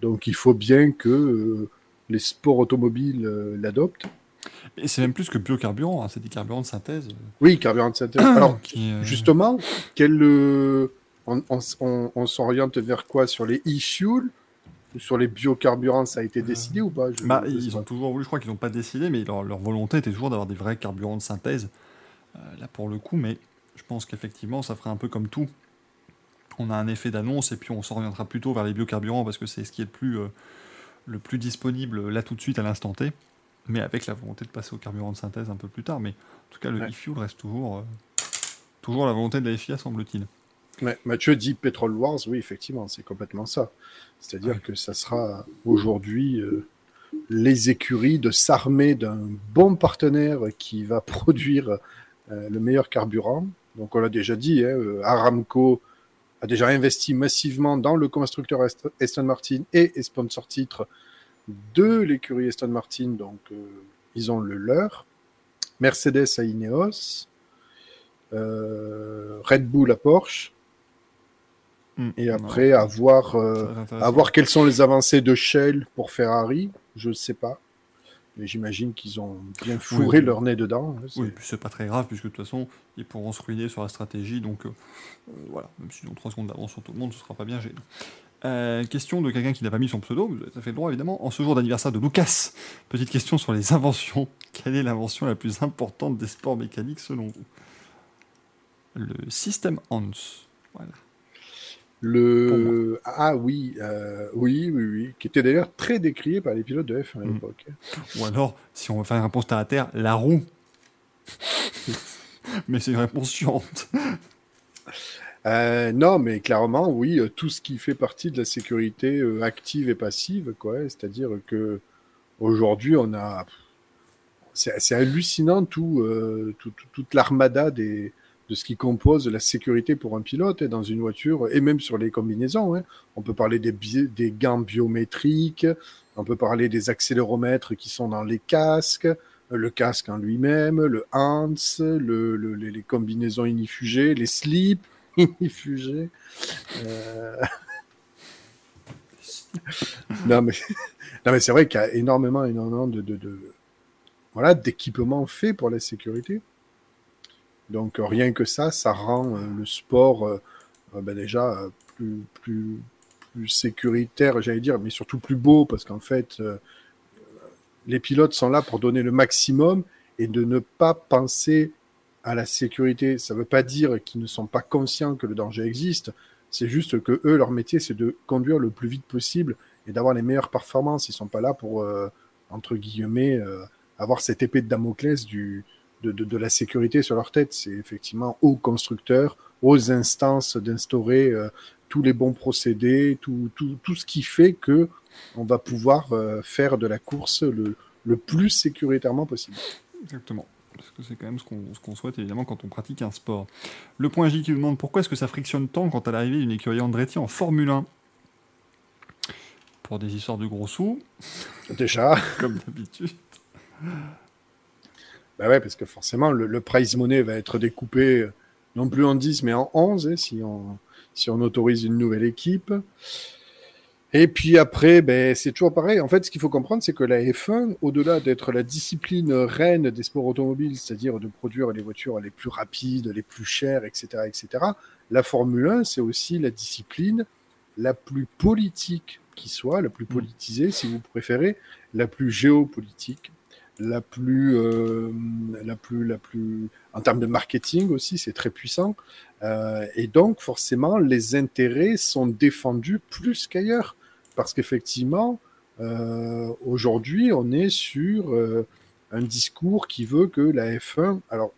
Donc il faut bien que euh, les sports automobiles euh, l'adoptent. Et c'est même plus que biocarburant, hein, c'est des carburants de synthèse. Oui, carburant de synthèse. Alors qui, euh, justement, quel, on, on s- on- on s'oriente vers quoi? Sur les e-fuel Sur les biocarburants, ça a été décidé ou pas? Je- Bah, je ils pas. ont toujours voulu, je crois qu'ils n'ont pas décidé, mais leur, leur volonté était toujours d'avoir des vrais carburants de synthèse, euh, là pour le coup, mais je pense qu'effectivement, ça ferait un peu comme tout. On a un effet d'annonce et puis on s'orientera plutôt vers les biocarburants parce que c'est ce qui est le plus, euh, le plus disponible là tout de suite à l'instant T, mais avec la volonté de passer au carburant de synthèse un peu plus tard. Mais en tout cas, le Ouais. e-fuel reste toujours, euh, toujours la volonté de la FIA, semble-t-il. Mathieu dit Petrol Wars, oui, effectivement, c'est complètement ça. C'est-à-dire Ouais. que ça sera aujourd'hui euh, les écuries de s'armer d'un bon partenaire qui va [laughs] produire euh, le meilleur carburant. Donc, on l'a déjà dit, hein, euh, Aramco a déjà investi massivement dans le constructeur Aston Martin et est sponsor titre de l'écurie Aston Martin, donc euh, ils ont le leur. Mercedes à Ineos, euh, Red Bull à Porsche. Mm. Et après, à voir, euh, à voir quelles sont les avancées de Shell pour Ferrari. Je ne sais pas. Mais j'imagine qu'ils ont bien fourré Oui. leur nez dedans. hein, Oui, puis c'est pas très grave, puisque de toute façon, ils pourront se ruiner sur la stratégie, donc euh, euh, voilà, même s'ils ont 3 secondes d'avance sur tout le monde, ce sera pas bien gênant. Euh, question de quelqu'un qui n'a pas mis son pseudo, vous avez tout à fait le droit évidemment. En ce jour d'anniversaire de Lucas, petite question sur les inventions. Quelle est l'invention la plus importante des sports mécaniques selon vous? Le système Hans. Voilà. Le... Ah oui, euh, oui, oui, oui. Qui était d'ailleurs très décrié par les pilotes de F1 à Mm. l'époque. Ou alors, si on veut faire une réponse terre à terre, la roue. [laughs] Mais c'est une réponse chiante. Euh, non, mais clairement, oui, euh, tout ce qui fait partie de la sécurité euh, active et passive, quoi. C'est-à-dire que aujourd'hui, on a, c'est c'est hallucinant tout, euh, tout- tout- toute l'armada des de ce qui compose la sécurité pour un pilote hein, dans une voiture et même sur les combinaisons. hein. On peut parler des, des gants biométriques, on peut parler des accéléromètres qui sont dans les casques, euh, le casque en lui-même, le HANS, le, le- les, combinaisons inifugées, les slips [laughs] inifugés. Euh, [laughs] non, mais, [laughs] non, mais c'est vrai qu'il y a énormément, énormément de- voilà, d'équipements faits pour la sécurité. Donc, euh, rien que ça, ça rend euh, le sport euh, ben, déjà plus, plus, plus sécuritaire, j'allais dire, mais surtout plus beau, parce qu'en fait, les pilotes sont là pour donner le maximum et de ne pas penser à la sécurité. Ça ne veut pas dire qu'ils ne sont pas conscients que le danger existe. C'est juste que eux, leur métier, c'est de conduire le plus vite possible et d'avoir les meilleures performances. Ils sont pas là pour, entre guillemets, avoir cette épée de Damoclès du, de, de, de la sécurité sur leur tête. C'est effectivement aux constructeurs, aux instances d'instaurer euh, tous les bons procédés, tout, tout, tout ce qui fait que on va pouvoir euh, faire de la course le, le plus sécuritairement possible. Exactement. Parce que c'est quand même ce qu'on qu'on souhaite évidemment quand on pratique un sport. Le point J qui nous demande pourquoi est-ce que ça frictionne tant quant à l'arrivée d'une écurie Andretti en Formule 1 Pour des histoires de gros sous, Déjà, [laughs] comme d'habitude. Bah parce que forcément, le, le prize money va être découpé euh, non plus en 10, mais en 11, hein, si, on, si on autorise une nouvelle équipe. Et puis après, ben, c'est toujours pareil. En fait, ce qu'il faut comprendre, c'est que la F1, au-delà d'être la discipline reine des sports automobiles, c'est-à-dire de produire les voitures les plus rapides, les plus chères, etc., etc., la Formule 1, c'est aussi la discipline la plus politique qui soit, la plus politisée, si vous préférez, la plus géopolitique la plus, euh, la plus, la plus, en termes de marketing aussi, c'est très puissant. Euh, et donc, forcément, les intérêts sont défendus plus qu'ailleurs. Parce qu'effectivement, euh, aujourd'hui, on est sur euh, un discours qui veut que la F1, alors,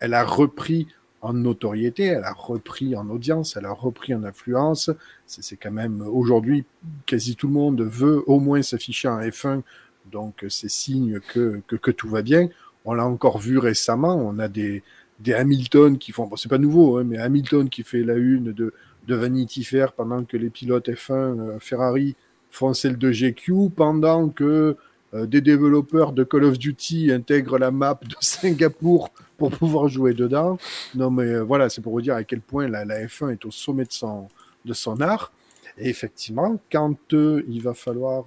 elle a repris en notoriété, elle a repris en audience, elle a repris en influence. C'est quand même, aujourd'hui, quasi tout le monde veut au moins s'afficher en F1 donc c'est signe que, que, tout va bien. On l'a encore vu récemment, on a des, des Hamilton qui font, bon c'est pas nouveau, hein, mais Hamilton qui fait la une de, de Vanity Fair pendant que les pilotes F1 euh, Ferrari font celle de GQ, pendant que euh, des développeurs de Call of Duty intègrent la map de [laughs] Singapour pour pouvoir jouer dedans. Non mais euh, voilà, c'est pour vous dire à quel point la, la F1 est au sommet de son, de son art. Et effectivement, quand euh, il va falloir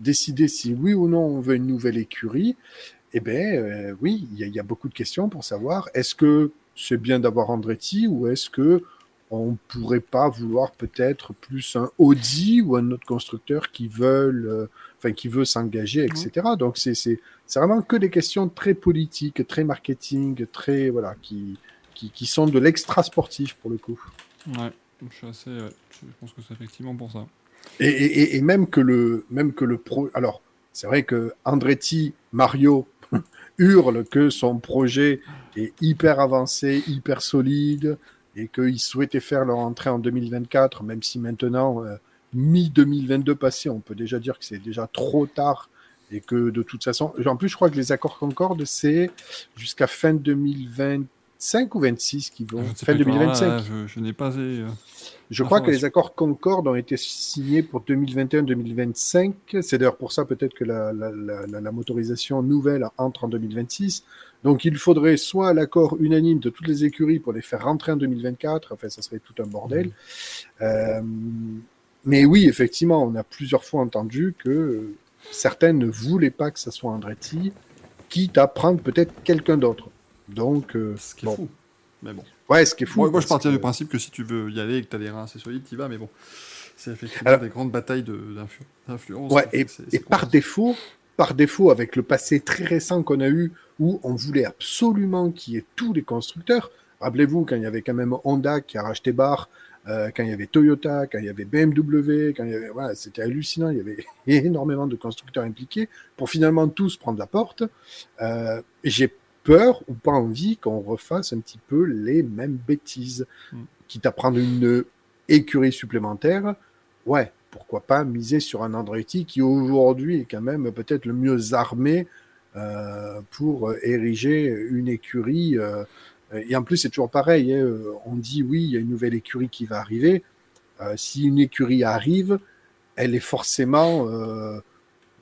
décider si oui ou non on veut une nouvelle écurie, eh bien, euh, oui, il y, y, a beaucoup de questions pour savoir est-ce que c'est bien d'avoir Andretti ou est-ce que on pourrait pas vouloir peut-être plus un Audi ou un autre constructeur qui veulent, euh, enfin qui veut s'engager, etc. Donc c'est c'est c'est vraiment que des questions très politiques, très marketing, très voilà qui qui, qui sont de l'extra sportif pour le coup. Ouais, je suis assez. ouais, je pense que c'est effectivement pour ça. Et, même que le même que le pro. Alors c'est vrai que Andretti, Mario [laughs] hurle que son projet est hyper avancé, hyper solide et qu'ils souhaitaient faire leur entrée en 2024, même si maintenant, euh, mi-2022 passé, on peut déjà dire que c'est déjà trop tard et que de toute façon, en plus, je crois que les accords Concorde, c'est jusqu'à fin 2025 ou 26 qui vont. Sais Fin pas, alors là, 2025. je, je n'ai pas. euh, Je crois que les accords Concorde ont été signés pour 2021-2025. C'est d'ailleurs pour ça peut-être que la, la, la, la- la motorisation nouvelle entre en 2026. Donc il faudrait soit l'accord unanime de toutes les écuries pour les faire rentrer en 2024. Enfin, ça serait tout un bordel. Euh, mais oui, effectivement, on a plusieurs fois entendu que certains ne voulaient pas que ça soit Andretti, quitte à prendre peut-être quelqu'un d'autre. Donc, euh, Ce qui est bon. fou. Mais bon. ouais, ce qui est fou. Moi, moi, je que- du principe que si tu veux y aller et que tu as des reins assez solides, tu y vas, mais bon. C'est effectivement Alors- des grandes batailles d'influence. Ouais, et, et par défaut, par défaut, avec le passé très récent qu'on a eu, où on voulait absolument qu'il y ait tous les constructeurs. Rappelez-vous quand il y avait quand même Honda qui a racheté Bar, euh, quand il y avait Toyota, quand il y avait BMW, quand il y avait, voilà, c'était hallucinant. Il y avait [laughs] énormément de constructeurs impliqués pour finalement tous prendre la porte. Euh, J'ai peur ou pas envie qu'on refasse un petit peu les mêmes bêtises, Mm. quitte à prendre une écurie supplémentaire. Ouais, pourquoi pas miser sur un Andretti qui aujourd'hui est quand même peut-être le mieux armé euh, pour ériger une écurie. euh, et en plus, c'est toujours pareil. hein, euh, on dit oui, il y a une nouvelle écurie qui va arriver. Euh, si une écurie arrive, elle est forcément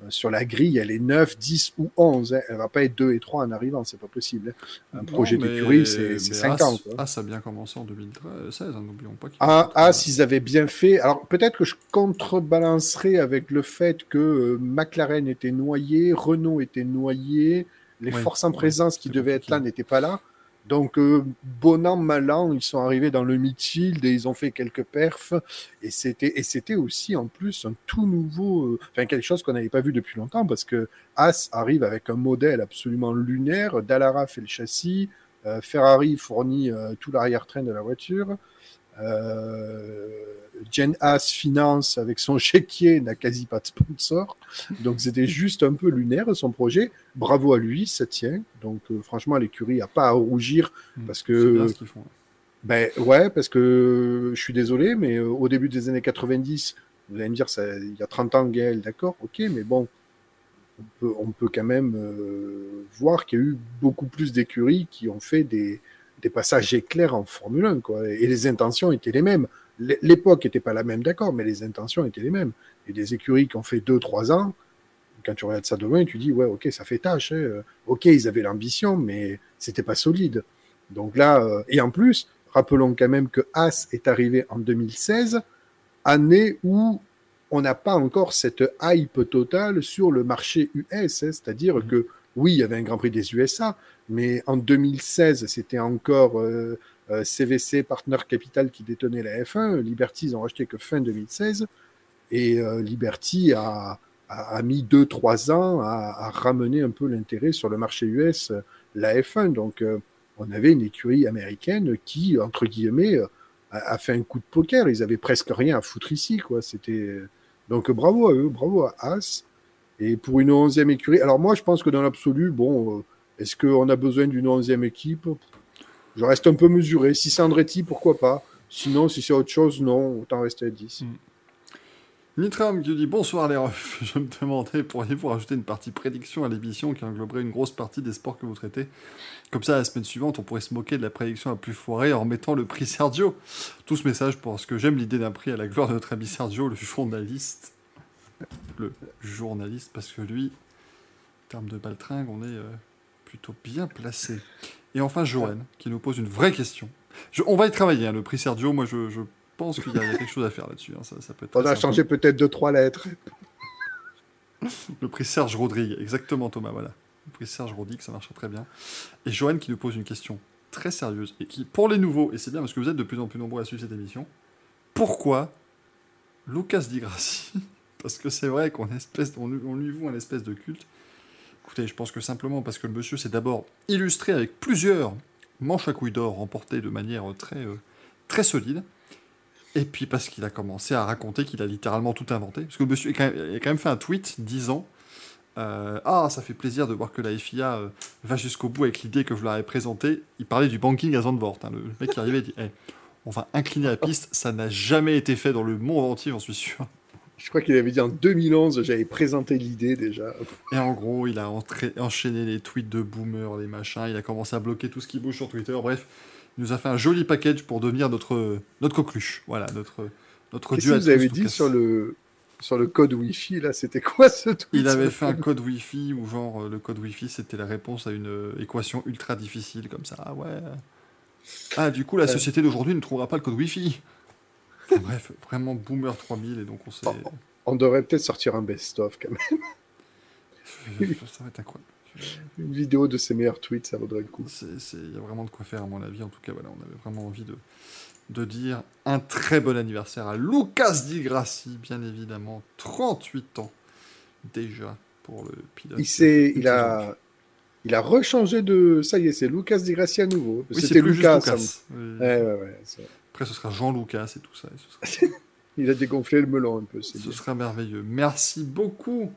sur la grille, elle est 9, 10 ou 11. hein. Elle va pas être 2 et 3 en arrivant, c'est pas possible. hein. Un Non, projet d'écurie, c'est c'est mais 5 As- ans. quoi. As a bien commencé en 2016, hein, n'oublions pas. qu'il- Ah, ah, s'ils avaient bien fait. Alors peut-être que je contrebalancerai avec le fait que euh, McLaren était noyé, Renault était noyé, les forces en ouais, présence qui devaient être là n'étaient pas là. Donc euh, bon an mal an, ils sont arrivés dans le midfield et ils ont fait quelques perfs. Et c'était aussi en plus un tout nouveau, euh, enfin quelque chose qu'on n'avait pas vu depuis longtemps parce que As arrive avec un modèle absolument lunaire, Dallara fait le châssis, euh, Ferrari fournit tout l'arrière-train de la voiture. Euh, Jen Haas finance avec son [laughs] chéquier, n'a quasi pas de sponsor. Donc c'était juste un peu lunaire son projet. Bravo à lui, ça tient. Donc euh, franchement, l'écurie a pas à rougir Mm, parce bien que font. ben ouais, parce que je suis désolé, mais euh, au début des années 90, vous allez me dire, ça, il y a 30 ans, Gaël, d'accord, ok, mais bon, on peut, on peut quand même euh, voir qu'il y a eu beaucoup plus d'écuries qui ont fait des, des passages éclairs en Formule 1, quoi. Et les intentions étaient les mêmes. L'é- L'époque n'était pas la même, d'accord, mais les intentions étaient les mêmes. Et des écuries qui ont fait 2-3 ans, quand tu regardes ça de loin, tu dis, ouais, ok, ça fait tâche. hein. Ok, ils avaient l'ambition, mais c'était pas solide. Donc là, euh, et en plus, rappelons quand même que As est arrivé en 2016, année où on n'a pas encore cette hype totale sur le marché US, hein, c'est-à-dire Mhm. que oui, il y avait un Grand Prix des USA, mais en 2016, c'était encore euh, euh, CVC Partner Capital qui détenait la F1. Liberty, ils ont racheté que fin 2016, et euh, Liberty a, mis 2-3 ans à, ramener un peu l'intérêt sur le marché US, euh, la F1. Donc, euh, on avait une écurie américaine qui, entre guillemets, euh, a, a fait un coup de poker. Ils avaient presque rien à foutre ici, quoi. Donc bravo à eux, bravo à As. Et pour une onzième écurie, alors moi, je pense que dans l'absolu, bon, euh, est-ce qu'on a besoin d'une onzième équipe? Je reste un peu mesuré. Si c'est Andretti, pourquoi pas? Sinon, si c'est autre chose, non, autant rester à 10. Nitram qui dit bonsoir les refs. [laughs] Je me demandais, pourriez-vous rajouter une partie prédiction à l'émission qui engloberait une grosse partie des sports que vous traitez? Comme ça, la semaine suivante, on pourrait se moquer de la prédiction la plus foirée en mettant le prix Sergio. Tout ce message parce que j'aime l'idée d'un prix à la gloire de notre ami Sergio, le journaliste. Le journaliste, parce que lui, en termes de baltringue, on est euh, plutôt bien placé. Et enfin, Joanne, qui nous pose une vraie question. Je- on va y travailler, hein, le prix Sergio. Moi, je, je pense qu'il y, a il y a quelque chose à faire là-dessus. hein, Ça, ça peut être On a changé peut-être deux, trois lettres. le prix Serge Rodrigue, exactement Thomas, voilà. Le prix Serge Rodrigue, ça marche très bien. Et Joanne qui nous pose une question très sérieuse et qui, pour les nouveaux, et c'est bien parce que vous êtes de plus en plus nombreux à suivre cette émission, pourquoi Lucas Di Grassi Parce que c'est vrai qu'on lui- voue un espèce de culte. Écoutez, je pense que simplement parce que le monsieur s'est d'abord illustré avec plusieurs manches à couilles d'or remportées de manière très, euh, solide. Et puis parce qu'il a commencé à raconter qu'il a littéralement tout inventé. Parce que le monsieur a quand même, fait un tweet disant euh, Ah, ça fait plaisir de voir que la FIA euh, va jusqu'au bout avec l'idée que leur ai présentée. Il parlait du banking à Zandvoort. hein. Le mec qui arrivait dit Eh, On va incliner la piste. Ça n'a jamais été fait dans le monde entier, j'en suis sûr. Je crois qu'il avait dit en 2011, j'avais présenté l'idée déjà. Et en gros, il a enchaîné les tweets de boomer, les machins. Il a commencé à bloquer tout ce qui bouge sur Twitter. Bref, il nous a fait un joli package pour devenir notre, notre coqueluche. Voilà, notre, notre Qu'est-ce que vous avez dit sur le, sur le code Wi-Fi là C'était quoi ce tweet? Il avait fait un code Wi-Fi où, genre, euh, le code Wi-Fi c'était la réponse à une euh, équation ultra difficile, comme ça. Ah ouais. Ah, du coup, la société d'aujourd'hui ne trouvera pas le code Wi-Fi. Bref, vraiment boomer 3000, et donc on s'est. On devrait peut-être sortir un best-of quand même. [laughs] Ça va être incroyable. Une vidéo de ses meilleurs tweets, ça vaudrait le coup. Il y a vraiment de quoi faire, à mon avis. En tout cas, voilà, on avait vraiment envie de, de dire un très bon anniversaire à Lucas Di Grassi, bien évidemment. 38 ans déjà pour le pilote. Il, s'est, il, a, il a rechangé de. Ça y est, c'est Lucas Di Grassi à nouveau. Oui, c'est C'était Lucas. Lucas. Oui. Ouais, ouais, ouais. Après, ce sera Jean Lucas et tout ça. et ce sera- [laughs] Il a dégonflé le melon un peu. Ce bien. sera merveilleux. Merci beaucoup,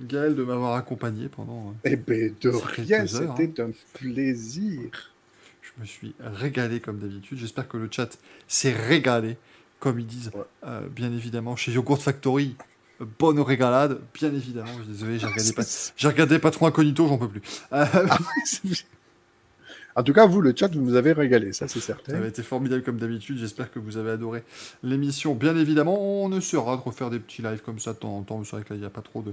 Gaël, de m'avoir accompagné pendant. euh, Eh ben, de rien, heures, hein. c'était un plaisir. Je me suis régalé comme d'habitude. J'espère que le chat s'est régalé, comme ils disent, Ouais. euh, bien évidemment, chez Yogurt Factory. Bonne régalade, bien évidemment. Je suis désolé, j'ai regardé, [laughs] pas... regardé Patron Incognito, j'en peux plus. Euh, [laughs] en tout cas, vous, le chat, vous nous avez régalé, ça c'est Ça certain. avait été formidable comme d'habitude. J'espère que vous avez adoré l'émission. Bien évidemment, on essaiera de refaire des petits lives comme ça de temps en temps. Mais C'est vrai que là, il n'y a pas trop de,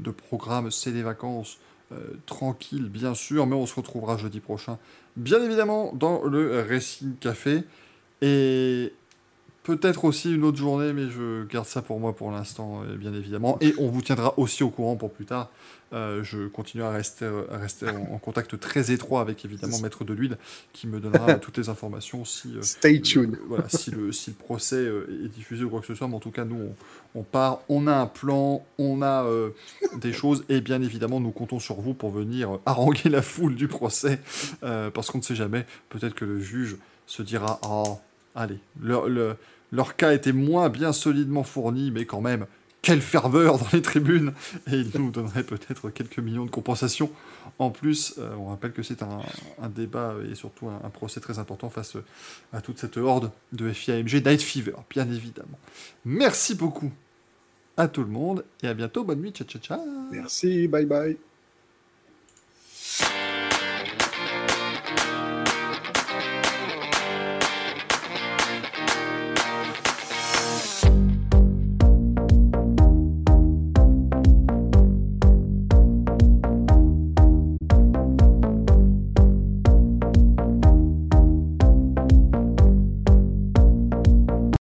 de programme. C'est des vacances euh, tranquilles, bien sûr. Mais on se retrouvera jeudi prochain, bien évidemment, dans le Racing Café. Et peut-être aussi une autre journée, mais je garde ça pour moi pour l'instant, euh, bien évidemment. Et on vous tiendra aussi au courant pour plus tard. Euh, je continue à rester, à rester en, en contact très étroit avec évidemment Maître de l'Huile qui me donnera toutes les informations si, euh, Stay tuned. le- voilà, si, le, si le procès euh, est diffusé ou quoi que ce soit. Mais en tout cas, nous, on, on part, on a un plan, on a euh, des choses et bien évidemment, nous comptons sur vous pour venir euh, haranguer la foule du procès euh, parce qu'on ne sait jamais. Peut-être que le juge se dira Oh, allez, leur, le- leur cas était moins bien solidement fourni, mais quand même, quelle ferveur dans les tribunes Et il nous donnerait peut-être quelques millions de compensations. En plus, euh, on rappelle que c'est un, débat et surtout un, un procès très important face à toute cette horde de FIAMG Night Fever, bien évidemment. Merci beaucoup à tout le monde et à bientôt. Bonne nuit, ciao ciao ciao Merci, bye bye.